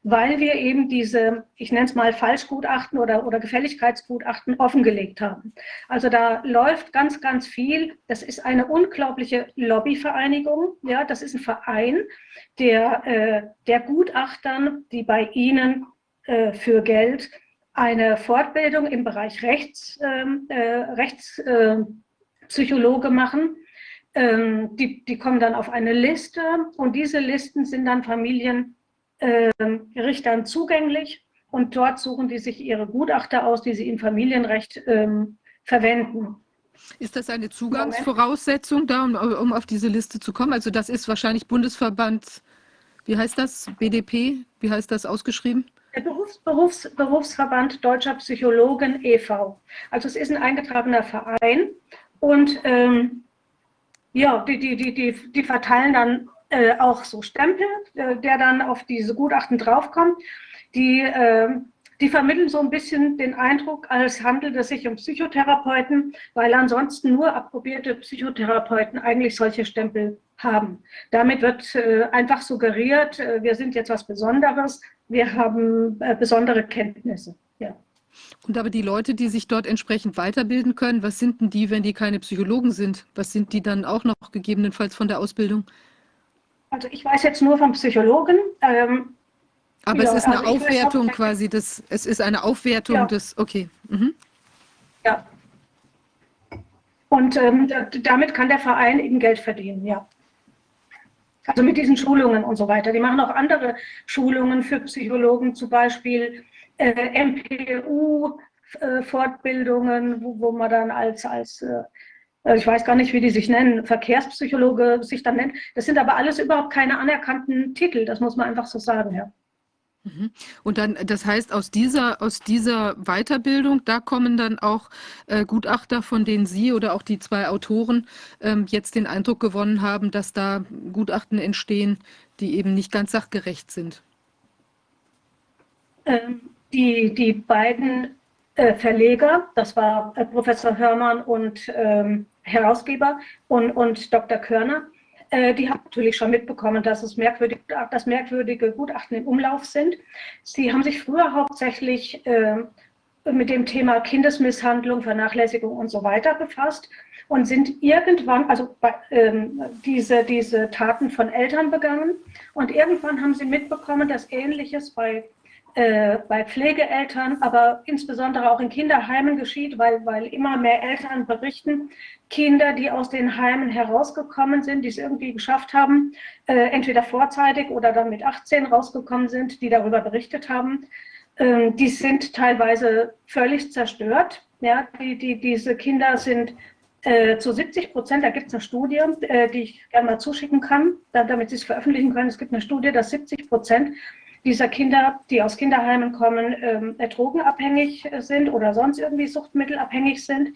Speaker 5: weil wir eben diese, ich nenne es mal Falschgutachten oder, oder Gefälligkeitsgutachten offengelegt haben. Also da läuft ganz, ganz viel. Das ist eine unglaubliche Lobbyvereinigung. Ja, das ist ein Verein, der, äh, der Gutachtern, die bei Ihnen äh, für Geld eine Fortbildung im Bereich Rechts, ähm, äh, Rechtspsychologe machen ähm, die, die kommen dann auf eine Liste und diese Listen sind dann Familienrichtern ähm, zugänglich und dort suchen die sich ihre Gutachter aus, die sie im Familienrecht ähm, verwenden.
Speaker 1: Ist das eine Zugangsvoraussetzung da, um, um, auf diese Liste zu kommen? Also das ist wahrscheinlich Bundesverband, wie heißt das? BDP? Wie heißt das ausgeschrieben?
Speaker 5: Der Berufs, Berufs, Berufsverband Deutscher Psychologen e.V. Also es ist ein eingetragener Verein und ähm, ja, die, die, die, die, die verteilen dann äh, auch so Stempel, äh, der dann auf diese Gutachten draufkommt. Die äh, die vermitteln so ein bisschen den Eindruck, als handelt es sich um Psychotherapeuten, weil ansonsten nur approbierte Psychotherapeuten eigentlich solche Stempel haben. Damit wird äh, einfach suggeriert, äh, wir sind jetzt was Besonderes, wir haben äh, besondere Kenntnisse. Ja.
Speaker 1: Und aber die Leute, die sich dort entsprechend weiterbilden können, was sind denn die, wenn die keine Psychologen sind? Was sind die dann auch noch gegebenenfalls von der Ausbildung?
Speaker 5: Also ich weiß jetzt nur vom Psychologen. Ähm,
Speaker 1: aber ja, es ist eine also Aufwertung quasi des, es ist eine Aufwertung ja. des, okay. Mhm.
Speaker 5: Ja. Und ähm, damit kann der Verein eben Geld verdienen, ja. Also mit diesen Schulungen und so weiter. Die machen auch andere Schulungen für Psychologen, zum Beispiel äh, MPU-Fortbildungen, äh, wo, wo, man dann als, als äh, ich weiß gar nicht, wie die sich nennen, Verkehrspsychologe sich dann nennt. Das sind aber alles überhaupt keine anerkannten Titel, das muss man einfach so sagen, ja.
Speaker 1: Mhm. Und dann, das heißt, aus dieser, aus dieser Weiterbildung, da kommen dann auch äh, Gutachter, von denen Sie oder auch die zwei Autoren ähm, jetzt den Eindruck gewonnen haben, dass da Gutachten entstehen, die eben nicht ganz sachgerecht sind.
Speaker 5: Ähm, die, die beiden äh, Verleger, das war äh, Professor Hörmann und ähm, Herausgeber und, und Dr. Körner, äh, die haben natürlich schon mitbekommen, dass es merkwürdig, dass merkwürdige Gutachten im Umlauf sind. Sie haben sich früher hauptsächlich äh, mit dem Thema Kindesmisshandlung, Vernachlässigung und so weiter befasst und sind irgendwann, also ähm, diese, diese Taten von Eltern begangen und irgendwann haben sie mitbekommen, dass Ähnliches bei bei Pflegeeltern, aber insbesondere auch in Kinderheimen geschieht, weil, weil immer mehr Eltern berichten, Kinder, die aus den Heimen herausgekommen sind, die es irgendwie geschafft haben, äh, entweder vorzeitig oder dann mit 18 rausgekommen sind, die darüber berichtet haben, äh, die sind teilweise völlig zerstört. Ja, die, die, diese Kinder sind äh, zu 70 Prozent, da gibt es eine Studie, äh, die ich gerne mal zuschicken kann, damit Sie es veröffentlichen können. Es gibt eine Studie, dass 70 Prozent dieser Kinder, die aus Kinderheimen kommen, ähm, drogenabhängig sind oder sonst irgendwie suchtmittelabhängig sind.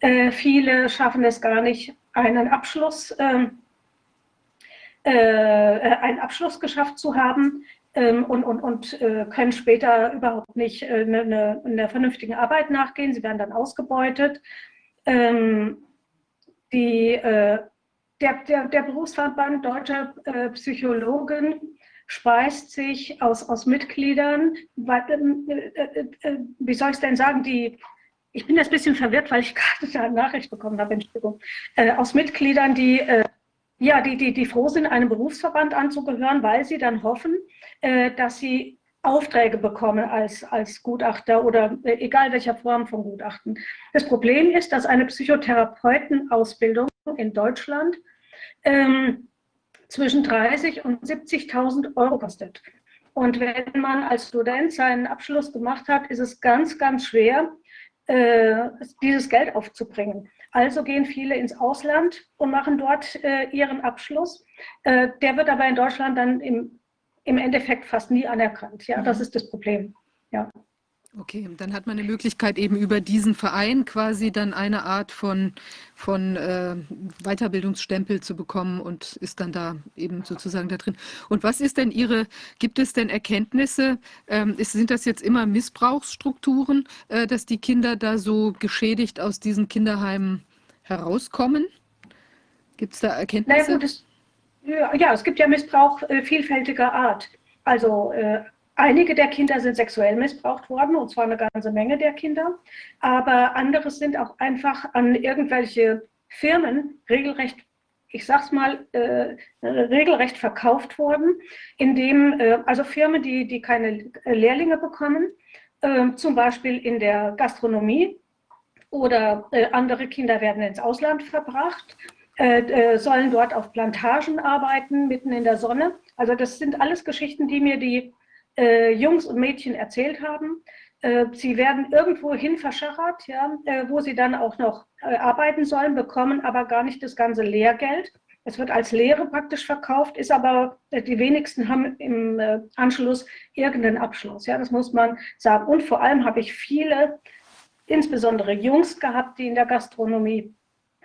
Speaker 5: Äh, viele schaffen es gar nicht, einen Abschluss, ähm, äh, einen Abschluss geschafft zu haben ähm, und, und, und äh, können später überhaupt nicht äh, eine, eine, eine vernünftige Arbeit nachgehen. Sie werden dann ausgebeutet. Ähm, die, äh, der, der, der Berufsverband Deutscher äh, Psychologen speist sich aus, aus Mitgliedern, äh, äh, äh, wie soll ich es denn sagen, die, ich bin jetzt ein bisschen verwirrt, weil ich gerade eine Nachricht bekommen habe, Entschuldigung, äh, aus Mitgliedern, die, äh, ja, die, die, die froh sind, einem Berufsverband anzugehören, weil sie dann hoffen, äh, dass sie Aufträge bekommen als, als Gutachter oder egal welcher Form von Gutachten. Das Problem ist, dass eine Psychotherapeutenausbildung in Deutschland ähm, zwischen 30 und 70.000 Euro kostet. Und wenn man als Student seinen Abschluss gemacht hat, ist es ganz, ganz schwer, äh, dieses Geld aufzubringen. Also gehen viele ins Ausland und machen dort äh, ihren Abschluss. Äh, der wird aber in Deutschland dann im, im Endeffekt fast nie anerkannt. Ja, das mhm. ist das Problem. Ja.
Speaker 1: Okay, dann hat man eine Möglichkeit, eben über diesen Verein quasi dann eine Art von, von äh, Weiterbildungsstempel zu bekommen und ist dann da eben sozusagen da drin. Und was ist denn Ihre, gibt es denn Erkenntnisse, ähm, ist, sind das jetzt immer Missbrauchsstrukturen, äh, dass die Kinder da so geschädigt aus diesen Kinderheimen herauskommen? Gibt es da Erkenntnisse?
Speaker 5: Na gut, es, ja, es gibt ja Missbrauch äh, vielfältiger Art. Also äh, Einige der Kinder sind sexuell missbraucht worden, und zwar eine ganze Menge der Kinder. Aber andere sind auch einfach an irgendwelche Firmen regelrecht, ich sag's mal, äh, regelrecht verkauft worden, indem, äh, also Firmen, die, die keine Lehrlinge bekommen, äh, zum Beispiel in der Gastronomie oder äh, andere Kinder werden ins Ausland verbracht, äh, äh, sollen dort auf Plantagen arbeiten, mitten in der Sonne. Also das sind alles Geschichten, die mir die äh, Jungs und Mädchen erzählt haben. Äh, sie werden irgendwo hin verschachert, ja, äh, wo sie dann auch noch äh, arbeiten sollen, bekommen aber gar nicht das ganze Lehrgeld. Es wird als Lehre praktisch verkauft, ist aber, die wenigsten haben im Anschluss irgendeinen Abschluss. Ja, das muss man sagen. Und vor allem habe ich viele, insbesondere Jungs gehabt, die in der Gastronomie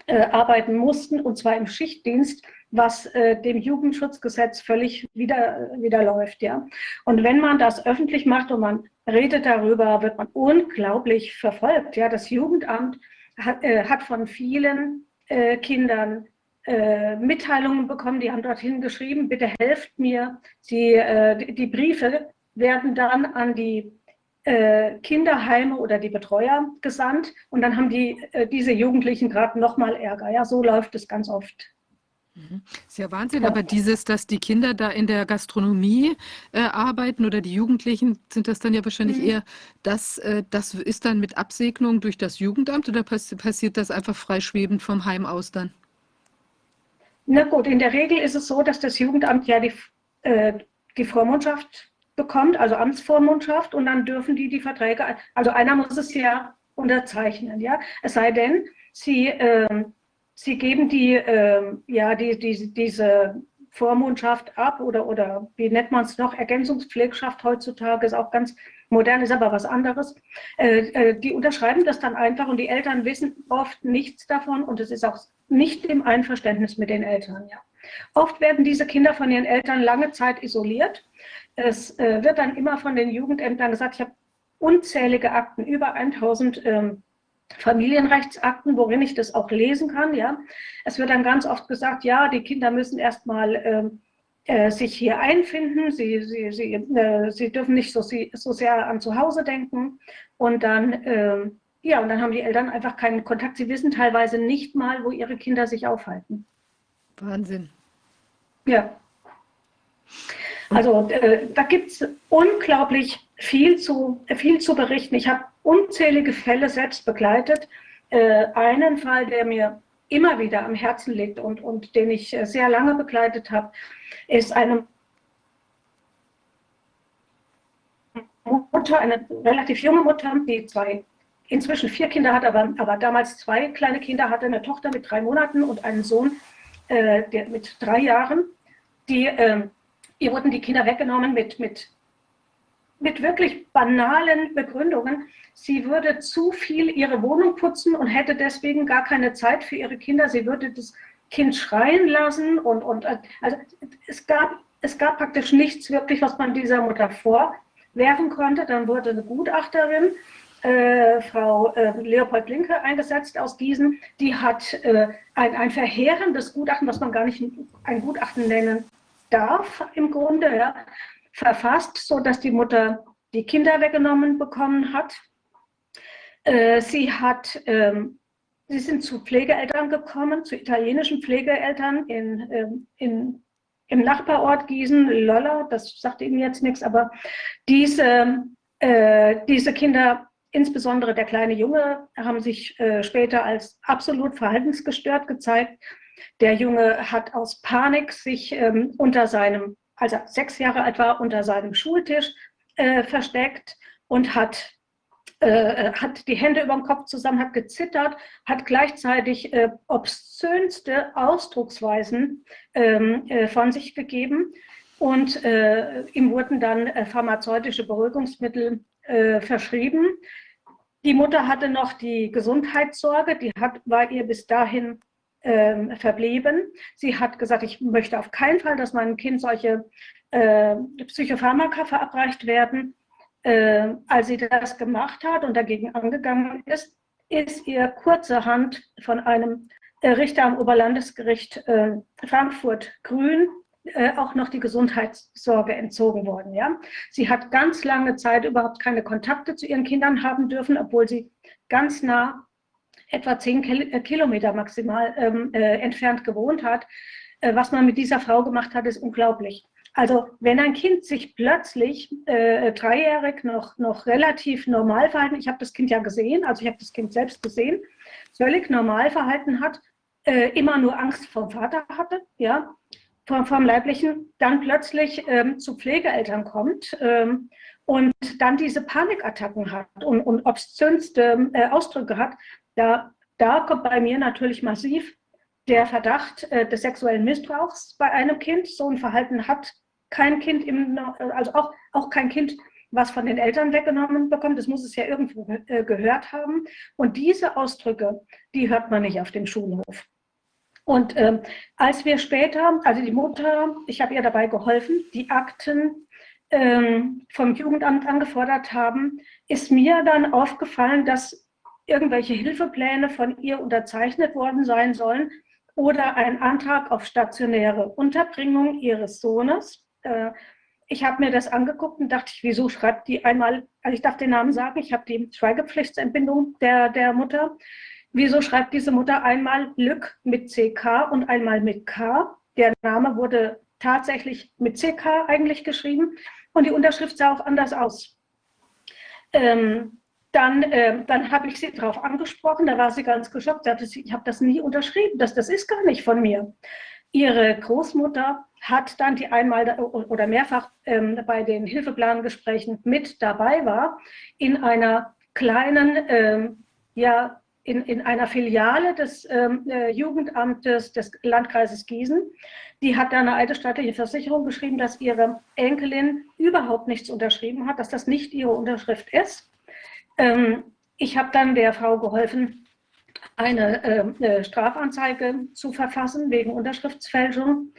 Speaker 5: arbeiten mussten, und zwar im Schichtdienst, was äh, dem Jugendschutzgesetz völlig wieder, wieder läuft. Ja? Und wenn man das öffentlich macht und man redet darüber, wird man unglaublich verfolgt. Ja? Das Jugendamt hat, äh, hat von vielen äh, Kindern äh, Mitteilungen bekommen, die haben dorthin geschrieben, bitte helft mir. Äh, die Briefe werden dann an die äh, Kinderheime oder die Betreuer gesandt und dann haben die, diese Jugendlichen gerade noch mal Ärger. Ja, so läuft es ganz oft.
Speaker 1: Mhm. Ist ja Wahnsinn, aber dieses, dass die Kinder da in der Gastronomie äh, arbeiten oder die Jugendlichen, sind das dann ja wahrscheinlich mhm. eher, das, äh, das ist dann mit Absegnung durch das Jugendamt oder pass passiert das einfach freischwebend vom Heim aus dann?
Speaker 5: Na gut, in der Regel ist es so, dass das Jugendamt ja die, äh, die Vormundschaft bekommt, also Amtsvormundschaft, und dann dürfen die die Verträge, also einer muss es ja unterzeichnen, ja. Es sei denn, sie, äh, sie geben die, äh, ja, die, die, diese Vormundschaft ab oder, oder wie nennt man es noch, Ergänzungspflegschaft heutzutage ist auch ganz modern, ist aber was anderes. Äh, äh, die unterschreiben das dann einfach und die Eltern wissen oft nichts davon und es ist auch nicht im Einverständnis mit den Eltern. Ja. Oft werden diese Kinder von ihren Eltern lange Zeit isoliert. Es äh, wird dann immer von den Jugendämtern gesagt, ich habe unzählige Akten, über 1000 ähm, Familienrechtsakten, worin ich das auch lesen kann. Ja. Es wird dann ganz oft gesagt, ja, die Kinder müssen erstmal ähm, äh, sich hier einfinden, sie, sie, sie, äh, sie dürfen nicht so, so sehr an zu Hause denken und dann, äh, ja, und dann haben die Eltern einfach keinen Kontakt. Sie wissen teilweise nicht mal, wo ihre Kinder sich aufhalten.
Speaker 1: Wahnsinn.
Speaker 5: Ja. Also äh, da gibt es unglaublich viel zu, viel zu berichten. Ich habe unzählige Fälle selbst begleitet. Äh, einen Fall, der mir immer wieder am Herzen liegt und, und den ich äh, sehr lange begleitet habe, ist eine Mutter, eine relativ junge Mutter, die zwei, inzwischen vier Kinder hat, aber, aber damals zwei kleine Kinder hatte, eine Tochter mit drei Monaten und einen Sohn äh, der, mit drei Jahren. Die, äh, ihr wurden die Kinder weggenommen mit, mit mit wirklich banalen Begründungen. Sie würde zu viel ihre Wohnung putzen und hätte deswegen gar keine Zeit für ihre Kinder. Sie würde das Kind schreien lassen und, und also es gab, es gab praktisch nichts wirklich, was man dieser Mutter vorwerfen konnte. Dann wurde eine Gutachterin, äh, Frau äh, Leopold Linke, eingesetzt aus Gießen. Die hat äh, ein, ein verheerendes Gutachten, was man gar nicht ein Gutachten nennen darf im Grunde, ja, verfasst, sodass die Mutter die Kinder weggenommen bekommen hat. Äh, sie hat, ähm, sie sind zu Pflegeeltern gekommen, zu italienischen Pflegeeltern in, ähm, in, im Nachbarort Gießen, Lolla, das sagt Ihnen jetzt nichts, aber diese, äh, diese Kinder, insbesondere der kleine Junge, haben sich äh, später als absolut verhaltensgestört gezeigt. Der Junge hat aus Panik sich ähm, unter seinem als er sechs Jahre alt war, unter seinem Schultisch äh, versteckt und hat, äh, hat die Hände über dem Kopf zusammen, hat gezittert, hat gleichzeitig äh, obszönste Ausdrucksweisen ähm, äh, von sich gegeben. Und äh, ihm wurden dann äh, pharmazeutische Beruhigungsmittel verschrieben. Die Mutter hatte noch die Gesundheitssorge, die hat, war ihr bis dahin ähm, verblieben. Sie hat gesagt, ich möchte auf keinen Fall, dass meinem Kind solche äh, Psychopharmaka verabreicht werden. Äh, als sie das gemacht hat und dagegen angegangen ist, ist ihr kurzerhand von einem äh, Richter am Oberlandesgericht äh, Frankfurt-Grün äh, auch noch die Gesundheitssorge entzogen worden. Ja? Sie hat ganz lange Zeit überhaupt keine Kontakte zu ihren Kindern haben dürfen, obwohl sie ganz nah etwa zehn äh, Kilometer maximal ähm, äh, entfernt gewohnt hat. Äh, was man mit dieser Frau gemacht hat, ist unglaublich. Also wenn ein Kind sich plötzlich äh, dreijährig noch, noch relativ normal verhalten, ich habe das Kind ja gesehen, also ich habe das Kind selbst gesehen, völlig normal verhalten hat, äh, immer nur Angst vom Vater hatte, ja, vom, vom Leiblichen, dann plötzlich ähm, zu Pflegeeltern kommt ähm, und dann diese Panikattacken hat und, und obszönste äh, Ausdrücke hat, da, da kommt bei mir natürlich massiv der Verdacht äh, des sexuellen Missbrauchs bei einem Kind. So ein Verhalten hat kein Kind, im, also auch, auch kein Kind was von den Eltern weggenommen bekommt. Das muss es ja irgendwo äh, gehört haben. Und diese Ausdrücke, die hört man nicht auf dem Schulhof. Und ähm, als wir später, also die Mutter, ich habe ihr dabei geholfen, die Akten ähm, vom Jugendamt angefordert haben, ist mir dann aufgefallen, dass irgendwelche Hilfepläne von ihr unterzeichnet worden sein sollen oder ein Antrag auf stationäre Unterbringung ihres Sohnes. Äh, ich habe mir das angeguckt und dachte, wieso schreibt die einmal, also ich darf den Namen sagen, ich habe die Schweigepflichtsentbindung der, der Mutter. Wieso schreibt diese Mutter einmal Lück mit CK und einmal mit K? Der Name wurde tatsächlich mit CK eigentlich geschrieben und die Unterschrift sah auch anders aus. Ähm, dann, äh, dann habe ich sie darauf angesprochen, da war sie ganz geschockt, sagte sie, ich habe das nie unterschrieben, das, das ist gar nicht von mir. Ihre Großmutter hat dann, die einmal oder mehrfach ähm, bei den Hilfeplangesprächen mit dabei war, in einer kleinen, ähm, ja, in, in einer Filiale des ähm, äh, Jugendamtes des Landkreises Gießen. Die hat da eine eidesstattliche Versicherung geschrieben, dass ihre Enkelin überhaupt nichts unterschrieben hat, dass das nicht ihre Unterschrift ist. Ähm, ich habe dann der Frau geholfen, eine äh, Strafanzeige zu verfassen wegen Unterschriftsfälschung.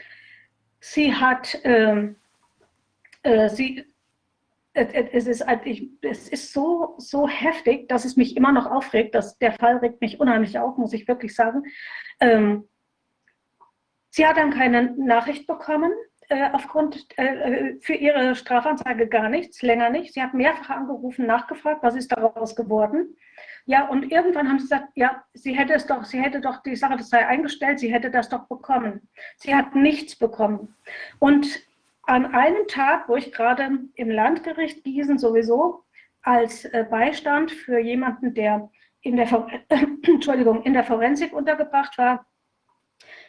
Speaker 5: Sie hat, ähm, äh, sie, es ist, es ist so, so heftig, dass es mich immer noch aufregt. Dass der Fall regt mich unheimlich auf, muss ich wirklich sagen. Ähm, sie hat dann keine Nachricht bekommen äh, aufgrund äh, für ihre Strafanzeige gar nichts, länger nicht. Sie hat mehrfach angerufen, nachgefragt, was ist daraus geworden. Ja, und irgendwann haben sie gesagt, ja, sie hätte es doch, sie hätte doch die Sache, das sei eingestellt, sie hätte das doch bekommen. Sie hat nichts bekommen. Und an einem Tag, wo ich gerade im Landgericht Gießen sowieso als äh, Beistand für jemanden, der in der, Entschuldigung, in der Forensik untergebracht war,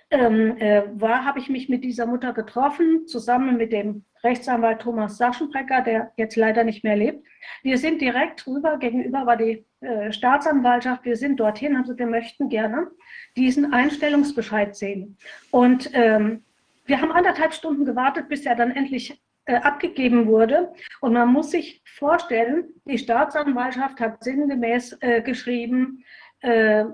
Speaker 5: ähm, äh, war, habe ich mich mit dieser Mutter getroffen, zusammen mit dem Rechtsanwalt Thomas Saschenbrecker, der jetzt leider nicht mehr lebt. Wir sind direkt drüber, gegenüber war die äh, Staatsanwaltschaft, wir sind dorthin, also wir möchten gerne diesen Einstellungsbescheid sehen. Und ähm, wir haben anderthalb Stunden gewartet, bis er dann endlich äh, abgegeben wurde. Und man muss sich vorstellen, die Staatsanwaltschaft hat sinngemäß äh, geschrieben, äh,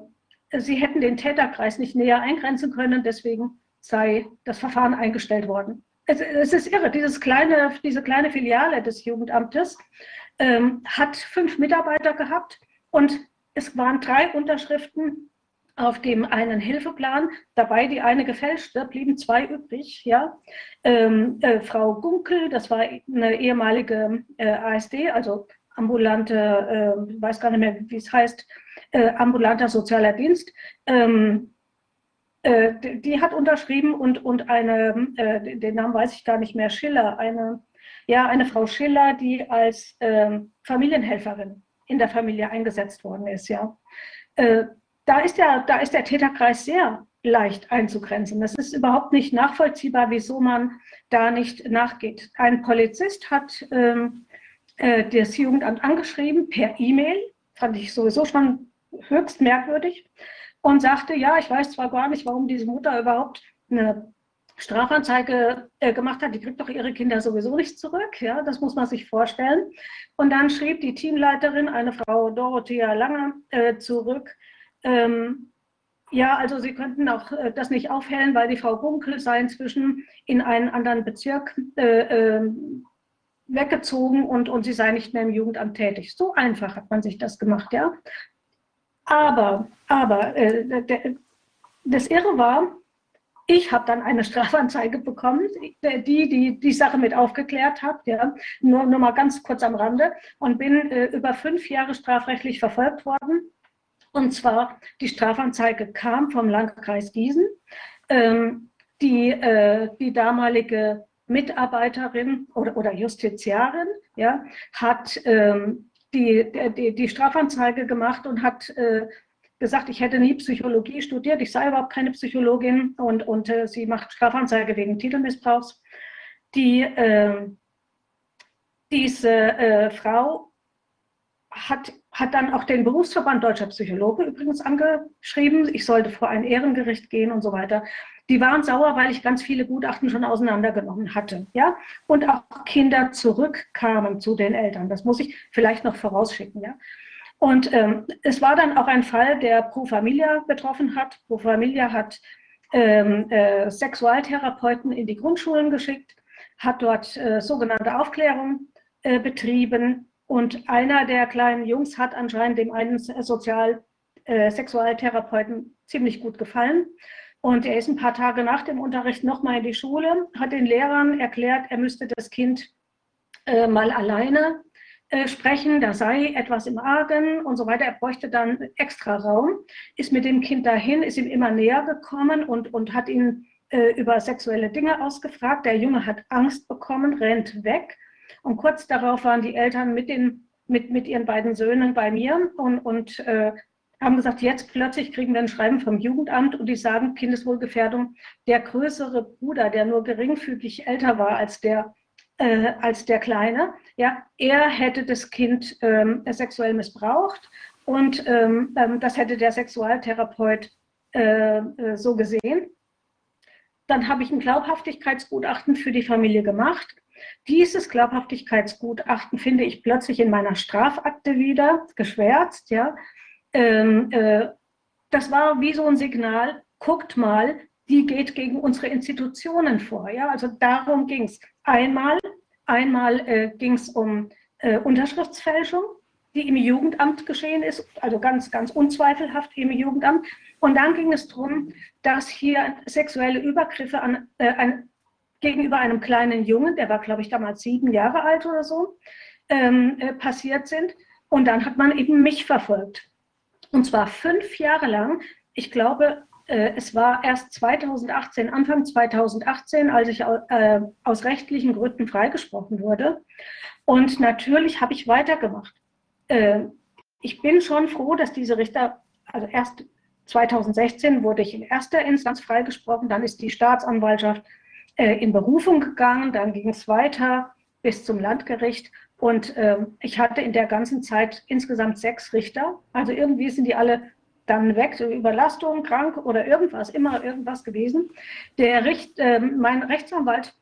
Speaker 5: sie hätten den Täterkreis nicht näher eingrenzen können, deswegen sei das Verfahren eingestellt worden. Es, es ist irre, dieses kleine, diese kleine Filiale des Jugendamtes ähm, hat fünf Mitarbeiter gehabt und es waren drei Unterschriften auf dem einen Hilfeplan, dabei die eine gefälschte, blieben zwei übrig. Ja? Ähm, äh, Frau Gunkel, das war eine ehemalige äh, ASD, also ambulante, äh, weiß gar nicht mehr, wie es heißt, äh, ambulanter sozialer Dienst. Ähm, äh, die, hat unterschrieben und, und eine, äh, den Namen weiß ich gar nicht mehr, Schiller, eine, ja, eine Frau Schiller, die als ähm, Familienhelferin in der Familie eingesetzt worden ist. Ja da ist, der, da ist der Täterkreis sehr leicht einzugrenzen. Das ist überhaupt nicht nachvollziehbar, wieso man da nicht nachgeht. Ein Polizist hat ähm, äh, das Jugendamt angeschrieben per E-Mail, fand ich sowieso schon höchst merkwürdig, und sagte, ja, ich weiß zwar gar nicht, warum diese Mutter überhaupt eine Strafanzeige äh, gemacht hat, die kriegt doch ihre Kinder sowieso nicht zurück, ja, das muss man sich vorstellen. Und dann schrieb die Teamleiterin, eine Frau Dorothea Lange, äh, zurück, ähm, ja, also Sie könnten auch äh, das nicht aufhellen, weil die Frau Bunkel sei inzwischen in einen anderen Bezirk äh, äh, weggezogen und, und sie sei nicht mehr im Jugendamt tätig. So einfach hat man sich das gemacht, ja. Aber, aber äh, der, das Irre war, ich habe dann eine Strafanzeige bekommen, die die, die Sache mit aufgeklärt hat, ja, nur, nur mal ganz kurz am Rande und bin äh, über fünf Jahre strafrechtlich verfolgt worden und zwar, die Strafanzeige kam vom Landkreis Gießen. Ähm, die, äh, die damalige Mitarbeiterin oder, oder Justiziarin ja, hat ähm, die, die, die Strafanzeige gemacht und hat äh, gesagt, ich hätte nie Psychologie studiert, ich sei überhaupt keine Psychologin und, und äh, sie macht Strafanzeige wegen Titelmissbrauchs. Die, äh, diese Frau hat hat dann auch den Berufsverband Deutscher Psychologen übrigens angeschrieben, ich sollte vor ein Ehrengericht gehen und so weiter. Die waren sauer, weil ich ganz viele Gutachten schon auseinandergenommen hatte. Ja? Und auch Kinder zurückkamen zu den Eltern. Das muss ich vielleicht noch vorausschicken. Ja? Und ähm, es war dann auch ein Fall, der Pro Familia betroffen hat. Pro Familia hat ähm, äh, Sexualtherapeuten in die Grundschulen geschickt, hat dort äh, sogenannte Aufklärung äh, betrieben. Und einer der kleinen Jungs hat anscheinend dem einen Sozial, äh, Sexualtherapeuten ziemlich gut gefallen und er ist ein paar Tage nach dem Unterricht nochmal in die Schule, hat den Lehrern erklärt, er müsste das Kind äh, mal alleine äh, sprechen, da sei etwas im Argen und so weiter. Er bräuchte dann extra Raum, ist mit dem Kind dahin, ist ihm immer näher gekommen und, und hat ihn äh, über sexuelle Dinge ausgefragt. Der Junge hat Angst bekommen, rennt weg. Und kurz darauf waren die Eltern mit, den, mit, mit ihren beiden Söhnen bei mir und, und äh, haben gesagt, jetzt plötzlich kriegen wir ein Schreiben vom Jugendamt und die sagen, Kindeswohlgefährdung, der größere Bruder, der nur geringfügig älter war als der, äh, als der Kleine, ja, er hätte das Kind ähm, sexuell missbraucht und ähm, ähm das hätte der Sexualtherapeut äh, äh, so gesehen. Dann habe ich ein Glaubhaftigkeitsgutachten für die Familie gemacht. Dieses Glaubhaftigkeitsgutachten finde ich plötzlich in meiner Strafakte wieder, geschwärzt, ja ähm, äh, das war wie so ein Signal, guckt mal, die geht gegen unsere Institutionen vor. Ja? Also darum ging es. Einmal, einmal äh, ging es um äh, Unterschriftsfälschung, die im Jugendamt geschehen ist, also ganz, ganz unzweifelhaft im Jugendamt. Und dann ging es darum, dass hier sexuelle Übergriffe an, äh, ein, gegenüber einem kleinen Jungen, der war, glaube ich, damals sieben Jahre alt oder so, ähm, äh, passiert sind. Und dann hat man eben mich verfolgt. Und zwar fünf Jahre lang. Ich glaube, äh, es war erst 2018, Anfang 2018, als ich äh, aus rechtlichen Gründen freigesprochen wurde. Und natürlich habe ich weitergemacht. Äh, ich bin schon froh, dass diese Richter, also erst 2016 wurde ich in erster Instanz freigesprochen, dann ist die Staatsanwaltschaft in Berufung gegangen, dann ging es weiter bis zum Landgericht. Und äh, ich hatte in der ganzen Zeit insgesamt sechs Richter. Also irgendwie sind die alle dann weg, so Überlastung, krank oder irgendwas, immer irgendwas gewesen. Der Richt, äh, mein Rechtsanwalt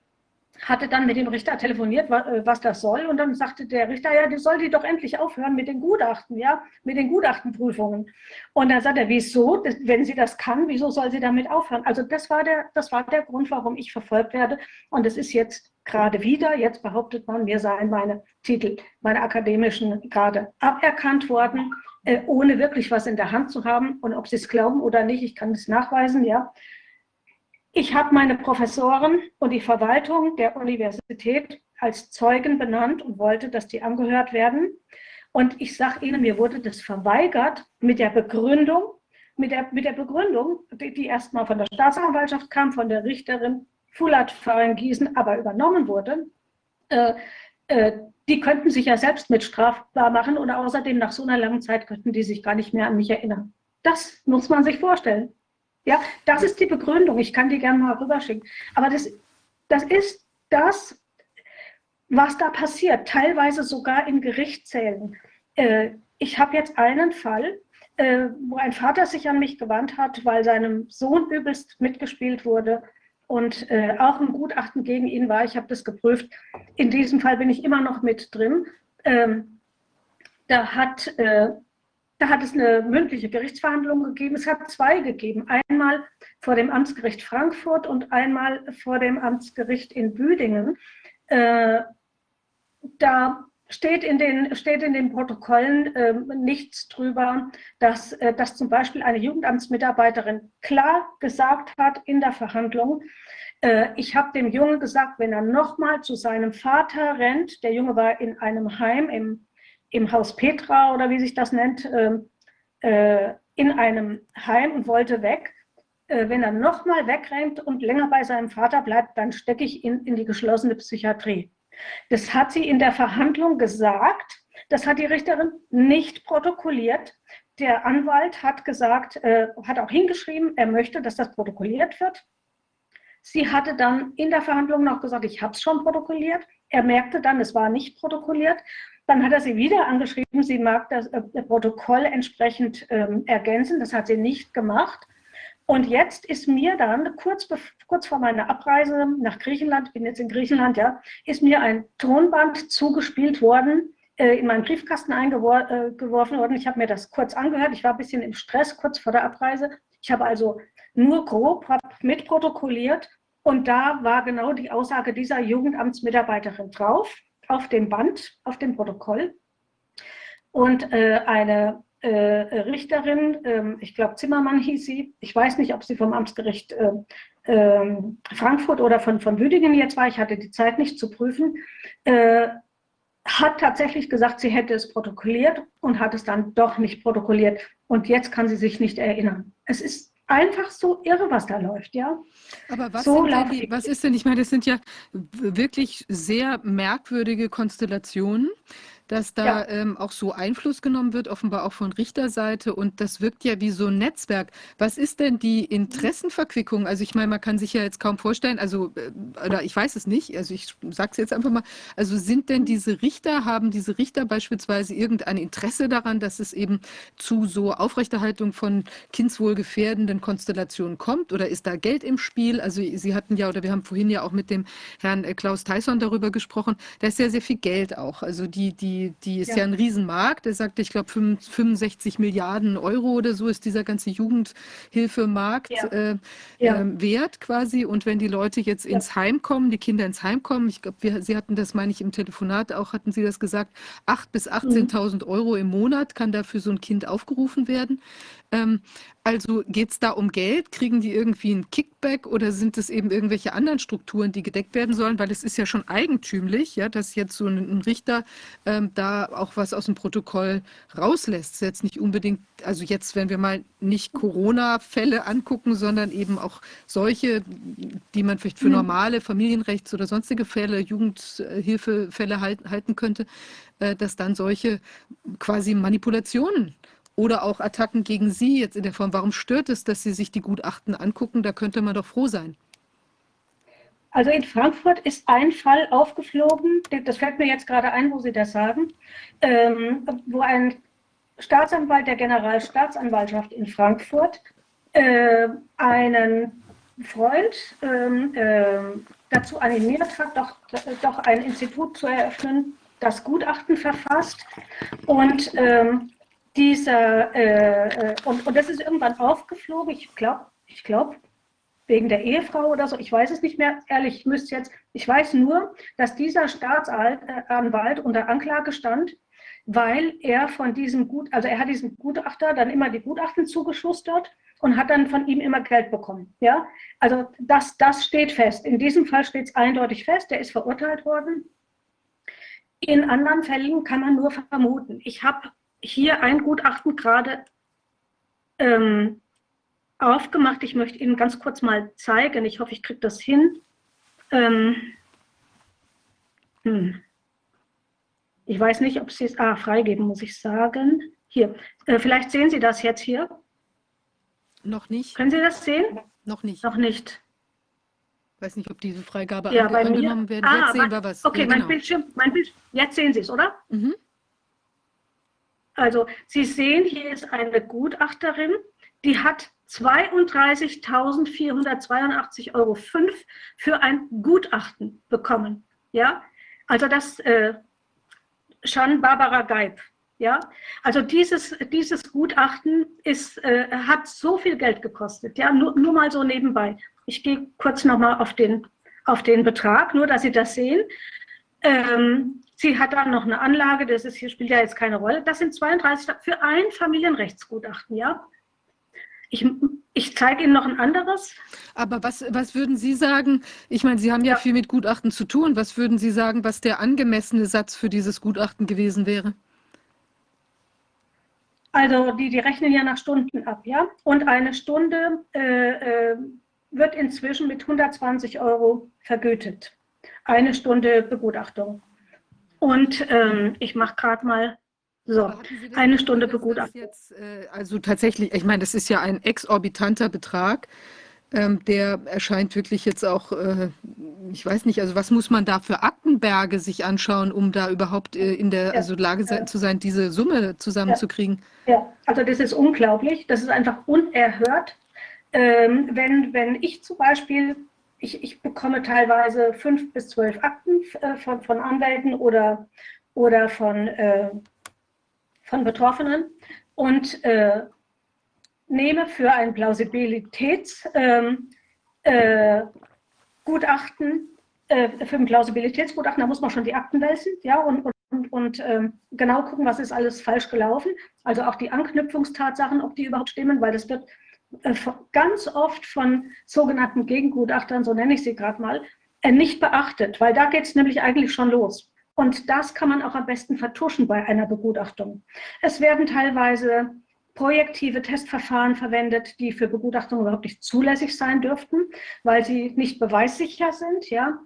Speaker 5: hatte dann mit dem Richter telefoniert, äh, was das soll. Und dann sagte der Richter, ja, die soll die doch endlich aufhören mit den Gutachten, ja, mit den Gutachtenprüfungen. Und dann sagt er, wieso, wenn sie das kann, wieso soll sie damit aufhören? Also das war der, das war der Grund, warum ich verfolgt werde. Und es ist jetzt gerade wieder, jetzt behauptet man, mir seien meine Titel, meine akademischen Grade aberkannt worden, äh, ohne wirklich was in der Hand zu haben. Und ob sie es glauben oder nicht, ich kann es nachweisen, ja. Ich habe meine Professoren und die Verwaltung der Universität als Zeugen benannt und wollte, dass die angehört werden. Und ich sage Ihnen, mir wurde das verweigert mit der Begründung, mit der, mit der Begründung, die, die erstmal von der Staatsanwaltschaft kam, von der Richterin Fulat Gießen aber übernommen wurde. Äh, äh, die könnten sich ja selbst mit strafbar machen und außerdem nach so einer langen Zeit könnten die sich gar nicht mehr an mich erinnern. Das muss man sich vorstellen. Ja, das ist die Begründung. Ich kann die gerne mal rüberschicken. Aber das, das ist das, was da passiert, teilweise sogar in Gerichtssälen. Äh, ich habe jetzt einen Fall, äh, wo ein Vater sich an mich gewandt hat, weil seinem Sohn übelst mitgespielt wurde und äh, auch ein Gutachten gegen ihn war. Ich habe das geprüft. In diesem Fall bin ich immer noch mit drin. Ähm, da hat äh, da hat es eine mündliche Gerichtsverhandlung gegeben. Es hat zwei gegeben. Einmal vor dem Amtsgericht Frankfurt und einmal vor dem Amtsgericht in Büdingen. Äh, da steht in den, steht in den Protokollen äh, nichts drüber, dass, äh, dass zum Beispiel eine Jugendamtsmitarbeiterin klar gesagt hat in der Verhandlung, äh, ich habe dem Jungen gesagt, wenn er nochmal zu seinem Vater rennt, der Junge war in einem Heim im im Haus Petra oder wie sich das nennt, ähm, äh, in einem Heim und wollte weg. Äh, wenn er nochmal wegrennt und länger bei seinem Vater bleibt, dann stecke ich ihn in die geschlossene Psychiatrie. Das hat sie in der Verhandlung gesagt. Das hat die Richterin nicht protokolliert. Der Anwalt hat gesagt, äh, hat auch hingeschrieben, er möchte, dass das protokolliert wird. Sie hatte dann in der Verhandlung noch gesagt, ich habe es schon protokolliert. Er merkte dann, es war nicht protokolliert. Dann hat er sie wieder angeschrieben, sie mag das äh, Protokoll entsprechend ähm, ergänzen. Das hat sie nicht gemacht. Und jetzt ist mir dann, kurz, kurz vor meiner Abreise nach Griechenland, ich bin jetzt in Griechenland, ja, ist mir ein Tonband zugespielt worden, äh, in meinen Briefkasten eingeworfen äh, worden. Ich habe mir das kurz angehört. Ich war ein bisschen im Stress kurz vor der Abreise. Ich habe also nur grob mitprotokolliert und da war genau die Aussage dieser Jugendamtsmitarbeiterin drauf, auf dem Band, auf dem Protokoll. Und äh, eine äh, Richterin, äh, ich glaube Zimmermann hieß sie, ich weiß nicht, ob sie vom Amtsgericht äh, ähm, Frankfurt oder von, von Würdingen jetzt war, ich hatte die Zeit nicht zu prüfen, äh, hat tatsächlich gesagt, sie hätte es protokolliert und hat es dann doch nicht protokolliert. Und jetzt kann sie sich nicht erinnern. Es ist einfach so irre, was da läuft, ja.
Speaker 1: Aber was, so die, was ist denn, ich meine, das sind ja wirklich sehr merkwürdige Konstellationen dass da ja. ähm, auch so Einfluss genommen wird, offenbar auch von Richterseite. Und das wirkt ja wie so ein Netzwerk. Was ist denn die Interessenverquickung? Also ich meine, man kann sich ja jetzt kaum vorstellen, also, äh, oder ich weiß es nicht, also ich sage es jetzt einfach mal, also sind denn diese Richter, haben diese Richter beispielsweise irgendein Interesse daran, dass es eben zu so Aufrechterhaltung von kindswohlgefährdenden Konstellationen kommt? Oder ist da Geld im Spiel? Also Sie hatten ja, oder wir haben vorhin ja auch mit dem Herrn äh, Klaus Tyson darüber gesprochen, da ist ja sehr viel Geld auch. Also die, die die, ist ja. ja ein Riesenmarkt. Er sagte, ich glaube, 65 Milliarden Euro oder so ist dieser ganze Jugendhilfemarkt ja. Äh, ja. Äh, wert quasi. Und wenn die Leute jetzt ins Heim kommen, die Kinder ins Heim kommen, ich glaube, Sie hatten das, meine ich, im Telefonat auch, hatten Sie das gesagt, 8.000 bis 18.000 mhm. Euro im Monat kann dafür so ein Kind aufgerufen werden. Ähm, also geht es da um Geld? Kriegen die irgendwie ein Kickback oder sind es eben irgendwelche anderen Strukturen, die gedeckt werden sollen? Weil es ist ja schon eigentümlich, ja, dass jetzt so ein, Richter ähm, da auch was aus dem Protokoll rauslässt. Das ist jetzt nicht unbedingt, also jetzt, wenn wir mal nicht Corona-Fälle angucken, sondern eben auch solche, die man vielleicht für mhm. normale Familienrechts- oder sonstige Fälle, Jugendhilfefälle halten, halten könnte, äh, dass dann solche quasi Manipulationen oder auch Attacken gegen Sie jetzt in der Form. Warum stört es, dass Sie sich die Gutachten angucken? Da könnte man doch froh sein.
Speaker 5: Also in Frankfurt ist ein Fall aufgeflogen, das fällt mir jetzt gerade ein, wo Sie das sagen, ähm, wo ein Staatsanwalt der Generalstaatsanwaltschaft in Frankfurt äh, einen Freund ähm, äh, dazu animiert hat, doch, doch ein Institut zu eröffnen, das Gutachten verfasst und ähm, dieser, äh, äh, und, und das ist irgendwann aufgeflogen, ich glaube, ich glaube, wegen der Ehefrau oder so, ich weiß es nicht mehr, ehrlich, ich müsste jetzt, ich weiß nur, dass dieser Staatsanwalt unter Anklage stand, weil er von diesem Gut, also er hat diesem Gutachter dann immer die Gutachten zugeschustert und hat dann von ihm immer Geld bekommen. Ja, also das, das steht fest. In diesem Fall steht es eindeutig fest, der ist verurteilt worden. In anderen Fällen kann man nur vermuten. Ich habe hier ein Gutachten gerade ähm, aufgemacht. Ich möchte Ihnen ganz kurz mal zeigen. Ich hoffe, ich kriege das hin. Ähm, hm. Ich weiß nicht, ob Sie es ah, freigeben, muss ich sagen. Hier, äh, vielleicht sehen Sie das jetzt hier.
Speaker 1: Noch nicht.
Speaker 5: Können Sie das sehen?
Speaker 1: Noch nicht.
Speaker 5: Noch nicht.
Speaker 1: Ich weiß nicht, ob diese Freigabe
Speaker 5: ja, angenommen
Speaker 1: wird. Ah, jetzt sehen wir was.
Speaker 5: Okay, ja, genau. mein, Bildschirm, mein Bildschirm. Jetzt sehen Sie es, oder? Mhm. Also Sie sehen, hier ist eine Gutachterin, die hat 32.482,05 Euro für ein Gutachten bekommen. Ja, also das äh, Shan Barbara Geib. Ja, also dieses, dieses Gutachten ist, äh, hat so viel Geld gekostet. Ja, nur, nur mal so nebenbei. Ich gehe kurz nochmal auf den, auf den Betrag, nur dass Sie das sehen. Ähm, Sie hat dann noch eine Anlage, das ist hier spielt ja jetzt keine Rolle. Das sind 32 für ein Familienrechtsgutachten, ja. Ich, ich zeige Ihnen noch ein anderes.
Speaker 1: Aber was, was würden Sie sagen? Ich meine, Sie haben ja, ja viel mit Gutachten zu tun. Was würden Sie sagen, was der angemessene Satz für dieses Gutachten gewesen wäre?
Speaker 5: Also die, die rechnen ja nach Stunden ab, ja. Und eine Stunde äh, äh, wird inzwischen mit 120 Euro vergütet. Eine Stunde Begutachtung. Und ähm, ich mache gerade mal so eine Stunde Begutachtung.
Speaker 1: Jetzt, äh, also tatsächlich, ich meine, das ist ja ein exorbitanter Betrag. Ähm, der erscheint wirklich jetzt auch äh, ich weiß nicht, also was muss man da für Aktenberge sich anschauen, um da überhaupt äh, in der also Lage ja. zu sein, diese Summe zusammenzukriegen?
Speaker 5: Ja. ja, also das ist unglaublich, das ist einfach unerhört. Ähm, wenn, wenn ich zum Beispiel, ich, ich bekomme teilweise fünf bis zwölf Akten äh, von, von Anwälten oder, oder von, äh, von Betroffenen und äh, nehme für ein Plausibilitätsgutachten, ähm, äh, äh, für ein Plausibilitätsgutachten, da muss man schon die Akten wälzen, ja, und, und, und ähm, genau gucken, was ist alles falsch gelaufen. Also auch die Anknüpfungstatsachen, ob die überhaupt stimmen, weil das wird äh, ganz oft von sogenannten Gegengutachtern, so nenne ich sie gerade mal, äh, nicht beachtet, weil da geht es nämlich eigentlich schon los. Und das kann man auch am besten vertuschen bei einer Begutachtung. Es werden teilweise projektive Testverfahren verwendet, die für Begutachtungen überhaupt nicht zulässig sein dürften, weil sie nicht beweissicher sind. Ja.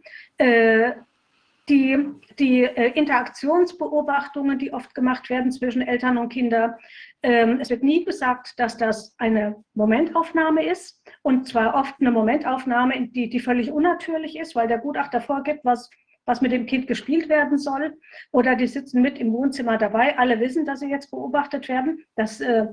Speaker 5: Die, die äh, Interaktionsbeobachtungen, die oft gemacht werden zwischen Eltern und Kindern, ähm, es wird nie gesagt, dass das eine Momentaufnahme ist und zwar oft eine Momentaufnahme, die, die völlig unnatürlich ist, weil der Gutachter vorgibt, was was mit dem Kind gespielt werden soll. Oder die sitzen mit im Wohnzimmer dabei. Alle wissen, dass sie jetzt beobachtet werden. Das, äh,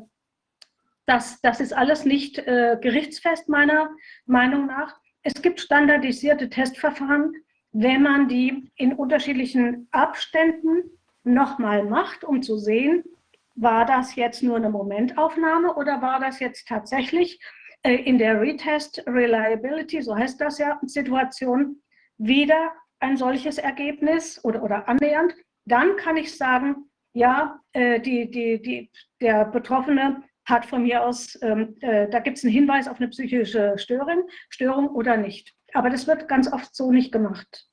Speaker 5: das, das ist alles nicht äh, gerichtsfest, meiner Meinung nach. Es gibt standardisierte Testverfahren, wenn man die in unterschiedlichen Abständen nochmal macht, um zu sehen, war das jetzt nur eine Momentaufnahme oder war das jetzt tatsächlich äh, in der Retest Reliability, so heißt das ja, Situation, wieder ein solches Ergebnis oder, oder annähernd, dann kann ich sagen, ja, äh, die, die, die, der Betroffene hat von mir aus, ähm, äh, da gibt es einen Hinweis auf eine psychische Störung, Störung oder nicht. Aber das wird ganz oft so nicht gemacht.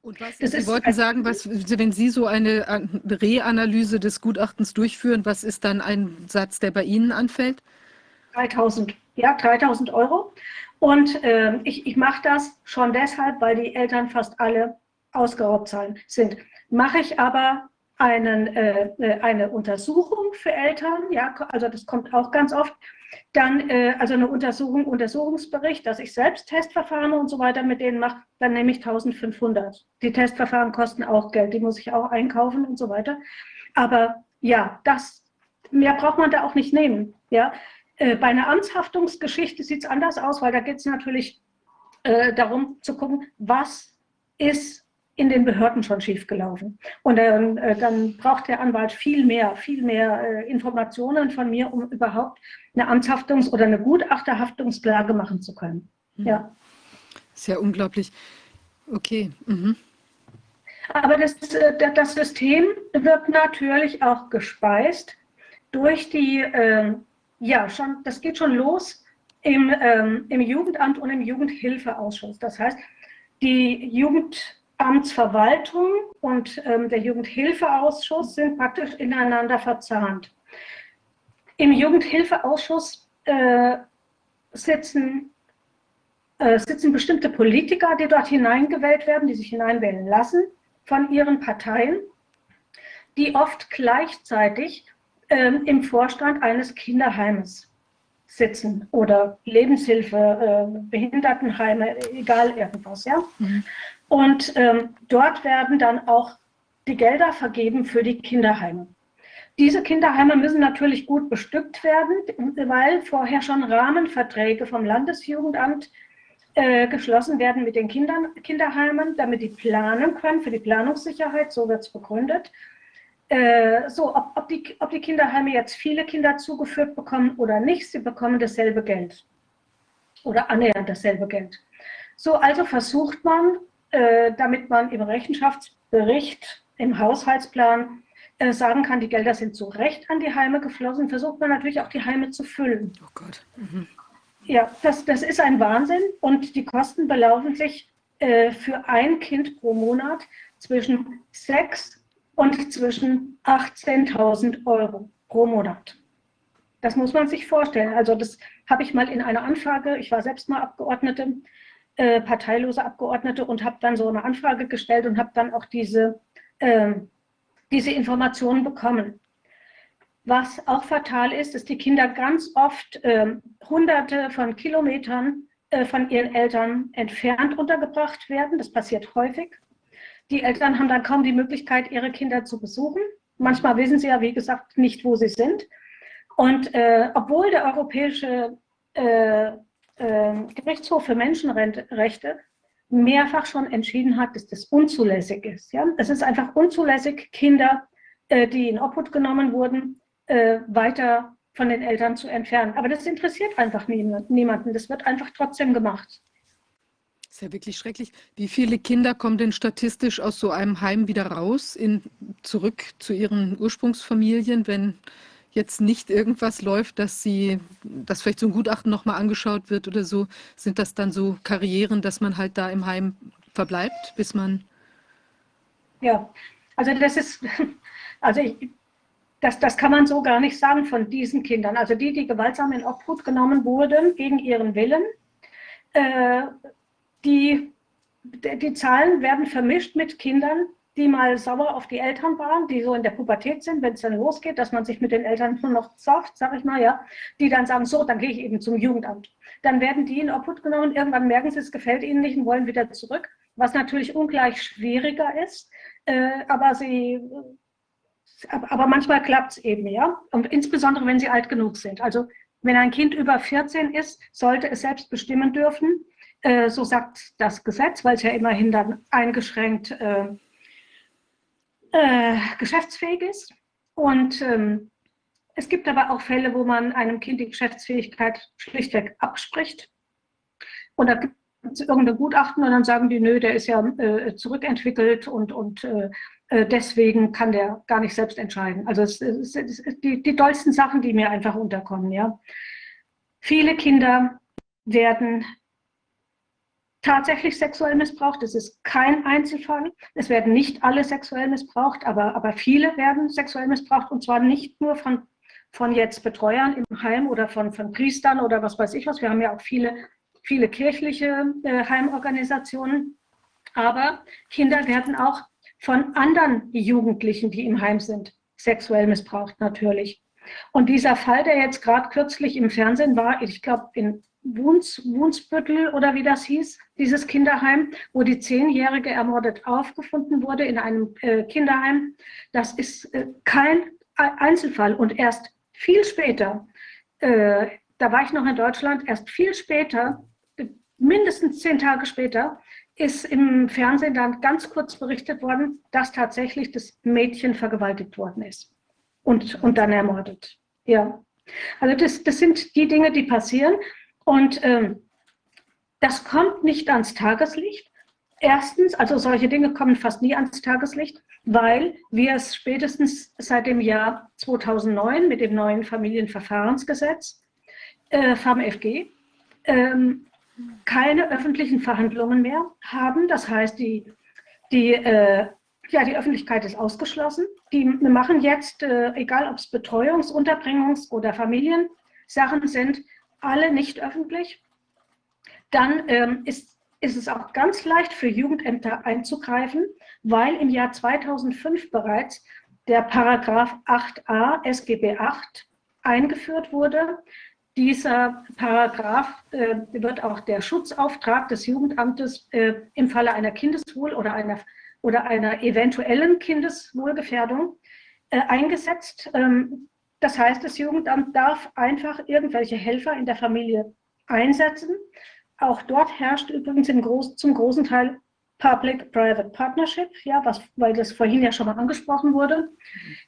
Speaker 1: Und was, das Sie wollten sagen, was, wenn Sie so eine Reanalyse des Gutachtens durchführen, was ist dann ein Satz, der bei Ihnen anfällt?
Speaker 5: 3000, ja, 3000 Euro. Und äh, ich, ich mache das schon deshalb, weil die Eltern fast alle ausgeraubt sind. Mache ich aber einen, äh, äh, eine Untersuchung für Eltern, ja, also das kommt auch ganz oft, dann äh, also eine Untersuchung, Untersuchungsbericht, dass ich selbst Testverfahren und so weiter mit denen mache, dann nehme ich 1500. Die Testverfahren kosten auch Geld, die muss ich auch einkaufen und so weiter. Aber ja, das, mehr braucht man da auch nicht nehmen. Ja, äh, bei einer Amtshaftungsgeschichte sieht es anders aus, weil da geht es natürlich äh, darum zu gucken, was ist in den Behörden schon schiefgelaufen. Und dann, äh, dann braucht der Anwalt viel mehr, viel mehr äh, Informationen von mir, um überhaupt eine Amtshaftungs- oder eine Gutachterhaftungsklage machen zu können.
Speaker 1: Mhm. Ja. Sehr unglaublich. Okay. Mhm.
Speaker 5: Aber das, äh, das System wird natürlich auch gespeist durch die äh, ja, schon, das geht schon los im, ähm, im Jugendamt und im Jugendhilfeausschuss. Das heißt, die Jugendamtsverwaltung und ähm, der Jugendhilfeausschuss sind praktisch ineinander verzahnt. Im Jugendhilfeausschuss äh, sitzen, äh, sitzen bestimmte Politiker, die dort hineingewählt werden, die sich hineinwählen lassen von ihren Parteien, die oft gleichzeitig ähm, im Vorstand eines Kinderheimes sitzen oder Lebenshilfe, äh, Behindertenheime, egal irgendwas, ja. Mhm. Und ähm, dort werden dann auch die Gelder vergeben für die Kinderheime. Diese Kinderheime müssen natürlich gut bestückt werden, weil vorher schon Rahmenverträge vom Landesjugendamt äh, geschlossen werden mit den Kindern, Kinderheimen, damit die planen können für die Planungssicherheit, so wird es begründet. Äh, so, ob, ob, die, ob die Kinderheime jetzt viele Kinder zugeführt bekommen oder nicht, sie bekommen dasselbe Geld oder annähernd dasselbe Geld. So, also versucht man, äh, damit man im Rechenschaftsbericht, im Haushaltsplan äh, sagen kann, die Gelder sind zu Recht an die Heime geflossen, versucht man natürlich auch die Heime zu füllen. Oh Gott. Mhm. Ja, das, das ist ein Wahnsinn und die Kosten belaufen sich äh, für ein Kind pro Monat zwischen 6 und zwischen 18.000 Euro pro Monat. Das muss man sich vorstellen. Also das habe ich mal in einer Anfrage, ich war selbst mal Abgeordnete, äh, parteilose Abgeordnete und habe dann so eine Anfrage gestellt und habe dann auch diese, äh, diese Informationen bekommen. Was auch fatal ist, dass die Kinder ganz oft äh, hunderte von Kilometern äh, von ihren Eltern entfernt untergebracht werden. Das passiert häufig. Die Eltern haben dann kaum die Möglichkeit, ihre Kinder zu besuchen. Manchmal wissen sie ja, wie gesagt, nicht, wo sie sind. Und äh, obwohl der Europäische äh, Gerichtshof für Menschenrechte mehrfach schon entschieden hat, dass das unzulässig ist. Ja? Es ist einfach unzulässig, Kinder, äh, die in Obhut genommen wurden, äh, weiter von den Eltern zu entfernen. Aber das interessiert einfach niemanden. Das wird einfach trotzdem gemacht.
Speaker 1: Das ist ja wirklich schrecklich. Wie viele Kinder kommen denn statistisch aus so einem Heim wieder raus, in, zurück zu ihren Ursprungsfamilien, wenn jetzt nicht irgendwas läuft, dass sie, dass vielleicht so ein Gutachten nochmal angeschaut wird oder so, sind das dann so Karrieren, dass man halt da im Heim verbleibt, bis man.
Speaker 5: Ja, also das ist, also ich, das, das kann man so gar nicht sagen von diesen Kindern. Also die, die gewaltsam in Obhut genommen wurden gegen ihren Willen, äh, die, die Zahlen werden vermischt mit Kindern, die mal sauer auf die Eltern waren, die so in der Pubertät sind, wenn es dann losgeht, dass man sich mit den Eltern nur noch zofft, sag ich mal, ja, die dann sagen, so, dann gehe ich eben zum Jugendamt. Dann werden die in Obhut genommen, irgendwann merken sie, es gefällt ihnen nicht und wollen wieder zurück, was natürlich ungleich schwieriger ist, äh, aber sie aber manchmal klappt es eben, ja. Und insbesondere, wenn sie alt genug sind. Also wenn ein Kind über 14 ist, sollte es selbst bestimmen dürfen. Äh, so sagt das Gesetz, weil es ja immerhin dann eingeschränkt äh, äh, geschäftsfähig ist. Und ähm, es gibt aber auch Fälle, wo man einem Kind die Geschäftsfähigkeit schlichtweg abspricht. Und da gibt es irgendein Gutachten und dann sagen die, nö, der ist ja äh, zurückentwickelt und, und äh, äh deswegen kann der gar nicht selbst entscheiden. Also es, es, es, die, die dollsten Sachen, die mir einfach unterkommen. Ja. Viele Kinder werden tatsächlich sexuell missbraucht. Das ist kein Einzelfall. Es werden nicht alle sexuell missbraucht, aber, aber viele werden sexuell missbraucht und zwar nicht nur von, von jetzt Betreuern im Heim oder von, von Priestern oder was weiß ich was. Wir haben ja auch viele, viele kirchliche äh, Heimorganisationen. Aber Kinder werden auch von anderen Jugendlichen, die im Heim sind, sexuell missbraucht natürlich. Und dieser Fall, der jetzt gerade kürzlich im Fernsehen war, ich glaube in Wuns, Wunsbüttel oder wie das hieß, dieses Kinderheim, wo die Zehnjährige ermordet aufgefunden wurde in einem äh, Kinderheim. Das ist äh, kein Einzelfall und erst viel später, äh, da war ich noch in Deutschland, erst viel später, mindestens zehn Tage später, ist im Fernsehen dann ganz kurz berichtet worden, dass tatsächlich das Mädchen vergewaltigt worden ist und, und dann ermordet. Ja. Also das, das sind die Dinge, die passieren. Und ähm, das kommt nicht ans Tageslicht. Erstens, also solche Dinge kommen fast nie ans Tageslicht, weil wir es spätestens seit dem Jahr 2009 mit dem neuen Familienverfahrensgesetz, äh, FAMFG, ähm, keine öffentlichen Verhandlungen mehr haben. Das heißt, die, die, äh, ja, die Öffentlichkeit ist ausgeschlossen. Die machen jetzt, äh, egal ob es Betreuungs-, Unterbringungs- oder Familiensachen sind, alle nicht öffentlich. Dann ähm, ist, ist es auch ganz leicht für Jugendämter einzugreifen, weil im Jahr 2005 bereits der Paragraph 8a SGB 8 eingeführt wurde. Dieser Paragraph äh, wird auch der Schutzauftrag des Jugendamtes äh, im Falle einer Kindeswohl- oder einer, oder einer eventuellen Kindeswohlgefährdung äh, eingesetzt. Ähm, das heißt, das Jugendamt darf einfach irgendwelche Helfer in der Familie einsetzen. Auch dort herrscht übrigens Groß, zum großen Teil Public-Private Partnership, ja, was, weil das vorhin ja schon mal angesprochen wurde.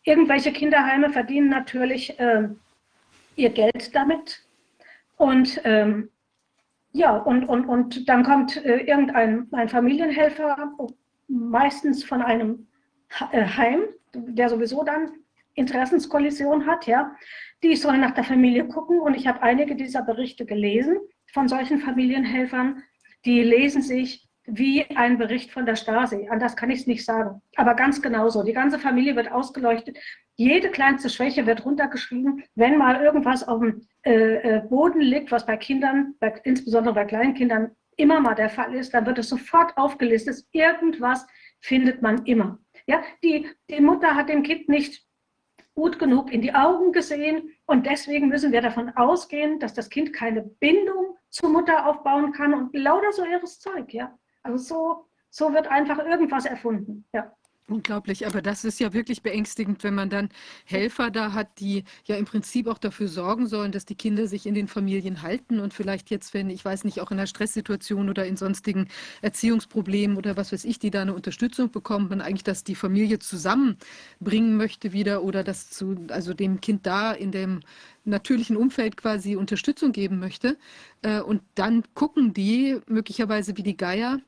Speaker 5: Irgendwelche Kinderheime verdienen natürlich äh, ihr Geld damit. Und ähm, ja, und, und, und dann kommt äh, irgendein ein Familienhelfer, meistens von einem äh, Heim, der sowieso dann Interessenskollision hat, ja, die soll nach der Familie gucken. Und ich habe einige dieser Berichte gelesen von solchen Familienhelfern, die lesen sich wie ein Bericht von der Stasi. Anders kann ich es nicht sagen. Aber ganz genauso. Die ganze Familie wird ausgeleuchtet. Jede kleinste Schwäche wird runtergeschrieben. Wenn mal irgendwas auf dem äh, äh Boden liegt, was bei Kindern, bei, insbesondere bei Kleinkindern, immer mal der Fall ist, dann wird es sofort aufgelistet. Irgendwas findet man immer. Ja, die, die Mutter hat dem Kind nicht gut genug in die Augen gesehen und deswegen müssen wir davon ausgehen, dass das Kind keine Bindung zur Mutter aufbauen kann und lauter so ihres Zeug, ja. Also so, so wird einfach irgendwas erfunden, ja.
Speaker 1: Unglaublich, aber das ist ja wirklich beängstigend, wenn man dann Helfer da hat, die ja im Prinzip auch dafür sorgen sollen, dass die Kinder sich in den Familien halten und vielleicht jetzt, wenn, ich weiß nicht, auch in einer Stresssituation oder in sonstigen Erziehungsproblemen oder was weiß ich, die da eine Unterstützung bekommen, man eigentlich das die Familie zusammenbringen möchte wieder oder das zu, also dem Kind da in dem natürlichen Umfeld quasi Unterstützung geben möchte. Äh, und dann gucken die möglicherweise wie die Geier,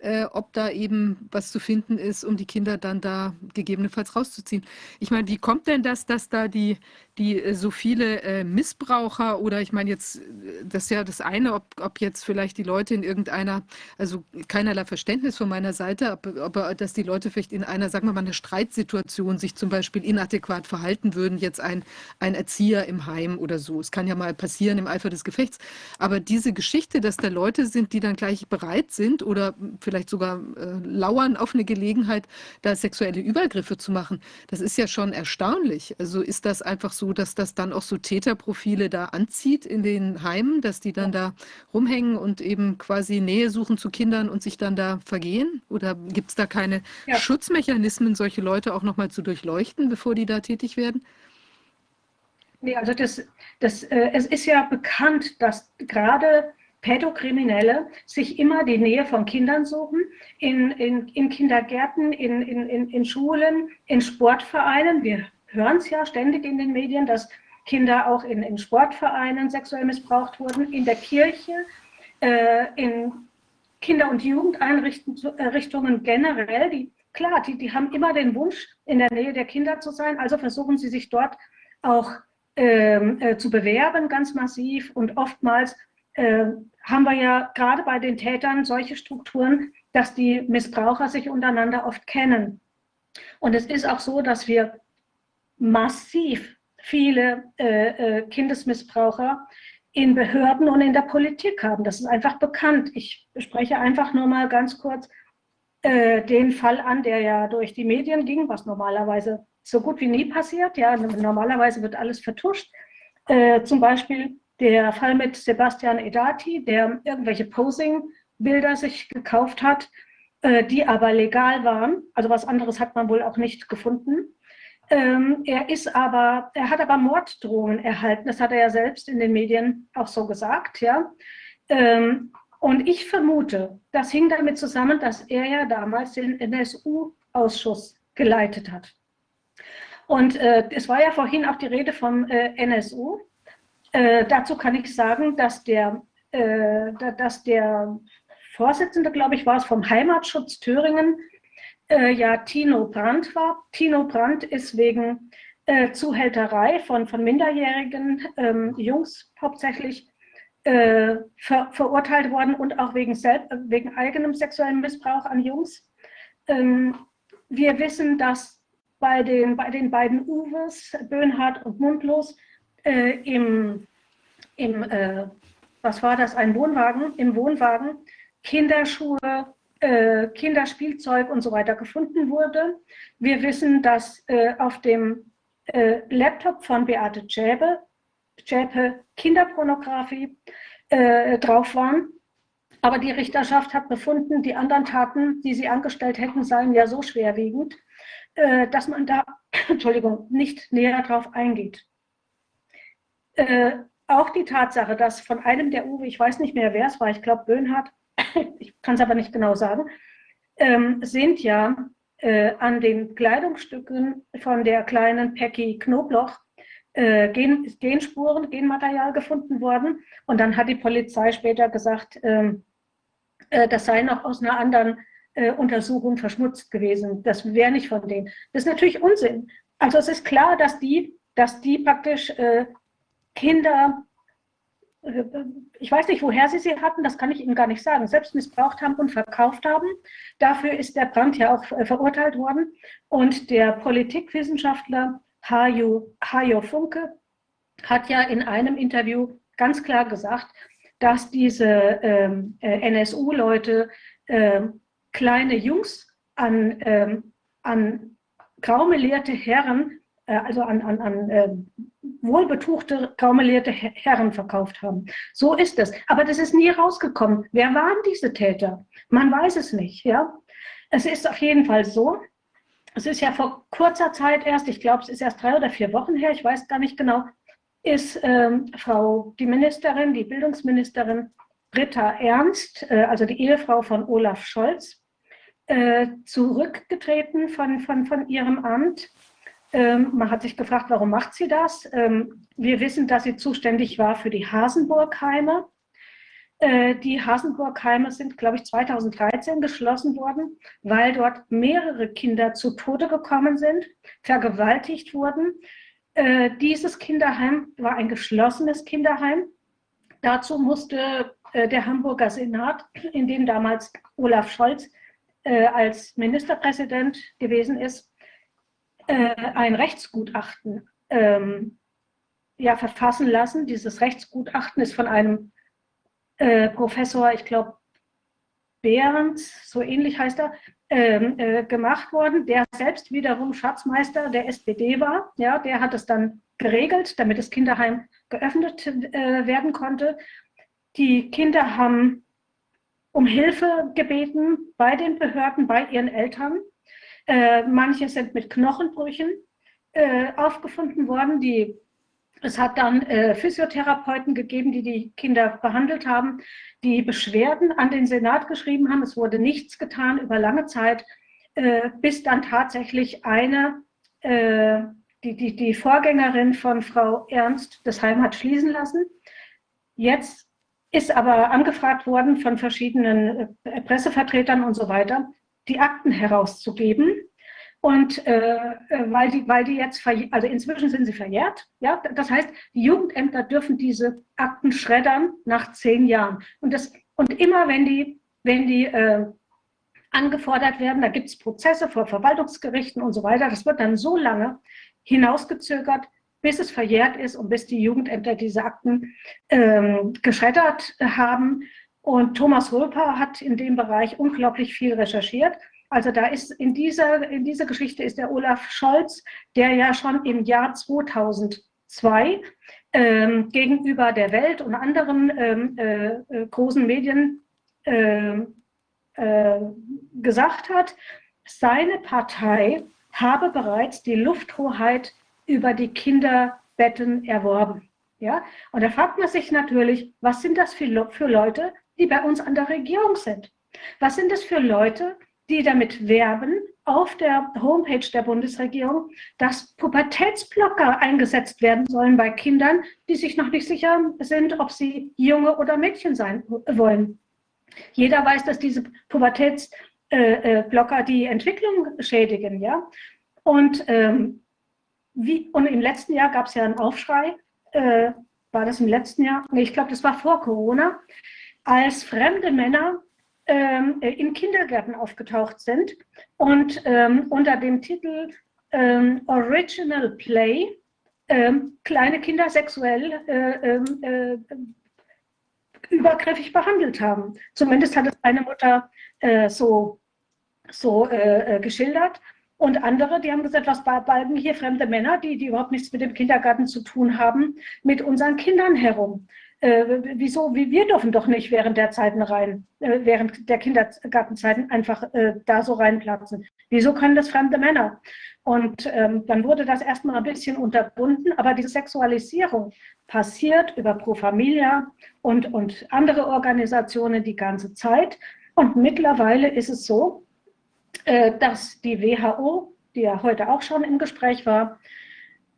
Speaker 1: äh, ob da eben was zu finden ist, um die Kinder dann da gegebenenfalls rauszuziehen. Ich meine, wie kommt denn das, dass da die, die äh, so viele äh, Missbraucher oder ich meine jetzt, äh, das ist ja das eine, ob, ob jetzt vielleicht die Leute in irgendeiner, also keinerlei Verständnis von meiner Seite, aber, aber dass die Leute vielleicht in einer, sagen wir mal, eine Streitsituation sich zum Beispiel inadäquat verhalten würden, jetzt ein, ein Erzieher im Heim oder so. Es kann ja mal passieren im Eifer des Gefechts. Aber diese Geschichte, dass da Leute sind, die dann gleich bereit sind oder vielleicht sogar äh, lauern auf eine Gelegenheit, da sexuelle Übergriffe zu machen, das ist ja schon erstaunlich. Also ist das einfach so, dass das dann auch so Täterprofile da anzieht in den Heimen, dass die dann da rumhängen und eben quasi Nähe suchen zu Kindern und sich dann da vergehen? Oder gibt es da keine ja. Schutzmechanismen, solche Leute auch nochmal zu durchleuchten, bevor die da tätig werden?
Speaker 5: Nee, also das, das, äh, es ist ja bekannt, dass gerade Pädokriminelle sich immer die Nähe von Kindern suchen, in, in, in Kindergärten, in, in, in Schulen, in Sportvereinen. Wir hören es ja ständig in den Medien, dass Kinder auch in, in Sportvereinen sexuell missbraucht wurden, in der Kirche, äh, in Kinder- und Jugendeinrichtungen generell. Die, klar, die, die haben immer den Wunsch, in der Nähe der Kinder zu sein, also versuchen sie sich dort auch ähm, äh, zu bewerben, ganz massiv. Und oftmals äh, haben wir ja gerade bei den Tätern solche Strukturen, dass die Missbraucher sich untereinander oft kennen. Und es ist auch so, dass wir massiv viele äh, äh, Kindesmissbraucher in Behörden und in der Politik haben. Das ist einfach bekannt. Ich spreche einfach nur mal ganz kurz äh, den Fall an, der ja durch die Medien ging, was normalerweise so gut wie nie passiert. Ja, normalerweise wird alles vertuscht. Äh, zum Beispiel der Fall mit Sebastian Edati, der irgendwelche Posing-Bilder sich gekauft hat, äh, die aber legal waren. Also was anderes hat man wohl auch nicht gefunden. Ähm, er ist aber, er hat aber Morddrohungen erhalten. Das hat er ja selbst in den Medien auch so gesagt, ja. Ähm, und ich vermute, das hing damit zusammen, dass er ja damals den NSU-Ausschuss geleitet hat. Und äh, es war ja vorhin auch die Rede vom äh, NSU. Äh, dazu kann ich sagen, dass der, äh, dass der Vorsitzende, glaube ich, war es vom Heimatschutz Thüringen, äh, ja Tino Brandt war. Tino Brandt ist wegen äh, Zuhälterei von, von minderjährigen ähm, Jungs hauptsächlich äh, ver, verurteilt worden und auch wegen, wegen eigenem sexuellen Missbrauch an Jungs. Ähm, wir wissen, dass bei den, bei den beiden Uwes, Böhnhardt und Mundlos, äh, im, im äh, was war das, ein Wohnwagen, im Wohnwagen Kinderschuhe, äh, Kinderspielzeug und so weiter gefunden wurde. Wir wissen, dass äh, auf dem äh, Laptop von Beate Zschäpe, Zschäpe Kinderpornografie äh, drauf waren. Aber die Richterschaft hat befunden, die anderen Taten, die sie angestellt hätten, seien ja so schwerwiegend, äh, dass man da, Entschuldigung, nicht näher drauf eingeht. Äh, auch die Tatsache, dass von einem der Uwe, ich weiß nicht mehr, wer es war, ich glaube Böhnhardt, ich kann es aber nicht genau sagen, ähm, sind ja äh, an den Kleidungsstücken von der kleinen Peggy Knobloch äh, Gen, Genspuren, Genmaterial gefunden worden. Und dann hat die Polizei später gesagt, ähm, äh, das sei noch aus einer anderen äh, Untersuchung verschmutzt gewesen. Das wäre nicht von denen. Das ist natürlich Unsinn. Also es ist klar, dass die, dass die praktisch äh, Kinder ich weiß nicht, woher sie sie hatten, das kann ich Ihnen gar nicht sagen, selbst missbraucht haben und verkauft haben. Dafür ist der Brand ja auch äh, verurteilt worden. Und der Politikwissenschaftler Hajo, Hajo Funke hat ja in einem Interview ganz klar gesagt, dass diese ähm, äh, NSU-Leute äh, kleine Jungs an, ähm, an graumelierte Herren äh, also an, an, an äh, wohlbetuchte, graumelierte Herren verkauft haben. So ist es. Aber das ist nie rausgekommen. Wer waren diese Täter? Man weiß es nicht. Ja? Es ist auf jeden Fall so. Es ist ja vor kurzer Zeit erst, ich glaube, es ist erst drei oder vier Wochen her, ich weiß gar nicht genau, ist ähm, Frau, die Ministerin, die Bildungsministerin Britta Ernst, äh, also die Ehefrau von Olaf Scholz, äh, zurückgetreten von, von, von ihrem Amt. Ähm, man hat sich gefragt, warum macht sie das? Ähm, wir wissen, dass sie zuständig war für die Hasenburgheime. Äh, die Hasenburgheime sind, glaube ich, 2013 geschlossen worden, weil dort mehrere Kinder zu Tode gekommen sind, vergewaltigt wurden. Äh, dieses Kinderheim war ein geschlossenes Kinderheim. Dazu musste äh, der Hamburger Senat, in dem damals Olaf Scholz als Ministerpräsident gewesen ist, äh, ein Rechtsgutachten ähm, ja, verfassen lassen. Dieses Rechtsgutachten ist von einem äh, Professor, ich glaube, Behrens, so ähnlich heißt er, ähm, äh, gemacht worden, der selbst wiederum Schatzmeister der SPD war. Ja, der hat es dann geregelt, damit das Kinderheim geöffnet äh, werden konnte. Die Kinder haben um Hilfe gebeten bei den Behörden, bei ihren Eltern. Äh, manche sind mit Knochenbrüchen äh, aufgefunden worden. Die, es hat dann äh, Physiotherapeuten gegeben, die die Kinder behandelt haben, die Beschwerden an den Senat geschrieben haben. Es wurde nichts getan über lange Zeit, äh, bis dann tatsächlich eine, äh, die, die, die Vorgängerin von Frau Ernst, das Heim hat schließen lassen. Jetzt ist aber angefragt worden von verschiedenen Pressevertretern und so weiter, die Akten herauszugeben. Und äh, äh weil, die, weil die jetzt, also inzwischen sind sie verjährt, ja, das heißt, die Jugendämter dürfen diese Akten schreddern nach zehn Jahren. Und, das, und immer wenn die, wenn die äh, angefordert werden, da gibt es Prozesse vor Verwaltungsgerichten und so weiter, das wird dann so lange hinausgezögert, bis es verjährt ist und bis die Jugendämter diese Akten ähm, geschreddert haben. Und Thomas Röper hat in dem Bereich unglaublich viel recherchiert. Also da ist in dieser, in dieser Geschichte ist der Olaf Scholz, der ja schon im Jahr 2002 ähm, gegenüber der Welt und anderen ähm, äh, äh großen Medien äh, äh, gesagt hat, seine Partei habe bereits die Lufthoheit über die Kinderbetten erworben. Ja? Und da fragt man sich natürlich, was sind das für, für Leute, die bei uns an der Regierung sind? Was sind das für Leute, die damit werben, auf der Homepage der Bundesregierung, dass Pubertätsblocker eingesetzt werden sollen bei Kindern, die sich noch nicht sicher sind, ob sie Junge oder Mädchen sein wollen. Jeder weiß, dass diese Pubertätsblocker die Entwicklung schädigen, ja. Und ähm, wie, und im letzten Jahr gab es ja einen Aufschrei, äh, war das im letzten Jahr? Ich glaube, das war vor Corona, als fremde Männer ähm, in Kindergärten aufgetaucht sind und ähm, unter dem Titel ähm, Original Play ähm, kleine Kinder sexuell äh, ähm, äh, übergriffig behandelt haben. Zumindest hat es eine Mutter äh, so, so äh, äh, geschildert. Und andere, die haben gesagt, was balgen hier fremde Männer, die, die überhaupt nichts mit dem Kindergarten zu tun haben, mit unseren Kindern herum. Äh, wieso, wie, wir dürfen doch nicht während der Zeiten rein, äh, während der Kindergartenzeiten einfach äh, da so reinplatzen. Wieso können das fremde Männer? Und ähm, dann wurde das erstmal ein bisschen unterbunden, aber diese Sexualisierung passiert über Pro Familia und, und andere Organisationen die ganze Zeit. Und mittlerweile ist es so, äh, dass die WHO, die ja heute auch schon im Gespräch war,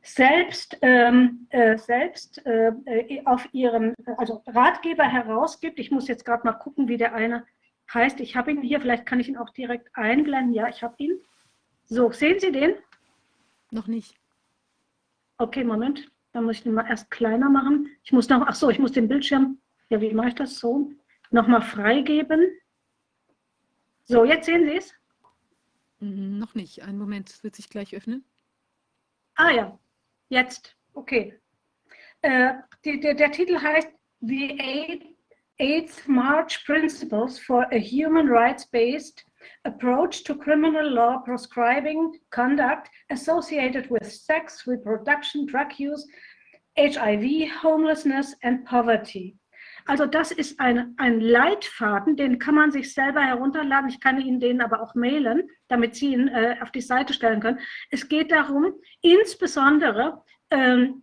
Speaker 5: selbst, ähm, äh, selbst äh, äh auf ihren also Ratgeber herausgibt. Ich muss jetzt gerade mal gucken, wie der eine heißt. Ich habe ihn hier, vielleicht kann ich ihn auch direkt einblenden. Ja, ich habe ihn. So, sehen Sie den?
Speaker 1: Noch nicht.
Speaker 5: Okay, Moment. Dann muss ich den mal erst kleiner machen. Ich muss noch, ach so, ich muss den Bildschirm, ja, wie mache ich das so? Nochmal freigeben. So, jetzt sehen Sie es.
Speaker 1: Mhm, noch nicht. Einen Moment, es wird sich gleich öffnen.
Speaker 5: Ah ja, jetzt. Okay. Äh, die, der, der Titel heißt The Eighth March Principles for a Human Rights-Based approach to criminal law prescribing conduct associated with sex, reproduction, drug use, HIV, homelessness and poverty. Also das ist ein, ein Leitfaden, den kann man sich selber herunterladen. Ich kann Ihnen den aber auch mailen, damit Sie ihn äh, auf die Seite stellen können. Es geht darum, insbesondere ähm,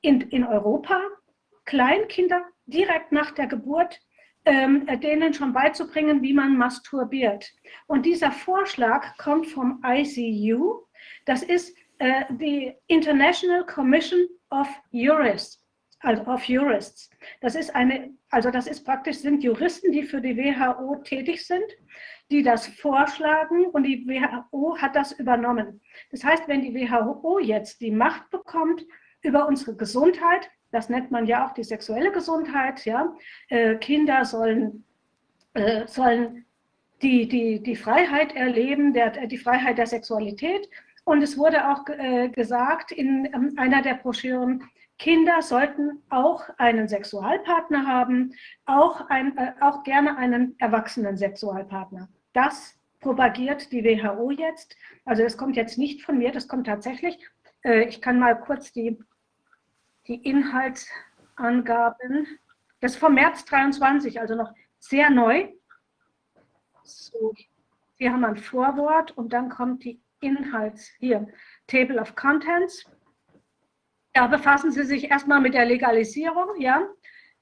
Speaker 5: in, in Europa Kleinkinder direkt nach der Geburt ähm, denen schon beizubringen, wie man masturbiert. Und dieser Vorschlag kommt vom ICU. Das ist äh, die International Commission of Jurists also of Jurists. Das ist eine, also das ist praktisch sind Juristen, die für die WHO tätig sind, die das vorschlagen und die WHO hat das übernommen. Das heißt, wenn die WHO jetzt die Macht bekommt über unsere Gesundheit, das nennt man ja auch die sexuelle Gesundheit, ja, äh, Kinder sollen, äh, sollen die, die, die Freiheit erleben, der, die Freiheit der Sexualität. Und es wurde auch äh, gesagt in ähm, einer der Broschüren, Kinder sollten auch einen Sexualpartner haben, auch, ein, äh, auch gerne einen erwachsenen Sexualpartner. Das propagiert die WHO jetzt. Also das kommt jetzt nicht von mir, das kommt tatsächlich. Äh, ich kann mal kurz die, die Inhaltsangaben. Das ist vom März 23, also noch sehr neu. So, hier haben wir ein Vorwort und dann kommt die Inhalts hier. Table of Contents. Da befassen Sie sich erstmal mit der Legalisierung, ja.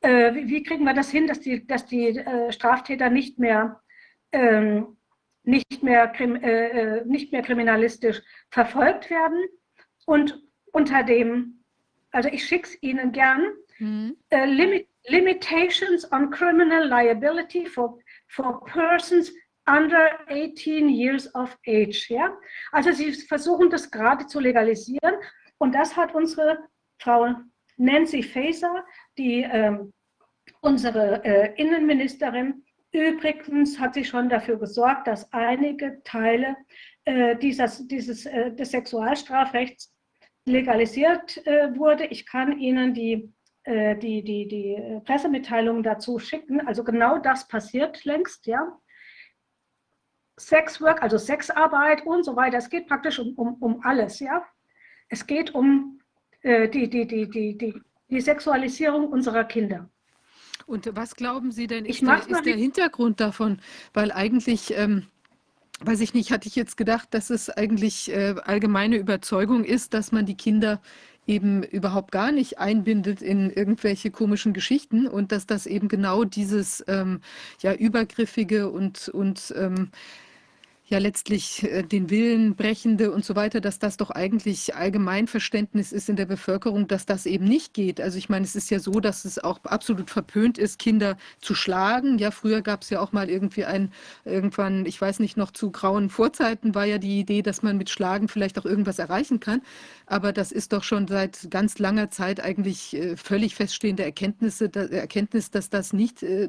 Speaker 5: Äh, wie, wie, kriegen wir das hin, dass die, dass die äh, Straftäter nicht mehr, ähm, nicht, mehr äh, äh, nicht mehr kriminalistisch verfolgt werden? Und unter dem, also ich schicke es Ihnen gern, mhm. Äh, limit, Limitations on criminal liability for, for persons under 18 years of age. Ja? Also sie versuchen das gerade zu legalisieren und das hat unsere Frau Nancy Faeser, die ähm, unsere äh, Innenministerin, übrigens hat sie schon dafür gesorgt, dass einige Teile äh, dieses, dieses, äh, des Sexualstrafrechts legalisiert äh, wurde. Ich kann Ihnen die, äh, die, die, die Pressemitteilung dazu schicken. Also genau das passiert längst, ja. Sexwork, also Sexarbeit und so weiter. Es geht praktisch um, um, um alles, ja. Es geht um äh, die, die, die, die, die, die Sexualisierung unserer Kinder.
Speaker 1: Und was glauben Sie denn, ist, der, ist der Hintergrund davon? Weil eigentlich, ähm, weiß ich nicht, hatte ich jetzt gedacht, dass es eigentlich äh, allgemeine Überzeugung ist, dass man die Kinder eben überhaupt gar nicht einbindet in irgendwelche komischen Geschichten und dass das eben genau dieses ähm, ja übergriffige und, und ähm, ja letztlich äh, den Willen brechende und so weiter, dass das doch eigentlich Allgemeinverständnis ist in der Bevölkerung, dass das eben nicht geht. Also ich meine, es ist ja so, dass es auch absolut verpönt ist, Kinder zu schlagen. Ja, früher gab es ja auch mal irgendwie ein, irgendwann, ich weiß nicht, noch zu grauen Vorzeiten war ja die Idee, dass man mit Schlagen vielleicht auch irgendwas erreichen kann. Aber das ist doch schon seit ganz langer Zeit eigentlich äh, völlig feststehende Erkenntnisse, Erkenntnis, dass das nicht äh,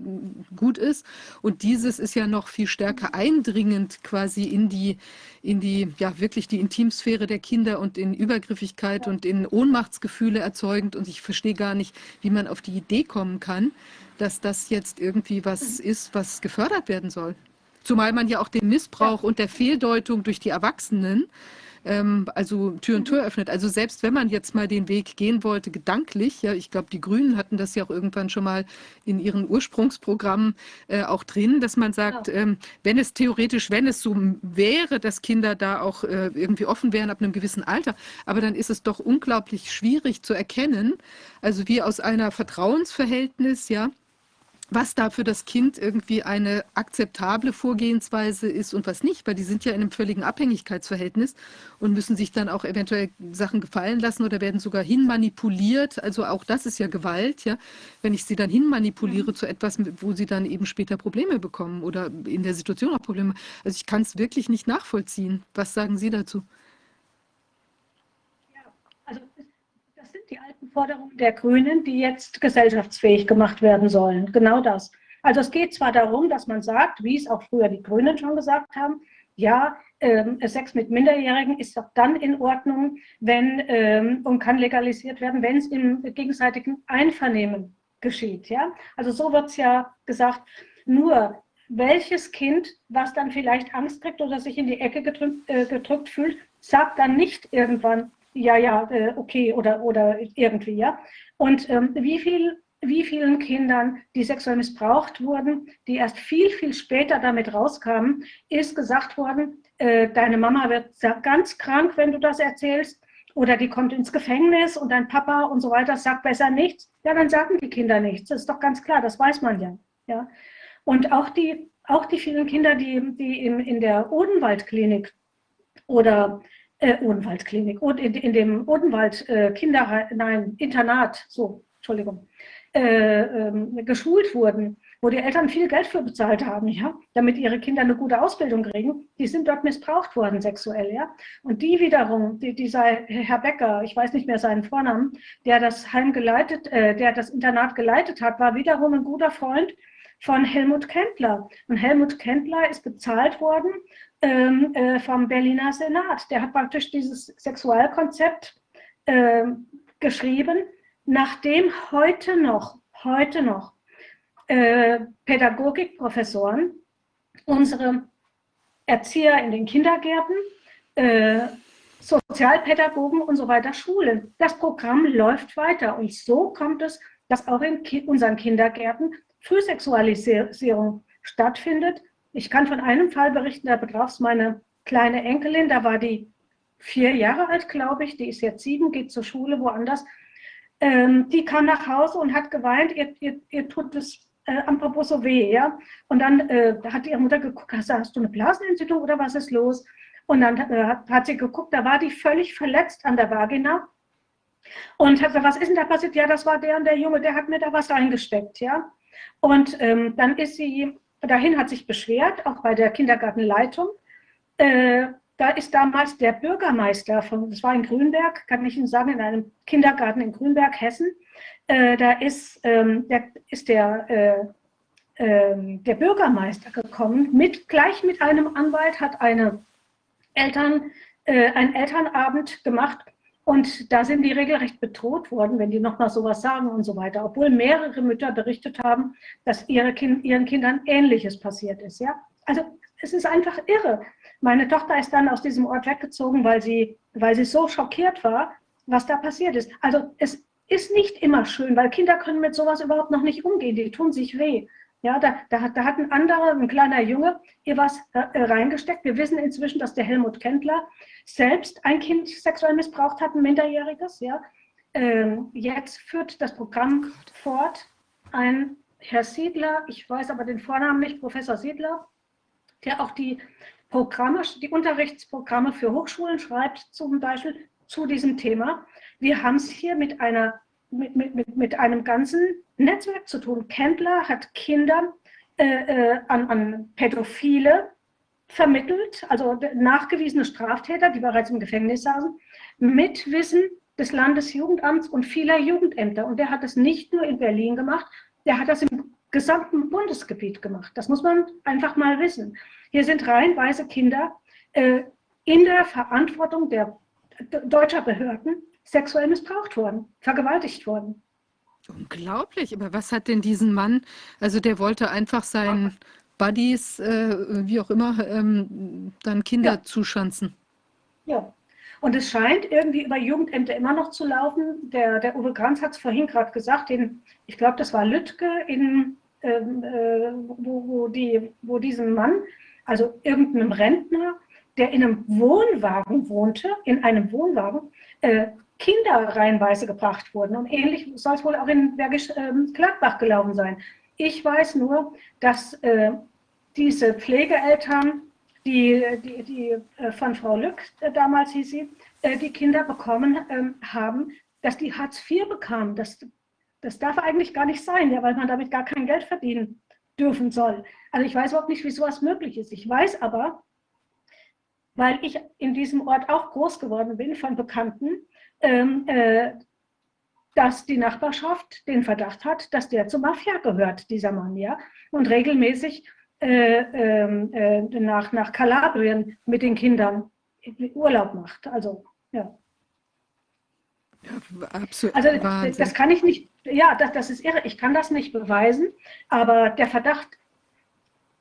Speaker 1: gut ist. Und dieses ist ja noch viel stärker eindringend quasi quasi in die, in die, ja, wirklich die Intimsphäre der Kinder und in Übergriffigkeit und in Ohnmachtsgefühle erzeugend. Und ich verstehe gar nicht, wie man auf die Idee kommen kann, dass das jetzt irgendwie was ist, was gefördert werden soll. Zumal man ja auch den Missbrauch und der Fehldeutung durch die Erwachsenen ähm, also Tür und Tür öffnet. Also selbst wenn man jetzt mal den Weg gehen wollte, gedanklich, ja, ich glaube, die Grünen hatten das ja auch irgendwann schon mal in ihren Ursprungsprogrammen äh, auch drin, dass man sagt, ja. ähm, wenn es theoretisch, wenn es so wäre, dass Kinder da auch äh, irgendwie offen wären ab einem gewissen Alter, aber dann ist es doch unglaublich schwierig zu erkennen, also wie aus einer Vertrauensverhältnis, ja, was da für das Kind irgendwie eine akzeptable Vorgehensweise ist und was nicht, weil die sind ja in einem völligen Abhängigkeitsverhältnis und müssen sich dann auch eventuell Sachen gefallen lassen oder werden sogar hinmanipuliert. Also auch das ist ja Gewalt, ja. Wenn ich sie dann hinmanipuliere mhm. zu etwas, wo sie dann eben später Probleme bekommen oder in der Situation auch Probleme. Also ich kann es wirklich nicht nachvollziehen. Was sagen Sie dazu?
Speaker 5: die alten Forderungen der Grünen, die jetzt gesellschaftsfähig gemacht werden sollen. Genau das. Also es geht zwar darum, dass man sagt, wie es auch früher die Grünen schon gesagt haben, ja, ähm, Sex mit Minderjährigen ist doch dann in Ordnung, wenn ähm, und kann legalisiert werden, wenn es im gegenseitigen Einvernehmen geschieht. Ja? Also so wird es ja gesagt. Nur welches Kind, was dann vielleicht Angst kriegt oder sich in die Ecke gedrückt, äh, gedrückt fühlt, sagt dann nicht irgendwann, ja, ja, äh, okay oder, oder irgendwie, ja. Und ähm, wie, viel, wie vielen Kindern, die sexuell missbraucht wurden, die erst viel, viel später damit rauskamen, ist gesagt worden, äh, deine Mama wird ganz krank, wenn du das erzählst, oder die kommt ins Gefängnis und dein Papa und so weiter sagt besser nichts. Ja, dann sagen die Kinder nichts. Das ist doch ganz klar, das weiß man ja. ja. Und auch die, auch die vielen Kinder, die, die in, in der Odenwaldklinik oder äh, Odenwaldklinik und in, in dem Odenwald äh, Kinder, nein, Internat, so, Entschuldigung, äh, ähm, geschult wurden, wo die Eltern viel Geld für bezahlt haben, ja, damit ihre Kinder eine gute Ausbildung kriegen, die sind dort missbraucht worden sexuell, ja. Und die wiederum, die, dieser Herr Becker, ich weiß nicht mehr seinen Vornamen, der das Heim geleitet, äh, der das Internat geleitet hat, war wiederum ein guter Freund von Helmut Kendler. Und Helmut Kendler ist bezahlt worden ähm, äh, vom Berliner Senat. Der hat praktisch dieses Sexualkonzept äh, geschrieben, nachdem heute noch, heute noch äh, Pädagogikprofessoren unsere Erzieher in den Kindergärten, äh, Sozialpädagogen und so weiter schulen. Das Programm läuft weiter und so kommt es, dass auch in ki unseren Kindergärten Frühsexualisierung stattfindet. Ich kann von einem Fall berichten, da betraf es meine kleine Enkelin, da war die vier Jahre alt, glaube ich, die ist jetzt sieben, geht zur Schule woanders. Ähm, die kam nach Hause und hat geweint, ihr, ihr, ihr tut es äh, am Popo so weh, ja. Und dann äh, hat ihre Mutter geguckt, hast, hast, du eine Blasenentzündung oder was ist los? Und dann äh, hat sie geguckt, da war die völlig verletzt an der Vagina und hat gesagt, was ist denn da passiert? Ja, das war der und der Junge, der hat mir da was reingesteckt, ja. Und ähm, dann ist sie dahin, hat sich beschwert, auch bei der Kindergartenleitung. Äh, da ist damals der Bürgermeister von, das war in Grünberg, kann ich Ihnen sagen, in einem Kindergarten in Grünberg, Hessen. Äh, da ist, ähm, der, ist der, äh, ähm, der Bürgermeister gekommen, mit, gleich mit einem Anwalt, hat eine Eltern, äh, einen Elternabend gemacht und da sind die regelrecht bedroht worden, wenn die nochmal sowas sagen und so weiter, obwohl mehrere Mütter berichtet haben, dass ihre kind, ihren Kindern Ähnliches passiert ist. Ja? Also es ist einfach irre. Meine Tochter ist dann aus diesem Ort weggezogen, weil sie, weil sie so schockiert war, was da passiert ist. Also es ist nicht immer schön, weil Kinder können mit sowas überhaupt noch nicht umgehen. Die tun sich weh. Ja, da, da, da hat ein anderer, ein kleiner Junge, ihr was äh, reingesteckt. Wir wissen inzwischen, dass der Helmut Kendler selbst ein Kind sexuell missbraucht hat, ein Minderjähriges. Ja. Ähm, jetzt führt das Programm fort ein Herr Siedler, ich weiß aber den Vornamen nicht, Professor Siedler, der auch die Programme, die Unterrichtsprogramme für Hochschulen schreibt, zum Beispiel zu diesem Thema. Wir haben es hier mit einer mit, mit, mit einem ganzen Netzwerk zu tun. Kendler hat Kinder äh, äh, an, an Pädophile vermittelt, also nachgewiesene Straftäter, die bereits im Gefängnis saßen, mit Wissen des Landesjugendamts und vieler Jugendämter. Und der hat das nicht nur in Berlin gemacht, der hat das im gesamten Bundesgebiet gemacht. Das muss man einfach mal wissen. Hier sind reihenweise Kinder äh, in der Verantwortung der deutscher Behörden sexuell missbraucht worden, vergewaltigt worden.
Speaker 1: Unglaublich, aber was hat denn diesen Mann, also der wollte einfach seinen Buddies, äh, wie auch immer, ähm, dann Kinder ja. zuschanzen.
Speaker 5: Ja, und es scheint irgendwie über Jugendämter immer noch zu laufen. Der, der Uwe Kranz hat es vorhin gerade gesagt, in, ich glaube, das war Lüttke, in, ähm, äh, wo, wo, die, wo diesen Mann, also irgendeinem Rentner, der in einem Wohnwagen wohnte, in einem Wohnwagen, äh, Kinder reihenweise gebracht wurden. Und ähnlich soll es wohl auch in Bergisch äh, Gladbach gelaufen sein. Ich weiß nur, dass äh, diese Pflegeeltern, die, die, die äh, von Frau Lück, äh, damals hieß sie, äh, die Kinder bekommen ähm, haben, dass die Hartz IV bekamen. Das, das darf eigentlich gar nicht sein, ja, weil man damit gar kein Geld verdienen dürfen soll. Also ich weiß überhaupt nicht, wie sowas möglich ist. Ich weiß aber, weil ich in diesem Ort auch groß geworden bin von Bekannten, ähm, äh, dass die Nachbarschaft den Verdacht hat, dass der zur Mafia gehört, dieser Mann, ja, und regelmäßig äh, ähm, äh, nach, nach Kalabrien mit den Kindern Urlaub macht. Also, ja. ja absolut. Also, Wahnsinn. das kann ich nicht, ja, das, das ist irre. Ich kann das nicht beweisen, aber der Verdacht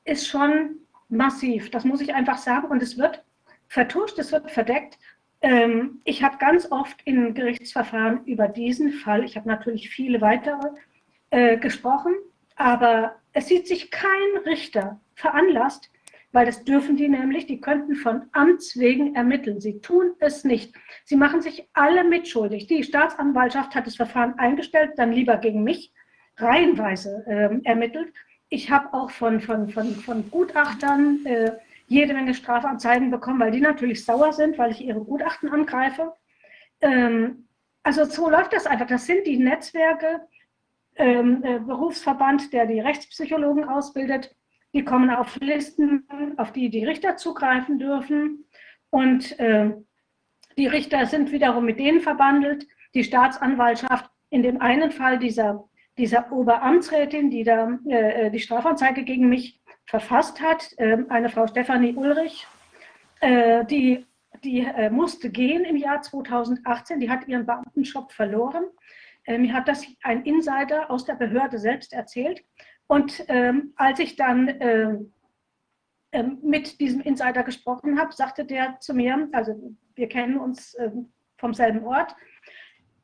Speaker 5: ist schon massiv. Das muss ich einfach sagen. Und es wird vertuscht, es wird verdeckt. Ähm, ich habe ganz oft in Gerichtsverfahren über diesen Fall, ich habe natürlich viele weitere äh, gesprochen, aber es sieht sich kein Richter veranlasst, weil das dürfen die nämlich, die könnten von Amts wegen ermitteln. Sie tun es nicht. Sie machen sich alle mitschuldig. Die Staatsanwaltschaft hat das Verfahren eingestellt, dann lieber gegen mich reihenweise äh, ermittelt. Ich habe auch von, von, von, von Gutachtern äh, jede Menge Strafanzeigen bekommen, weil die natürlich sauer sind, weil ich ihre Gutachten angreife. Ähm, also so läuft das einfach. Das sind die Netzwerke, ähm, äh, Berufsverband, der die Rechtspsychologen ausbildet, die kommen auf Listen, auf die die Richter zugreifen dürfen. Und äh, die Richter sind wiederum mit denen verbandelt. Die Staatsanwaltschaft, in dem einen Fall dieser, dieser Oberamtsrätin, die da äh, die Strafanzeige gegen mich verfasst hat, äh, eine Frau Stefanie Ulrich, äh, die, die äh, musste gehen im Jahr 2018. Die hat ihren Beamtenjob verloren. Äh, mir hat das ein Insider aus der Behörde selbst erzählt. Und ähm, als ich dann mit diesem Insider gesprochen habe, sagte der zu mir, also wir kennen uns vom selben Ort,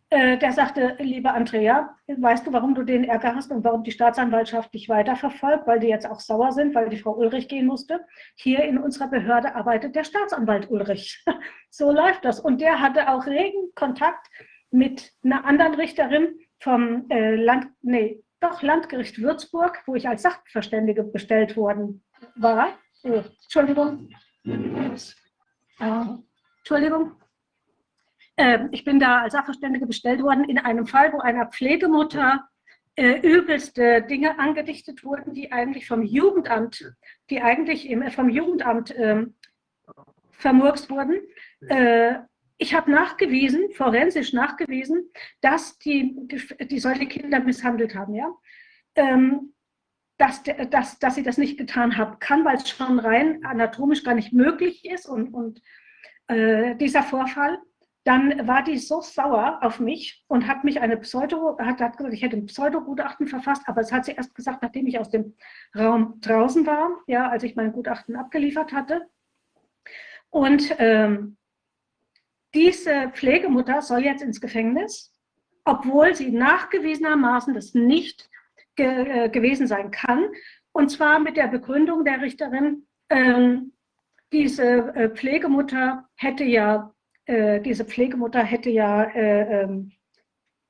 Speaker 5: äh, der sagte, liebe Andrea, weißt du, warum du den Ärger hast und warum die Staatsanwaltschaft dich weiterverfolgt, weil die jetzt auch sauer sind, weil die Frau Ulrich gehen musste. Hier in unserer Behörde arbeitet der Staatsanwalt Ulrich. so läuft das. Und der hatte auch regen Kontakt mit einer anderen Richterin vom äh, Land, nee, doch Landgericht Würzburg, wo ich als Sachverständige bestellt worden war. Oh, Entschuldigung. Äh, Entschuldigung. Äh, ich bin da als Sachverständige bestellt worden in einem Fall, wo einer Pflegemutter äh, übelste Dinge angedichtet wurden, die eigentlich vom Jugendamt, die eigentlich im, vom Jugendamt ähm, vermurkst wurden. Äh, ich habe nachgewiesen, forensisch nachgewiesen, dass die, die, die solche Kinder misshandelt haben. Ja? Ähm, dass, dass, dass sie das nicht getan haben kann, weil es schon rein anatomisch gar nicht möglich ist und, und äh, dieser Vorfall. Dann war die so sauer auf mich und hat mich eine Pseudo, hat, hat gesagt, ich hätte ein Pseudogutachten verfasst, aber es hat sie erst gesagt, nachdem ich aus dem Raum draußen war, ja, als ich mein Gutachten abgeliefert hatte. Und ähm, diese Pflegemutter soll jetzt ins Gefängnis, obwohl sie nachgewiesenermaßen das nicht ge äh, gewesen sein kann. Und zwar mit der Begründung der Richterin, ähm, diese äh, Pflegemutter hätte ja, äh, diese Pflegemutter hätte ja, äh, ähm,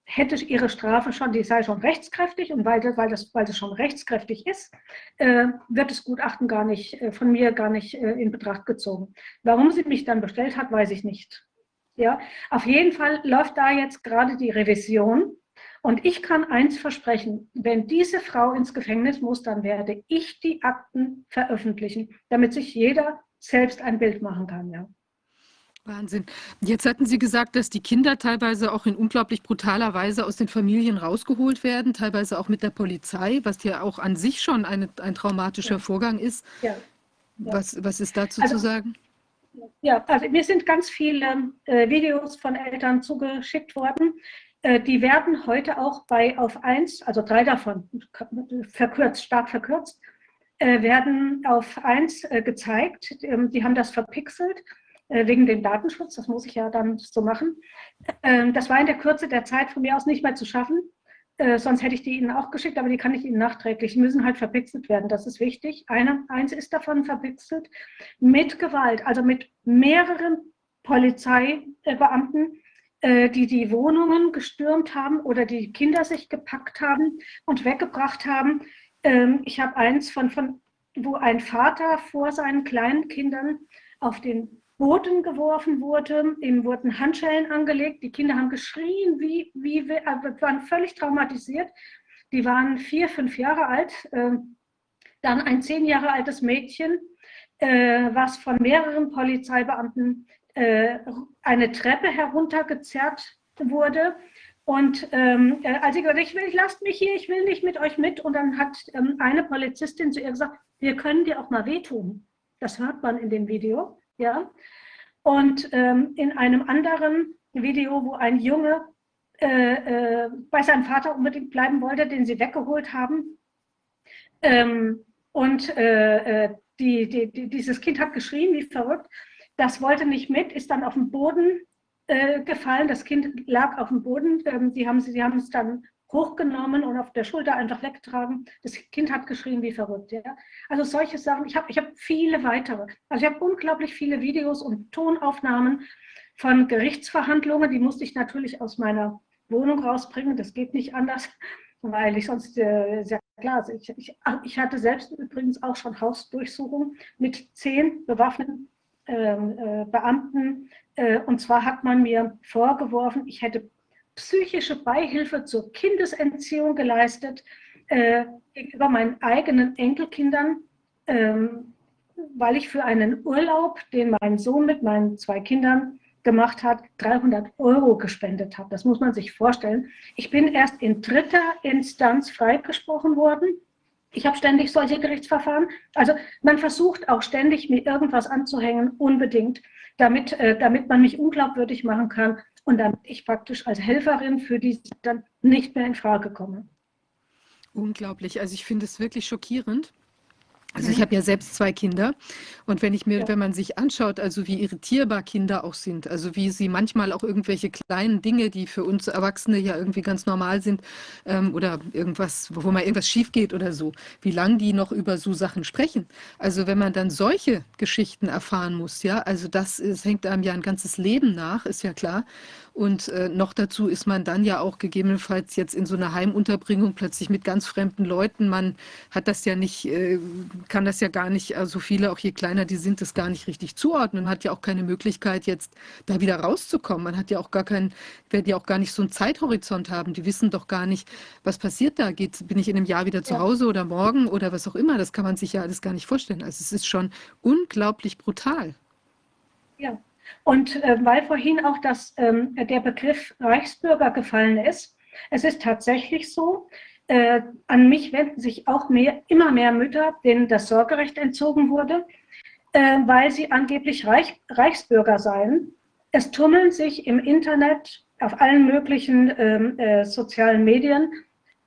Speaker 5: hätte ihre Strafe schon, die sei schon rechtskräftig und weil, weil, das, weil das schon rechtskräftig ist, äh, wird das Gutachten gar nicht, äh, von mir gar nicht in Betracht gezogen. Warum sie mich dann bestellt hat, weiß ich nicht. Ja, auf jeden Fall läuft da jetzt gerade die Revision. Und ich kann eins versprechen, wenn diese Frau ins Gefängnis muss, dann werde ich die Akten veröffentlichen, damit sich jeder selbst ein Bild machen kann. Ja.
Speaker 1: Wahnsinn. Jetzt hatten Sie gesagt, dass die Kinder teilweise auch in unglaublich brutaler Weise aus den Familien rausgeholt werden, teilweise auch mit der Polizei, was ja auch an sich schon eine, ein traumatischer ja. Vorgang ist. Ja. Ja. Was, was ist dazu also, zu sagen?
Speaker 5: Ja, also mir sind ganz viele äh, Videos von Eltern zugeschickt worden. Äh, die werden heute auch bei auf 1, also drei davon, verkürzt, stark verkürzt, äh, werden auf 1 äh, gezeigt. Ähm, die haben das verpixelt wegen dem Datenschutz. Das muss ich ja dann so machen. Ähm, das war in der Kürze der Zeit von mir aus nicht mehr zu schaffen. Äh, sonst hätte ich die Ihnen auch geschickt, aber die kann ich Ihnen nachträglich. Die müssen halt verpixelt werden, das ist wichtig. Eine, eins ist davon verpixelt mit Gewalt, also mit mehreren Polizeibeamten, äh, die die Wohnungen gestürmt haben oder die Kinder sich gepackt haben und weggebracht haben. Ähm, ich habe eins von, von, wo ein Vater vor seinen kleinen Kindern auf den Boden geworfen wurde. Ihm wurden Handschellen angelegt. Die Kinder haben geschrien, wie, wie, also waren völlig traumatisiert. Die waren vier, fünf Jahre alt. Ähm, dann ein zehn Jahre altes Mädchen, äh, was von mehreren Polizeibeamten äh, eine Treppe heruntergezerrt wurde. Und ähm, äh, als ich gesagt ich will, lasst mich hier, ich will nicht mit euch mit. Und dann hat ähm, eine Polizistin zu ihr gesagt, wir können dir auch mal wehtun. Das hört man in dem Video. Ja? Und ähm, in einem anderen Video, wo ein Junge äh, äh, bei seinem Vater unbedingt bleiben wollte, den sie weggeholt haben, ähm, Und äh, äh, die, die, die, dieses Kind hat geschrien wie verrückt. Das wollte nicht mit, ist dann auf den Boden äh, gefallen. Das Kind lag auf dem Boden. Ähm, die haben, sie haben es dann hochgenommen und auf der Schulter einfach weggetragen. Das Kind hat geschrien wie verrückt. Ja? Also solche Sachen. Ich habe ich hab viele weitere. Also ich habe unglaublich viele Videos und Tonaufnahmen von Gerichtsverhandlungen. Die musste ich natürlich aus meiner Wohnung rausbringen. Das geht nicht anders, weil ich sonst, äh, sehr klar, also ich, ich, ich, hatte selbst übrigens auch schon Hausdurchsuchung mit zehn bewaffneten ähm, äh, Beamten. Äh, und zwar hat man mir vorgeworfen, ich hätte psychische Beihilfe zur Kindesentziehung geleistet äh, gegenüber meinen eigenen Enkelkindern, ähm, weil ich für einen Urlaub, den mein Sohn mit meinen zwei Kindern gemacht hat, 300 Euro gespendet habe. Das muss man sich vorstellen. Ich bin erst in dritter Instanz freigesprochen worden. Ich habe ständig solche Gerichtsverfahren. Also man versucht auch ständig, mir irgendwas anzuhängen, unbedingt, damit, äh, damit man mich unglaubwürdig machen kann und damit ich praktisch als Helferin für die dann nicht mehr in Frage komme.
Speaker 1: Unglaublich. Also ich finde es wirklich schockierend. Also ich habe ja selbst zwei Kinder und wenn ich mir, ja. wenn man sich anschaut, also wie irritierbar Kinder auch sind, also wie sie manchmal auch irgendwelche kleinen Dinge, die für uns Erwachsene ja irgendwie ganz normal sind ähm, oder irgendwas, wo mal irgendwas schief geht oder so, wie lange die noch über so Sachen sprechen. Also wenn man dann solche Geschichten erfahren muss, ja, also das ist, hängt einem ja ein ganzes Leben nach, ist ja klar. Und äh, noch dazu ist man dann ja auch gegebenenfalls jetzt in so einer Heimunterbringung plötzlich mit ganz fremden Leuten. Man hat das ja nicht, äh, kann das ja gar nicht, also viele, auch je kleiner die sind, das gar nicht richtig zuordnen. Man hat ja auch keine Möglichkeit, jetzt da wieder rauszukommen. Man hat ja auch gar keinen, werden ja auch gar nicht so einen Zeithorizont haben. Die wissen doch gar nicht, was passiert da. Geht, bin ich in einem Jahr wieder zu ja. Hause oder morgen oder was auch immer? Das kann man sich ja alles gar nicht vorstellen. Also es ist schon unglaublich brutal.
Speaker 5: Ja, und äh, weil vorhin auch das, ähm, der Begriff Reichsbürger gefallen ist, es ist tatsächlich so, äh, an mich wenden sich auch mehr, immer mehr Mütter, denen das Sorgerecht entzogen wurde, äh, weil sie angeblich Reich, Reichsbürger seien. Es tummeln sich im Internet, auf allen möglichen ähm, äh, sozialen Medien,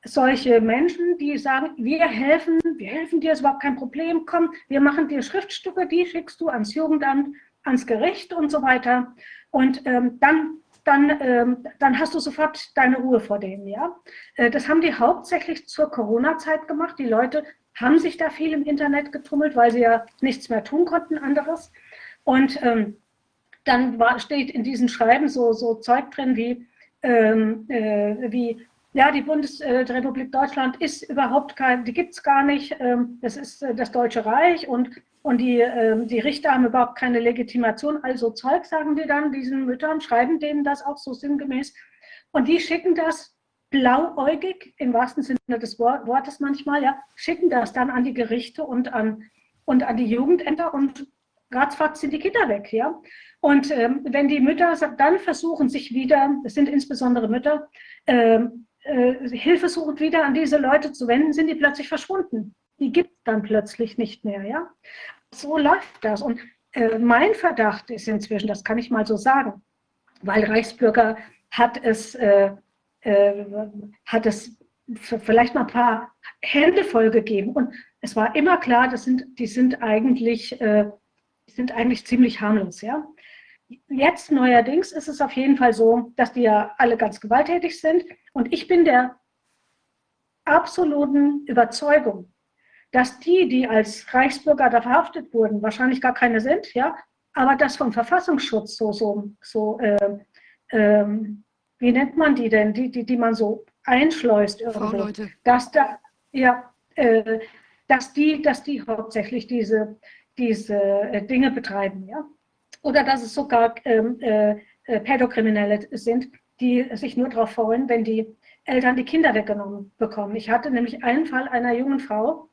Speaker 5: solche Menschen, die sagen, wir helfen, wir helfen dir, ist überhaupt kein Problem, komm, wir machen dir Schriftstücke, die schickst du ans Jugendamt ans Gericht und so weiter. Und ähm, dann, dann, ähm, dann hast du sofort deine Ruhe vor denen. Ja? Äh, das haben die hauptsächlich zur Corona-Zeit gemacht. Die Leute haben sich da viel im Internet getummelt, weil sie ja nichts mehr tun konnten anderes. Und ähm, dann war, steht in diesen Schreiben so, so Zeug drin wie, ähm, äh, wie ja, die Bundesrepublik Deutschland ist überhaupt kein, die gibt es gar nicht. Ähm, das ist äh, das Deutsche Reich und und die, äh, die Richter haben überhaupt keine Legitimation. Also Zeug sagen die dann diesen Müttern, schreiben denen das auch so sinngemäß. Und die schicken das blauäugig, im wahrsten Sinne des Wortes manchmal, ja, schicken das dann an die Gerichte und an, und an die Jugendämter und ratzfatz sind die Kinder weg. Ja? Und ähm, wenn die Mütter dann versuchen, sich wieder, es sind insbesondere Mütter, ähm, äh, Hilfe suchend wieder an diese Leute zu wenden, sind die plötzlich verschwunden die gibt es dann plötzlich nicht mehr. Ja? So läuft das. Und äh, mein Verdacht ist inzwischen, das kann ich mal so sagen, weil Reichsbürger hat es, äh, äh, hat es vielleicht mal ein paar Hände voll gegeben. Und es war immer klar, das sind, die sind eigentlich, äh, sind eigentlich ziemlich harmlos. Ja? Jetzt neuerdings ist es auf jeden Fall so, dass die ja alle ganz gewalttätig sind. Und ich bin der absoluten Überzeugung, dass die, die als Reichsbürger da verhaftet wurden, wahrscheinlich gar keine sind, ja, aber das vom Verfassungsschutz so, so, so äh, äh, wie nennt man die denn, die, die, die man so einschleust irgendwo, dass da, ja, äh, dass die, dass die hauptsächlich diese, diese äh, Dinge betreiben, ja, oder dass es sogar ähm, äh, äh, Pädokriminelle sind, die sich nur darauf freuen, wenn die Eltern die Kinder weggenommen bekommen. Ich hatte nämlich einen Fall einer jungen Frau,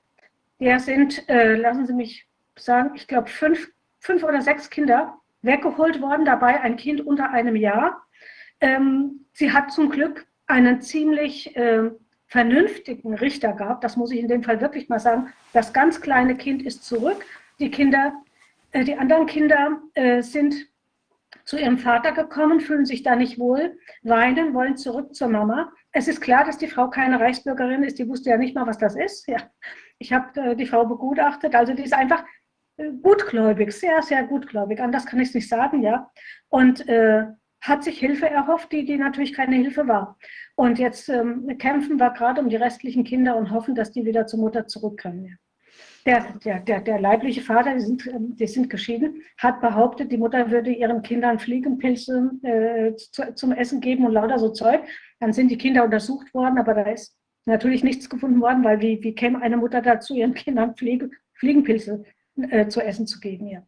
Speaker 5: der sind, äh, lassen Sie mich sagen, ich glaube fünf, fünf oder sechs Kinder weggeholt worden, dabei ein Kind unter einem Jahr. Ähm, sie hat zum Glück einen ziemlich äh, vernünftigen Richter gehabt, das muss ich in dem Fall wirklich mal sagen. Das ganz kleine Kind ist zurück. Die Kinder, die anderen Kinder äh, sind zu ihrem Vater gekommen, fühlen sich da nicht wohl, weinen, wollen zurück zur Mama. Es ist klar, dass die Frau keine Reichsbürgerin ist, die wusste ja nicht mal, was das ist. Ja. Ich habe äh, die Frau begutachtet, also die ist einfach äh, gutgläubig, sehr, sehr gutgläubig. Anders kann ich es nicht sagen, ja. Und äh, hat sich Hilfe erhofft, die, die natürlich keine Hilfe war. Und jetzt ähm, kämpfen wir gerade um die restlichen Kinder und hoffen, dass die wieder zur Mutter zurückkommen. Ja. Der, der, der, der leibliche Vater, die sind, ähm, die sind geschieden, hat behauptet, die Mutter würde ihren Kindern Fliegenpilze äh, zu, zum Essen geben und lauter so Zeug. Dann sind die Kinder untersucht worden, aber da ist natürlich nichts gefunden worden, weil wie, wie käme eine Mutter dazu, ihren Kindern Fliege, Fliegenpilze äh, zu essen zu geben? Ja.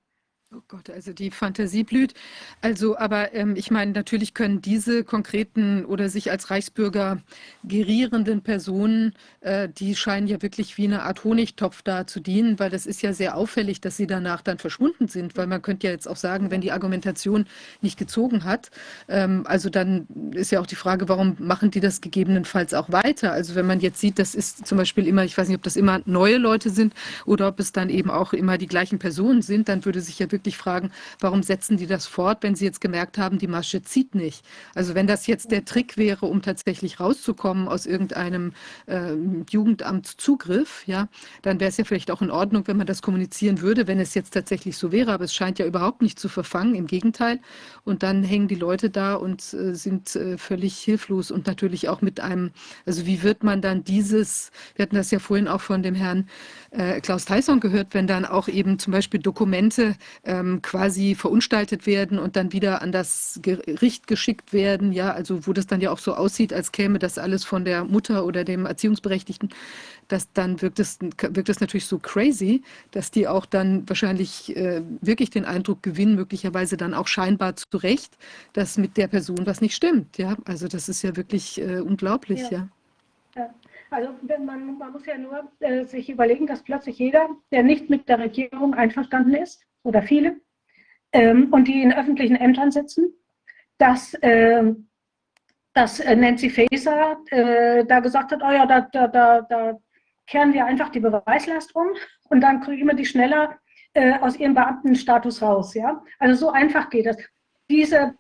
Speaker 1: Oh Gott, also die Fantasie blüht. Also, aber ähm, ich meine, natürlich können diese konkreten oder sich als Reichsbürger gerierenden Personen, äh, die scheinen ja wirklich wie eine Art Honigtopf da zu dienen, weil das ist ja sehr auffällig, dass sie danach dann verschwunden sind, weil man könnte ja jetzt auch sagen, wenn die Argumentation nicht gezogen hat, ähm, also dann ist ja auch die Frage, warum machen die das gegebenenfalls auch weiter? Also wenn man jetzt sieht, das ist zum Beispiel immer, ich weiß nicht, ob das immer neue Leute sind oder ob es dann eben auch immer die gleichen Personen sind, dann würde sich ja wirklich wirklich fragen, warum setzen die das fort, wenn sie jetzt gemerkt haben, die Masche zieht nicht. Also wenn das jetzt der Trick wäre, um tatsächlich rauszukommen aus irgendeinem äh, Jugendamtszugriff, ja, dann wäre es ja vielleicht auch in Ordnung, wenn man das kommunizieren würde, wenn es jetzt tatsächlich so wäre. Aber es scheint ja überhaupt nicht zu verfangen, im Gegenteil. Und dann hängen die Leute da und äh, sind äh, völlig hilflos und natürlich auch mit einem, also wie wird man dann dieses, wir hatten das ja vorhin auch von dem Herrn äh, Klaus Tyson gehört, wenn dann auch eben zum Beispiel Dokumente ähm, quasi verunstaltet werden und dann wieder an das Gericht geschickt werden, ja, also wo das dann ja auch so aussieht, als käme das alles von der Mutter oder dem Erziehungsberechtigten, das dann wirkt es, wirkt es natürlich so crazy, dass die auch dann wahrscheinlich äh, wirklich den Eindruck gewinnen, möglicherweise dann auch scheinbar zu Recht, dass mit der Person was nicht stimmt, ja, also das ist ja wirklich äh, unglaublich, ja.
Speaker 5: ja. ja. Also man, man, muss ja nur äh, sich überlegen, dass plötzlich jeder, der nicht mit der Regierung einverstanden ist, oder viele, ähm, und die in öffentlichen Ämtern sitzen, dass, äh, dass Nancy Faeser äh, da gesagt hat, oh ja, da, da, da, da kehren wir einfach die Beweislast um und dann kriegen wir die schneller äh, aus ihrem Beamtenstatus raus. Ja? Also so einfach geht das. Diese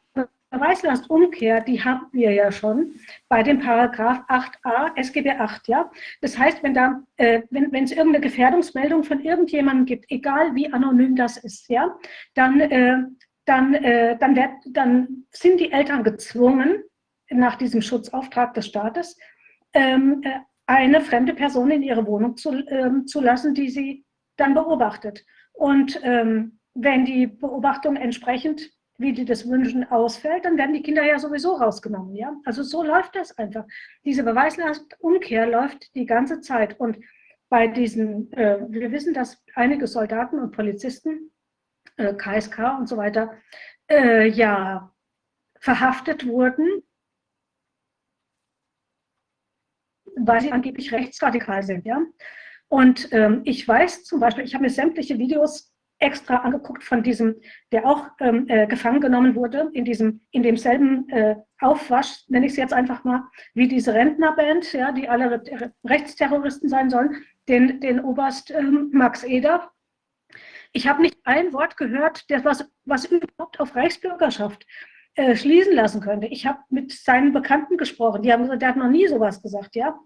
Speaker 5: Beweislastumkehr, die haben wir ja schon bei dem Paragraph 8a SGB 8. Ja? Das heißt, wenn, da, äh, wenn, es irgendeine Gefährdungsmeldung von irgendjemandem gibt, egal wie anonym das ist, ja, dann, äh, dann, äh, dann, werd, dann sind die Eltern gezwungen, nach diesem Schutzauftrag des Staates, ähm, äh, eine fremde Person in ihre Wohnung zu, ähm, zu lassen, die sie dann beobachtet. Und ähm, wenn die Beobachtung entsprechend wie die das wünschen, ausfällt, dann werden die Kinder ja sowieso rausgenommen. Ja? Also so läuft das einfach. Diese Beweislastumkehr läuft die ganze Zeit. Und bei diesen, äh, wir wissen, dass einige Soldaten und Polizisten, äh, KSK und so weiter, äh, ja verhaftet wurden, weil sie angeblich rechtsradikal sind. Ja? Und ähm, ich weiß zum Beispiel, ich habe mir sämtliche Videos extra angeguckt von diesem, der auch ähm, äh, gefangen genommen wurde, in diesem, in demselben äh, Aufwasch, nenne ich es jetzt einfach mal, wie diese Rentnerband, ja, die alle Rechtsterroristen sein sollen, den, den Oberst ähm, Max Eder. Ich habe nicht ein Wort gehört, der was, was überhaupt auf Reichsbürgerschaft äh, schließen lassen könnte. Ich habe mit seinen Bekannten gesprochen, die haben gesagt, der hat noch nie sowas gesagt, ja.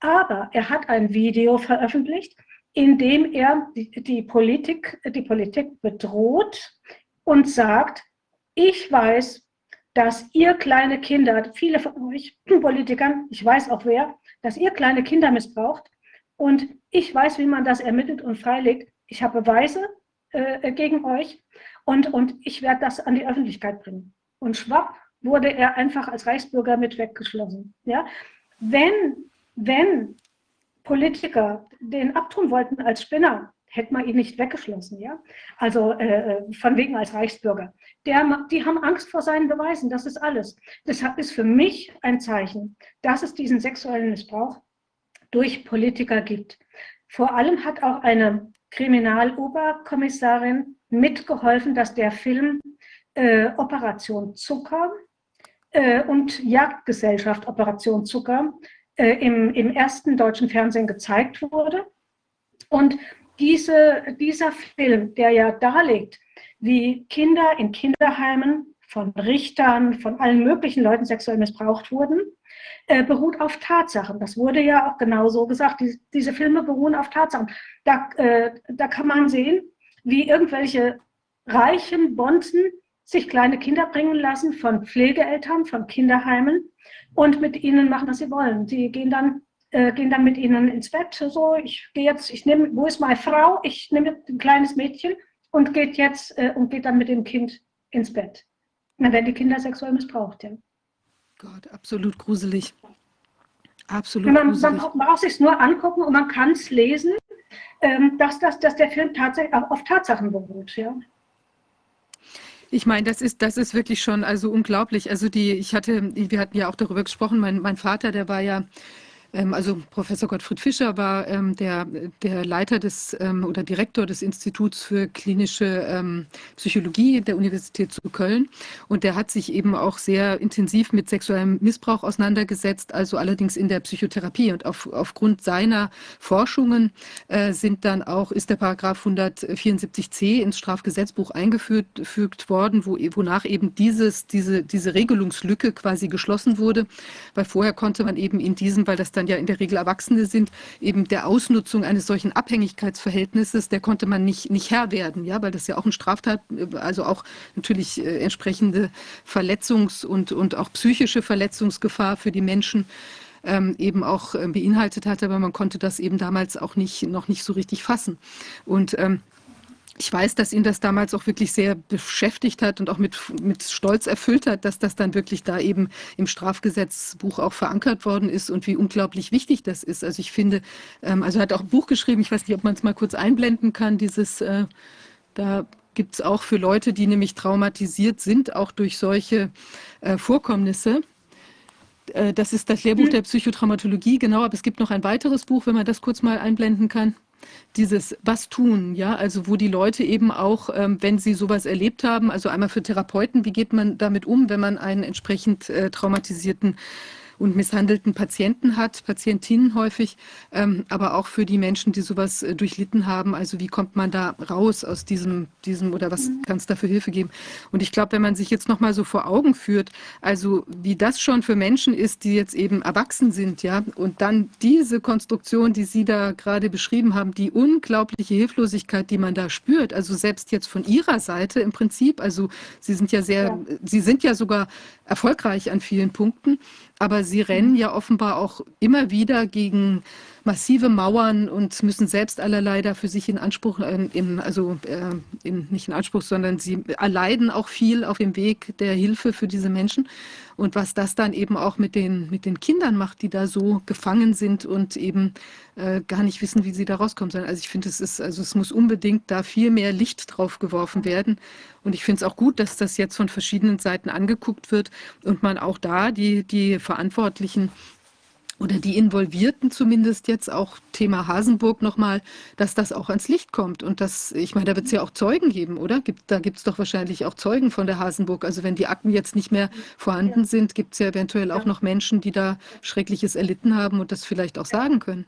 Speaker 5: Aber er hat ein Video veröffentlicht, indem er die, Politik, die Politik bedroht und sagt, ich weiß, dass ihr kleine Kinder, viele von euch Politikern, ich weiß auch wer, dass ihr kleine Kinder missbraucht und ich weiß, wie man das ermittelt und freilegt. Ich habe Beweise äh, gegen euch und, und ich werde das an die Öffentlichkeit bringen. Und schwapp wurde er einfach als Reichsbürger mit weggeschlossen. Ja? Wenn, wenn Politiker den abtun wollten als Spinner, hätte man ihn nicht weggeschlossen, ja? Also äh, von wegen als Reichsbürger. Der, die haben Angst vor seinen Beweisen, das ist alles. Deshalb ist für mich ein Zeichen, dass es diesen sexuellen Missbrauch durch Politiker gibt. Vor allem hat auch eine Kriminaloberkommissarin mitgeholfen, dass der Film äh, Operation Zucker äh, und Jagdgesellschaft Operation Zucker äh, im, im ersten deutschen Fernsehen gezeigt wurde. Und diese, dieser Film, der ja darlegt, wie Kinder in Kinderheimen von Richtern, von allen möglichen Leuten sexuell missbraucht wurden, äh, beruht auf Tatsachen. Das wurde ja auch genau so gesagt. Die, diese Filme beruhen auf Tatsachen. Da, äh, da kann man sehen, wie irgendwelche reichen Bonzen sich kleine Kinder bringen lassen von Pflegeeltern, von Kinderheimen und mit ihnen machen, was sie wollen. Sie gehen dann, äh, gehen dann mit ihnen ins Bett. So, ich gehe jetzt, ich nehme, wo ist meine Frau? Ich nehme ein kleines Mädchen und geht jetzt äh, und geht dann mit dem Kind ins Bett. Dann werden die Kinder sexuell missbraucht, ja.
Speaker 1: Gott, absolut gruselig. Absolut
Speaker 5: man,
Speaker 1: gruselig.
Speaker 5: Man braucht sich nur angucken und man kann es lesen, ähm, dass, dass, dass der Film tatsächlich auf Tatsachen beruht, ja.
Speaker 1: Ich meine, das ist, das ist wirklich schon also unglaublich. Also die, ich hatte, wir hatten ja auch darüber gesprochen, mein, mein Vater, der war ja also Professor Gottfried Fischer war ähm, der, der Leiter des ähm, oder Direktor des Instituts für klinische Psychologie der Universität zu Köln. Und der hat sich eben auch sehr intensiv mit sexuellem Missbrauch auseinandergesetzt, also allerdings in der Psychotherapie. Und auf, aufgrund seiner Forschungen äh, sind dann auch, ist der Paragraph 174c ins Strafgesetzbuch eingefügt worden, wo, wonach eben dieses, diese, diese Regelungslücke quasi geschlossen wurde, weil vorher konnte man eben in diesem, weil das dann dann ja in der Regel Erwachsene sind, eben der Ausnutzung eines solchen Abhängigkeitsverhältnisses, der konnte man nicht, nicht Herr werden, ja, weil das ja auch ein Straftat, also auch natürlich äh, entsprechende Verletzungs- und, und auch psychische Verletzungsgefahr für die Menschen ähm, eben auch äh, beinhaltet hat, aber man konnte das eben damals auch nicht, noch nicht so richtig fassen. Und ähm, ich weiß, dass ihn das damals auch wirklich sehr beschäftigt hat und auch mit, mit Stolz erfüllt hat, dass das dann wirklich da eben im Strafgesetzbuch auch verankert worden ist und wie unglaublich wichtig das ist. Also ich finde, ähm, also er hat auch ein Buch geschrieben, ich weiß nicht, ob man es mal kurz einblenden kann, dieses, äh, da gibt es auch für Leute, die nämlich traumatisiert sind, auch durch solche äh, Vorkommnisse. Äh, das ist das Lehrbuch mhm. der Psychotraumatologie, genau, aber es gibt noch ein weiteres Buch, wenn man das kurz mal einblenden kann dieses Was tun, ja, also wo die Leute eben auch, ähm, wenn sie sowas erlebt haben, also einmal für Therapeuten, wie geht man damit um, wenn man einen entsprechend äh, traumatisierten und misshandelten Patienten hat, Patientinnen häufig, ähm, aber auch für die Menschen, die sowas äh, durchlitten haben. Also wie kommt man da raus aus diesem, diesem oder was mhm. kann es da für Hilfe geben? Und ich glaube, wenn man sich jetzt nochmal so vor Augen führt, also wie das schon für Menschen ist, die jetzt eben erwachsen sind, ja, und dann diese Konstruktion, die Sie da gerade beschrieben haben, die unglaubliche Hilflosigkeit, die man da spürt, also selbst jetzt von Ihrer Seite im Prinzip, also Sie sind ja sehr, ja. Sie sind ja sogar erfolgreich an vielen Punkten, aber sie rennen ja offenbar auch immer wieder gegen massive Mauern und müssen selbst allerlei da für sich in Anspruch, äh, in, also äh, in, nicht in Anspruch, sondern sie erleiden auch viel auf dem Weg der Hilfe für diese Menschen. Und was das dann eben auch mit den, mit den Kindern macht, die da so gefangen sind und eben äh, gar nicht wissen, wie sie da rauskommen sollen. Also ich finde, es also es muss unbedingt da viel mehr Licht drauf geworfen werden. Und ich finde es auch gut, dass das jetzt von verschiedenen Seiten angeguckt wird und man auch da die, die Verantwortlichen oder die Involvierten zumindest jetzt auch Thema Hasenburg nochmal, dass das auch ans Licht kommt. Und das, ich meine, da wird es ja auch Zeugen geben, oder? Gibt, da gibt es doch wahrscheinlich auch Zeugen von der Hasenburg. Also wenn die Akten jetzt nicht mehr vorhanden ja. sind, gibt es ja eventuell auch noch Menschen, die da Schreckliches erlitten haben und das vielleicht auch sagen können.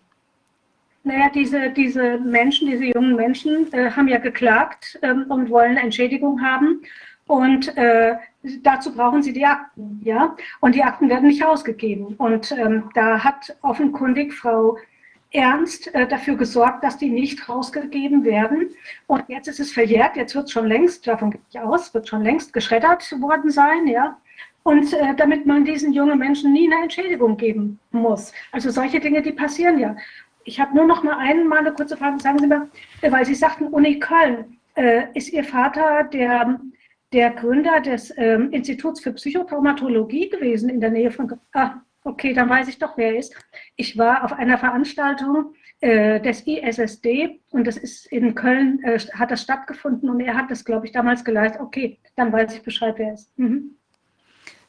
Speaker 5: Naja, diese, diese Menschen, diese jungen Menschen äh, haben ja geklagt ähm, und wollen Entschädigung haben. Und äh, dazu brauchen sie die Akten, ja. Und die Akten werden nicht ausgegeben. Und ähm, da hat offenkundig Frau Ernst äh, dafür gesorgt, dass die nicht rausgegeben werden. Und jetzt ist es verjährt, jetzt wird es schon längst, davon gehe ich aus, wird schon längst geschreddert worden sein, ja. Und äh, damit man diesen jungen Menschen nie eine Entschädigung geben muss. Also solche Dinge, die passieren ja. Ich habe nur noch mal einmal eine kurze Frage. Sagen Sie mal, weil Sie sagten, Uni Köln, äh, ist Ihr Vater der der Gründer des ähm, Instituts für Psychotraumatologie gewesen in der Nähe von. Ah, okay, dann weiß ich doch, wer er ist. Ich war auf einer Veranstaltung äh, des ISSD und das ist in Köln, äh, hat das stattgefunden und er hat das, glaube ich, damals geleistet. Okay, dann weiß ich Bescheid, wer er ist. Mhm.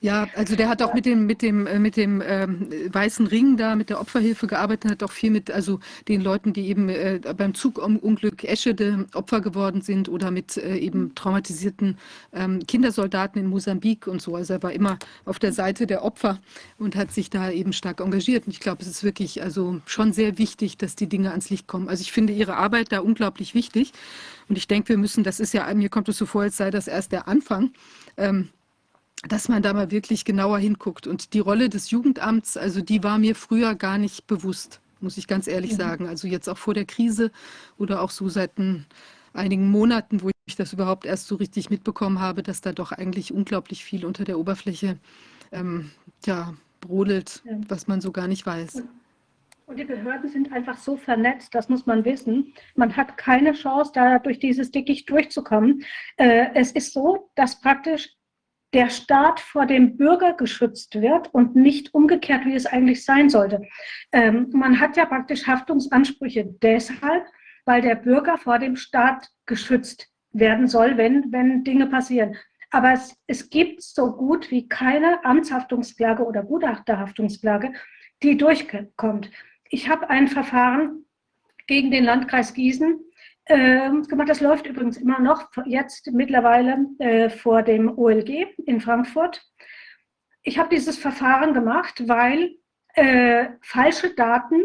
Speaker 1: Ja, also der hat auch mit dem, mit dem, äh, mit dem ähm, weißen Ring da, mit der Opferhilfe gearbeitet, hat auch viel mit also den Leuten, die eben äh, beim Zugunglück Eschede Opfer geworden sind oder mit äh, eben traumatisierten ähm, Kindersoldaten in Mosambik und so. Also er war immer auf der Seite der Opfer und hat sich da eben stark engagiert. Und ich glaube, es ist wirklich also schon sehr wichtig, dass die Dinge ans Licht kommen. Also ich finde ihre Arbeit da unglaublich wichtig. Und ich denke, wir müssen, das ist ja, mir kommt es so vor, als sei das erst der Anfang. Ähm, dass man da mal wirklich genauer hinguckt. Und die Rolle des Jugendamts, also die war mir früher gar nicht bewusst, muss ich ganz ehrlich mhm. sagen. Also jetzt auch vor der Krise oder auch so seit ein, einigen Monaten, wo ich das überhaupt erst so richtig mitbekommen habe, dass da doch eigentlich unglaublich viel unter der Oberfläche ähm, ja, brodelt, ja. was man so gar nicht weiß.
Speaker 5: Und die Behörden sind einfach so vernetzt, das muss man wissen. Man hat keine Chance, da durch dieses Dickicht durchzukommen. Äh, es ist so, dass praktisch der Staat vor dem Bürger geschützt wird und nicht umgekehrt, wie es eigentlich sein sollte. Ähm, man hat ja praktisch Haftungsansprüche deshalb, weil der Bürger vor dem Staat geschützt werden soll, wenn, wenn Dinge passieren. Aber es, es gibt so gut wie keine Amtshaftungsklage oder Gutachterhaftungsklage, die durchkommt. Ich habe ein Verfahren gegen den Landkreis Gießen äh, gemacht. Das läuft übrigens immer noch, jetzt mittlerweile äh, vor dem OLG in Frankfurt. Ich habe dieses Verfahren gemacht, weil äh, falsche Daten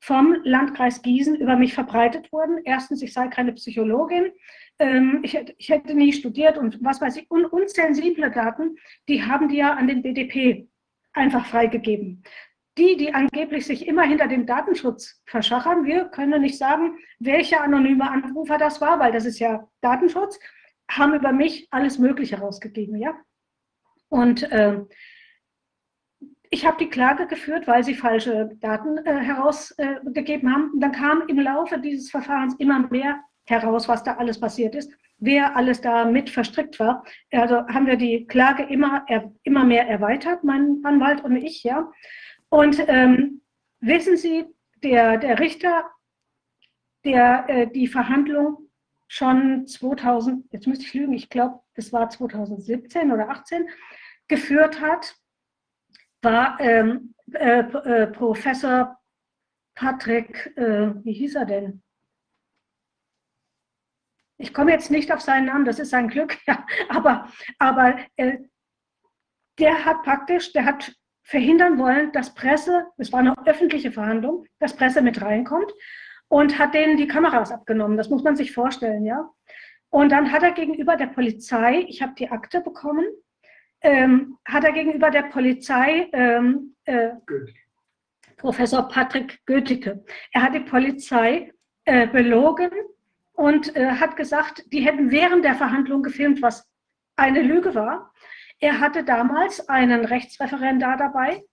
Speaker 5: vom Landkreis Gießen über mich verbreitet wurden. Erstens, ich sei keine Psychologin, ähm, ich, hätte, ich, hätte, nie studiert und was weiß ich, un, unsensible Daten, die haben die ja an den BDP einfach freigegeben die, die angeblich sich immer hinter dem Datenschutz verschachern, wir können nicht sagen, welcher anonyme Anrufer das war, weil das ist ja Datenschutz, haben über mich alles Mögliche rausgegeben, ja. Und äh, ich habe die Klage geführt, weil sie falsche Daten äh, herausgegeben äh, haben. Und dann kam im Laufe dieses Verfahrens immer mehr heraus, was da alles passiert ist, wer alles da mit verstrickt war. Also haben wir die Klage immer, er, immer mehr erweitert, mein Anwalt und ich, ja. Und ähm, wissen Sie, der, der Richter, der äh, die Verhandlung schon 2000, jetzt müsste ich lügen, ich glaube, das war 2017 oder 18, geführt hat, war ähm, äh, äh, Professor Patrick, äh, wie hieß er denn? Ich komme jetzt nicht auf seinen Namen, das ist sein Glück, ja, aber, aber äh, der hat praktisch, der hat verhindern wollen, dass Presse, es war eine öffentliche Verhandlung, dass Presse mit reinkommt und hat denen die Kameras abgenommen. Das muss man sich vorstellen, ja. Und dann hat er gegenüber der Polizei, ich habe die Akte bekommen, ähm, hat er gegenüber der Polizei ähm, äh, Professor Patrick Goetheke, er hat die Polizei äh, belogen und äh, hat gesagt, die hätten während der Verhandlung gefilmt, was eine Lüge war. Er hatte damals einen Rechtsreferendar dabei,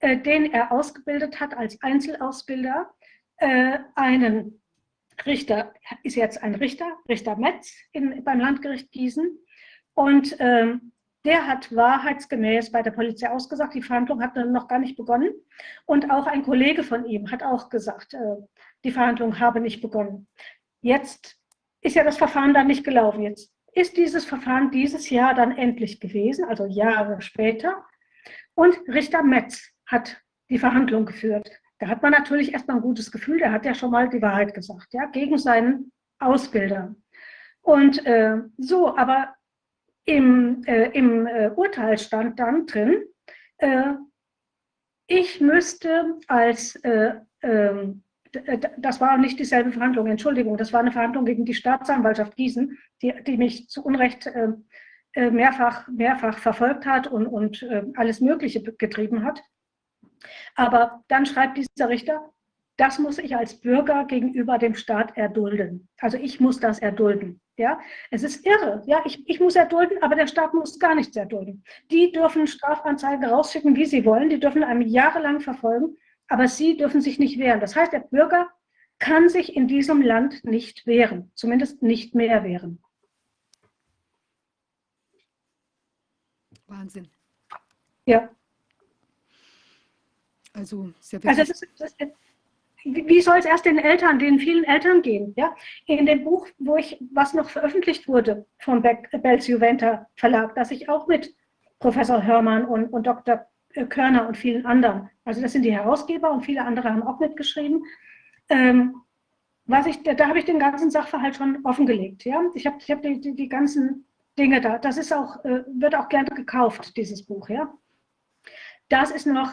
Speaker 5: äh, den er ausgebildet hat als Einzelausbilder, äh, einen Richter, ist jetzt ein Richter, Richter Metz in, beim Landgericht Gießen. Und ähm, der hat wahrheitsgemäß bei der Polizei ausgesagt, die Verhandlung hat noch gar nicht begonnen. Und auch ein Kollege von ihm hat auch gesagt, äh, die Verhandlung habe nicht begonnen. Jetzt ist ja das Verfahren dann nicht gelaufen. Jetzt ist dieses Verfahren dieses Jahr dann endlich gewesen, also Jahre später. Und Richter Metz hat die Verhandlung geführt. Da hat man natürlich erstmal ein gutes Gefühl, der hat ja schon mal die Wahrheit gesagt, ja, gegen seinen Ausbilder. Und äh, so, aber im, äh, im äh, Urteil stand dann drin, äh, ich müsste als äh, ähm, äh, das war nicht dieselbe Verhandlung, Entschuldigung, das war eine Verhandlung gegen die Staatsanwaltschaft Gießen, die, die mich zu Unrecht äh, äh mehrfach, mehrfach verfolgt hat und, und äh, alles Mögliche getrieben hat. Aber dann schreibt dieser Richter, das muss ich als Bürger gegenüber dem Staat erdulden. Also ich muss das erdulden. Ja, es ist irre. Ja, ich, ich muss erdulden, aber der Staat muss gar nichts erdulden. Die dürfen Strafanzeigen rausschicken, wie sie wollen. Die dürfen einem jahrelang verfolgen aber sie dürfen sich nicht wehren. Das heißt, der Bürger kann sich in diesem Land nicht wehren, zumindest nicht mehr wehren.
Speaker 1: Wahnsinn.
Speaker 5: Ja.
Speaker 1: Also,
Speaker 5: ja also das ist, das ist, wie soll es erst den Eltern, den vielen Eltern gehen? Ja? In dem Buch, wo ich, was noch veröffentlicht wurde vom Bells Juventa Verlag, das ich auch mit Professor Hörmann und, und Dr. Körner und vielen anderen. Also das sind die Herausgeber und viele andere haben auch mitgeschrieben. Ähm, was ich, da, habe ich den ganzen Sachverhalt schon offengelegt. Ja? Ich habe ich hab die, die, die, ganzen Dinge da. Das ist auch, äh, wird auch gerne gekauft, dieses Buch. Ja? Das ist noch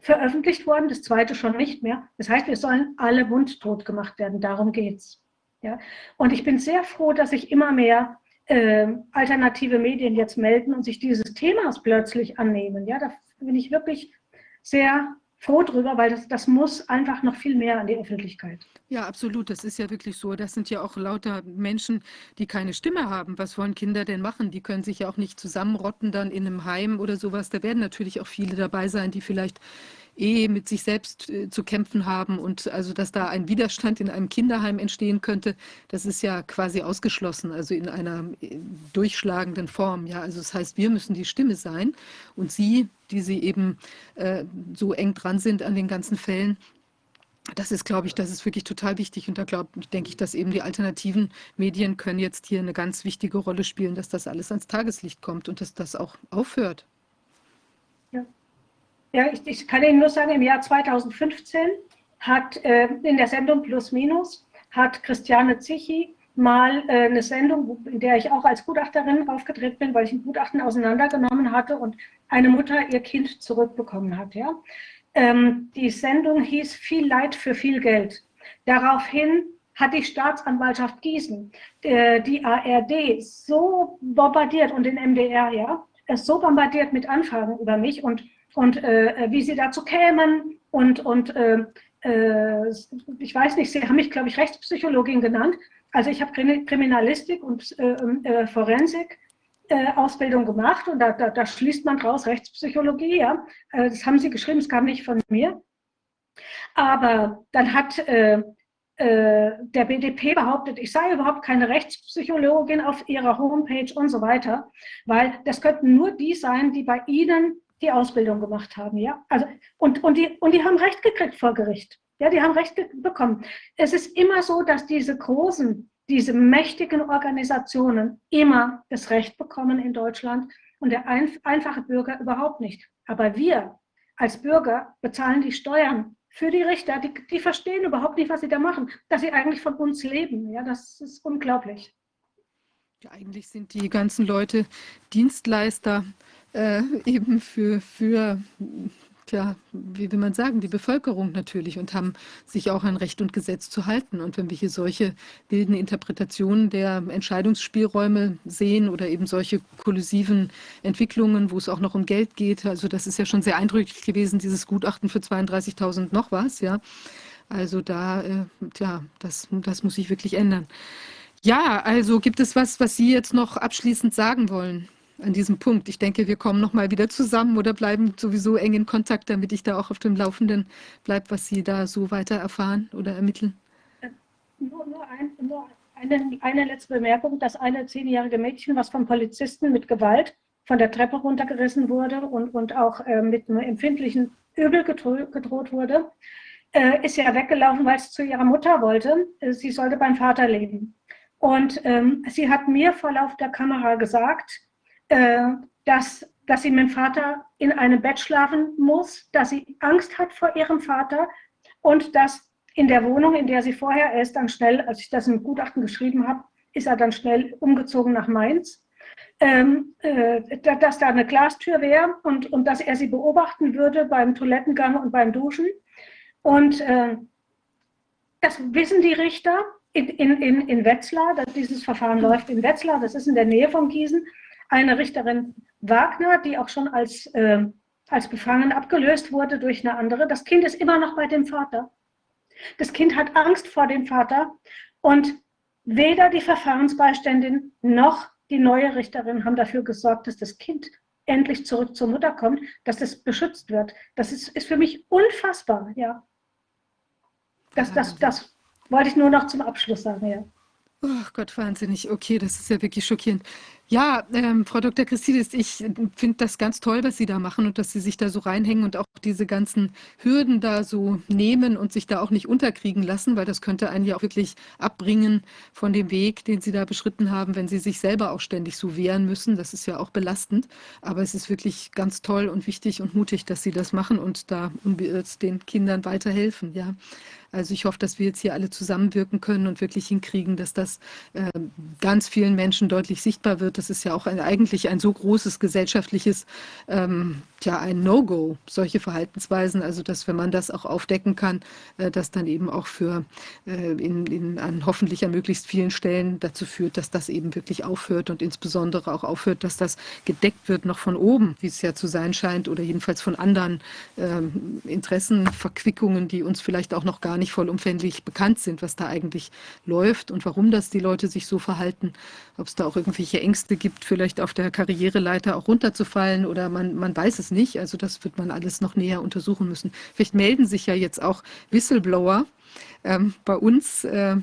Speaker 5: veröffentlicht worden, das zweite schon nicht mehr. Das heißt, wir sollen alle mundtot gemacht werden. Darum geht es. Ja? Und ich bin sehr froh, dass sich immer mehr äh, alternative Medien jetzt melden und sich dieses Themas plötzlich annehmen. Ja, da bin ich wirklich sehr froh drüber, weil das, das muss einfach noch viel mehr an die Öffentlichkeit.
Speaker 1: Ja, absolut. Das ist ja wirklich so. Das sind ja auch lauter Menschen, die keine Stimme haben. Was wollen Kinder denn machen? Die können sich ja auch nicht zusammenrotten dann in einem Heim oder sowas. Da werden natürlich auch viele dabei sein, die vielleicht eh mit sich selbst äh, zu kämpfen haben und also dass da ein Widerstand in einem Kinderheim entstehen könnte, das ist ja quasi ausgeschlossen, also in einer äh, durchschlagenden Form. Ja, also das heißt, wir müssen die Stimme sein und Sie, die Sie eben äh, so eng dran sind an den ganzen Fällen, das ist, glaube ich, das ist wirklich total wichtig. Und da glaube denke ich, dass eben die alternativen Medien können jetzt hier eine ganz wichtige Rolle spielen, dass das alles ans Tageslicht kommt und dass das auch aufhört.
Speaker 5: Ja, ich, ich, kann Ihnen nur sagen, im Jahr 2015 hat äh, in der Sendung Plus Minus hat Christiane Zichi mal äh, eine Sendung, in der ich auch als Gutachterin aufgetreten bin, weil ich ein Gutachten auseinandergenommen hatte und eine Mutter ihr Kind zurückbekommen hat. Ja? Ähm, die Sendung hieß Viel Leid für viel Geld. Daraufhin hat die Staatsanwaltschaft Gießen äh, die ARD so bombardiert und den MDR, ja, so bombardiert mit Anfragen über mich und und äh, wie sie dazu kämen. Und, und äh, äh, ich weiß nicht, Sie haben mich, glaube ich, Rechtspsychologin genannt. Also ich habe Kriminalistik und äh, äh, Forensik. Äh, Ausbildung gemacht und da, da, da, schließt man draus Rechtspsychologie, ja. das haben sie geschrieben, es kam nicht von mir. Aber dann hat äh, der BDP behauptet, ich sei überhaupt keine Rechtspsychologin auf ihrer Homepage und so weiter, weil das könnten nur die sein, die bei Ihnen die Ausbildung gemacht haben, ja. Also, und, und, die, und die haben Recht gekriegt vor Gericht. Ja, die haben Recht bekommen. Es ist immer so, dass diese großen, diese mächtigen Organisationen immer das Recht bekommen in Deutschland und der ein, einfache Bürger überhaupt nicht. Aber wir als Bürger bezahlen die Steuern für die Richter. Die, die verstehen überhaupt nicht, was sie da machen, dass sie eigentlich von uns leben. Ja, das ist unglaublich.
Speaker 1: Ja, eigentlich sind die ganzen Leute Dienstleister äh, eben für, für tja, wie will man sagen, die Bevölkerung natürlich und haben sich auch an Recht und Gesetz zu halten. Und wenn wir hier solche wilden Interpretationen der Entscheidungsspielräume sehen oder eben solche kollusiven Entwicklungen, wo es auch noch um Geld geht, also das ist ja schon sehr eindrücklich gewesen, dieses Gutachten für 32.000 noch was, ja. Also da, äh, tja, das, das muss sich wirklich ändern. Ja, also gibt es was, was Sie jetzt noch abschließend sagen wollen? An diesem Punkt. Ich denke, wir kommen noch mal wieder zusammen oder bleiben sowieso eng in Kontakt, damit ich da auch auf dem Laufenden bleibe, was Sie da so weiter erfahren oder ermitteln.
Speaker 5: Äh, nur, nur, ein, nur eine, eine, letzte Bemerkung, dass eine zehnjährige Mädchen, was vom Polizisten mit Gewalt von der Treppe runtergerissen wurde und, und auch äh, mit einem empfindlichen Übel gedroht, gedroht wurde, äh, ist ja weggelaufen, weil es zu ihrer Mutter wollte. Äh, sie sollte beim Vater leben. Und ähm, sie hat mir vor Lauf der Kamera gesagt, äh, dass, dass sie mit dem Vater in einem Bett schlafen muss, dass sie Angst hat vor ihrem Vater und dass in der Wohnung, in der sie vorher ist, dann schnell, als ich das im Gutachten geschrieben habe, ist er dann schnell umgezogen nach Mainz. Ähm, äh, dass da eine Glastür wäre und, und dass er sie beobachten würde beim Toilettengang und beim Duschen. Und äh, das wissen die Richter in, in, in, Wetzlar, dass dieses Verfahren läuft in Wetzlar, das ist in der Nähe von Gießen eine Richterin Wagner, die auch schon als, äh, als befangen abgelöst wurde durch eine andere. Das Kind ist immer noch bei dem Vater. Das Kind hat Angst vor dem Vater und weder die Verfahrensbeiständin noch die neue Richterin haben dafür gesorgt, dass das Kind endlich zurück zur Mutter kommt, dass es beschützt wird. Das ist, ist für mich unfassbar, ja. Das, das, das wollte ich nur noch zum Abschluss sagen, ja.
Speaker 1: Oh Gott, wahnsinnig. Okay, das ist ja wirklich schockierend. Ja, ähm, Frau Dr. Christidis, ich finde das ganz toll, was Sie da machen und dass Sie sich da so reinhängen und auch diese ganzen Hürden da so nehmen und sich da auch nicht unterkriegen lassen, weil das könnte einen ja auch wirklich abbringen von dem Weg, den Sie da beschritten haben, wenn Sie sich selber auch ständig so wehren müssen. Das ist ja auch belastend. Aber es ist wirklich ganz toll und wichtig und mutig, dass Sie das machen und da unbeirrt den Kindern weiterhelfen. Ja. Also ich hoffe, dass wir jetzt hier alle zusammenwirken können und wirklich hinkriegen, dass das äh, ganz vielen Menschen deutlich sichtbar wird. Das ist ja auch ein, eigentlich ein so großes gesellschaftliches ähm, tja, ein No-Go, solche Verhaltensweisen. Also, dass wenn man das auch aufdecken kann, äh, das dann eben auch für äh, in, in, an hoffentlich an möglichst vielen Stellen dazu führt, dass das eben wirklich aufhört und insbesondere auch aufhört, dass das gedeckt wird noch von oben, wie es ja zu sein scheint, oder jedenfalls von anderen ähm, Interessenverquickungen, die uns vielleicht auch noch gar nicht vollumfänglich bekannt sind, was da eigentlich läuft und warum das die Leute sich so verhalten, ob es da auch irgendwelche Ängste gibt, vielleicht auf der Karriereleiter auch runterzufallen oder man, man weiß es nicht. Also das wird man alles noch näher untersuchen müssen. Vielleicht melden sich ja jetzt auch Whistleblower ähm, bei uns. Äh,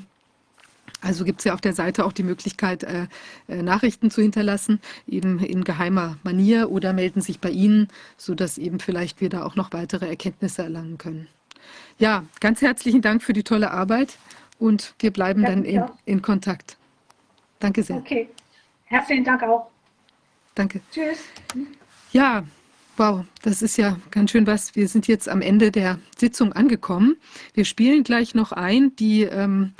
Speaker 1: also gibt es ja auf der Seite auch die Möglichkeit, äh, äh, Nachrichten zu hinterlassen, eben in geheimer Manier oder melden sich bei Ihnen, sodass eben vielleicht wir da auch noch weitere Erkenntnisse erlangen können. Ja, ganz herzlichen Dank für die tolle Arbeit und wir bleiben ja, dann in, in Kontakt. Danke sehr.
Speaker 5: Okay, herzlichen Dank auch.
Speaker 1: Danke.
Speaker 5: Tschüss.
Speaker 1: Ja, wow, das ist ja ganz schön was. Wir sind jetzt am Ende der Sitzung angekommen. Wir spielen gleich noch ein die, ähm,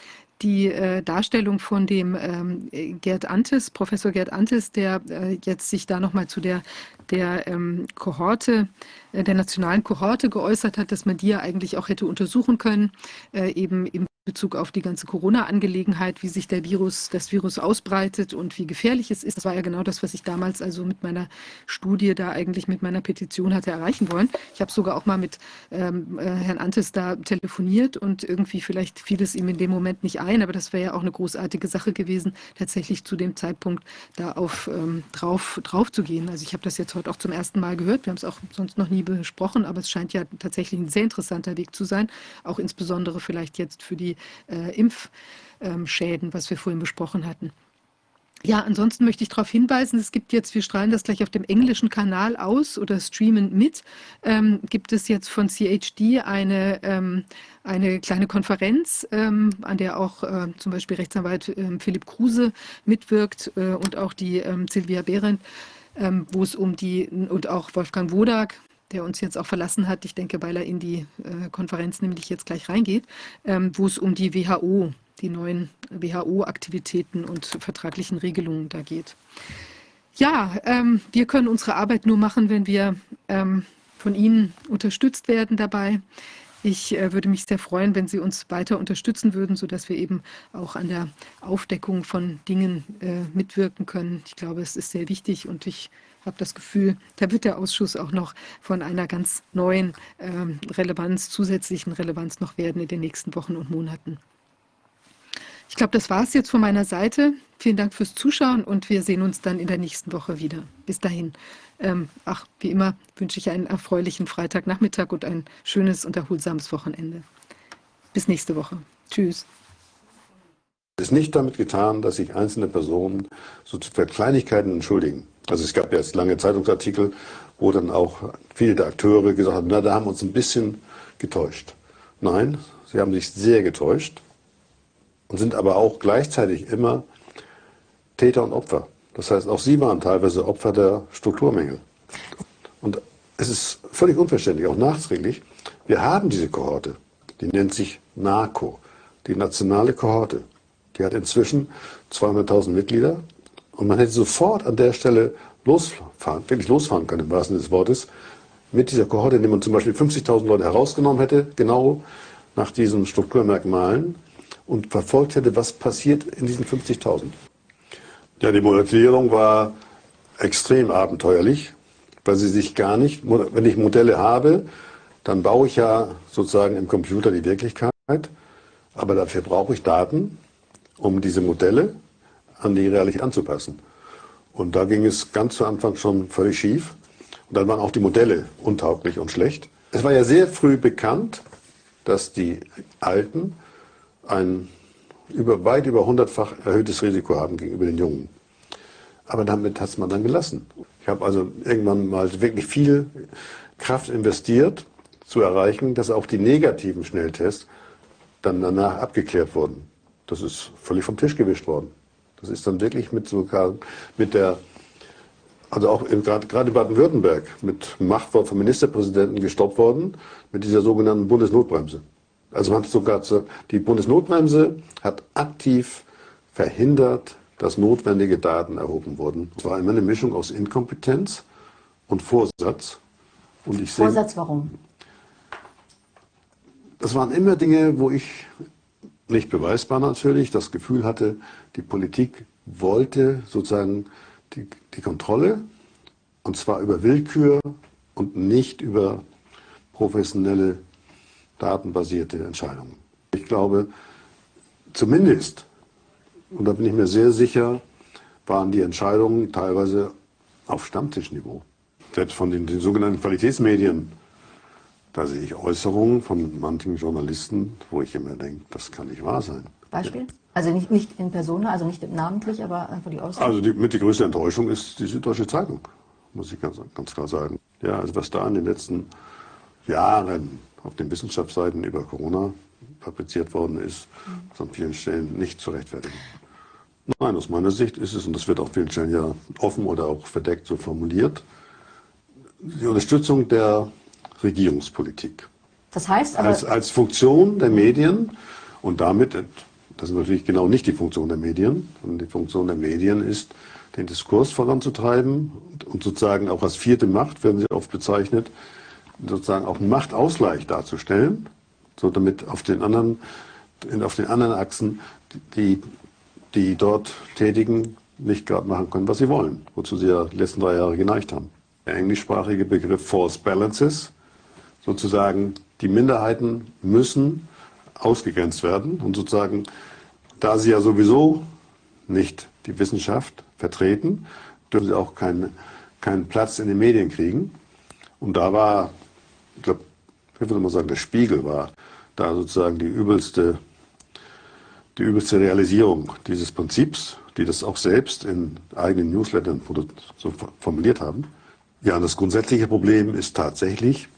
Speaker 1: die äh, Darstellung von dem ähm, Gerd Antes, Professor Gerd Antes, der äh, jetzt sich da nochmal zu der, der ähm, Kohorte, äh, der nationalen Kohorte geäußert hat, dass man die ja eigentlich auch hätte untersuchen können, äh, eben im Bezug auf die ganze Corona-Angelegenheit, wie sich der Virus, das Virus ausbreitet und wie gefährlich es ist. Das war ja genau das, was ich damals also mit meiner Studie da eigentlich mit meiner Petition hatte erreichen wollen. Ich habe sogar auch mal mit ähm, äh, Herrn Antes da telefoniert und irgendwie vielleicht fiel es ihm in dem Moment nicht ein, aber das wäre ja auch eine großartige Sache gewesen, tatsächlich zu dem Zeitpunkt da auf ähm, drauf, drauf zu gehen. Also ich habe das jetzt heute auch zum ersten Mal gehört. Wir haben es auch sonst noch nie besprochen, aber es scheint ja tatsächlich ein sehr interessanter Weg zu sein, auch insbesondere vielleicht jetzt für die äh, Impfschäden, was wir vorhin besprochen hatten. Ja, ansonsten möchte ich darauf hinweisen, es gibt jetzt, wir strahlen das gleich auf dem englischen Kanal aus oder streamen mit, ähm, gibt es jetzt von CHD eine, ähm, eine kleine Konferenz, ähm, an der auch äh, zum Beispiel Rechtsanwalt ähm, Philipp Kruse mitwirkt äh, und auch die ähm, Silvia Behrendt, ähm, wo es um die, und auch Wolfgang Wodak, der uns jetzt auch verlassen hat, ich denke, weil er in die äh, Konferenz nämlich jetzt gleich reingeht, ähm, wo es um die WHO, die neuen WHO-Aktivitäten und vertraglichen Regelungen da geht. Ja, ähm, wir können unsere Arbeit nur machen, wenn wir ähm, von Ihnen unterstützt werden dabei. Ich äh, würde mich sehr freuen, wenn Sie uns weiter unterstützen würden, sodass wir eben auch an der Aufdeckung von Dingen äh, mitwirken können. Ich glaube, es ist sehr wichtig und ich habe das Gefühl, da wird der Ausschuss auch noch von einer ganz neuen ähm, Relevanz, zusätzlichen Relevanz noch werden in den nächsten Wochen und Monaten. Ich glaube, das war es jetzt von meiner Seite. Vielen Dank fürs Zuschauen und wir sehen uns dann in der nächsten Woche wieder. Bis dahin. Ähm, ach, wie immer wünsche ich einen erfreulichen Freitagnachmittag und ein schönes und erholsames Wochenende. Bis nächste Woche. Tschüss.
Speaker 6: Es ist nicht damit getan, dass sich einzelne Personen so für Kleinigkeiten entschuldigen. Also es gab jetzt lange Zeitungsartikel, wo dann auch viele der Akteure gesagt haben, na, da haben wir uns ein bisschen getäuscht. Nein, sie haben sich sehr getäuscht und sind aber auch gleichzeitig immer Täter und Opfer. Das heißt, auch sie waren teilweise Opfer der Strukturmängel. Und es ist völlig unverständlich, auch nachträglich, wir haben diese Kohorte, die nennt sich NACO, die nationale Kohorte. Die hat inzwischen 200.000 Mitglieder und man hätte sofort an der Stelle losfahren, wirklich losfahren können, im wahrsten Sinne des Wortes, mit dieser Kohorte, indem man zum Beispiel 50.000 Leute herausgenommen hätte, genau nach diesen Strukturmerkmalen und verfolgt hätte, was passiert in diesen 50.000. Ja, die Modellierung war extrem abenteuerlich, weil sie sich gar nicht, wenn ich Modelle habe, dann baue ich ja sozusagen im Computer die Wirklichkeit, aber dafür brauche ich Daten, um diese Modelle an die Realität anzupassen. Und da ging es ganz zu Anfang schon völlig schief. Und dann waren auch die Modelle untauglich und schlecht. Es war ja sehr früh bekannt, dass die Alten ein über, weit über hundertfach erhöhtes Risiko haben gegenüber den Jungen. Aber damit hat es man dann gelassen. Ich habe also irgendwann mal wirklich viel Kraft investiert, zu erreichen, dass auch die negativen Schnelltests dann danach abgeklärt wurden. Das ist völlig vom Tisch gewischt worden. Das ist dann wirklich mit sogar mit der, also auch gerade Baden-Württemberg mit Machtwort vom Ministerpräsidenten gestoppt worden, mit dieser sogenannten Bundesnotbremse. Also man hat sogar die Bundesnotbremse hat aktiv verhindert, dass notwendige Daten erhoben wurden. Es war immer eine Mischung aus Inkompetenz und Vorsatz. Und ich sehe,
Speaker 7: Vorsatz, warum?
Speaker 6: das waren immer Dinge, wo ich nicht beweisbar natürlich das Gefühl hatte, die Politik wollte sozusagen die, die Kontrolle und zwar über Willkür und nicht über professionelle, datenbasierte Entscheidungen. Ich glaube, zumindest, und da bin ich mir sehr sicher, waren die Entscheidungen teilweise auf Stammtischniveau. Selbst von den, den sogenannten Qualitätsmedien, da sehe ich Äußerungen von manchen Journalisten, wo ich immer denke, das kann nicht wahr sein.
Speaker 7: Beispiel? Also nicht, nicht in Persona, also nicht namentlich, aber einfach die Äußerung.
Speaker 6: Also die, mit die größte Enttäuschung ist die Süddeutsche Zeitung, muss ich ganz, ganz klar sagen. Ja, also was da in den letzten Jahren auf den Wissenschaftsseiten über Corona fabriziert worden ist, ist an vielen Stellen nicht zu rechtfertigen. Nein, aus meiner Sicht ist es, und das wird auf vielen Stellen ja offen oder auch verdeckt so formuliert, die Unterstützung der Regierungspolitik.
Speaker 7: das heißt aber,
Speaker 6: Als, als Funktion der Medien und damit, das ist natürlich genau nicht die Funktion der Medien, sondern die Funktion der Medien ist, den Diskurs voranzutreiben und, und sozusagen auch als vierte Macht, werden sie oft bezeichnet, sozusagen auch einen Machtausgleich darzustellen, so damit auf den anderen, auf den anderen Achsen die, die dort Tätigen nicht gerade machen können, was sie wollen, wozu sie ja die letzten drei Jahre geneigt haben. Der englischsprachige Begriff False Balances, sozusagen die Minderheiten müssen ausgegrenzt werden und sozusagen, da sie ja sowieso nicht die Wissenschaft vertreten, dürfen sie auch keinen, keinen Platz in den Medien kriegen. Und da war, ich glaube, ich würde mal sagen, der Spiegel war da sozusagen die übelste, die übelste Realisierung dieses Prinzips, die das auch selbst in eigenen Newslettern so formuliert haben. Ja, und das grundsätzliche Problem ist tatsächlich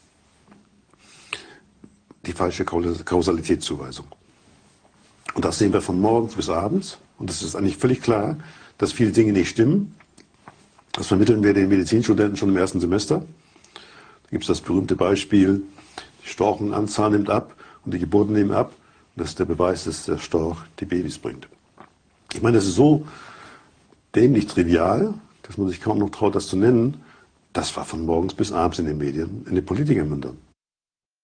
Speaker 6: die falsche Kausalitätszuweisung. Und das sehen wir von morgens bis abends. Und es ist eigentlich völlig klar, dass viele Dinge nicht stimmen. Das vermitteln wir den Medizinstudenten schon im ersten Semester. Da gibt es das berühmte Beispiel, die Storchenanzahl nimmt ab und die Geburten nehmen ab. Das ist der Beweis, dass der Storch die Babys bringt. Ich meine, das ist so dämlich trivial, dass man sich kaum noch traut, das zu nennen. Das war von morgens bis abends in den Medien, in den Politikermündern.